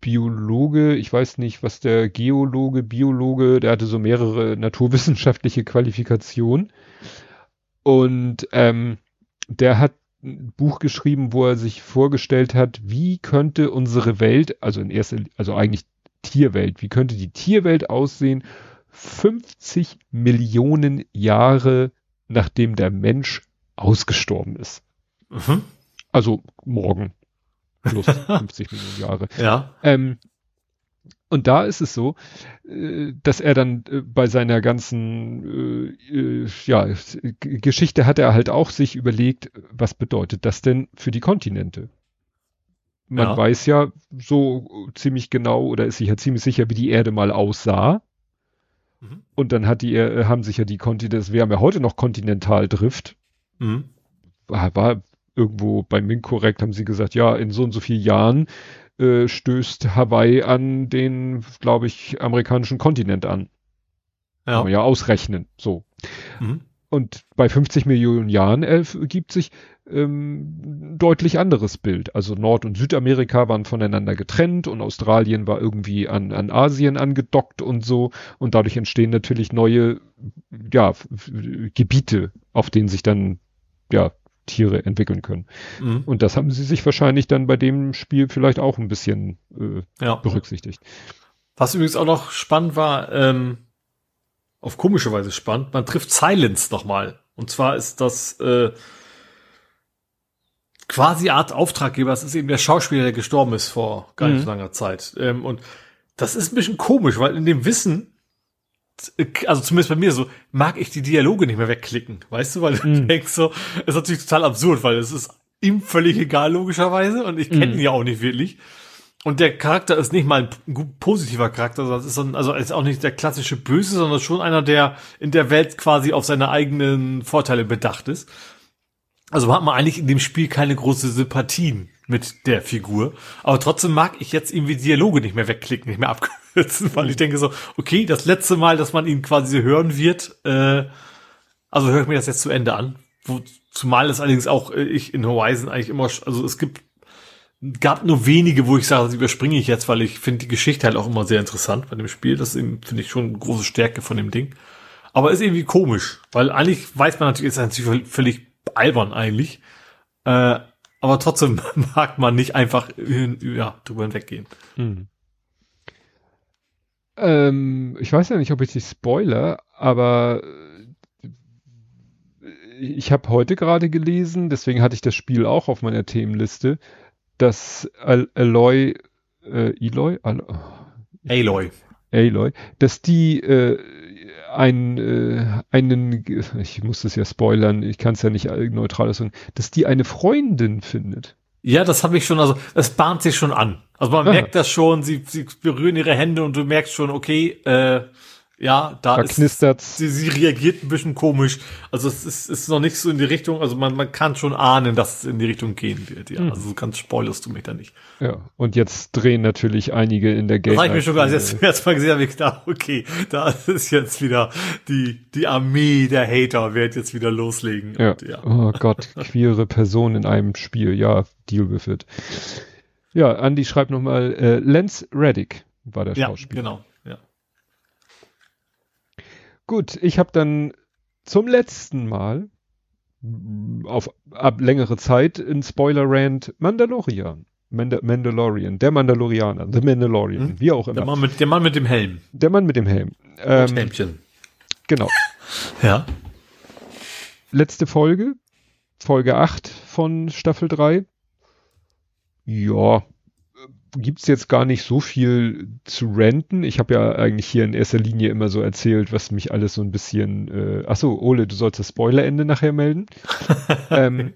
Biologe, ich weiß nicht, was der Geologe, Biologe, der hatte so mehrere naturwissenschaftliche Qualifikationen. Und ähm, der hat ein Buch geschrieben, wo er sich vorgestellt hat, wie könnte unsere Welt, also in erster, also eigentlich Tierwelt, wie könnte die Tierwelt aussehen, 50 Millionen Jahre nachdem der Mensch ausgestorben ist. Mhm. Also morgen. Plus 50 Millionen Jahre. Ja. Ähm, und da ist es so, äh, dass er dann äh, bei seiner ganzen äh, ja, Geschichte hat er halt auch sich überlegt, was bedeutet das denn für die Kontinente? Man ja. weiß ja so ziemlich genau oder ist sich ja ziemlich sicher, wie die Erde mal aussah. Mhm. Und dann hat die, äh, haben sich ja die Kontinente, wir haben ja heute noch Kontinentaldrift. Mhm. War, war irgendwo beim Minkorrekt haben sie gesagt, ja, in so und so vielen Jahren äh, stößt Hawaii an den, glaube ich, amerikanischen Kontinent an. Ja. Kann man ja ausrechnen, so. Mhm. Und bei 50 Millionen Jahren ergibt sich ähm, deutlich anderes Bild. Also Nord- und Südamerika waren voneinander getrennt und Australien war irgendwie an, an Asien angedockt und so. Und dadurch entstehen natürlich neue ja, Gebiete, auf denen sich dann ja Tiere entwickeln können. Mhm. Und das haben sie sich wahrscheinlich dann bei dem Spiel vielleicht auch ein bisschen äh, ja. berücksichtigt. Was übrigens auch noch spannend war, ähm, auf komische Weise spannend, man trifft Silence nochmal. Und zwar ist das äh, quasi Art Auftraggeber, das ist eben der Schauspieler, der gestorben ist vor gar nicht mhm. so langer Zeit. Ähm, und das ist ein bisschen komisch, weil in dem Wissen, also zumindest bei mir so, mag ich die Dialoge nicht mehr wegklicken, weißt du, weil du mm. denkst so, ist natürlich total absurd, weil es ist ihm völlig egal logischerweise und ich kenne mm. ihn ja auch nicht wirklich. Und der Charakter ist nicht mal ein positiver Charakter, sondern ist ein, also ist auch nicht der klassische Böse, sondern schon einer, der in der Welt quasi auf seine eigenen Vorteile bedacht ist. Also hat man eigentlich in dem Spiel keine große Sympathien mit der Figur. Aber trotzdem mag ich jetzt irgendwie Dialoge nicht mehr wegklicken, nicht mehr abkürzen, weil ich denke so, okay, das letzte Mal, dass man ihn quasi hören wird, äh, also höre ich mir das jetzt zu Ende an. Wo, zumal es allerdings auch äh, ich in Horizon eigentlich immer, also es gibt, gab nur wenige, wo ich sage, das überspringe ich jetzt, weil ich finde die Geschichte halt auch immer sehr interessant bei dem Spiel. Das finde ich schon eine große Stärke von dem Ding. Aber ist irgendwie komisch, weil eigentlich weiß man natürlich, ist natürlich völlig albern eigentlich. Äh, aber trotzdem mag man nicht einfach ja, drüber hinweggehen. Hm. Ähm, ich weiß ja nicht, ob ich dich spoiler, aber ich habe heute gerade gelesen, deswegen hatte ich das Spiel auch auf meiner Themenliste, dass Al Aloy, äh, Eloy, Al Aloy. Aloy, dass die äh, ein, äh, einen, ich muss das ja spoilern, ich kann es ja nicht neutral sagen, dass die eine Freundin findet. Ja, das habe ich schon, also es bahnt sich schon an. Also man Aha. merkt das schon, sie, sie berühren ihre Hände und du merkst schon, okay, äh, ja, da, da knistert's. Sie, sie reagiert ein bisschen komisch. Also es ist, ist noch nicht so in die Richtung, also man, man kann schon ahnen, dass es in die Richtung gehen wird. Ja, mhm. also ganz spoilerst du mich da nicht. Ja, und jetzt drehen natürlich einige in der Game. Das habe ich mir schon nicht jetzt Mal gesehen, habe ich gedacht, okay, da ist jetzt wieder die, die Armee der Hater wird jetzt wieder loslegen. Ja. Und, ja. Oh Gott, queere Person in einem Spiel. Ja, deal with it. Ja, Andy schreibt nochmal, äh, Lance Reddick war der Schauspieler. Ja, genau. Gut, ich habe dann zum letzten Mal auf ab längere Zeit in Spoiler Rand Mandalorian. Mand Mandalorian, der Mandalorianer, The Mandalorian, hm? wie auch immer. Der Mann mit, der Mann mit dem Helm. Der Mann mit dem Helm. Ähm, Helmchen. Genau. ja. Letzte Folge, Folge 8 von Staffel 3. Ja, gibt's jetzt gar nicht so viel zu renten. Ich habe ja eigentlich hier in erster Linie immer so erzählt, was mich alles so ein bisschen. Äh, ach so, Ole, du sollst das Spoilerende nachher melden. ähm,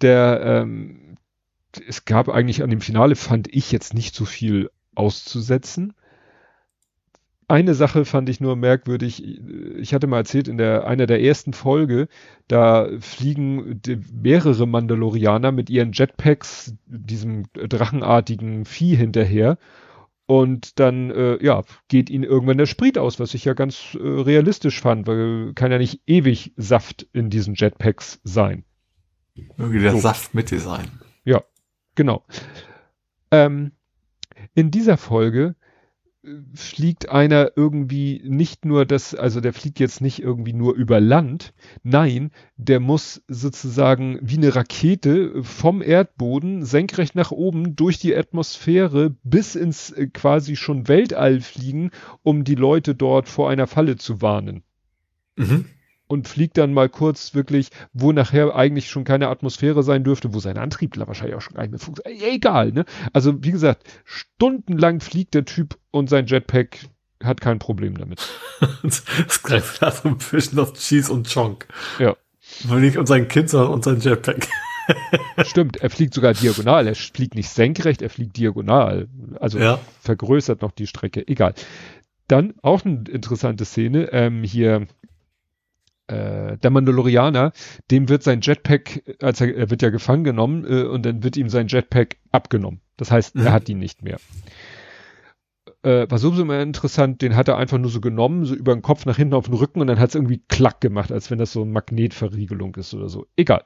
der, ähm, es gab eigentlich an dem Finale fand ich jetzt nicht so viel auszusetzen. Eine Sache fand ich nur merkwürdig. Ich hatte mal erzählt, in der, einer der ersten Folge, da fliegen mehrere Mandalorianer mit ihren Jetpacks diesem drachenartigen Vieh hinterher. Und dann, äh, ja, geht ihnen irgendwann der Sprit aus, was ich ja ganz äh, realistisch fand, weil kann ja nicht ewig Saft in diesen Jetpacks sein. Möge der so. Saft mit dir sein. Ja, genau. Ähm, in dieser Folge fliegt einer irgendwie nicht nur das, also der fliegt jetzt nicht irgendwie nur über Land, nein, der muss sozusagen wie eine Rakete vom Erdboden senkrecht nach oben durch die Atmosphäre bis ins äh, quasi schon Weltall fliegen, um die Leute dort vor einer Falle zu warnen. Mhm und fliegt dann mal kurz wirklich, wo nachher eigentlich schon keine Atmosphäre sein dürfte, wo sein Antrieb wahrscheinlich auch schon gar nicht mehr funktioniert. Egal, ne? Also wie gesagt, stundenlang fliegt der Typ und sein Jetpack hat kein Problem damit. das greift da so ein bisschen auf Cheese und Chonk. Ja. Weil nicht und sein Kind, sondern und sein Jetpack. Stimmt, er fliegt sogar diagonal. Er fliegt nicht senkrecht, er fliegt diagonal. Also ja. vergrößert noch die Strecke. Egal. Dann auch eine interessante Szene. Ähm, hier äh, der Mandalorianer, dem wird sein Jetpack, als er, er wird ja gefangen genommen äh, und dann wird ihm sein Jetpack abgenommen. Das heißt, mhm. er hat ihn nicht mehr. Äh, war sowieso immer interessant, den hat er einfach nur so genommen, so über den Kopf nach hinten auf den Rücken und dann hat es irgendwie klack gemacht, als wenn das so eine Magnetverriegelung ist oder so. Egal.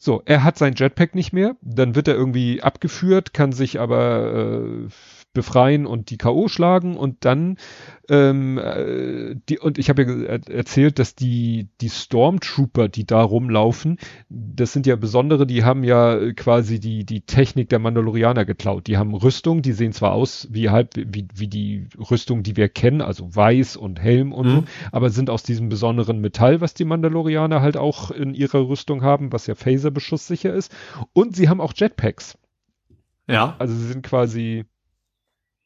So, er hat sein Jetpack nicht mehr, dann wird er irgendwie abgeführt, kann sich aber äh, befreien und die K.O. schlagen und dann ähm, äh, die, und ich habe ja erzählt, dass die, die Stormtrooper, die da rumlaufen, das sind ja besondere, die haben ja quasi die, die Technik der Mandalorianer geklaut. Die haben Rüstung, die sehen zwar aus wie halb, wie, wie die Rüstung, die wir kennen, also weiß und Helm und mhm. so, aber sind aus diesem besonderen Metall, was die Mandalorianer halt auch in ihrer Rüstung haben, was ja Phaser-beschusssicher ist. Und sie haben auch Jetpacks. Ja. Also sie sind quasi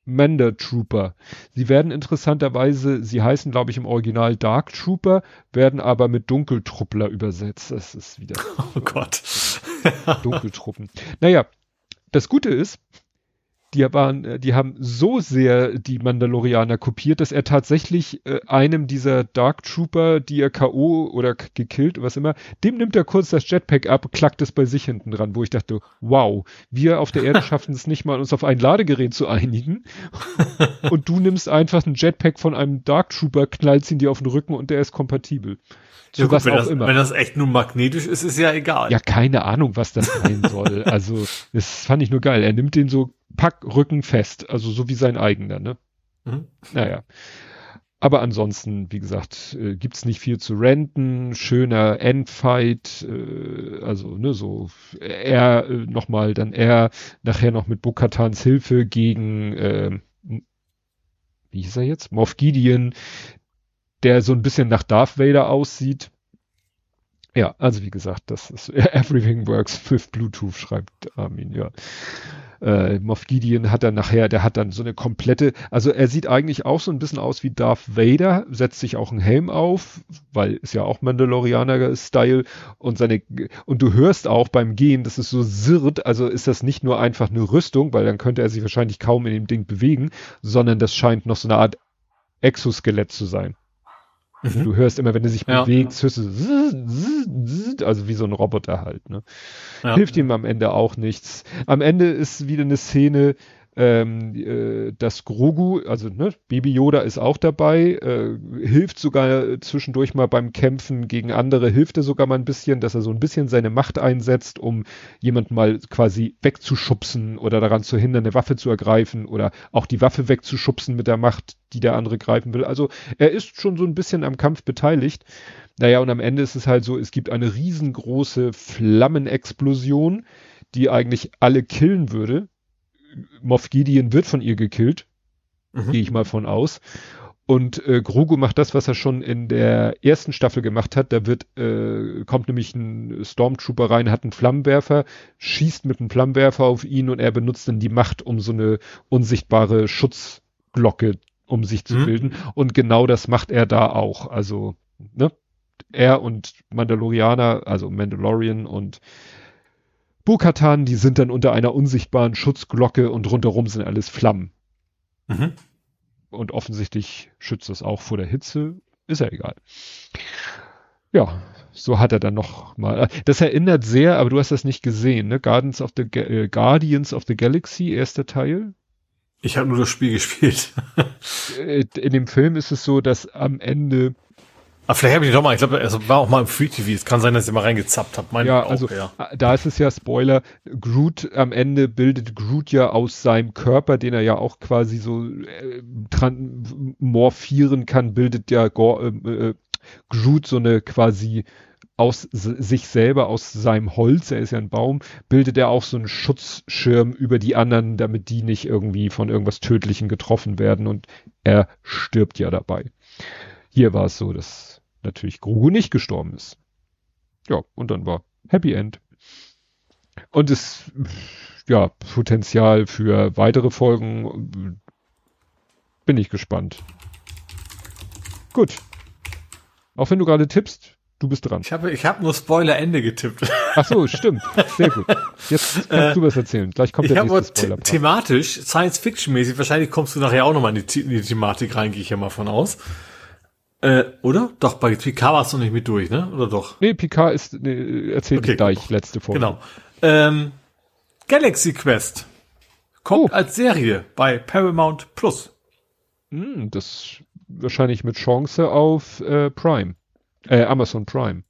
Mender Trooper. Sie werden interessanterweise, sie heißen glaube ich im Original Dark Trooper, werden aber mit Dunkeltruppler übersetzt. Das ist wieder. Oh Gott. Dunkeltruppen. Naja, das Gute ist, die waren, äh, die haben so sehr die Mandalorianer kopiert, dass er tatsächlich äh, einem dieser Dark Trooper, die er K.O. oder gekillt, was immer, dem nimmt er kurz das Jetpack ab, klackt es bei sich hinten dran, wo ich dachte, wow, wir auf der Erde schaffen es nicht mal, uns auf ein Ladegerät zu einigen. und du nimmst einfach ein Jetpack von einem Dark Trooper, knallst ihn dir auf den Rücken und der ist kompatibel. Ja, gut, wenn, das, immer. wenn das echt nur magnetisch ist, ist ja egal. Ja, keine Ahnung, was das sein soll. Also, das fand ich nur geil. Er nimmt den so pack Rücken fest, also so wie sein eigener, ne? Mhm. Naja. Aber ansonsten, wie gesagt, äh, gibt's nicht viel zu renten. Schöner Endfight, äh, also ne, so er äh, nochmal, dann er nachher noch mit Bokatans Hilfe gegen, äh, wie hieß er jetzt? Moff Gideon, der so ein bisschen nach Darth Vader aussieht. Ja, also wie gesagt, das ist Everything Works with Bluetooth, schreibt Armin, ja. Äh, Moff Gideon hat dann nachher, der hat dann so eine komplette, also er sieht eigentlich auch so ein bisschen aus wie Darth Vader, setzt sich auch einen Helm auf, weil ist ja auch Mandalorianer-Style und seine, und du hörst auch beim Gehen, das ist so sirrt, also ist das nicht nur einfach eine Rüstung, weil dann könnte er sich wahrscheinlich kaum in dem Ding bewegen, sondern das scheint noch so eine Art Exoskelett zu sein. Mhm. Du hörst immer, wenn er sich ja. bewegt, hörst du, also wie so ein Roboter halt. Ne? Ja. Hilft ihm am Ende auch nichts. Am Ende ist wieder eine Szene, ähm, äh, das Grogu, also ne, Baby Yoda ist auch dabei, äh, hilft sogar zwischendurch mal beim Kämpfen gegen andere, hilft er sogar mal ein bisschen, dass er so ein bisschen seine Macht einsetzt, um jemanden mal quasi wegzuschubsen oder daran zu hindern, eine Waffe zu ergreifen oder auch die Waffe wegzuschubsen mit der Macht, die der andere greifen will. Also er ist schon so ein bisschen am Kampf beteiligt. Naja, und am Ende ist es halt so, es gibt eine riesengroße Flammenexplosion, die eigentlich alle killen würde Moff Gideon wird von ihr gekillt. Mhm. Gehe ich mal von aus. Und äh, Grogu macht das, was er schon in der ersten Staffel gemacht hat. Da wird, äh, kommt nämlich ein Stormtrooper rein, hat einen Flammenwerfer, schießt mit einem Flammenwerfer auf ihn und er benutzt dann die Macht, um so eine unsichtbare Schutzglocke um sich zu mhm. bilden. Und genau das macht er da auch. Also, ne? Er und Mandalorianer, also Mandalorian und Bukatan, die sind dann unter einer unsichtbaren Schutzglocke und rundherum sind alles Flammen. Mhm. Und offensichtlich schützt das auch vor der Hitze. Ist ja egal. Ja, so hat er dann noch mal. Das erinnert sehr, aber du hast das nicht gesehen, ne? Guardians of the, äh, Guardians of the Galaxy, erster Teil. Ich habe nur das Spiel gespielt. Äh, in dem Film ist es so, dass am Ende aber vielleicht habe ich doch mal, ich glaube, es war auch mal im Free TV. Es kann sein, dass ich mal reingezappt habe. Mein ja, also ja. Äh, da ist es ja Spoiler. Groot am Ende bildet Groot ja aus seinem Körper, den er ja auch quasi so äh, morphieren kann, bildet ja äh, äh, Groot so eine quasi aus sich selber, aus seinem Holz, er ist ja ein Baum, bildet er auch so einen Schutzschirm über die anderen, damit die nicht irgendwie von irgendwas Tödlichem getroffen werden und er stirbt ja dabei. Hier war es so, dass natürlich Grogu nicht gestorben ist. Ja, und dann war Happy End. Und es, ja, Potenzial für weitere Folgen bin ich gespannt. Gut. Auch wenn du gerade tippst, du bist dran. Ich habe ich hab nur Spoiler-Ende getippt. Ach so, stimmt. Sehr gut. Jetzt kannst du was erzählen. Gleich kommt ich der nächste Spoiler. The thematisch, Science-Fiction-mäßig, wahrscheinlich kommst du nachher auch nochmal in die, in die Thematik rein, gehe ich ja mal von aus. Äh, oder? Doch, bei Picard warst du nicht mit durch, ne? Oder doch? Nee, Picard ist, nee, erzählt okay, gleich, letzte Folge. Genau. Ähm, Galaxy Quest kommt oh. als Serie bei Paramount Plus. Hm, das wahrscheinlich mit Chance auf äh, Prime. Äh, Amazon Prime.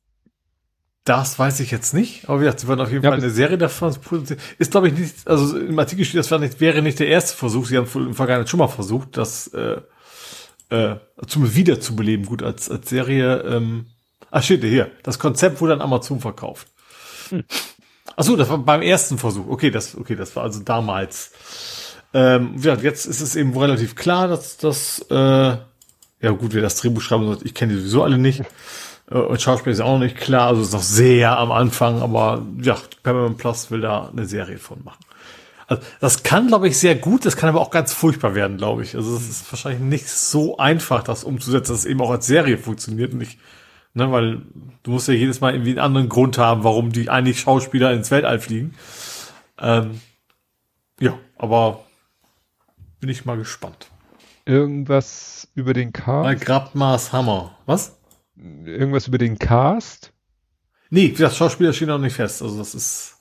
Das weiß ich jetzt nicht, aber wie gesagt, sie werden auf jeden ja, Fall eine Serie davon produzieren. Ist, glaube ich, nicht, also im Artikel steht, das wäre nicht, wäre nicht der erste Versuch. Sie haben im Vergangenheit schon mal versucht, das äh, äh, zum Wiederzubeleben, gut, als, als Serie. Ähm, ach, steht hier. Das Konzept wurde an Amazon verkauft. Hm. Ach so, das war beim ersten Versuch. Okay, das, okay, das war also damals. Ähm, ja, jetzt ist es eben relativ klar, dass das, äh, ja gut, wer das Drehbuch schreiben soll, ich kenne die sowieso alle nicht. Äh, und Schauspiel ist auch noch nicht klar, also ist noch sehr am Anfang, aber ja, Paramount Plus will da eine Serie von machen. Also, das kann, glaube ich, sehr gut, das kann aber auch ganz furchtbar werden, glaube ich. Also es ist wahrscheinlich nicht so einfach, das umzusetzen, dass es eben auch als Serie funktioniert und nicht, ne, weil du musst ja jedes Mal irgendwie einen anderen Grund haben, warum die eigentlich Schauspieler ins Weltall fliegen. Ähm, ja, aber bin ich mal gespannt. Irgendwas über den Cast? Bei Grabmaß Hammer. Was? Irgendwas über den Cast? Nee, das Schauspieler steht noch nicht fest. Also das ist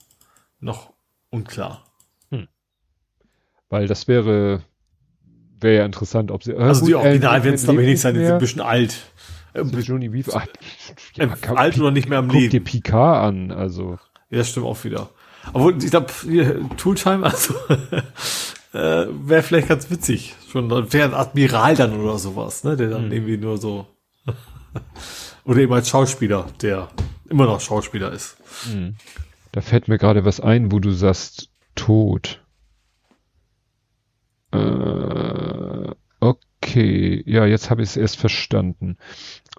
noch unklar. Weil das wäre, wäre ja interessant, ob sie. Also gut, die Original werden es ich nicht sein, die sind ein bisschen alt. Also Johnny Weaver, ach, ja, äh, alt oder nicht mehr am guck Leben. Guck dir Picard an, also. Ja, das stimmt auch wieder. Obwohl, ich glaube, Tooltime, also, äh, wäre vielleicht ganz witzig. Schon, wäre ein Admiral dann oder sowas, ne, der dann hm. irgendwie nur so, oder eben als Schauspieler, der immer noch Schauspieler ist. Hm. Da fällt mir gerade was ein, wo du sagst, tot. Äh, okay, ja, jetzt habe ich es erst verstanden.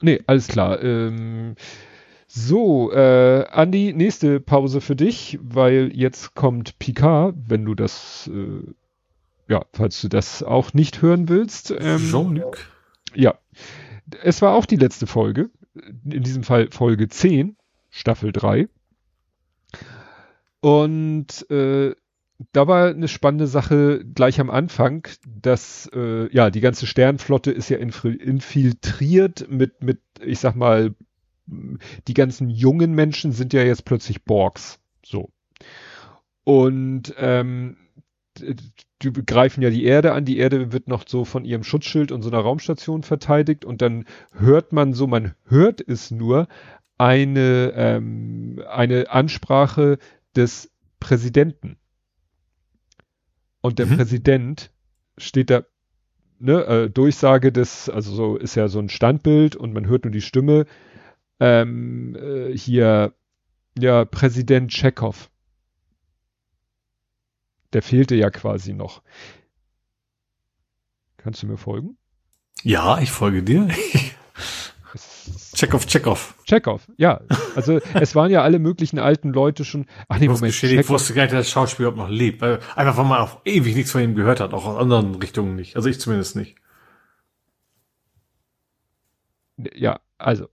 Nee, alles klar. Ähm, So, äh, Andi, nächste Pause für dich, weil jetzt kommt Picard, wenn du das, äh, ja, falls du das auch nicht hören willst. Ähm, Jean-Luc. Ja, es war auch die letzte Folge, in diesem Fall Folge 10, Staffel 3. Und äh, da war eine spannende Sache gleich am Anfang, dass äh, ja die ganze Sternflotte ist ja infiltriert mit mit ich sag mal die ganzen jungen Menschen sind ja jetzt plötzlich Borgs. So. Und ähm, die greifen ja die Erde an. Die Erde wird noch so von ihrem Schutzschild und so einer Raumstation verteidigt und dann hört man so, man hört es nur, eine, ähm, eine Ansprache des Präsidenten. Und der mhm. Präsident steht da, ne, äh, Durchsage des, also so ist ja so ein Standbild und man hört nur die Stimme ähm, äh, hier, ja, Präsident Tschechow. Der fehlte ja quasi noch. Kannst du mir folgen? Ja, ich folge dir. Tschechow, Tschechow. Tschechow, ja. Also es waren ja alle möglichen alten Leute schon. Ach nee, Moment. Ich wusste gar nicht, dass der Schauspieler noch lebt. Einfach weil man auch ewig nichts von ihm gehört hat, auch aus anderen Richtungen nicht. Also ich zumindest nicht. Ja, also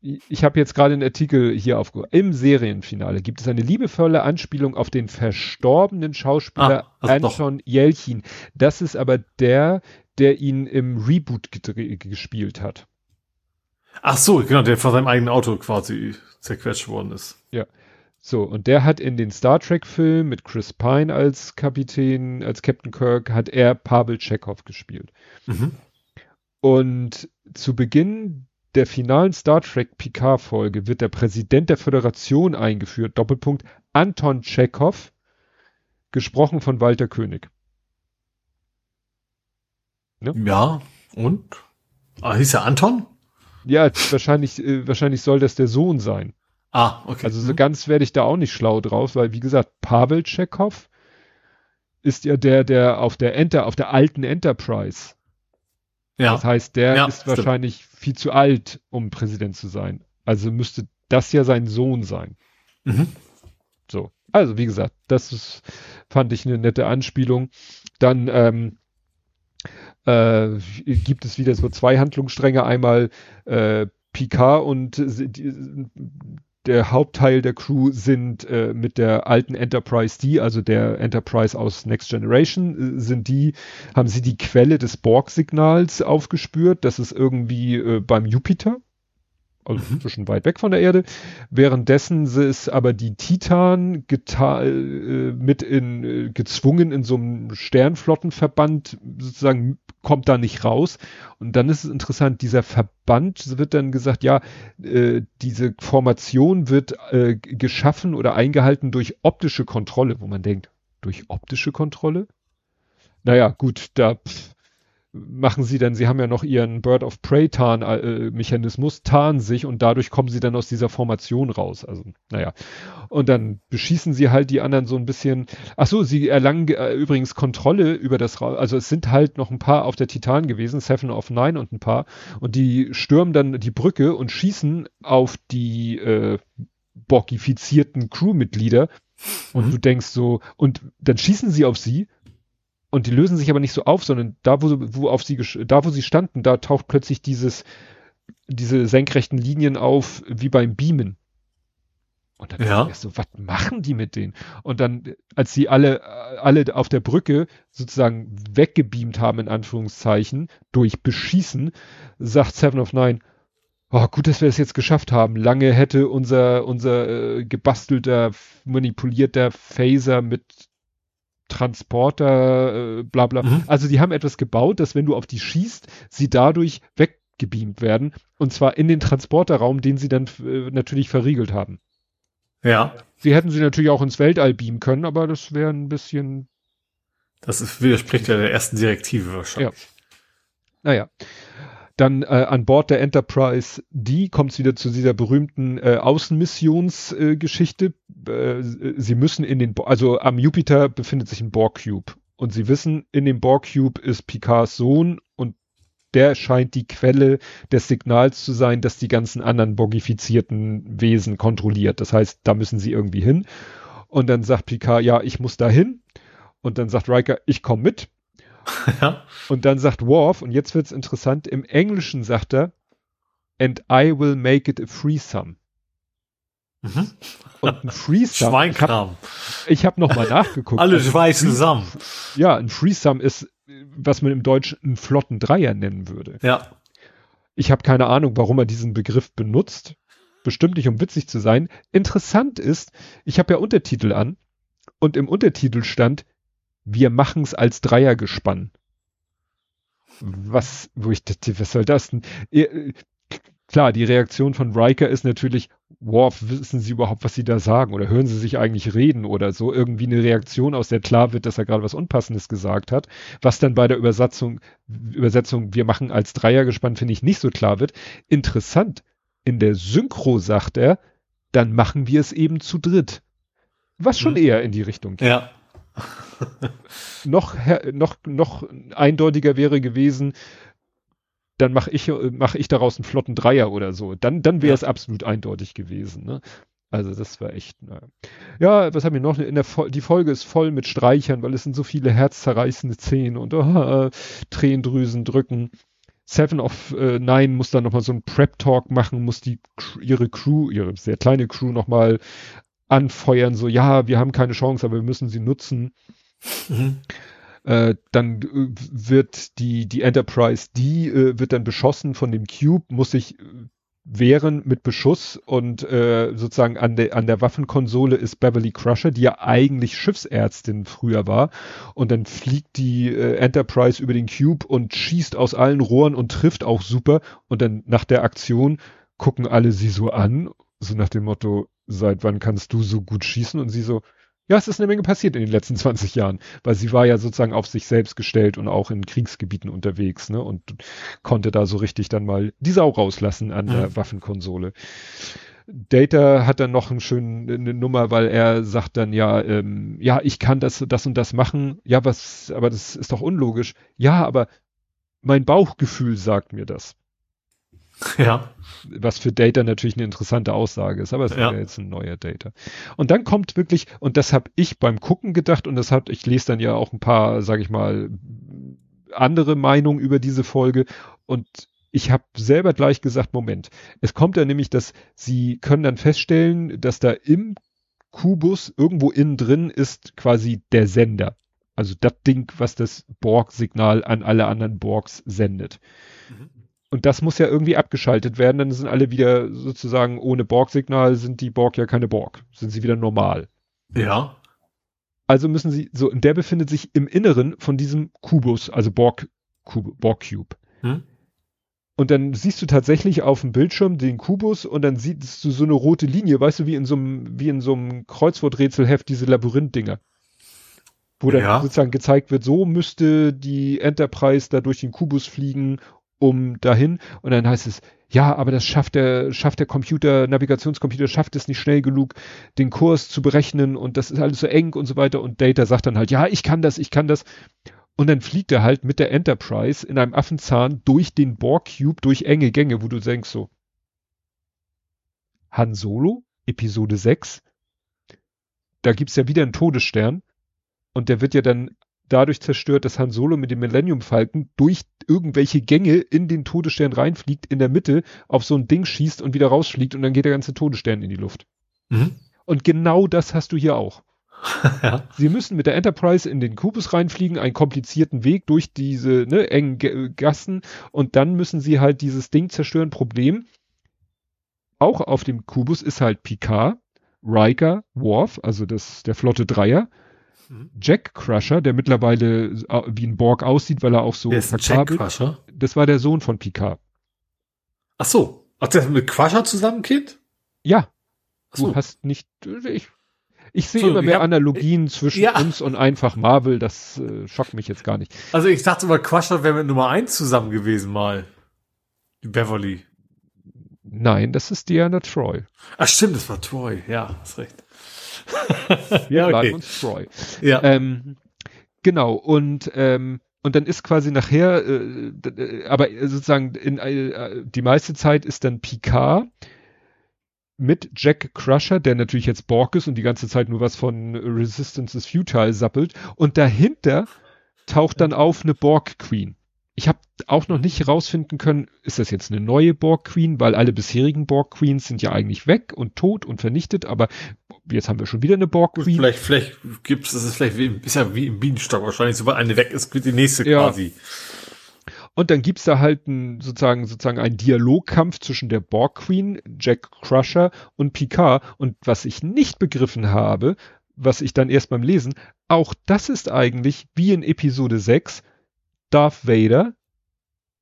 ich habe jetzt gerade einen Artikel hier aufgehoben. Im Serienfinale gibt es eine liebevolle Anspielung auf den verstorbenen Schauspieler ah, Anton Jelchin. Das ist aber der, der ihn im Reboot gespielt hat. Ach so, genau, der von seinem eigenen Auto quasi zerquetscht worden ist. Ja. So, und der hat in den Star Trek-Film mit Chris Pine als Kapitän, als Captain Kirk, hat er Pavel Chekhov gespielt. Mhm. Und zu Beginn der finalen Star Trek Picard-Folge wird der Präsident der Föderation eingeführt, Doppelpunkt Anton Chekhov, gesprochen von Walter König. Ne? Ja, und? Ah, hieß er Anton? Ja, wahrscheinlich, äh, wahrscheinlich soll das der Sohn sein. Ah, okay. Also so hm. ganz werde ich da auch nicht schlau drauf, weil wie gesagt, Pavel Chekhov ist ja der, der auf der Enter, auf der alten Enterprise ja. Das heißt, der ja, ist stimmt. wahrscheinlich viel zu alt, um Präsident zu sein. Also müsste das ja sein Sohn sein. Mhm. So. Also, wie gesagt, das ist, fand ich eine nette Anspielung. Dann ähm, äh, gibt es wieder so zwei Handlungsstränge. Einmal äh, Picard und die, der Hauptteil der Crew sind äh, mit der alten Enterprise D, also der Enterprise aus Next Generation, äh, sind die, haben sie die Quelle des Borg-Signals aufgespürt. Das ist irgendwie äh, beim Jupiter also mhm. zwischen weit weg von der Erde. Währenddessen ist aber die Titan äh, mit in, äh, gezwungen in so einem Sternflottenverband sozusagen kommt da nicht raus. Und dann ist es interessant, dieser Verband wird dann gesagt, ja, äh, diese Formation wird äh, geschaffen oder eingehalten durch optische Kontrolle, wo man denkt, durch optische Kontrolle? Naja, gut, da pff, machen sie dann, sie haben ja noch ihren Bird of Prey Tarn äh, Mechanismus, tarnen sich und dadurch kommen sie dann aus dieser Formation raus. Also, naja. Und dann beschießen sie halt die anderen so ein bisschen. Ach so, sie erlangen äh, übrigens Kontrolle über das Raum. Also es sind halt noch ein paar auf der Titan gewesen, Seven of Nine und ein paar. Und die stürmen dann die Brücke und schießen auf die äh, borgifizierten Crewmitglieder. Und mhm. du denkst so, und dann schießen sie auf sie und die lösen sich aber nicht so auf, sondern da, wo, wo auf sie, da, wo sie standen, da taucht plötzlich dieses, diese senkrechten Linien auf, wie beim Beamen. Und dann ja. ich so, was machen die mit denen? Und dann, als sie alle, alle auf der Brücke sozusagen weggebeamt haben, in Anführungszeichen, durch Beschießen, sagt Seven of Nine, oh, gut, dass wir es jetzt geschafft haben. Lange hätte unser, unser äh, gebastelter, manipulierter Phaser mit Transporter, äh, bla bla. Mhm. Also die haben etwas gebaut, dass wenn du auf die schießt, sie dadurch weggebeamt werden. Und zwar in den Transporterraum, den sie dann äh, natürlich verriegelt haben. Ja. Sie hätten sie natürlich auch ins Weltall beamen können, aber das wäre ein bisschen. Das ist, widerspricht ja der ersten Direktive wahrscheinlich. Ja. Naja. Dann äh, an Bord der Enterprise D kommt es wieder zu dieser berühmten äh, Außenmissionsgeschichte. Äh, äh, sie müssen in den, Bo also am Jupiter befindet sich ein Borg Cube und sie wissen, in dem Borg Cube ist Picards Sohn und der scheint die Quelle des Signals zu sein, das die ganzen anderen bogifizierten Wesen kontrolliert. Das heißt, da müssen sie irgendwie hin. Und dann sagt Picard, ja, ich muss da hin. Und dann sagt Riker, ich komme mit. Ja. Und dann sagt Worf, und jetzt wird's interessant, im Englischen sagt er, and I will make it a threesome. Mhm. Und ein Threesome. Schweinkram. Ich habe hab noch mal nachgeguckt. Alle also schweißen zusammen. Ja, ein Threesome ist, was man im Deutschen einen flotten Dreier nennen würde. Ja. Ich habe keine Ahnung, warum er diesen Begriff benutzt. Bestimmt nicht, um witzig zu sein. Interessant ist, ich habe ja Untertitel an und im Untertitel stand, wir machen's als Dreiergespann. Was, wo ich dachte, was soll das denn? Klar, die Reaktion von Riker ist natürlich, Worf, wissen Sie überhaupt, was Sie da sagen? Oder hören Sie sich eigentlich reden oder so? Irgendwie eine Reaktion, aus der klar wird, dass er gerade was Unpassendes gesagt hat. Was dann bei der Übersetzung, Übersetzung, wir machen als Dreier gespannt, finde ich nicht so klar wird. Interessant. In der Synchro sagt er, dann machen wir es eben zu dritt. Was schon mhm. eher in die Richtung geht. Ja. noch, noch, noch eindeutiger wäre gewesen, dann mache ich, mach ich daraus einen flotten Dreier oder so. Dann, dann wäre es ja. absolut eindeutig gewesen. Ne? Also das war echt, naja. Ja, was haben wir noch? In der die Folge ist voll mit Streichern, weil es sind so viele herzzerreißende Szenen und oh, Tränendrüsen drücken. Seven of äh, Nine muss dann nochmal so einen Prep-Talk machen, muss die ihre Crew, ihre sehr kleine Crew nochmal anfeuern, so ja, wir haben keine Chance, aber wir müssen sie nutzen. Mhm. Äh, dann äh, wird die, die Enterprise, die äh, wird dann beschossen von dem Cube, muss sich äh, wehren mit Beschuss und äh, sozusagen an, der an der Waffenkonsole ist Beverly Crusher, die ja eigentlich Schiffsärztin früher war. Und dann fliegt die äh, Enterprise über den Cube und schießt aus allen Rohren und trifft auch super. Und dann nach der Aktion gucken alle sie so an, so nach dem Motto, seit wann kannst du so gut schießen? Und sie so, ja, es ist eine Menge passiert in den letzten 20 Jahren, weil sie war ja sozusagen auf sich selbst gestellt und auch in Kriegsgebieten unterwegs, ne, und konnte da so richtig dann mal die Sau rauslassen an der mhm. Waffenkonsole. Data hat dann noch einen schönen, eine Nummer, weil er sagt dann ja, ähm, ja, ich kann das, das und das machen. Ja, was, aber das ist doch unlogisch. Ja, aber mein Bauchgefühl sagt mir das. Ja. Was für Data natürlich eine interessante Aussage ist, aber es ja. ist ja jetzt ein neuer Data. Und dann kommt wirklich, und das habe ich beim Gucken gedacht, und das hat, ich lese dann ja auch ein paar, sage ich mal, andere Meinungen über diese Folge und ich habe selber gleich gesagt, Moment, es kommt ja nämlich, dass sie können dann feststellen, dass da im Kubus irgendwo innen drin ist quasi der Sender. Also das Ding, was das Borg-Signal an alle anderen Borgs sendet. Mhm. Und das muss ja irgendwie abgeschaltet werden, dann sind alle wieder sozusagen ohne Borg-Signal, sind die Borg ja keine Borg, sind sie wieder normal. Ja. Also müssen sie, so, und der befindet sich im Inneren von diesem Kubus, also Borg, Cube, Borg Cube. Hm? Und dann siehst du tatsächlich auf dem Bildschirm den Kubus und dann siehst du so eine rote Linie, weißt du, wie in so einem, wie in so einem Kreuzworträtselheft, diese Labyrinth-Dinger. Wo dann ja. sozusagen gezeigt wird, so müsste die Enterprise da durch den Kubus fliegen um dahin. Und dann heißt es, ja, aber das schafft der, schafft der Computer, Navigationscomputer schafft es nicht schnell genug, den Kurs zu berechnen und das ist alles so eng und so weiter. Und Data sagt dann halt, ja, ich kann das, ich kann das. Und dann fliegt er halt mit der Enterprise in einem Affenzahn durch den Borg Cube, durch enge Gänge, wo du denkst so, Han Solo, Episode 6, da gibt's ja wieder einen Todesstern. Und der wird ja dann dadurch zerstört, dass Han Solo mit dem Millennium Falcon durch irgendwelche Gänge in den Todesstern reinfliegt, in der Mitte auf so ein Ding schießt und wieder rausfliegt und dann geht der ganze Todesstern in die Luft. Mhm. Und genau das hast du hier auch. ja. Sie müssen mit der Enterprise in den Kubus reinfliegen, einen komplizierten Weg durch diese ne, engen G Gassen und dann müssen sie halt dieses Ding zerstören. Problem, auch auf dem Kubus ist halt Picard, Riker, Worf, also das, der Flotte Dreier, Mhm. Jack Crusher, der mittlerweile äh, wie ein Borg aussieht, weil er auch so ist Jack Crusher? Das war der Sohn von Picard. Ach so. Hat der mit Crusher zusammen Kind? Ja. Ach so. Du hast nicht, ich, ich sehe so, immer mehr hab, Analogien zwischen ja. uns und einfach Marvel, das äh, schockt mich jetzt gar nicht. Also ich dachte mal, Crusher wäre mit Nummer eins zusammen gewesen mal. Beverly. Nein, das ist Diana Troy. Ach stimmt, das war Troy, ja, hast recht. Wir ja, okay. bleiben uns treu. Ja. Ähm, genau, und ähm, und dann ist quasi nachher, äh, äh aber sozusagen in, äh, die meiste Zeit ist dann Picard mit Jack Crusher, der natürlich jetzt Borg ist und die ganze Zeit nur was von Resistance is Futile sappelt. Und dahinter taucht dann auf eine Borg Queen. Ich habe auch noch nicht herausfinden können, ist das jetzt eine neue Borg Queen, weil alle bisherigen Borg Queens sind ja eigentlich weg und tot und vernichtet, aber jetzt haben wir schon wieder eine Borg Queen. Vielleicht, vielleicht gibt's, das ist vielleicht wie, ist ja wie im Bienenstock wahrscheinlich, sobald eine weg ist, wird die nächste ja. quasi. Und dann gibt's da halt ein, sozusagen, sozusagen einen Dialogkampf zwischen der Borg Queen, Jack Crusher und Picard. Und was ich nicht begriffen habe, was ich dann erst beim Lesen, auch das ist eigentlich wie in Episode 6 Darth Vader,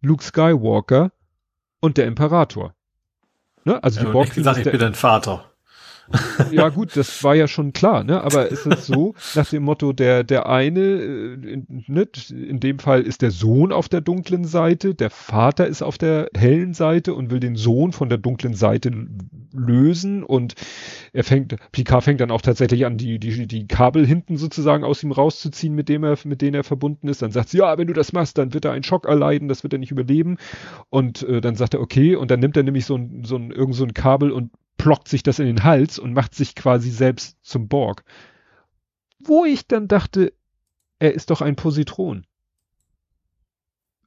Luke Skywalker und der Imperator. Ne? Also die ja, Borg Queen. Ich bin dein Vater ja gut, das war ja schon klar, ne? Aber ist es so, nach dem Motto, der, der eine, äh, in, ne, in dem Fall ist der Sohn auf der dunklen Seite, der Vater ist auf der hellen Seite und will den Sohn von der dunklen Seite lösen und er fängt, Picard fängt dann auch tatsächlich an, die, die, die Kabel hinten sozusagen aus ihm rauszuziehen, mit dem er, mit denen er verbunden ist. Dann sagt sie, ja, wenn du das machst, dann wird er einen Schock erleiden, das wird er nicht überleben. Und äh, dann sagt er, okay, und dann nimmt er nämlich so ein, so ein, irgend so ein Kabel und plockt sich das in den Hals und macht sich quasi selbst zum Borg. Wo ich dann dachte, er ist doch ein Positron.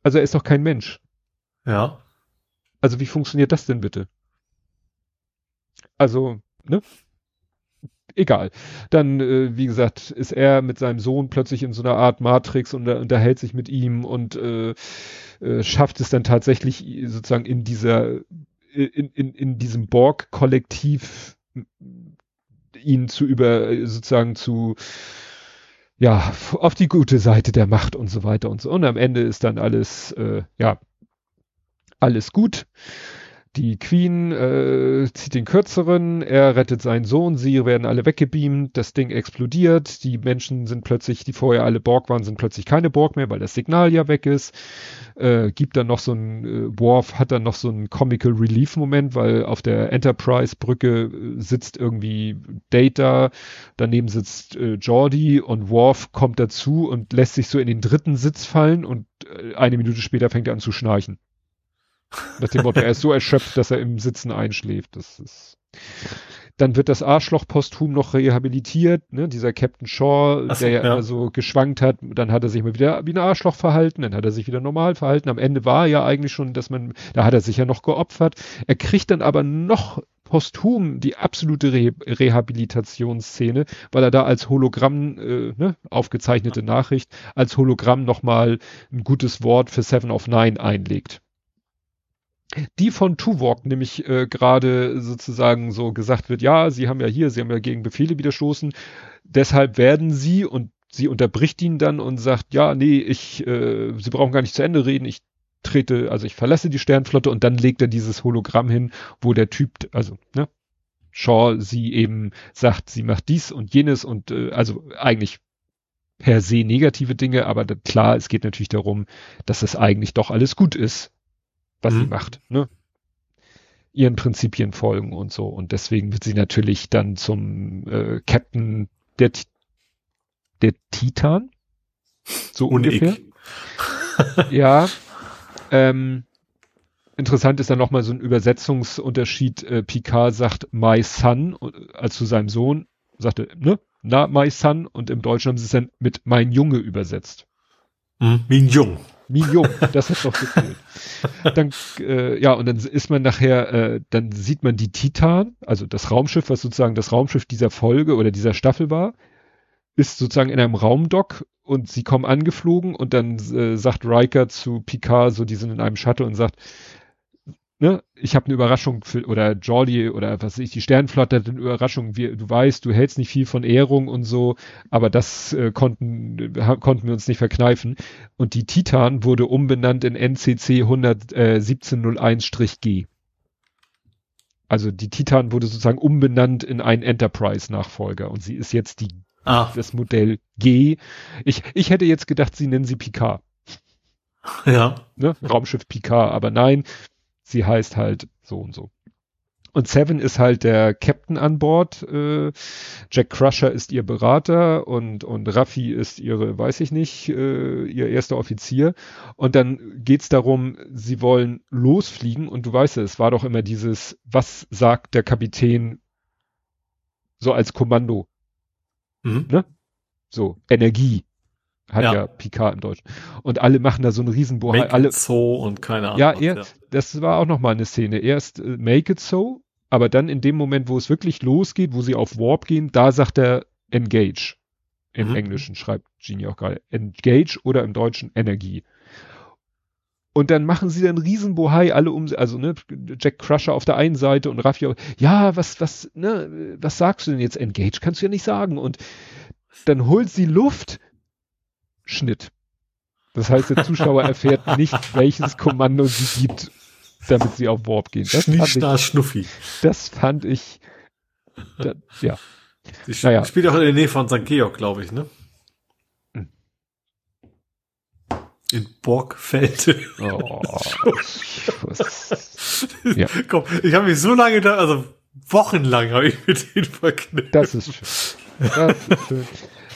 Also er ist doch kein Mensch. Ja. Also wie funktioniert das denn bitte? Also, ne? Egal. Dann, äh, wie gesagt, ist er mit seinem Sohn plötzlich in so einer Art Matrix und er unterhält sich mit ihm und äh, äh, schafft es dann tatsächlich sozusagen in dieser in, in, in diesem Borg-Kollektiv ihn zu über, sozusagen zu, ja, auf die gute Seite der Macht und so weiter und so. Und am Ende ist dann alles, äh, ja, alles gut. Die Queen äh, zieht den kürzeren, er rettet seinen Sohn, sie werden alle weggebeamt, das Ding explodiert, die Menschen sind plötzlich, die vorher alle Borg waren, sind plötzlich keine Borg mehr, weil das Signal ja weg ist. Äh, gibt dann noch so ein, äh, Worf hat dann noch so einen Comical Relief Moment, weil auf der Enterprise Brücke äh, sitzt irgendwie Data, daneben sitzt äh, Jordi und Worf kommt dazu und lässt sich so in den dritten Sitz fallen und äh, eine Minute später fängt er an zu schnarchen. Nach dem Motto, er ist so erschöpft, dass er im Sitzen einschläft. Das ist. Dann wird das Arschloch posthum noch rehabilitiert, ne? dieser Captain Shaw, so, der ja, ja immer so geschwankt hat, dann hat er sich mal wieder wie ein Arschloch verhalten, dann hat er sich wieder normal verhalten. Am Ende war ja eigentlich schon, dass man, da hat er sich ja noch geopfert. Er kriegt dann aber noch posthum die absolute Re Rehabilitationsszene, weil er da als Hologramm, äh, ne, aufgezeichnete Nachricht, als Hologramm nochmal ein gutes Wort für Seven of Nine einlegt die von Tuvok nämlich äh, gerade sozusagen so gesagt wird, ja, sie haben ja hier, sie haben ja gegen Befehle widerstoßen, deshalb werden sie und sie unterbricht ihn dann und sagt, ja, nee, ich, äh, sie brauchen gar nicht zu Ende reden, ich trete, also ich verlasse die Sternflotte und dann legt er dieses Hologramm hin, wo der Typ, also, ne, Shaw sie eben sagt, sie macht dies und jenes und äh, also eigentlich per se negative Dinge, aber klar, es geht natürlich darum, dass es eigentlich doch alles gut ist, was mhm. sie macht, ne? Ihren Prinzipien folgen und so. Und deswegen wird sie natürlich dann zum äh, Captain der, der Titan. So und ungefähr. ja. Ähm, interessant ist dann nochmal so ein Übersetzungsunterschied. Äh, Picard sagt my son, als zu seinem Sohn, sagte, ne? Na, my son. Und im Deutschen haben sie es dann mit mein Junge übersetzt. Mhm, mein Jung. Mignon, das hat doch gefehlt. Dann, äh, ja, und dann ist man nachher, äh, dann sieht man die Titan, also das Raumschiff, was sozusagen das Raumschiff dieser Folge oder dieser Staffel war, ist sozusagen in einem Raumdock und sie kommen angeflogen und dann äh, sagt Riker zu Picard, so die sind in einem Shuttle und sagt, ne, ich habe eine Überraschung für, oder Jordi oder was weiß ich, die Sternflotte hat eine Überraschung, wir, du weißt, du hältst nicht viel von Ehrung und so, aber das äh, konnten, konnten wir uns nicht verkneifen. Und die Titan wurde umbenannt in NCC 11701-G. Also die Titan wurde sozusagen umbenannt in einen Enterprise-Nachfolger und sie ist jetzt die, ah. das Modell G. Ich, ich hätte jetzt gedacht, sie nennen sie Picard. Ja. Ne? Raumschiff Picard, aber nein, sie heißt halt so und so. Und Seven ist halt der Captain an Bord. Äh, Jack Crusher ist ihr Berater und, und Raffi ist ihre, weiß ich nicht, äh, ihr erster Offizier. Und dann geht's darum, sie wollen losfliegen und du weißt es, war doch immer dieses, was sagt der Kapitän so als Kommando? Mhm. Ne? So, Energie. Hat ja. ja Picard im Deutschen. Und alle machen da so einen Riesenbohai. Alle so und keine Ahnung. Ja, er, ja. das war auch nochmal eine Szene. Erst äh, Make it so aber dann in dem Moment, wo es wirklich losgeht, wo sie auf Warp gehen, da sagt er Engage. Im mhm. Englischen schreibt Genie auch gerade. Engage oder im Deutschen Energie. Und dann machen sie dann Riesenbohai alle um, also ne, Jack Crusher auf der einen Seite und Raffi, ja, was, was, ne, was sagst du denn jetzt? Engage kannst du ja nicht sagen. Und dann holt sie Luft, Schnitt. Das heißt, der Zuschauer erfährt nicht, welches Kommando sie gibt damit sie auf Warp gehen. Das Schnickstar Schnuffi. Das fand ich, da, ja. Sie naja. spielt auch in der Nähe von St. Georg, glaube ich, ne? Hm. In Borgfelde. Oh, ja. Komm, ich habe mich so lange da, also wochenlang habe ich mit ihnen verknüpft. Das ist schön. Das ist schön.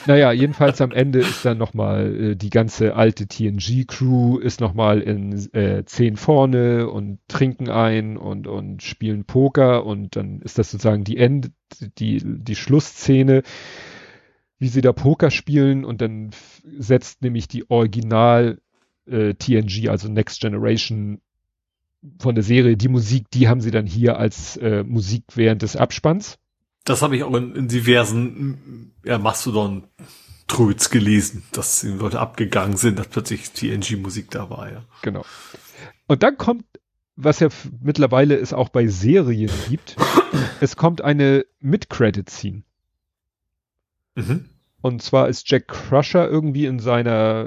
Naja, jedenfalls am Ende ist dann nochmal äh, die ganze alte TNG-Crew ist nochmal in äh, zehn vorne und trinken ein und, und spielen Poker und dann ist das sozusagen die End, die, die Schlussszene, wie sie da Poker spielen und dann setzt nämlich die Original äh, TNG, also Next Generation von der Serie, die Musik, die haben sie dann hier als äh, Musik während des Abspanns. Das habe ich auch in, in diversen ja, Mastodon Tröts gelesen, dass die Leute abgegangen sind, dass plötzlich TNG-Musik da war, ja. Genau. Und dann kommt, was ja mittlerweile es auch bei Serien gibt, es kommt eine Mid-Credit-Scene. Mhm. Und zwar ist Jack Crusher irgendwie in seiner,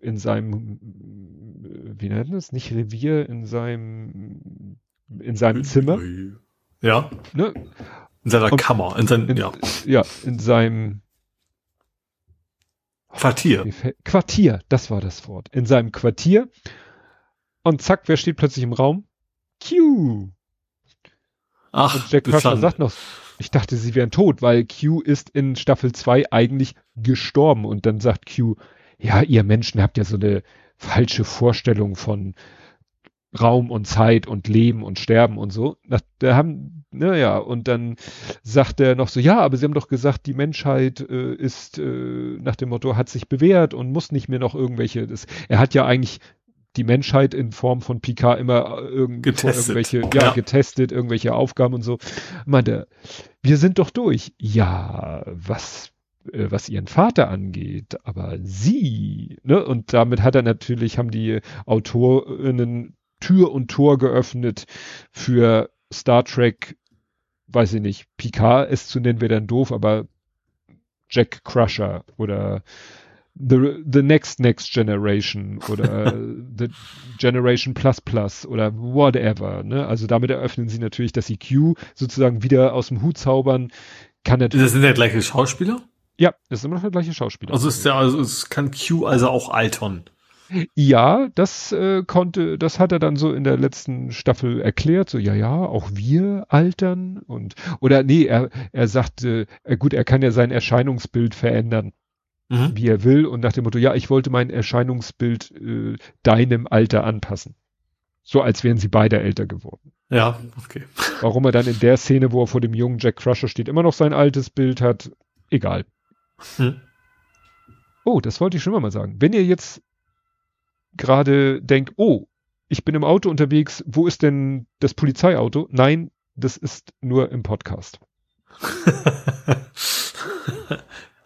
in seinem, wie nennt es, nicht Revier, in seinem, in seinem Zimmer. Ja. Ne? In seiner und Kammer, in seinem, ja. Ja, in seinem Quartier. Quartier, das war das Wort. In seinem Quartier. Und zack, wer steht plötzlich im Raum? Q. Ach, und Jack Crusher sagt noch, ich dachte, sie wären tot, weil Q ist in Staffel 2 eigentlich gestorben. Und dann sagt Q, ja, ihr Menschen habt ja so eine falsche Vorstellung von Raum und Zeit und Leben und Sterben und so. Da haben, naja, und dann sagt er noch so, ja, aber sie haben doch gesagt, die Menschheit äh, ist äh, nach dem Motto, hat sich bewährt und muss nicht mehr noch irgendwelche, das, er hat ja eigentlich die Menschheit in Form von Picard immer äh, irgend, irgendwelche, ja, ja, getestet, irgendwelche Aufgaben und so. Meinte, wir sind doch durch. Ja, was äh, was ihren Vater angeht, aber sie, ne, und damit hat er natürlich, haben die Autorinnen Tür und Tor geöffnet für Star Trek, weiß ich nicht, Picard es zu nennen wäre dann doof, aber Jack Crusher oder The, the Next Next Generation oder The Generation Plus Plus oder whatever. Ne? Also damit eröffnen sie natürlich, dass sie Q sozusagen wieder aus dem Hut zaubern. Kann natürlich. Das sind der gleiche Schauspieler? Ja, das ist immer noch der gleiche Schauspieler. Also ist der, also es kann Q also auch altern. Ja, das äh, konnte, das hat er dann so in der letzten Staffel erklärt, so ja, ja, auch wir altern und oder nee, er er sagte, äh, gut, er kann ja sein Erscheinungsbild verändern, mhm. wie er will und nach dem Motto, ja, ich wollte mein Erscheinungsbild äh, deinem Alter anpassen. So als wären sie beide älter geworden. Ja, okay. Warum er dann in der Szene, wo er vor dem jungen Jack Crusher steht, immer noch sein altes Bild hat, egal. Hm. Oh, das wollte ich schon mal sagen. Wenn ihr jetzt gerade denkt, oh, ich bin im Auto unterwegs, wo ist denn das Polizeiauto? Nein, das ist nur im Podcast.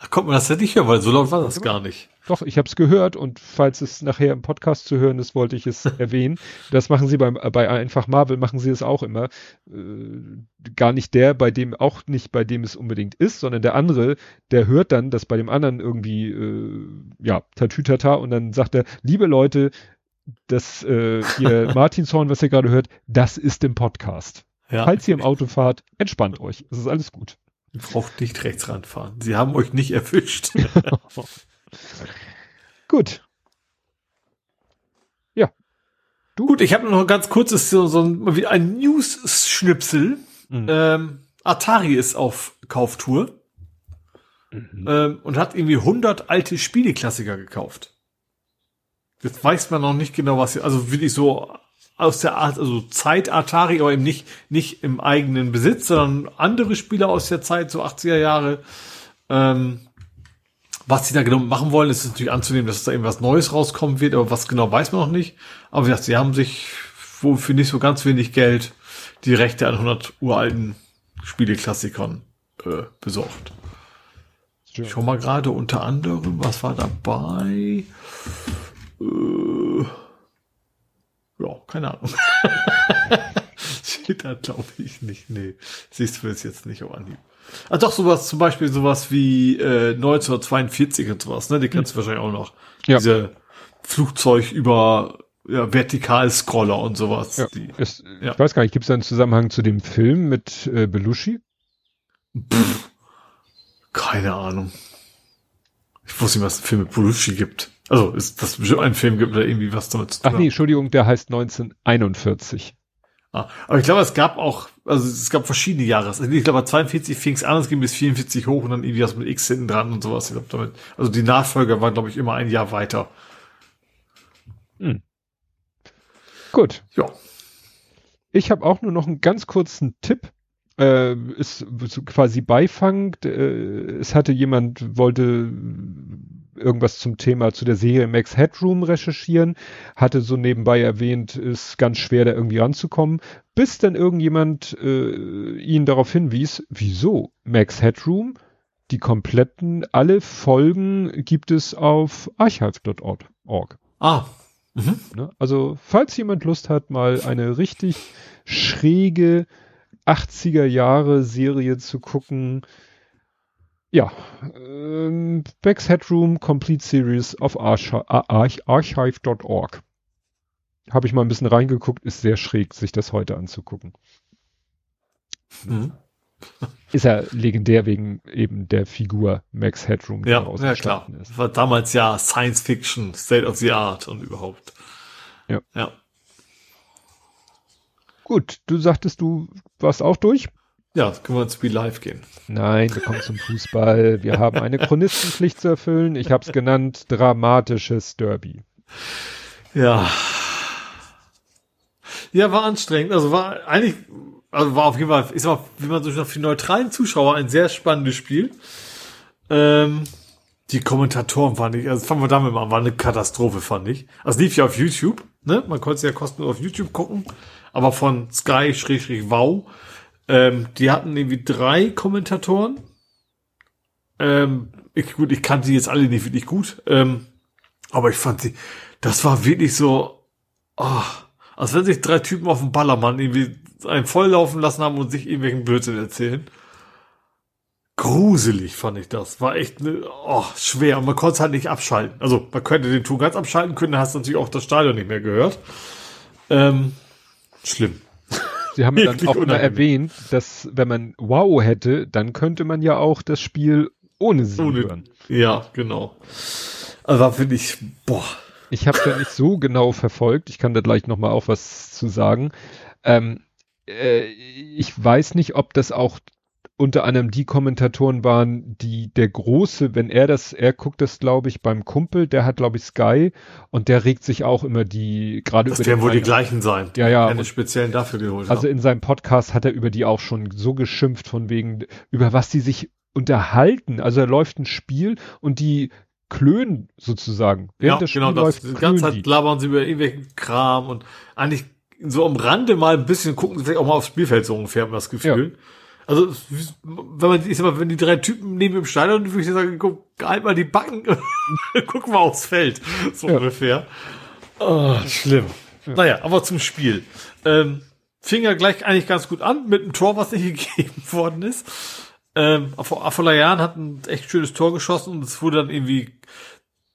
Ach, kommt man das ja nicht hören, weil so laut war das gar nicht. Doch, ich habe es gehört und falls es nachher im Podcast zu hören ist, wollte ich es erwähnen. Das machen sie beim, bei einfach Marvel machen sie es auch immer. Äh, gar nicht der, bei dem auch nicht bei dem es unbedingt ist, sondern der andere, der hört dann, dass bei dem anderen irgendwie äh, ja Tatütata und dann sagt er, liebe Leute, das äh, ihr Martinshorn, was ihr gerade hört, das ist im Podcast. Ja. Falls ihr im Auto fahrt, entspannt euch. Es ist alles gut. Ihr braucht nicht rechts ranfahren. Sie haben euch nicht erwischt. Gut. Ja. Du? Gut, ich habe noch ganz kurzes so, so ein, ein News-Schnipsel. Mhm. Ähm, Atari ist auf Kauftour mhm. ähm, und hat irgendwie 100 alte Spieleklassiker gekauft. Jetzt weiß man noch nicht genau, was, also wirklich so aus der Art, also Zeit Atari, aber eben nicht, nicht im eigenen Besitz, sondern andere Spiele aus der Zeit, so 80er Jahre. Ähm, was sie da genau machen wollen, ist natürlich anzunehmen, dass da irgendwas Neues rauskommen wird, aber was genau weiß man noch nicht. Aber wie gesagt, sie haben sich wohl für nicht so ganz wenig Geld die Rechte an 100 uralten Spieleklassikern äh, besorgt. Ich schau mal gerade unter anderem, was war dabei? Äh, ja, keine Ahnung. Steht da, glaube ich, nicht. Nee, siehst du es jetzt nicht auf Anhieb. Ah, doch, sowas, zum Beispiel sowas wie äh, 1942 und sowas, ne? Die kennst hm. du wahrscheinlich auch noch. Ja. Diese Flugzeug über ja, Vertikalscroller und sowas. Ja, die, ist, ja. Ich weiß gar nicht, gibt es da einen Zusammenhang zu dem Film mit äh, Belushi? Pff, keine Ahnung. Ich wusste nicht, was es einen Film mit Belushi gibt. Also, ist das bestimmt ein Film gibt oder irgendwie was damit zu tun. Ach nee, Entschuldigung, der heißt 1941. Ah, aber ich glaube, es gab auch, also es gab verschiedene Jahre. Ich glaube, 42 fing es an, es ging bis 44 hoch und dann irgendwie was mit X hinten dran und sowas. Ich glaube, damit, also die Nachfolger waren, glaube ich, immer ein Jahr weiter. Hm. Gut. Ja. Ich habe auch nur noch einen ganz kurzen Tipp. Äh, ist quasi Beifang. Äh, es hatte jemand, wollte irgendwas zum Thema zu der Serie Max Headroom recherchieren, hatte so nebenbei erwähnt, ist ganz schwer da irgendwie ranzukommen, bis dann irgendjemand äh, ihn darauf hinwies, wieso Max Headroom, die kompletten, alle Folgen gibt es auf archive.org. Ah. Mhm. Ne? Also, falls jemand Lust hat, mal eine richtig schräge 80er Jahre Serie zu gucken, ja, ähm, Beck's Headroom Complete Series auf arch archive.org. Habe ich mal ein bisschen reingeguckt, ist sehr schräg, sich das heute anzugucken. Mhm. Ist ja legendär wegen eben der Figur Max Headroom. Ja, ja klar. Ist. War damals ja Science Fiction, State of the Art und überhaupt. Ja. ja. Gut, du sagtest, du warst auch durch? Ja, können wir ins Spiel live gehen. Nein, wir kommen zum Fußball. Wir haben eine Chronistenpflicht zu erfüllen. Ich habe es genannt, dramatisches Derby. Ja. Ja, war anstrengend. Also war eigentlich, also war auf jeden Fall, ist auch, wie man so für neutralen Zuschauer ein sehr spannendes Spiel. Ähm, die Kommentatoren fand ich, also fangen wir damit mal an, war eine Katastrophe, fand ich. Also lief ja auf YouTube, ne? Man konnte es ja kostenlos auf YouTube gucken, aber von Sky-Wow ähm, die hatten irgendwie drei Kommentatoren. Ähm, ich, gut, ich kannte die jetzt alle nicht wirklich gut. Ähm, aber ich fand sie, das war wirklich so, oh, als wenn sich drei Typen auf dem Ballermann irgendwie einen volllaufen lassen haben und sich irgendwelchen Blödsinn erzählen. Gruselig fand ich das. War echt ne, oh, schwer. Und man konnte es halt nicht abschalten. Also man könnte den Ton ganz abschalten können, dann hast du natürlich auch das Stadion nicht mehr gehört. Ähm, schlimm. Sie haben dann auch immer erwähnt, dass wenn man Wow hätte, dann könnte man ja auch das Spiel ohne sie ohne, hören. Ja, genau. Also finde ich, boah. Ich habe ja nicht so genau verfolgt. Ich kann da gleich noch mal auch was zu sagen. Ähm, äh, ich weiß nicht, ob das auch unter anderem die Kommentatoren waren, die der große, wenn er das, er guckt das, glaube ich, beim Kumpel, der hat, glaube ich, Sky und der regt sich auch immer die gerade über. Das werden wohl die gleichen sein. Ja, ja. Keine speziellen dafür geholt. Also haben. in seinem Podcast hat er über die auch schon so geschimpft von wegen, über was die sich unterhalten. Also er läuft ein Spiel und die klönen sozusagen. Während ja, das genau, läuft, das, die ganze Zeit labern sie über irgendwelchen Kram und eigentlich so am Rande mal ein bisschen gucken vielleicht auch mal aufs Spielfeld so ungefähr, haben das Gefühl. Ja. Also, wenn man, ich sag mal, wenn die drei Typen neben dem Stadion, würde ich sagen, guck, halt mal die Backen, guck mal aufs Feld, so ja. ungefähr. Oh, schlimm. Ja. Naja, aber zum Spiel. Ähm, fing ja gleich eigentlich ganz gut an mit einem Tor, was nicht gegeben worden ist. Ähm, Afolayan hat ein echt schönes Tor geschossen und es wurde dann irgendwie,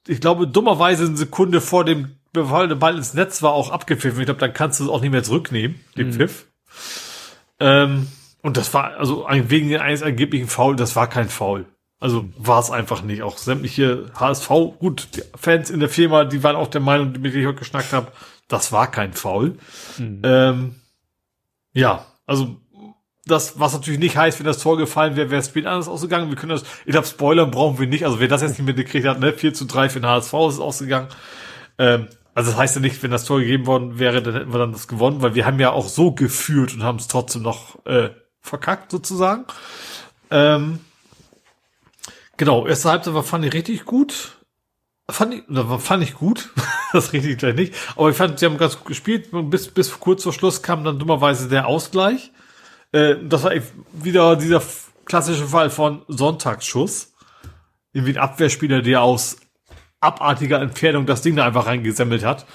ich glaube, dummerweise eine Sekunde vor dem, bevor der Ball ins Netz war, auch abgepfiffen. Ich glaube, dann kannst du es auch nicht mehr zurücknehmen, den mhm. Pfiff. Ähm, und das war, also wegen eines angeblichen Foul, das war kein Foul. Also war es einfach nicht. Auch sämtliche HSV, gut, Fans in der Firma, die waren auch der Meinung, mit denen ich heute geschnackt habe, das war kein Foul. Mhm. Ähm, ja, also das, was natürlich nicht heißt, wenn das Tor gefallen wäre, wäre das Spiel anders ausgegangen. Wir können das, ich glaube, Spoilern brauchen wir nicht. Also wer das jetzt nicht mitgekriegt hat, ne, 4 zu 3 für den HSV ist es ausgegangen. Ähm, also das heißt ja nicht, wenn das Tor gegeben worden wäre, dann hätten wir dann das gewonnen, weil wir haben ja auch so geführt und haben es trotzdem noch äh, verkackt sozusagen. Ähm, genau, erste Halbzeit war fand ich richtig gut. Fand ich, fand ich gut. das richtig gleich nicht. Aber ich fand, sie haben ganz gut gespielt. Bis, bis kurz vor Schluss kam dann dummerweise der Ausgleich. Äh, das war wieder dieser klassische Fall von Sonntagsschuss. Irgendwie ein Abwehrspieler, der aus abartiger Entfernung das Ding da einfach reingesammelt hat.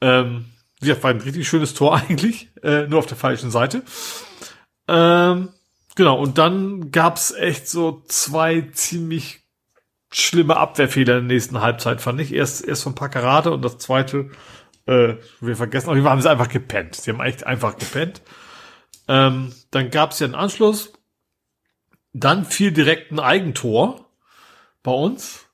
Ähm, das war ein richtig schönes Tor eigentlich, äh, nur auf der falschen Seite. Ähm, genau, und dann gab's echt so zwei ziemlich schlimme Abwehrfehler in der nächsten Halbzeit, fand ich. Erst, erst von Paccarade und das zweite, äh, wir vergessen, jeden Fall haben sie einfach gepennt. Sie haben echt einfach gepennt. Ähm, dann gab's ja einen Anschluss. Dann fiel direkt ein Eigentor bei uns.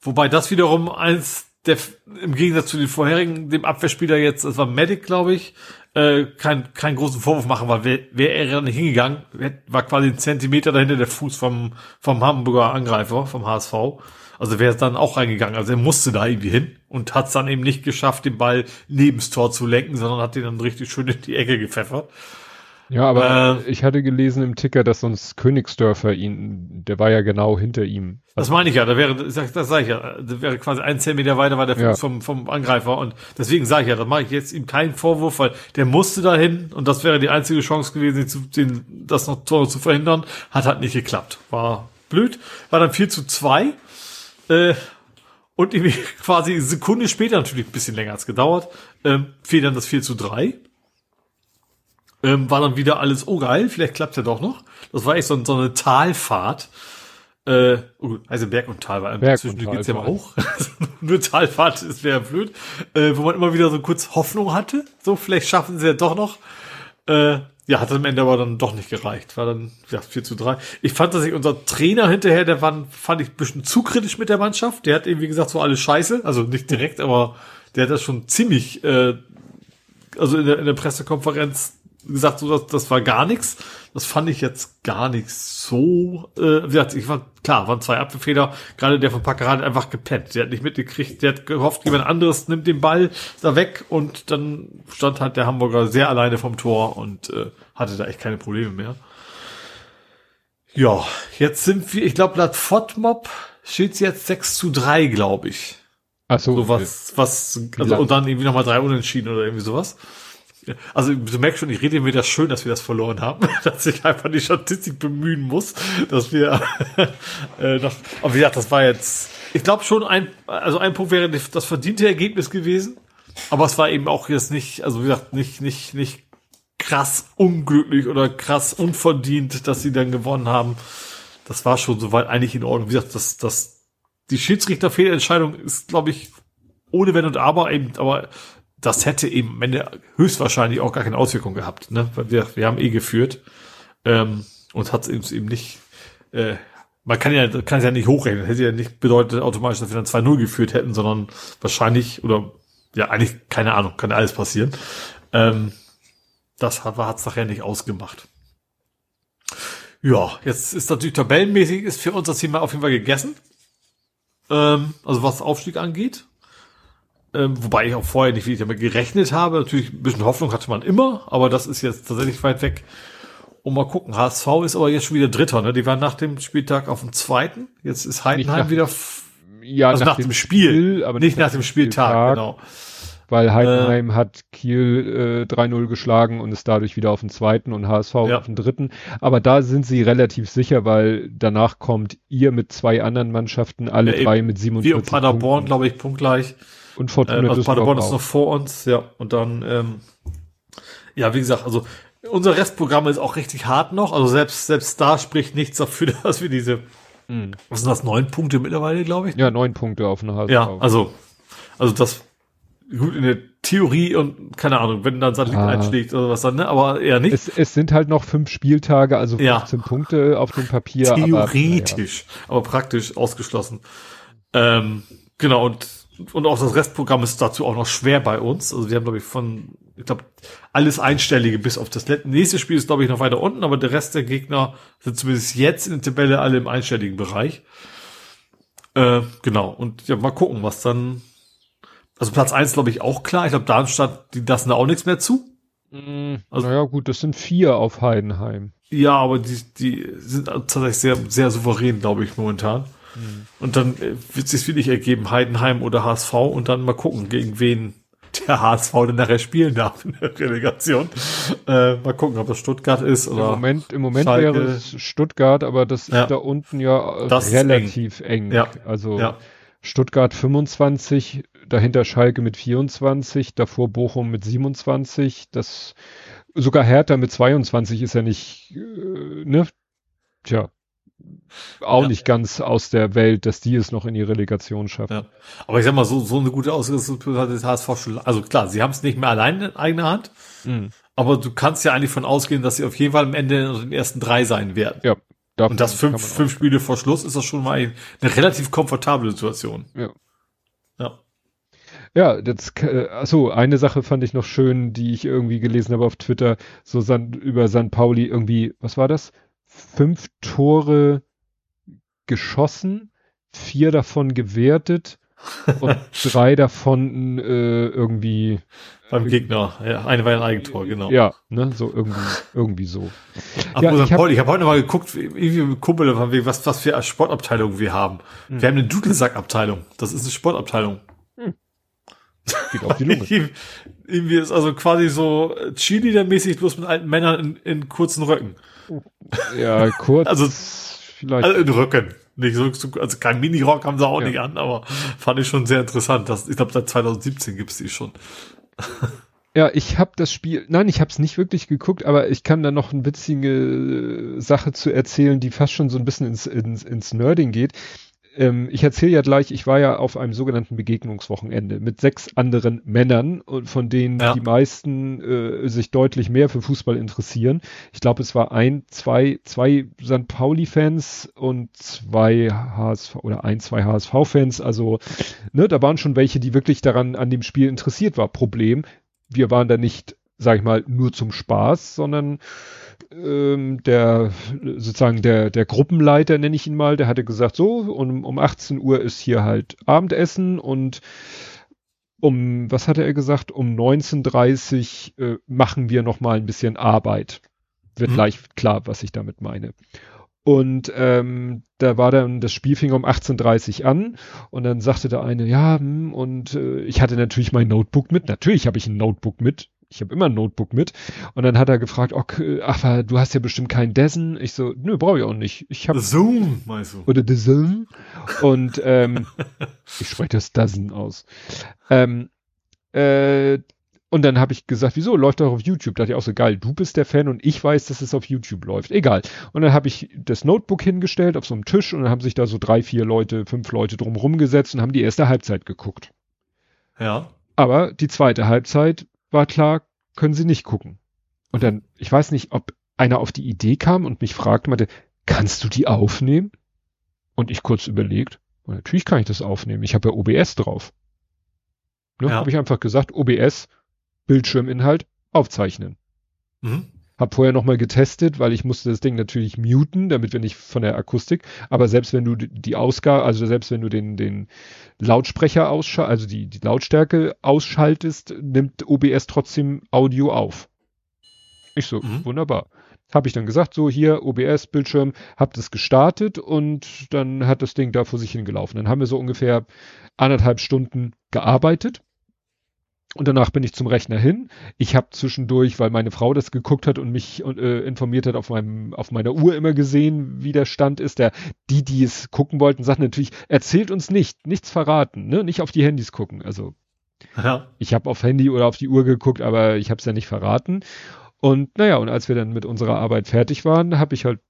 Wobei das wiederum eins der, im Gegensatz zu den vorherigen, dem Abwehrspieler jetzt, das war Medic, glaube ich, äh, kein, keinen großen Vorwurf machen, weil wäre wär er nicht hingegangen, war quasi ein Zentimeter dahinter der Fuß vom, vom Hamburger Angreifer, vom HSV. Also wäre es dann auch reingegangen. Also er musste da irgendwie hin und hat es dann eben nicht geschafft, den Ball nebens Tor zu lenken, sondern hat den dann richtig schön in die Ecke gepfeffert. Ja, aber äh, ich hatte gelesen im Ticker, dass sonst Königsdörfer ihn, der war ja genau hinter ihm. Das meine ich ja, da wäre, das sage ich ja, da wäre quasi ein Zentimeter weiter war der Fuß ja. vom, vom Angreifer und deswegen sage ich ja, da mache ich jetzt ihm keinen Vorwurf, weil der musste dahin und das wäre die einzige Chance gewesen, den, das noch zu, zu verhindern, hat halt nicht geklappt. War blöd, war dann 4 zu 2 äh, und irgendwie quasi eine Sekunde später, natürlich ein bisschen länger als gedauert, ähm, fiel dann das 4 zu 3 ähm, war dann wieder alles, oh geil, vielleicht klappt ja doch noch. Das war echt so, so eine Talfahrt. Äh, oh, also Berg und Tal, weil Berg zwischendurch geht's ja mal hoch. Nur Talfahrt ist wäre blöd. Äh, wo man immer wieder so kurz Hoffnung hatte. So, vielleicht schaffen sie ja doch noch. Äh, ja, hat am Ende aber dann doch nicht gereicht. War dann, ja, 4 zu 3. Ich fand, dass ich unser Trainer hinterher, der war, fand ich ein bisschen zu kritisch mit der Mannschaft. Der hat eben, wie gesagt, so alles scheiße. Also nicht direkt, aber der hat das schon ziemlich, äh, also in der, in der Pressekonferenz gesagt, so das, das war gar nichts. Das fand ich jetzt gar nicht so. Äh, wie gesagt, ich war klar, waren zwei Abwehrfehler. Gerade der von Packerad hat einfach gepennt. Der hat nicht mitgekriegt. Der hat gehofft, jemand anderes nimmt den Ball da weg und dann stand halt der Hamburger sehr alleine vom Tor und äh, hatte da echt keine Probleme mehr. Ja, jetzt sind wir, ich glaube, laut FODMOB steht jetzt 6 zu 3, glaube ich. Ach so. so was, was, also, und dann irgendwie nochmal drei Unentschieden oder irgendwie sowas. Also du merkst schon, ich rede mir das schön, dass wir das verloren haben, dass ich einfach die Statistik bemühen muss, dass wir äh, noch. Aber wie gesagt, das war jetzt. Ich glaube schon ein, also ein Punkt wäre das verdiente Ergebnis gewesen, aber es war eben auch jetzt nicht, also wie gesagt, nicht nicht nicht krass unglücklich oder krass unverdient, dass sie dann gewonnen haben. Das war schon soweit eigentlich in Ordnung. Wie gesagt, das das die Schiedsrichterfehlentscheidung ist, glaube ich, ohne Wenn und Aber eben, aber das hätte eben am Ende höchstwahrscheinlich auch gar keine Auswirkung gehabt, ne? Wir, wir haben eh geführt ähm, und hat es eben nicht. Äh, man kann ja kann es ja nicht hochrechnen. Hätte ja nicht bedeutet automatisch, dass wir dann 2-0 geführt hätten, sondern wahrscheinlich oder ja eigentlich keine Ahnung, kann alles passieren. Ähm, das hat es nachher nicht ausgemacht. Ja, jetzt ist natürlich tabellenmäßig ist für uns das Thema auf jeden Fall gegessen. Ähm, also was Aufstieg angeht. Ähm, wobei ich auch vorher nicht wirklich damit gerechnet habe. Natürlich ein bisschen Hoffnung hatte man immer, aber das ist jetzt tatsächlich weit weg. Und mal gucken, HSV ist aber jetzt schon wieder Dritter, ne? Die waren nach dem Spieltag auf dem zweiten. Jetzt ist Heidenheim wieder, ja, also nach, nach dem, Spiel, Spiel, aber nicht nach dem Spieltag, Spieltag, genau. Weil Heidenheim äh, hat Kiel äh, 3-0 geschlagen und ist dadurch wieder auf dem zweiten und HSV ja. auf dem dritten. Aber da sind sie relativ sicher, weil danach kommt ihr mit zwei anderen Mannschaften, alle ja, drei mit 47 Wir und Paderborn, glaube ich, punktgleich. Und Fortuna äh, also Paderborn ist noch vor uns, ja. Und dann, ähm, ja, wie gesagt, also unser Restprogramm ist auch richtig hart noch. Also selbst, selbst da spricht nichts dafür, dass wir diese, mhm. was sind das, neun Punkte mittlerweile, glaube ich? Ja, neun Punkte auf einer HSV. Ja, also, also das, gut in der Theorie und keine Ahnung, wenn dann Satellit Ah. einschlägt oder was dann, ne? aber eher nicht. Es, es sind halt noch fünf Spieltage, also Ja. 15 Punkte auf dem Papier. aber, Theoretisch, aber, praktisch ausgeschlossen. Ähm, genau, und, und auch das Restprogramm ist dazu auch noch schwer bei uns. Also wir haben, glaube ich, von, ich glaube, alles Einstellige bis auf das let- nächste Spiel ist, glaube ich, noch weiter unten, aber der Rest der Gegner sind zumindest jetzt in der Tabelle alle im einstelligen Bereich. Äh, genau, und ja, mal gucken, was dann. Also Platz eins glaube ich, auch klar. Ich glaube, Darmstadt, die lassen da auch nichts mehr zu. Mm, Also- naja, gut, das sind vier auf Heidenheim. Ja, aber die, die sind tatsächlich sehr, sehr souverän, glaube ich, momentan. Und dann äh, wird es sich wirklich ergeben, Heidenheim oder HSV und dann mal gucken, gegen wen der HSV denn nachher spielen darf in der Relegation. Äh, mal gucken, ob das Stuttgart ist Im oder. Moment, im Moment Schalke. wäre es Stuttgart, aber das Ja. ist da unten ja Das relativ eng. Ja. Also Ja. Stuttgart 25, dahinter Schalke mit 24, davor Bochum mit 27, das sogar Hertha mit 22 ist ja nicht, äh, ne? Tja, auch Ja. nicht ganz aus der Welt, dass die es noch in die Relegation schaffen. Ja. Aber ich sag mal, so, so eine gute Ausrüstung hat das HSV schon. Also klar, sie haben es nicht mehr allein in eigener Hand, Mhm. aber du kannst ja eigentlich von ausgehen, dass sie auf jeden Fall am Ende in den ersten drei sein werden. Ja. Und das fünf, fünf Spiele vor Schluss ist das schon mal ein- eine relativ komfortable Situation. Ja. Ja. Ja, das, äh, achso, eine Sache fand ich noch schön, die ich irgendwie gelesen habe auf Twitter, so San, über San Pauli irgendwie, was war das? Fünf Tore geschossen, vier davon gewertet und drei davon äh, irgendwie, Beim Gegner. Ja, eine war ein Eigentor, genau. ja, ne, so irgendwie, irgendwie so. Ach, Ja, ich hab- habe heute noch mal geguckt, wie- irgendwie mit Kumpel, was, was für Sportabteilungen wir haben. Hm. Wir haben eine Dudelsackabteilung. Das ist eine Sportabteilung. Geht auf die Lunge. irgendwie ist also quasi so Cheerleader-mäßig, bloß mit alten Männern in, in kurzen Röcken. Ja, kurz, Also- vielleicht. Also in Röcken. Nicht so- also kein Mini-Rock haben sie auch Ja. nicht an, aber fand ich schon sehr interessant. Das, ich glaube, seit 2017 gibt's die schon. Ja, ich habe das Spiel, nein, ich habe es nicht wirklich geguckt, aber ich kann da noch eine witzige Sache zu erzählen, die fast schon so ein bisschen ins, ins, ins Nerding geht. Ähm, ich erzähle ja gleich, ich war ja auf einem sogenannten Begegnungswochenende mit sechs anderen Männern, und von denen Ja. die meisten äh, sich deutlich mehr für Fußball interessieren. Ich glaube, es war ein, zwei, zwei St. Pauli-Fans und zwei HSV oder ein, zwei HSV-Fans. Also, ne, da waren schon welche, die wirklich daran an dem Spiel interessiert war. Problem, wir waren da nicht, sag ich mal, nur zum Spaß, sondern ähm, der sozusagen der der Gruppenleiter nenne ich ihn mal, der hatte gesagt, so um, um 18 Uhr ist hier halt Abendessen und um was hatte er gesagt? Um 19:30 äh, machen wir noch mal ein bisschen Arbeit. Wird Mhm. gleich klar, was ich damit meine. Und ähm, da war dann das Spiel fing um 18:30 an und dann sagte der eine, ja, hm, und äh, ich hatte natürlich mein Notebook mit. Natürlich habe ich ein Notebook mit. Ich habe immer ein Notebook mit. Und dann hat er gefragt, okay, ach, du hast ja bestimmt keinen Dessen. Ich so, nö, brauche ich auch nicht. Ich habe Zoom, meinst du? oder Dessen. Und ähm, ich spreche das Dozen aus. Ähm, äh, und dann habe ich gesagt, wieso läuft doch auf YouTube? Da dachte ich auch so geil, du bist der Fan und ich weiß, dass es auf YouTube läuft. Egal. Und dann habe ich das Notebook hingestellt auf so einem Tisch und dann haben sich da so drei, vier Leute, fünf Leute drumherum gesetzt und haben die erste Halbzeit geguckt. Ja. Aber die zweite Halbzeit war klar, können sie nicht gucken. Und dann, ich weiß nicht, ob einer auf die Idee kam und mich fragte, meinte, kannst du die aufnehmen? Und ich kurz überlegt, "Ja, natürlich kann ich das aufnehmen, ich habe ja OBS drauf. Ne, Ja. Habe ich einfach gesagt, OBS, Bildschirminhalt, aufzeichnen. Mhm. Hab vorher nochmal getestet, weil ich musste das Ding natürlich muten, damit wir nicht von der Akustik, aber selbst wenn du die- Ausgabe, also selbst wenn du den, den Lautsprecher ausschaltest, also die, die Lautstärke ausschaltest, nimmt OBS trotzdem Audio auf. Ich so, Mhm. wunderbar. Habe ich dann gesagt, so hier OBS, Bildschirm, hab das gestartet und dann hat das Ding da vor sich hingelaufen. Dann haben wir so ungefähr anderthalb Stunden gearbeitet. Und danach bin ich zum Rechner hin. Ich habe zwischendurch, weil meine Frau das geguckt hat und mich äh, informiert hat, auf meinem auf meiner Uhr immer gesehen, wie der Stand ist. Der die, die es gucken wollten, sagten natürlich: Erzählt uns nicht, nichts verraten, ne, nicht auf die Handys gucken. Also Ja. ich habe auf Handy oder auf die Uhr geguckt, aber ich habe es ja nicht verraten. Und naja, und als wir dann mit unserer Arbeit fertig waren, habe ich halt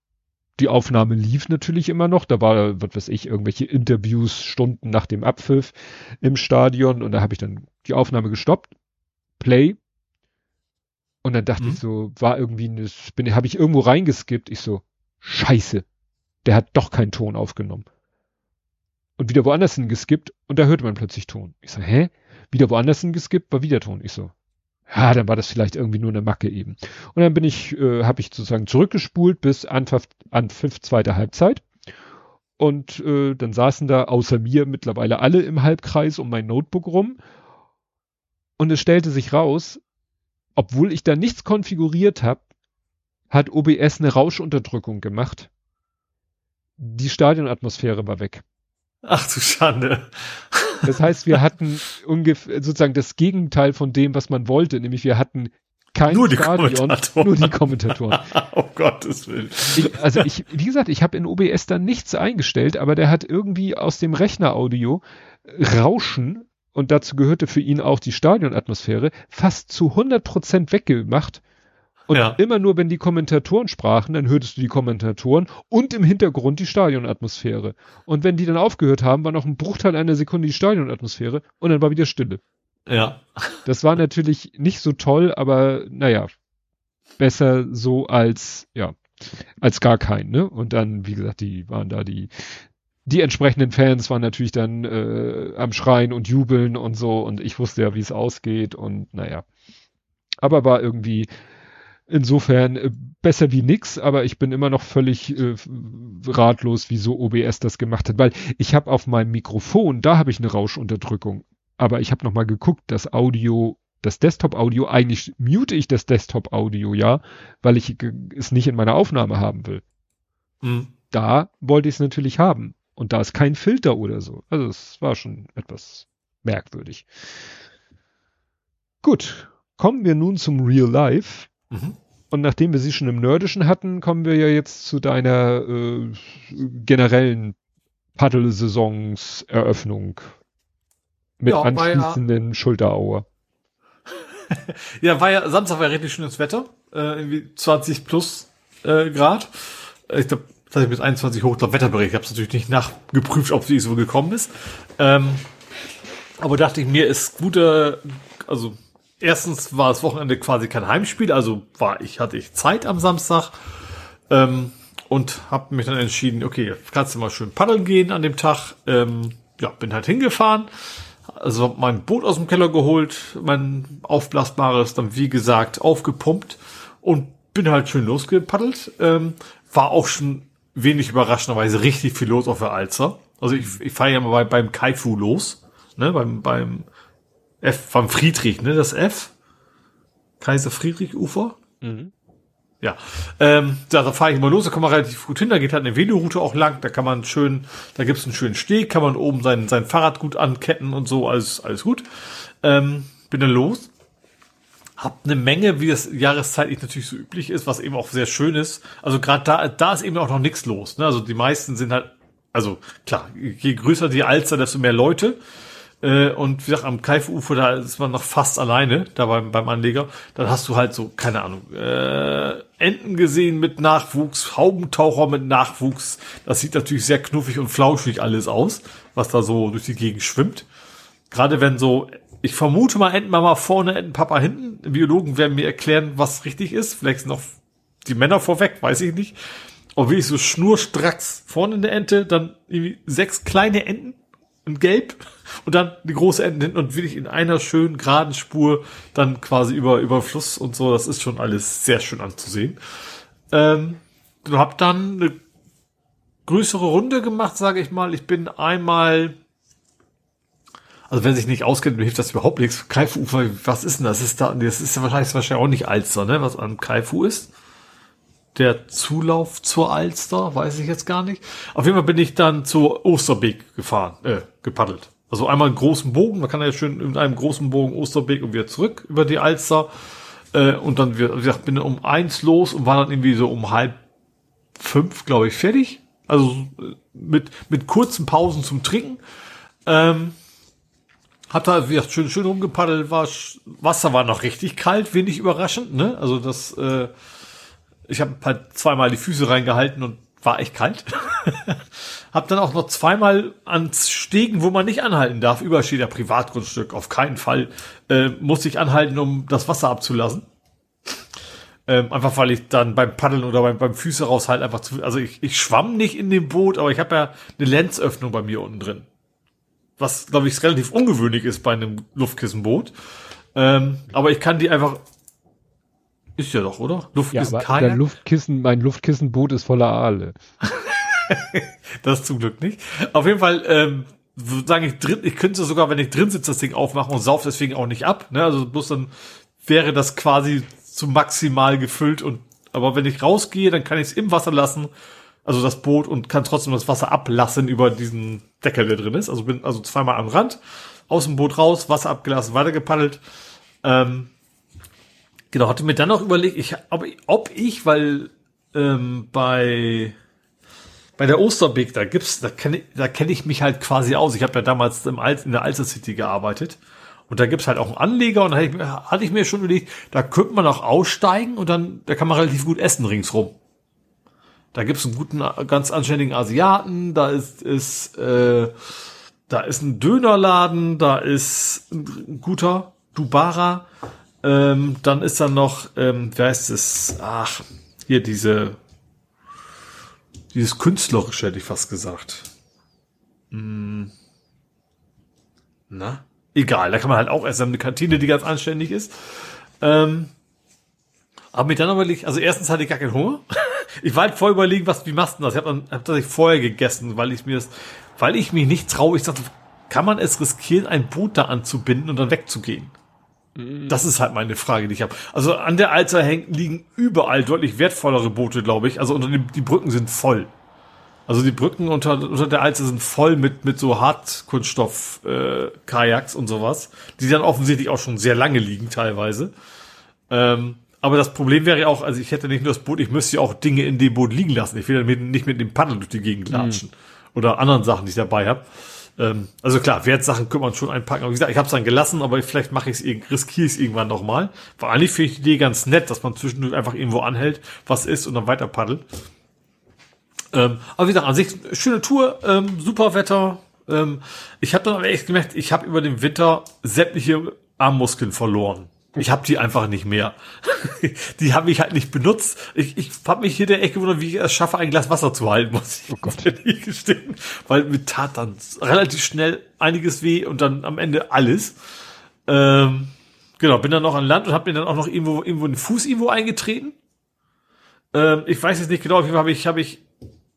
die Aufnahme lief natürlich immer noch. Da war, was weiß ich, irgendwelche Interviews Stunden nach dem Abpfiff im Stadion und da habe ich dann die Aufnahme gestoppt, Play. Und dann dachte Mhm. ich so, war irgendwie, eine, bin, habe ich irgendwo reingeskippt. Ich so, scheiße, der hat doch keinen Ton aufgenommen. Und wieder woanders hingeskippt und da hörte man plötzlich Ton. Ich so, hä? Wieder woanders hingeskippt, war wieder Ton. Ich so, ja, dann war das vielleicht irgendwie nur eine Macke eben. Und dann bin ich, äh, habe ich sozusagen zurückgespult bis Anpfiff, Anpfiff zweite Halbzeit. Und äh, dann saßen da außer mir mittlerweile alle im Halbkreis um mein Notebook rum. Und es stellte sich raus, obwohl ich da nichts konfiguriert habe, hat OBS eine Rauschunterdrückung gemacht. Die Stadionatmosphäre war weg. Ach du Schande. Das heißt, wir hatten ungefähr sozusagen das Gegenteil von dem, was man wollte, nämlich wir hatten kein Nur die Stadion, Kommentatoren. nur die Kommentatoren. oh Gottes Willen. Ich, also ich, wie gesagt, ich habe in OBS da nichts eingestellt, aber der hat irgendwie aus dem Rechneraudio Rauschen und dazu gehörte für ihn auch die Stadionatmosphäre fast zu 100 Prozent weggemacht. Und Ja. immer nur, wenn die Kommentatoren sprachen, dann hörtest du die Kommentatoren und im Hintergrund die Stadionatmosphäre. Und wenn die dann aufgehört haben, war noch ein Bruchteil einer Sekunde die Stadionatmosphäre und dann war wieder Stille. Ja. Das war natürlich nicht so toll, aber naja, besser so als, ja, als gar kein, ne? Und dann, wie gesagt, die waren da die, die entsprechenden Fans waren natürlich dann äh, am Schreien und Jubeln und so und ich wusste ja, wie es ausgeht und naja. Aber war irgendwie insofern äh, besser wie nix, aber ich bin immer noch völlig äh, ratlos, wieso OBS das gemacht hat, weil ich habe auf meinem Mikrofon, da habe ich eine Rauschunterdrückung, aber ich habe noch mal geguckt, das Audio, das Desktop-Audio, eigentlich mute ich das Desktop-Audio, ja, weil ich ge- es nicht in meiner Aufnahme haben will. Hm. Da wollte ich es natürlich haben und da ist kein Filter oder so. Also es war schon etwas merkwürdig. Gut, kommen wir nun zum Real Life. Mhm. Und nachdem wir sie schon im Nerdischen hatten, kommen wir ja jetzt zu deiner äh, generellen Paddel-Saisons-Eröffnung mit Ja, war ja- anschließenden Schulterauer. Ja, war ja, Samstag war ja richtig schönes Wetter. Äh, irgendwie 20 plus äh, Grad. Äh, Ich glaube, das ich bis 21 hoch, Wetterbericht. Ich habe es natürlich nicht nachgeprüft, ob sie so gekommen ist. Ähm, aber dachte ich mir, ist gute, also erstens war das Wochenende quasi kein Heimspiel, also war ich, hatte ich Zeit am Samstag. Ähm, und habe mich dann entschieden, okay, kannst du mal schön paddeln gehen an dem Tag. Ähm, ja, bin halt hingefahren. Also mein Boot aus dem Keller geholt, mein aufblasbares, dann wie gesagt aufgepumpt und bin halt schön losgepaddelt. Ähm, war auch schon wenig überraschenderweise richtig viel los auf der Alzer. Also ich, ich fahre ja mal bei, beim Kaifu los, ne, beim, beim F, beim Friedrich, ne, das F. Kaiser Friedrich Ufer. Ja, ähm, da, da fahre ich immer los, da kann man relativ gut hin, da geht halt eine Veloroute auch lang, da kann man schön, da gibt's einen schönen Steg, kann man oben sein, sein Fahrrad gut anketten und so, alles, alles gut. Ähm, bin dann los, hab eine Menge, wie das jahreszeitlich natürlich so üblich ist, was eben auch sehr schön ist. Also gerade da, da ist eben auch noch nichts los. Ne? Also die meisten sind halt, also klar, je größer die Alster, desto mehr Leute. Äh, und wie gesagt, am Kaifufer, da ist man noch fast alleine, da beim, beim Anleger. Dann hast du halt so, keine Ahnung, äh, Enten gesehen mit Nachwuchs, Haubentaucher mit Nachwuchs. Das sieht natürlich sehr knuffig und flauschig alles aus, was da so durch die Gegend schwimmt. Gerade wenn so, ich vermute mal Entenmama vorne, Entenpapa hinten. Biologen werden mir erklären, was richtig ist. Vielleicht noch die Männer vorweg, weiß ich nicht. Aber wie ich so schnurstracks vorne eine Ente, dann irgendwie sechs kleine Enten in Gelb und dann die große Enten hinten und wirklich in einer schönen geraden Spur dann quasi über über Fluss und so. Das ist schon alles sehr schön anzusehen. Ähm, und hab dann eine größere Runde gemacht, sage ich mal. Ich bin einmal also wenn sich nicht auskennt, hilft das überhaupt nichts. Kaifu-Ufer, was ist denn das? Ist da, das ist wahrscheinlich, wahrscheinlich auch nicht Alster, ne? Was am Kaifu ist. Der Zulauf zur Alster, weiß ich jetzt gar nicht. Auf jeden Fall bin ich dann zur Osterbeek gefahren, äh, gepaddelt. Also einmal einen großen Bogen, man kann ja schön in einem großen Bogen Osterbeek und wieder zurück über die Alster. Äh, und dann, wie gesagt, bin um eins los und war dann irgendwie so um halb fünf, glaube ich, fertig. Also äh, mit, mit kurzen Pausen zum Trinken. Ähm, hab da, wie gesagt, schön, schön rumgepaddelt, war, Wasser war noch richtig kalt, wenig überraschend, ne? Also das, äh, ich habe halt zweimal die Füße reingehalten und war echt kalt. hab dann auch noch zweimal ans Stegen, wo man nicht anhalten darf, übersteht der Privatgrundstück, auf keinen Fall, äh, musste ich anhalten, um das Wasser abzulassen. Ähm, einfach weil ich dann beim Paddeln oder beim, beim Füße raus halt einfach zu, also ich, ich schwamm nicht in dem Boot, aber ich habe ja eine Lenzöffnung bei mir unten drin. Was, glaube ich, relativ ungewöhnlich ist bei einem Luftkissenboot. Ähm, aber ich kann die einfach ist ja doch, oder? Luftkissen ja, aber Luftkissen, mein Luftkissenboot ist voller Aale. das zum Glück nicht. Auf jeden Fall, ähm, sage ich drin, ich könnte sogar, wenn ich drin sitze, das Ding aufmachen und sauf deswegen auch nicht ab. Ne? Also bloß dann wäre das quasi zu maximal gefüllt und aber wenn ich rausgehe, dann kann ich es im Wasser lassen, also das Boot und kann trotzdem das Wasser ablassen über diesen Deckel, der drin ist. Also bin also zweimal am Rand, aus dem Boot raus, Wasser abgelassen, weitergepaddelt. Ähm, genau, hatte mir dann noch überlegt, ich, ob, ob ich, weil ähm, bei bei der Osterbeek, da gibt's, da kenne da kenn ich mich halt quasi aus. Ich habe ja damals im Al in der Alster City gearbeitet. Und da gibt's halt auch einen Anleger und da hatte ich, hatte ich mir schon überlegt, da könnte man auch aussteigen und dann, da kann man relativ gut essen ringsrum. Da gibt's einen guten, ganz anständigen Asiaten, da ist, ist, äh, da ist ein Dönerladen, da ist ein guter Dubara, ähm, dann ist da noch, ähm, wer ist es? Ach, hier diese, dieses künstlerische hätte ich fast gesagt. Hm. Na? Egal, da kann man halt auch erst eine Kantine, die ganz anständig ist. Ähm, aber mir dann überlegt, also erstens hatte ich gar keinen Hunger. ich war halt voll überlegen, was, wie machst du das? Ich habe dann hab das vorher gegessen, weil ich mir das, weil ich mich nicht traue. Ich dachte, kann man es riskieren, ein Boot da anzubinden und dann wegzugehen? Mhm. Das ist halt meine Frage, die ich habe. Also an der Alster hängen, liegen überall deutlich wertvollere Boote, glaube ich. Also unter die, die Brücken sind voll. Also die Brücken unter, unter der Alze sind voll mit, mit so Hartkunststoff-Kajaks äh, und sowas, die dann offensichtlich auch schon sehr lange liegen teilweise. Ähm, aber das Problem wäre ja auch, also ich hätte nicht nur das Boot, ich müsste ja auch Dinge in dem Boot liegen lassen. Ich will dann mit, nicht mit dem Paddel durch die Gegend mhm. latschen. Mhm. Oder anderen Sachen, die ich dabei habe. Ähm, also klar, Wertsachen könnte man schon einpacken. Aber wie gesagt, ich habe es dann gelassen, aber vielleicht mache ich es, riskiere ich es irgendwann nochmal. Vor allem finde ich die Idee ganz nett, dass man zwischendurch einfach irgendwo anhält, was ist und dann weiter paddelt. Ähm, aber wie gesagt, an sich schöne Tour, ähm, super Wetter. Ähm, ich habe dann aber echt gemerkt, ich habe über den Winter sämtliche Armmuskeln verloren. Ich habe die einfach nicht mehr. die habe ich halt nicht benutzt. Ich, ich habe mich hier der Ecke gewundert, wie ich es schaffe, ein Glas Wasser zu halten, muss ich oh Gott. gestehen. Weil mir tat dann relativ schnell einiges weh und dann am Ende alles. Ähm, genau, bin dann noch an Land und habe mir dann auch noch irgendwo, irgendwo den Fuß irgendwo eingetreten. Ähm, ich weiß jetzt nicht genau, auf jeden Fall habe ich, hab ich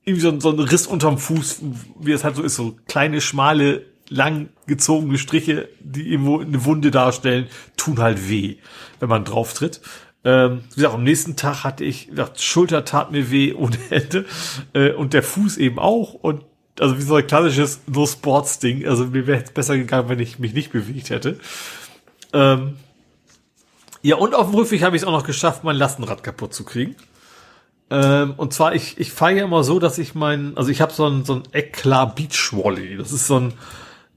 irgendwie so, so ein Riss unterm Fuß, wie es halt so ist, so kleine, schmale, lang gezogene Striche, die irgendwo eine Wunde darstellen, tun halt weh, wenn man drauf tritt. Ähm, wie gesagt, am nächsten Tag hatte ich, wie gesagt, Schulter tat mir weh ohne Ende äh, und der Fuß eben auch und also wie so ein klassisches No-Sports-Ding. Also mir wäre es besser gegangen, wenn ich mich nicht bewegt hätte. Ähm, ja, und auf dem Rückweg habe ich es auch noch geschafft, mein Lastenrad kaputt zu kriegen. Ähm, und zwar, ich, ich fahre ja immer so, dass ich mein, also ich habe so ein, so ein Eklar Beach Volley. Das ist so ein,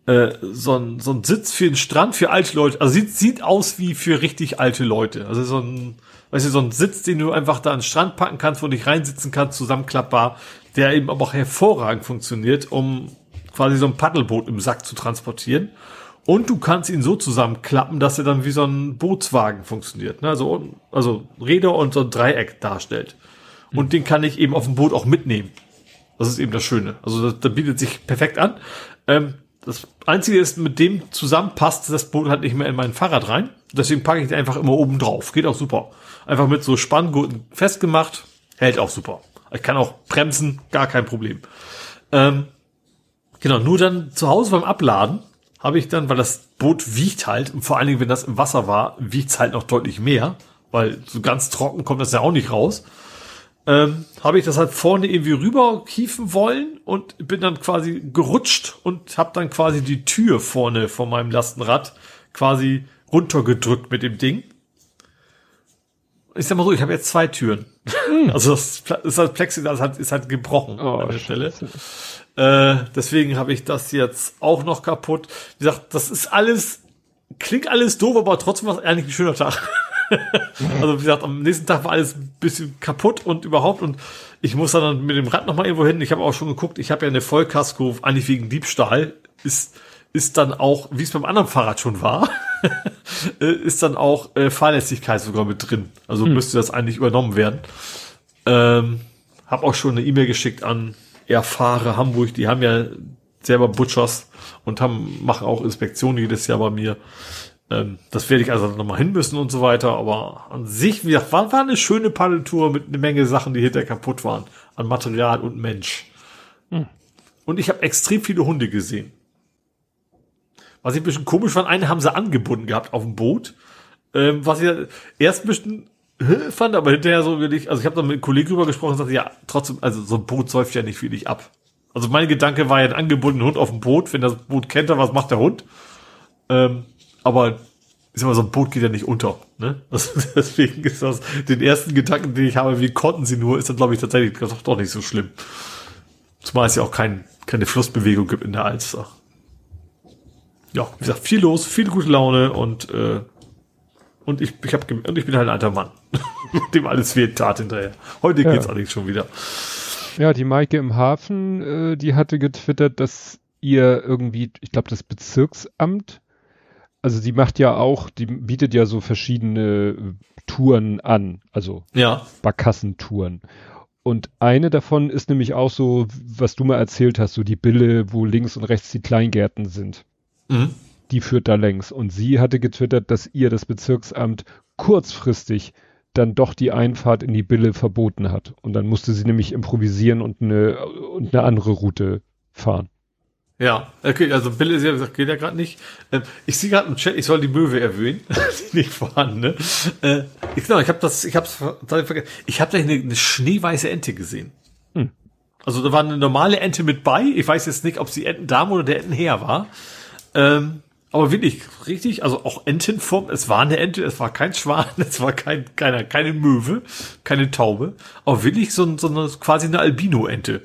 äh, so ein, so ein Sitz für den Strand für alte Leute. Also sieht, sieht aus wie für richtig alte Leute. Also so ein, weißt du, so ein Sitz, den du einfach da an den Strand packen kannst, wo du dich reinsitzen kannst, zusammenklappbar, der eben aber auch hervorragend funktioniert, um quasi so ein Paddelboot im Sack zu transportieren. Und du kannst ihn so zusammenklappen, dass er dann wie so ein Bootswagen funktioniert. Ne? Also, also Räder und so ein Dreieck darstellt und den kann ich eben auf dem Boot auch mitnehmen. Das ist eben das Schöne. Also das, das bietet sich perfekt an. Ähm, das Einzige ist, mit dem zusammen passt das Boot halt nicht mehr in mein Fahrrad rein. Deswegen packe ich den einfach immer oben drauf. Geht auch super. Einfach mit so Spanngurten festgemacht. Hält auch super. Ich kann auch bremsen, gar kein Problem. Ähm, genau, nur dann zu Hause beim Abladen habe ich dann, weil das Boot wiegt halt, und vor allen Dingen, wenn das im Wasser war, wiegt es halt noch deutlich mehr, weil so ganz trocken kommt das ja auch nicht raus ähm, habe ich das halt vorne irgendwie rüber kiefen wollen und bin dann quasi gerutscht und habe dann quasi die Tür vorne von meinem Lastenrad quasi runtergedrückt mit dem Ding. Ich sag mal so, ich habe jetzt zwei Türen. Hm. Also das ist halt Plexiglas hat, ist halt gebrochen oh, an der Stelle. Äh, deswegen habe ich das jetzt auch noch kaputt. Wie gesagt, das ist alles klingt alles doof, aber trotzdem war es eigentlich ein schöner Tag. also wie gesagt, am nächsten Tag war alles ein bisschen kaputt und überhaupt und ich muss dann mit dem Rad nochmal irgendwo hin. Ich habe auch schon geguckt, ich habe ja eine Vollkasko, eigentlich wegen Diebstahl, ist, ist dann auch, wie es beim anderen Fahrrad schon war, ist dann auch äh, Fahrlässigkeit sogar mit drin. Also hm. müsste das eigentlich übernommen werden. Ähm, hab auch schon eine E-Mail geschickt an Erfahre Hamburg, die haben ja selber Butchers und haben, machen auch Inspektionen jedes Jahr bei mir. Ähm, das werde ich also nochmal hin müssen und so weiter. Aber an sich, wie gesagt, war, war eine schöne Paddeltour mit einer Menge Sachen, die hinterher kaputt waren. An Material und Mensch. Hm. Und ich habe extrem viele Hunde gesehen. Was ich ein bisschen komisch fand, einen haben sie angebunden gehabt auf dem Boot. Ähm, was ich erst ein bisschen fand, aber hinterher so wirklich, also ich habe da mit einem Kollegen drüber gesprochen und sagte, ja, trotzdem, also so ein Boot säuft ja nicht wirklich ab. Also mein Gedanke war ja ein angebundener Hund auf dem Boot, wenn das Boot kennt, was macht der Hund? Ähm, aber ist immer so ein Boot geht ja nicht unter. Ne? Also deswegen ist das den ersten Gedanken, den ich habe, wie konnten sie nur, ist dann glaube ich tatsächlich doch, doch nicht so schlimm. Zumal es ja auch kein, keine Flussbewegung gibt in der Alster. Ja, wie gesagt, viel los, viel gute Laune und äh, und ich, ich, hab, und ich bin halt ein alter Mann, dem alles fehlt Tat hinterher. Heute ja. geht's allerdings schon wieder. Ja, die Maike im Hafen, äh, die hatte getwittert, dass ihr irgendwie, ich glaube, das Bezirksamt also sie macht ja auch, die bietet ja so verschiedene äh, Touren an, also ja. Barkassentouren. Und eine davon ist nämlich auch so, was du mal erzählt hast, so die Bille, wo links und rechts die Kleingärten sind. Mhm. Die führt da längs. Und sie hatte getwittert, dass ihr das Bezirksamt kurzfristig dann doch die Einfahrt in die Bille verboten hat. Und dann musste sie nämlich improvisieren und eine, und eine andere Route fahren. Ja, okay, also Bill ist ja gesagt, geht ja gerade nicht. Ähm, ich sehe gerade im Chat, ich soll die Möwe erwähnen, die nicht vorhanden. Ne? Äh, ich, genau, ich habe das, ich habe vergessen. Ich habe da eine, eine schneeweiße Ente gesehen. Hm. Also da war eine normale Ente mit bei. Ich weiß jetzt nicht, ob sie Entendame oder der Entenherr war. Ähm, aber wirklich richtig, also auch Entenform. Es war eine Ente, es war kein Schwan, es war kein, keine, keine Möwe, keine Taube. Aber wirklich so, so eine, quasi eine Albino-Ente.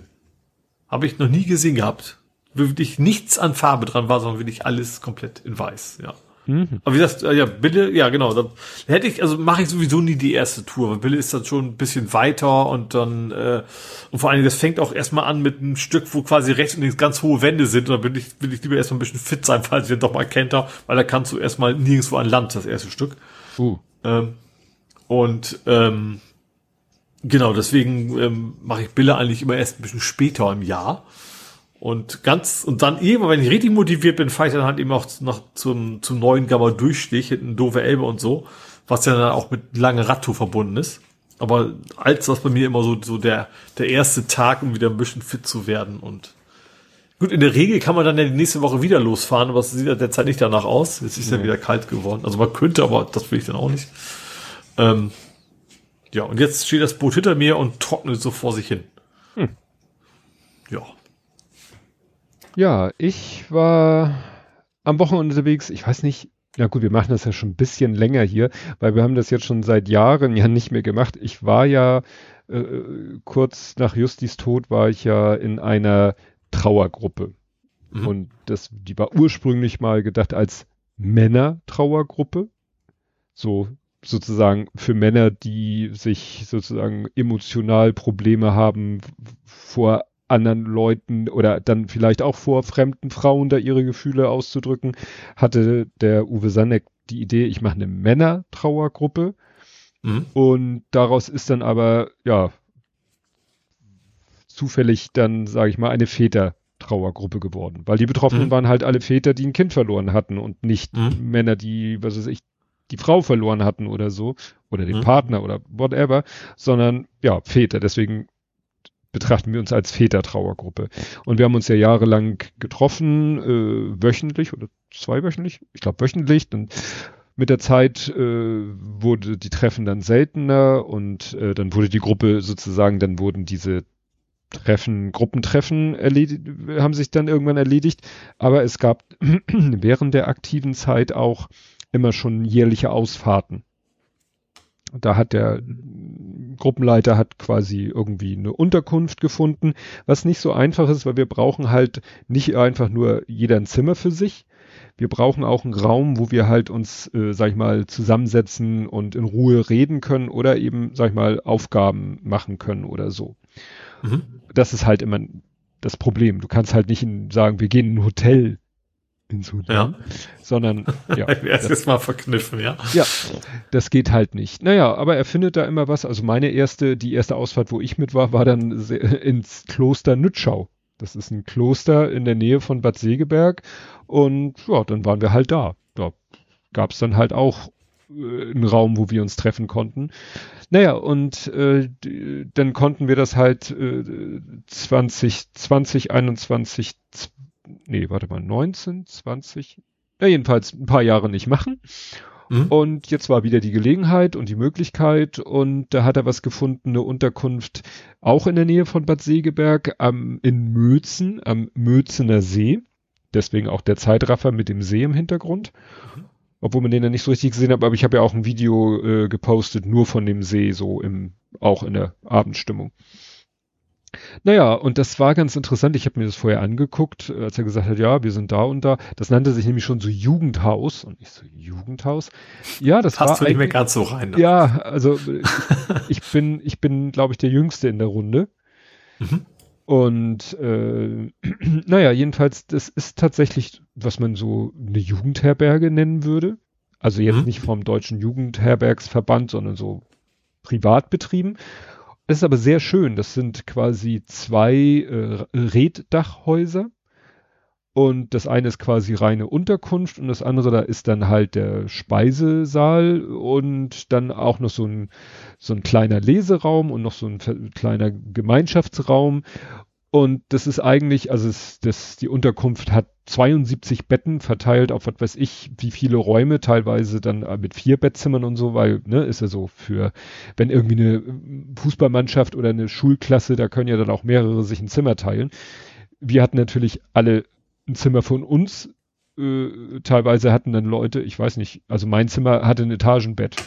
Habe ich noch nie gesehen gehabt wirklich nichts an Farbe dran war, sondern wirklich alles komplett in weiß, ja. Mhm. Aber wie gesagt, äh, ja, Bille, ja genau, da hätte ich, also mache ich sowieso nie die erste Tour, weil Bille ist dann schon ein bisschen weiter und dann, äh, und vor allen Dingen, das fängt auch erstmal an mit einem Stück, wo quasi rechts und links ganz hohe Wände sind, und da bin ich, will ich lieber erstmal ein bisschen fit sein, falls ich doch mal kennt, weil da kannst du erstmal nirgendwo an Land, das erste Stück. Uh. Ähm, und ähm, genau, deswegen ähm, mache ich Bille eigentlich immer erst ein bisschen später im Jahr. Und ganz, und dann eben, wenn ich richtig motiviert bin, fahre ich dann halt eben auch noch zum, zum neuen Gamma Durchstich, hinten doofe Elbe und so, was ja dann auch mit lange Radtour verbunden ist. Aber als das bei mir immer so, so der, der erste Tag, um wieder ein bisschen fit zu werden und Gut, in der Regel kann man dann ja die nächste Woche wieder losfahren, aber es sieht ja derzeit nicht danach aus. Jetzt ist ja wieder kalt geworden. Also man könnte, aber das will ich dann auch nicht. Ähm, ja, und jetzt steht das Boot hinter mir und trocknet so vor sich hin. Hm. Ja. Ja, ich war am Wochenende unterwegs. Ich weiß nicht, ja gut, wir machen das ja schon ein bisschen länger hier, weil wir haben das jetzt schon seit Jahren ja nicht mehr gemacht. Ich war ja äh, kurz nach Justis Tod war ich ja in einer Trauergruppe. Mhm. Und das, die war ursprünglich mal gedacht als Männer-Trauergruppe. So sozusagen für Männer, die sich sozusagen emotional Probleme haben vor anderen Leuten oder dann vielleicht auch vor fremden Frauen da ihre Gefühle auszudrücken, hatte der Uwe Sanneck die Idee, ich mache eine Männer-Trauergruppe. Mhm. Und daraus ist dann aber, ja, zufällig dann, sage ich mal, eine Väter-Trauergruppe geworden. Weil die Betroffenen mhm. waren halt alle Väter, die ein Kind verloren hatten und nicht mhm. Männer, die, was weiß ich, die Frau verloren hatten oder so, oder den mhm. Partner oder whatever, sondern ja, Väter. Deswegen betrachten wir uns als Vätertrauergruppe. Und wir haben uns ja jahrelang getroffen, äh, wöchentlich oder zweiwöchentlich, ich glaube wöchentlich. Dann mit der Zeit äh, wurde die Treffen dann seltener und äh, dann wurde die Gruppe sozusagen, dann wurden diese Treffen, Gruppentreffen erledigt, haben sich dann irgendwann erledigt. Aber es gab während der aktiven Zeit auch immer schon jährliche Ausfahrten. Da hat der Gruppenleiter hat quasi irgendwie eine Unterkunft gefunden, was nicht so einfach ist, weil wir brauchen halt nicht einfach nur jeder ein Zimmer für sich. wir brauchen auch einen Raum, wo wir halt uns, äh, sag ich mal, zusammensetzen und in Ruhe reden können oder eben, sag ich mal, Aufgaben machen können oder so. Mhm. Das ist halt immer das Problem. Du kannst halt nicht in, sagen, wir gehen in ein Hotel ins Hotel, ja. sondern ja. Erstes Mal verkniffen, ja. Ja, das geht halt nicht. Naja, aber er findet da immer was. Also meine erste, die erste Ausfahrt, wo ich mit war, war dann ins Kloster Nütschau. Das ist ein Kloster in der Nähe von Bad Segeberg und ja, dann waren wir halt da. Da gab es dann halt auch äh, einen Raum, wo wir uns treffen konnten. Naja, und äh, dann konnten wir das halt äh, 20, 20, 21, nee, warte mal, 19, 20, ja, jedenfalls ein paar Jahre nicht machen. Mhm. Und jetzt war wieder die Gelegenheit und die Möglichkeit und da hat er was gefunden, eine Unterkunft auch in der Nähe von Bad Segeberg am, in Mözen, am Mözener See. Deswegen auch der Zeitraffer mit dem See im Hintergrund. Mhm. Obwohl man den ja nicht so richtig gesehen hat, aber ich habe ja auch ein Video äh, gepostet, nur von dem See, so im, auch in der Abendstimmung. Naja, und das war ganz interessant. Ich habe mir das vorher angeguckt, als er gesagt hat, ja, wir sind da und da. Das nannte sich nämlich schon so Jugendhaus. Und ich so, Jugendhaus? Ja, das Passt war. Passt nicht mehr so rein. Ne? Ja, also ich bin, ich bin, glaube ich, der Jüngste in der Runde. Mhm. Und äh, naja, jedenfalls, das ist tatsächlich, was man so eine Jugendherberge nennen würde. Also jetzt mhm. nicht vom Deutschen Jugendherbergsverband, sondern so privat betrieben. Das ist aber sehr schön. Das sind quasi zwei äh, Reddachhäuser. Und das eine ist quasi reine Unterkunft und das andere, da ist dann halt der Speisesaal und dann auch noch so ein, so ein kleiner Leseraum und noch so ein kleiner Gemeinschaftsraum. Und das ist eigentlich, also es, das, die Unterkunft hat 72 Betten verteilt auf was weiß ich, wie viele Räume, teilweise dann äh, mit vier Bettzimmern und so, weil, ne, ist ja so für, wenn irgendwie eine Fußballmannschaft oder eine Schulklasse, da können ja dann auch mehrere sich ein Zimmer teilen. Wir hatten natürlich alle ein Zimmer von uns, äh, teilweise hatten dann Leute, ich weiß nicht, also mein Zimmer hatte ein Etagenbett.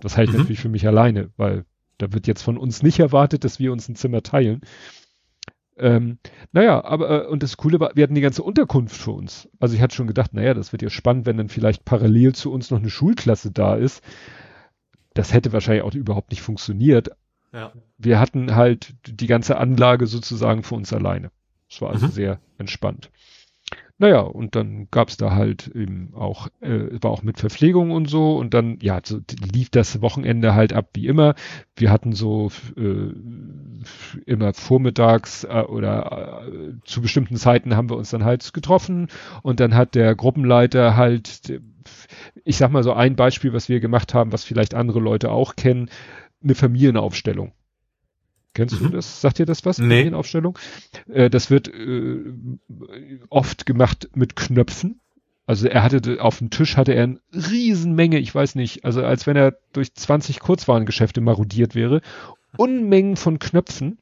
Das heißt mhm. natürlich für mich alleine, weil da wird jetzt von uns nicht erwartet, dass wir uns ein Zimmer teilen. Ähm, naja, aber äh, und das Coole war, wir hatten die ganze Unterkunft für uns. Also ich hatte schon gedacht, naja, das wird ja spannend, wenn dann vielleicht parallel zu uns noch eine Schulklasse da ist. Das hätte wahrscheinlich auch überhaupt nicht funktioniert. Ja. Wir hatten halt die ganze Anlage sozusagen für uns alleine. Es war also mhm. sehr entspannt. Naja, und dann gab's da halt eben auch, äh, war auch mit Verpflegung und so und dann, ja, so lief das Wochenende halt ab wie immer. Wir hatten so äh, immer vormittags äh, oder äh, zu bestimmten Zeiten haben wir uns dann halt getroffen und dann hat der Gruppenleiter halt, ich sag mal so ein Beispiel, was wir gemacht haben, was vielleicht andere Leute auch kennen, eine Familienaufstellung. Kennst mhm. du das? Sagt dir das was? Nee. Medienaufstellung? Äh, das wird äh, oft gemacht mit Knöpfen. Also er hatte auf dem Tisch hatte er eine Riesenmenge, ich weiß nicht, also als wenn er durch 20 Kurzwarengeschäfte marodiert wäre. Unmengen von Knöpfen,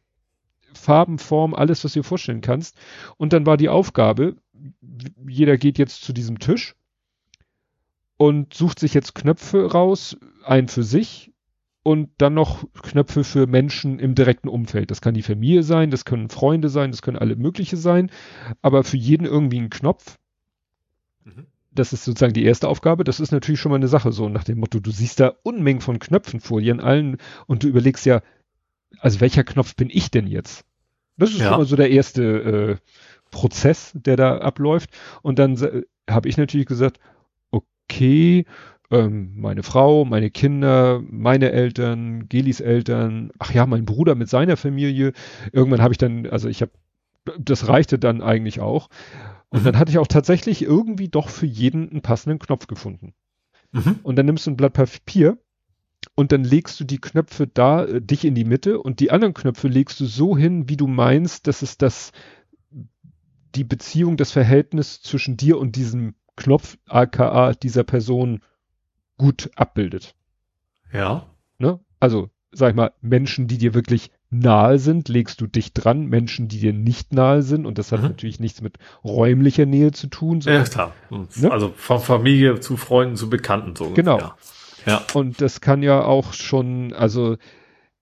Farben, Form, alles, was du dir vorstellen kannst. Und dann war die Aufgabe, jeder geht jetzt zu diesem Tisch und sucht sich jetzt Knöpfe raus, ein für sich, und dann noch Knöpfe für Menschen im direkten Umfeld. Das kann die Familie sein, das können Freunde sein, das können alle mögliche sein, aber für jeden irgendwie ein Knopf. Mhm. Das ist sozusagen die erste Aufgabe. Das ist natürlich schon mal eine Sache so nach dem Motto, du siehst da Unmengen von Knöpfen vor dir in allen und du überlegst ja, also welcher Knopf bin ich denn jetzt? Das ist ja. schon mal so der erste äh, Prozess, der da abläuft. Und dann äh, habe ich natürlich gesagt, okay, ähm, meine Frau, meine Kinder, meine Eltern, Gelis Eltern, ach ja, mein Bruder mit seiner Familie. Irgendwann habe ich dann, also ich habe, das reichte dann eigentlich auch. Und mhm. dann hatte ich auch tatsächlich irgendwie doch für jeden einen passenden Knopf gefunden. Mhm. Und dann nimmst du ein Blatt Papier und dann legst du die Knöpfe da, äh, dich in die Mitte und die anderen Knöpfe legst du so hin, wie du meinst, dass es das, die Beziehung, das Verhältnis zwischen dir und diesem Knopf, aka dieser Person gut abbildet. Ja. Ne? Also, sag ich mal, Menschen, die dir wirklich nahe sind, legst du dich dran. Menschen, die dir nicht nahe sind, und das hat mhm. natürlich nichts mit räumlicher Nähe zu tun. Sondern, ja, klar. Ne? Also von Familie zu Freunden zu Bekannten so. Genau. Ja. ja. Und das kann ja auch schon, also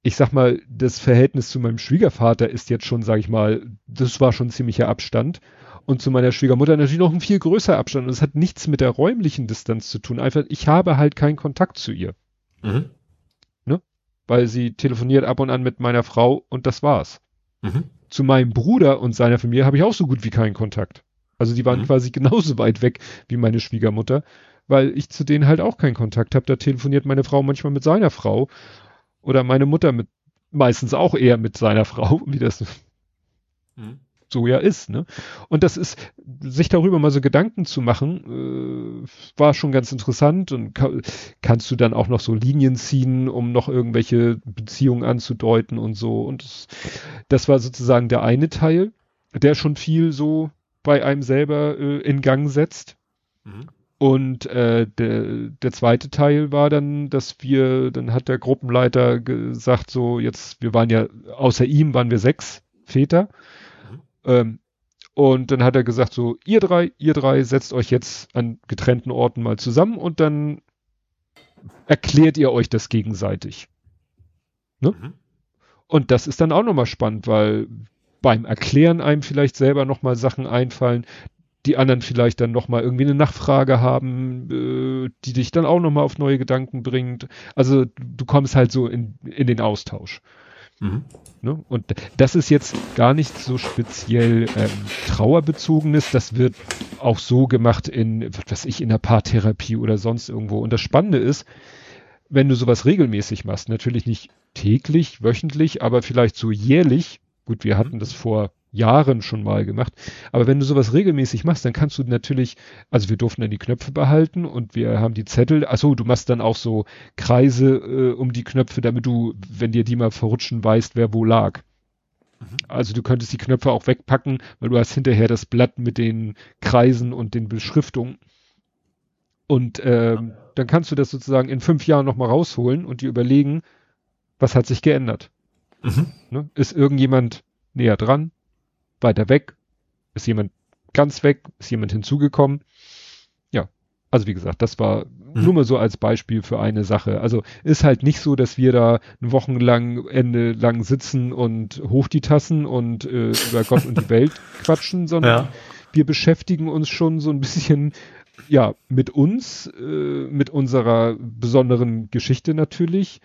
ich sag mal, das Verhältnis zu meinem Schwiegervater ist jetzt schon, sag ich mal, das war schon ziemlicher Abstand. Und zu meiner Schwiegermutter natürlich noch ein viel größerer Abstand. Und es hat nichts mit der räumlichen Distanz zu tun. Einfach, ich habe halt keinen Kontakt zu ihr. Mhm. Ne? Weil sie telefoniert ab und an mit meiner Frau und das war's. Mhm. Zu meinem Bruder und seiner Familie habe ich auch so gut wie keinen Kontakt. Also die waren mhm. quasi genauso weit weg wie meine Schwiegermutter, weil ich zu denen halt auch keinen Kontakt habe. Da telefoniert meine Frau manchmal mit seiner Frau oder meine Mutter mit meistens auch eher mit seiner Frau, wie das mhm. So ja ist. Ne? Und das ist, sich darüber mal so Gedanken zu machen, äh, war schon ganz interessant und ka kannst du dann auch noch so Linien ziehen, um noch irgendwelche Beziehungen anzudeuten und so. Und das, das war sozusagen der eine Teil, der schon viel so bei einem selber äh, in Gang setzt. Mhm. Und äh, der, der zweite Teil war dann, dass wir, dann hat der Gruppenleiter gesagt, so jetzt, wir waren ja, außer ihm waren wir sechs Väter. Ähm, und dann hat er gesagt, so, ihr drei, ihr drei setzt euch jetzt an getrennten Orten mal zusammen und dann erklärt ihr euch das gegenseitig. Ne? Mhm. Und das ist dann auch nochmal spannend, weil beim Erklären einem vielleicht selber nochmal Sachen einfallen, die anderen vielleicht dann nochmal irgendwie eine Nachfrage haben, äh, die dich dann auch nochmal auf neue Gedanken bringt. Also du kommst halt so in, in den Austausch. Mhm. Ne? Und das ist jetzt gar nicht so speziell ähm, trauerbezogenes, das wird auch so gemacht in, was weiß ich, in der Paartherapie oder sonst irgendwo. Und das Spannende ist, wenn du sowas regelmäßig machst, natürlich nicht täglich, wöchentlich, aber vielleicht so jährlich, gut, wir hatten das vor Jahren schon mal gemacht. Aber wenn du sowas regelmäßig machst, dann kannst du natürlich, also wir durften dann die Knöpfe behalten und wir haben die Zettel, achso, du machst dann auch so Kreise äh, um die Knöpfe, damit du, wenn dir die mal verrutschen, weißt, wer wo lag. Mhm. Also du könntest die Knöpfe auch wegpacken, weil du hast hinterher das Blatt mit den Kreisen und den Beschriftungen. Und ähm, dann kannst du das sozusagen in fünf Jahren nochmal rausholen und dir überlegen, was hat sich geändert. Mhm. Ne? Ist irgendjemand näher dran? Weiter weg? Ist jemand ganz weg? Ist jemand hinzugekommen? Ja, also wie gesagt, das war mhm. nur mal so als Beispiel für eine Sache. Also ist halt nicht so, dass wir da wochenlang, Ende lang sitzen und hoch die Tassen und äh, über Gott und die Welt quatschen, sondern ja. wir beschäftigen uns schon so ein bisschen ja, mit uns, äh, mit unserer besonderen Geschichte natürlich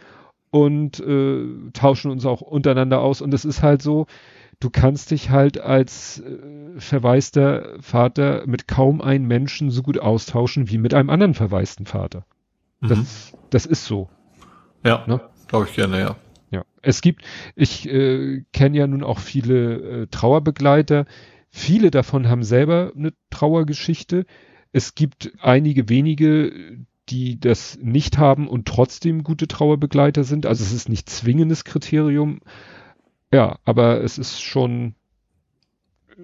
und äh, tauschen uns auch untereinander aus. Und es ist halt so, du kannst dich halt als äh, verwaister Vater mit kaum einem Menschen so gut austauschen wie mit einem anderen verwaisten Vater. Mhm. Das, das ist so. Ja, ne? glaube ich gerne, ja. Ja, es gibt, ich äh, kenne ja nun auch viele äh, Trauerbegleiter. Viele davon haben selber eine Trauergeschichte. Es gibt einige wenige, die das nicht haben und trotzdem gute Trauerbegleiter sind. Also es ist nicht zwingendes Kriterium, ja, aber es ist schon,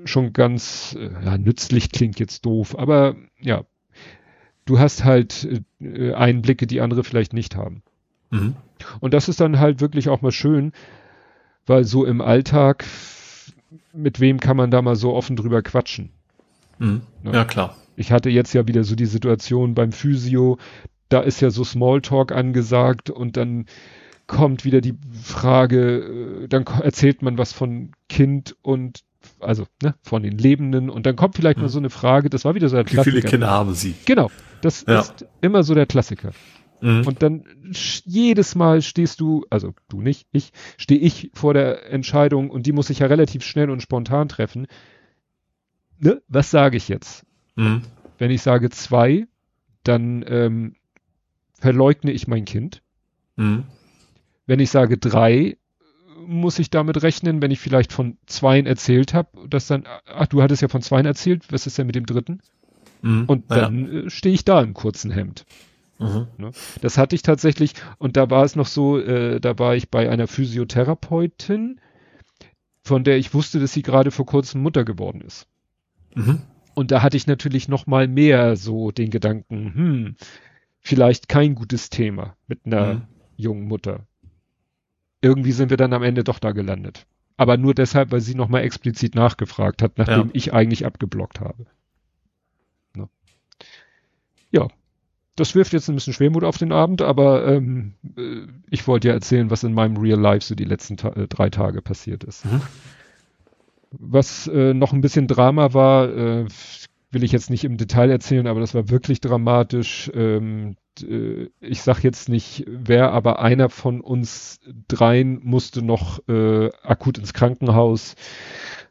schon ganz, äh, ja, nützlich klingt jetzt doof, aber ja, du hast halt äh, Einblicke, die andere vielleicht nicht haben. Mhm. Und das ist dann halt wirklich auch mal schön, weil so im Alltag, mit wem kann man da mal so offen drüber quatschen? Mhm. Ja. ja, klar. Ich hatte jetzt ja wieder so die Situation beim Physio, da ist ja so Smalltalk angesagt und dann kommt wieder die Frage, äh, dann erzählt man was von Kind und also ne, von den Lebenden und dann kommt vielleicht hm. mal so eine Frage, das war wieder so der Wie Klassiker. Wie viele Kinder haben Sie? Genau, das ja. ist immer so der Klassiker. Mhm. Und dann jedes Mal stehst du, also du nicht, ich, stehe ich vor der Entscheidung und die muss ich ja relativ schnell und spontan treffen. Ne, was sage ich jetzt? Mhm. Wenn ich sage zwei, dann ähm, verleugne ich mein Kind. Mhm. Wenn ich sage drei, muss ich damit rechnen, wenn ich vielleicht von zweien erzählt habe, dass dann, ach, du hattest ja von zweien erzählt, was ist denn mit dem dritten? Mhm, und dann ja. äh, stehe ich da im kurzen Hemd. Mhm. Ne? Das hatte ich tatsächlich, und da war es noch so, äh, da war ich bei einer Physiotherapeutin, von der ich wusste, dass sie gerade vor kurzem Mutter geworden ist. Mhm. Und da hatte ich natürlich noch mal mehr so den Gedanken, hm, vielleicht kein gutes Thema mit einer mhm. jungen Mutter irgendwie sind wir dann am Ende doch da gelandet. Aber nur deshalb, weil sie nochmal explizit nachgefragt hat, nachdem ja. ich eigentlich abgeblockt habe. Ne? Ja, das wirft jetzt ein bisschen Schwermut auf den Abend, aber ähm, äh, ich wollte ja erzählen, was in meinem Real Life so die letzten Ta äh, drei Tage passiert ist. Mhm. was äh, noch ein bisschen Drama war, äh, will ich jetzt nicht im Detail erzählen, aber das war wirklich dramatisch. Ähm, äh, ich sag jetzt nicht wer, aber einer von uns dreien musste noch äh, akut ins Krankenhaus,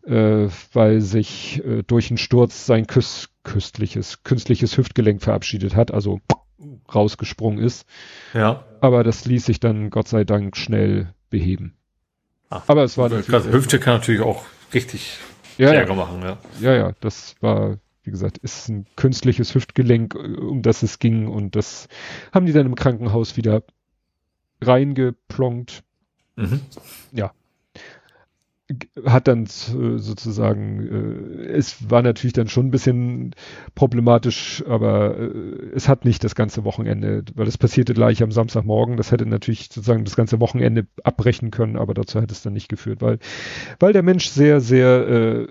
äh, weil sich äh, durch einen Sturz sein küss küstliches, künstliches Hüftgelenk verabschiedet hat, also rausgesprungen ist. Ja. Aber das ließ sich dann Gott sei Dank schnell beheben. Ah, aber es war. Hüfte kann natürlich auch richtig ja, Ärger ja. machen, ja. Ja, ja, das war wie gesagt, ist ein künstliches Hüftgelenk, um das es ging und das haben die dann im Krankenhaus wieder reingeplonkt. Mhm. Ja. Hat dann sozusagen, äh, es war natürlich dann schon ein bisschen problematisch, aber äh, es hat nicht das ganze Wochenende, weil das passierte gleich am Samstagmorgen. Das hätte natürlich sozusagen das ganze Wochenende abbrechen können, aber dazu hätte es dann nicht geführt, weil, weil der Mensch sehr, sehr äh,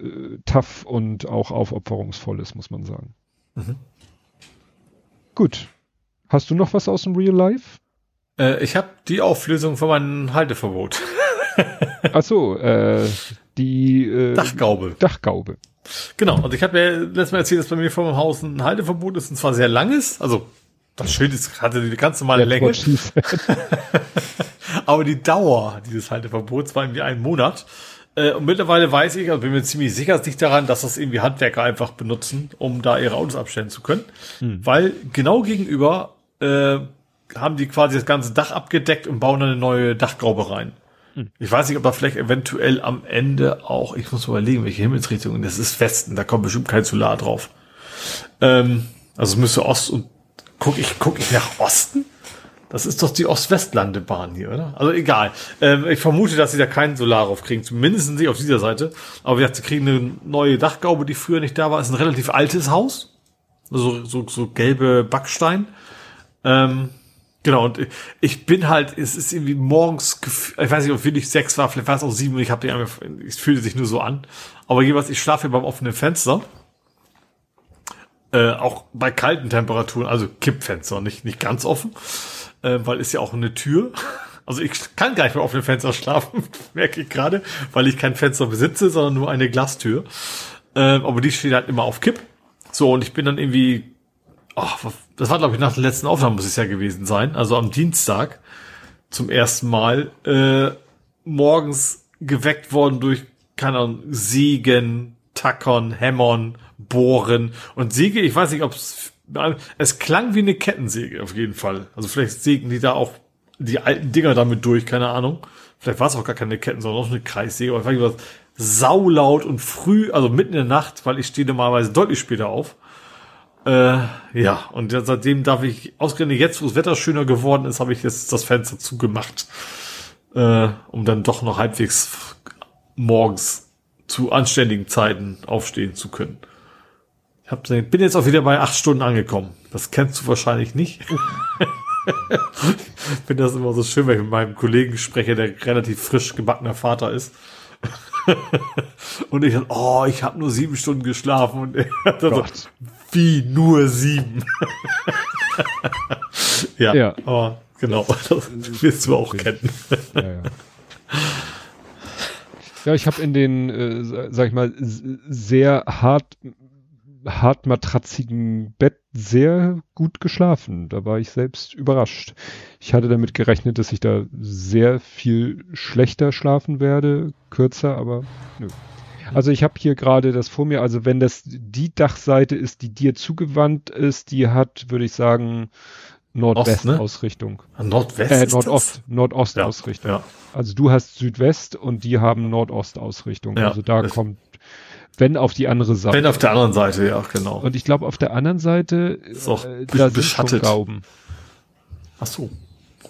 tough und auch aufopferungsvoll ist, muss man sagen. Mhm. Gut. Hast du noch was aus dem Real Life? Äh, ich habe die Auflösung von meinem Halteverbot. Ach so, äh, die äh, Dachgaube. Dachgaube. Genau, also ich habe ja letztes Mal erzählt, dass bei mir vor meinem Haus ein Halteverbot ist, und zwar sehr langes. Also das Schild ist, hatte die ganz normale Länge. Aber die Dauer dieses Halteverbots war irgendwie ein Monat. Äh, und mittlerweile weiß ich, also bin mir ziemlich sicher, liegt daran, dass das irgendwie Handwerker einfach benutzen, um da ihre Autos abstellen zu können. Hm. Weil genau gegenüber äh, haben die quasi das ganze Dach abgedeckt und bauen eine neue Dachgaube rein. Hm. Ich weiß nicht, ob da vielleicht eventuell am Ende auch, ich muss überlegen, welche Himmelsrichtung, das ist Westen, da kommt bestimmt kein Solar drauf. Ähm, also müsste Ost und guck ich, guck ich nach Osten? Das ist doch die Ost-West-Landebahn hier, oder? Also egal. Ähm, ich vermute, dass sie da keinen Solar drauf kriegen. Zumindest nicht auf dieser Seite. Aber wie gesagt, sie kriegen eine neue Dachgaube, die früher nicht da war. Ist ein relativ altes Haus. Also so, so gelbe Backstein. Ähm, Genau, und ich bin halt, es ist irgendwie morgens, ich weiß nicht, ob wirklich sechs war, vielleicht war es auch sieben ich habe die es fühlte sich nur so an. Aber jeweils, ich schlafe hier beim offenen Fenster. Äh, auch bei kalten Temperaturen, also Kippfenster, nicht, nicht ganz offen, äh, weil ist ja auch eine Tür. Also ich kann gar nicht mehr offenen Fenster schlafen, merke ich gerade, weil ich kein Fenster besitze, sondern nur eine Glastür. Äh, aber die steht halt immer auf Kipp. So, und ich bin dann irgendwie oh, das war glaube ich nach der letzten Aufnahme muss es ja gewesen sein, also am Dienstag zum ersten Mal äh, morgens geweckt worden durch keine Ahnung Siegen, Tackern, Hämmern, Bohren und Säge. Ich weiß nicht, ob es es klang wie eine Kettensäge auf jeden Fall. Also vielleicht sägen die da auch die alten Dinger damit durch, keine Ahnung. Vielleicht war es auch gar keine Ketten, sondern auch eine Kreissäge. Aber ich weiß nicht, was saulaut und früh, also mitten in der Nacht, weil ich stehe normalerweise deutlich später auf. Äh, ja, und seitdem darf ich, ausgerechnet jetzt, wo das Wetter schöner geworden ist, habe ich jetzt das Fenster zugemacht, äh, um dann doch noch halbwegs morgens zu anständigen Zeiten aufstehen zu können. Ich hab, bin jetzt auch wieder bei acht Stunden angekommen. Das kennst du wahrscheinlich nicht. ich finde das immer so schön, wenn ich mit meinem Kollegen spreche, der relativ frisch gebackener Vater ist. und ich dachte, oh, ich habe nur sieben Stunden geschlafen und er hat so, wie nur sieben. ja, ja, aber genau, das wirst du auch kennen. ja, ja. ja ich habe in den, äh, sag ich mal, sehr hart hartmatratzigen Bett sehr gut geschlafen. Da war ich selbst überrascht. Ich hatte damit gerechnet, dass ich da sehr viel schlechter schlafen werde, kürzer, aber nö. Also ich habe hier gerade das vor mir, also wenn das die Dachseite ist, die dir zugewandt ist, die hat, würde ich sagen, Nordwest-Ausrichtung. Ne? Nordwest? Äh, Nordost, Nordost-Ausrichtung. Ja, ja. Also du hast Südwest und die haben Nordost-Ausrichtung. Ja, also da kommt, wenn auf die andere Seite. Wenn auf der anderen Seite, ja, genau. Und ich glaube, auf der anderen Seite, ist auch äh, da sind schon Gauben. Ach so.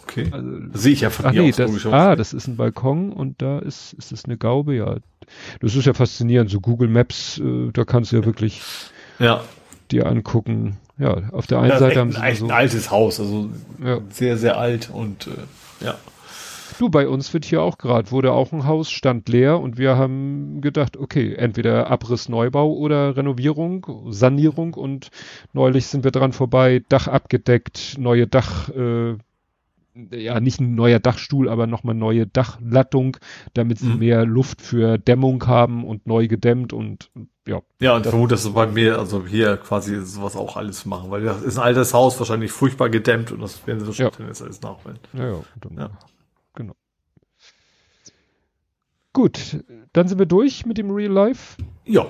Okay. Also, Sehe ich ja von hier nee, aus, das, Ah, das ist ein Balkon und da ist, ist es eine Gaube, ja. Das ist ja faszinierend. So Google Maps, äh, da kannst du ja wirklich ja. dir angucken. Ja, auf der einen Seite haben sie ein, so, ein altes Haus, also ja. sehr, sehr alt und äh, ja. Du, bei uns wird hier auch gerade, wurde auch ein Haus, stand leer und wir haben gedacht, okay, entweder Abriss, Neubau oder Renovierung, Sanierung und neulich sind wir dran vorbei, Dach abgedeckt, neue Dach, äh, ja, nicht ein neuer Dachstuhl, aber nochmal neue Dachlattung, damit sie mhm. mehr Luft für Dämmung haben und neu gedämmt und, ja. Ja, und vermute, dass sie bei mir, also hier quasi sowas auch alles machen, weil das ist ein altes Haus, wahrscheinlich furchtbar gedämmt und das werden sie so ja. jetzt alles nachholen. Ja, ja, dann, ja. genau. Gut, dann sind wir durch mit dem Real Life. Ja.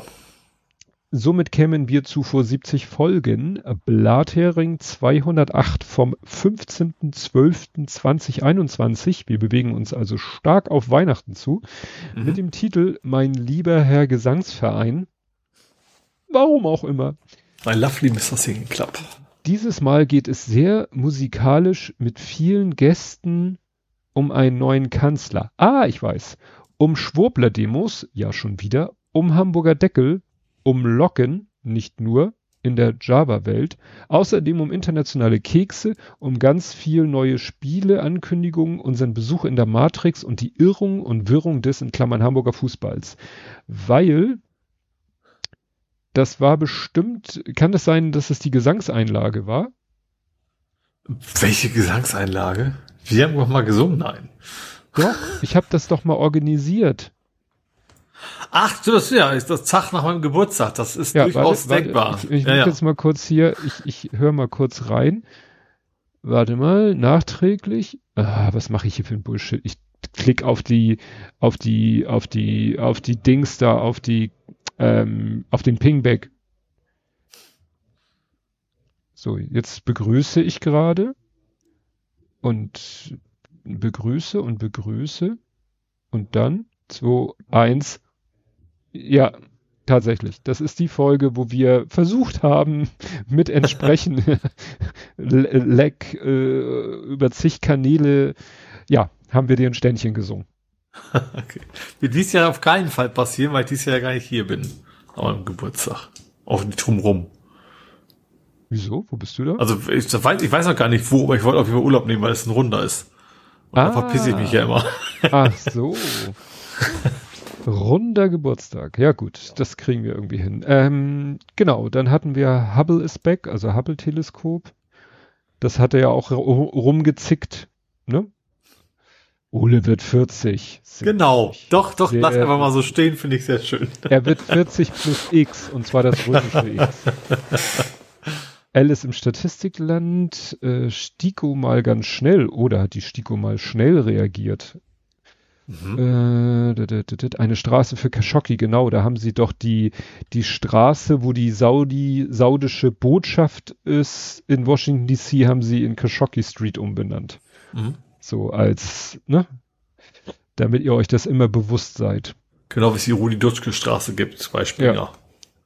Somit kämen wir zu vor 70 Folgen. Blathering 208 vom 15.12.2021. Wir bewegen uns also stark auf Weihnachten zu. Mhm. Mit dem Titel Mein lieber Herr Gesangsverein. Warum auch immer. Mein Lovely Mr. Singing Club. Dieses Mal geht es sehr musikalisch mit vielen Gästen um einen neuen Kanzler. Ah, ich weiß. Um Schwurbler-Demos, ja schon wieder. Um Hamburger Deckel, um Locken, nicht nur, in der Java-Welt, außerdem um internationale Kekse, um ganz viel neue Spiele, Ankündigungen, unseren Besuch in der Matrix und die Irrung und Wirrung des in Klammern Hamburger Fußballs. Weil das war bestimmt, kann es sein, dass es die Gesangseinlage war? Welche Gesangseinlage? Wir haben doch mal gesungen, nein. Doch, ich habe das doch mal organisiert. Ach, das ja, ist das Tag nach meinem Geburtstag. Das ist ja, durchaus warte, denkbar. Warte, ich ich ja, ja. jetzt mal kurz hier, ich, ich höre mal kurz rein. Warte mal, nachträglich. Ah, was mache ich hier für ein Bullshit? Ich klick auf die, auf die, auf die, auf die Dings da, auf die, ähm, auf den Pingback. So, jetzt begrüße ich gerade und begrüße und begrüße und dann 2, 1, ja, tatsächlich. Das ist die Folge, wo wir versucht haben, mit entsprechend Leck äh, über zig Kanäle, ja, haben wir dir ein Ständchen gesungen. okay. Wird dies Jahr auf keinen Fall passieren, weil ich dieses Jahr ja gar nicht hier bin. Am Geburtstag. Auch nicht drumrum. Wieso? Wo bist du da? Also ich weiß, ich weiß noch gar nicht wo, aber ich wollte auf jeden Fall Urlaub nehmen, weil es ein Runder ist. Und ah. da verpisse ich mich ja immer. Ach so. Runder Geburtstag. Ja gut, das kriegen wir irgendwie hin. Ähm, genau, dann hatten wir Hubble is back, also Hubble-Teleskop. Das hatte ja auch rumgezickt, ne? Ole wird 40. Genau, doch, doch, lass einfach mal so stehen, finde ich sehr schön. Er wird 40 plus X, und zwar das römische X. Alice im Statistikland, äh, Stiko mal ganz schnell, oder hat die Stiko mal schnell reagiert? Mhm. Äh, eine Straße für Khashoggi, genau, da haben sie doch die, die Straße, wo die Saudi, saudische Botschaft ist, in Washington DC, haben sie in Khashoggi Street umbenannt. Mhm. So als, ne? Damit ihr euch das immer bewusst seid. Genau, wie es die Rudi Dutschke Straße gibt, zum Beispiel, ja. ja.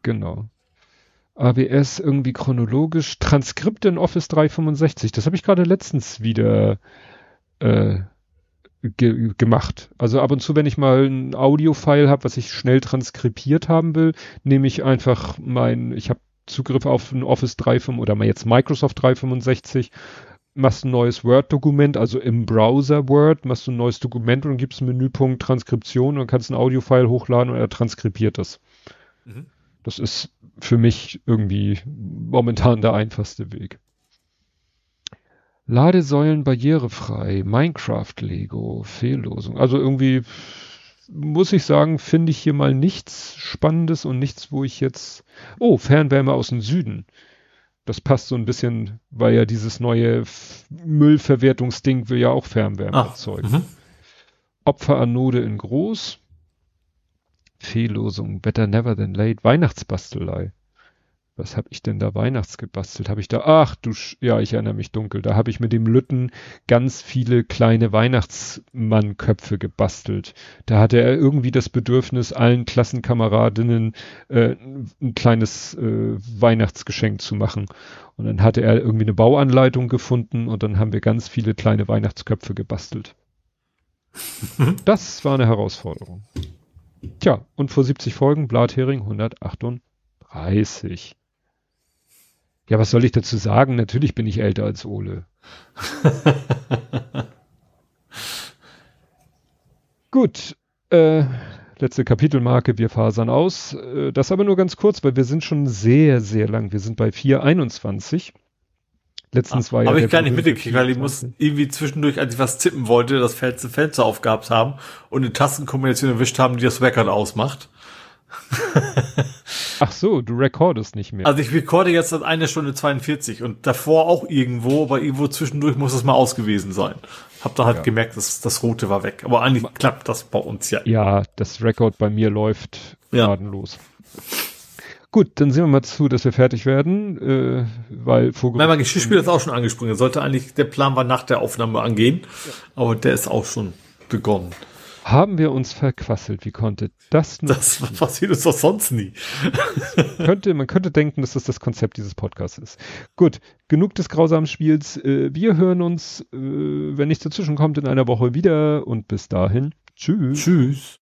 Genau. ABS irgendwie chronologisch. Transkripte in Office 365. Das habe ich gerade letztens wieder äh, ge gemacht. Also ab und zu, wenn ich mal ein Audio-File habe, was ich schnell transkribiert haben will, nehme ich einfach mein, ich habe Zugriff auf ein Office 365 oder mal jetzt Microsoft 365, machst ein neues Word-Dokument, also im Browser Word, machst du ein neues Dokument und gibst einen Menüpunkt Transkription und kannst ein Audio-File hochladen und er transkribiert das. Mhm. Das ist für mich irgendwie momentan der einfachste Weg. Ladesäulen barrierefrei, Minecraft Lego, Fehllosung. Also irgendwie muss ich sagen, finde ich hier mal nichts Spannendes und nichts, wo ich jetzt. Oh, Fernwärme aus dem Süden. Das passt so ein bisschen, weil ja dieses neue Müllverwertungsding will ja auch Fernwärme Ach, erzeugen. Mhm. Opferanode in groß. Fehllosung, Better Never Than Late, Weihnachtsbastelei was habe ich denn da Weihnachts gebastelt? Habe ich da, ach du, ja, ich erinnere mich dunkel, da habe ich mit dem Lütten ganz viele kleine Weihnachtsmannköpfe gebastelt. Da hatte er irgendwie das Bedürfnis, allen Klassenkameradinnen äh, ein kleines äh, Weihnachtsgeschenk zu machen. Und dann hatte er irgendwie eine Bauanleitung gefunden und dann haben wir ganz viele kleine Weihnachtsköpfe gebastelt. das war eine Herausforderung. Tja, und vor 70 Folgen Blathering 138. Ja, was soll ich dazu sagen? Natürlich bin ich älter als Ole. Gut, äh, letzte Kapitelmarke, wir fasern aus. Äh, das aber nur ganz kurz, weil wir sind schon sehr, sehr lang. Wir sind bei 421. Letztens war ja. Habe ich gar nicht mitgekriegt, weil ich muss irgendwie zwischendurch, als ich was tippen wollte, das Fenster, Fenster aufgehabt haben und eine Tastenkombination erwischt haben, die das Record ausmacht. Ach so, du recordest nicht mehr. Also ich recorde jetzt seit einer Stunde 42 und davor auch irgendwo, aber irgendwo zwischendurch muss es mal ausgewesen sein. Hab da halt Ja. gemerkt, dass das Rote war weg. Aber eigentlich klappt das bei uns ja. ja, das Record bei mir läuft Ja. gnadenlos. Gut, dann sehen wir mal zu, dass wir fertig werden, äh, weil vor Mein Geschirrspüler ist auch schon angesprungen. Sollte eigentlich, der Plan war nach der Aufnahme angehen, aber der ist auch schon begonnen. Haben wir uns verquasselt. Wie konnte das nur Das passiert uns doch sonst nie. könnte, man könnte denken, dass das das Konzept dieses Podcasts ist. Gut, genug des grausamen Spiels. Äh, wir hören uns, äh, wenn nichts dazwischen kommt, in einer Woche wieder und bis dahin. Tschüss. Tschüss.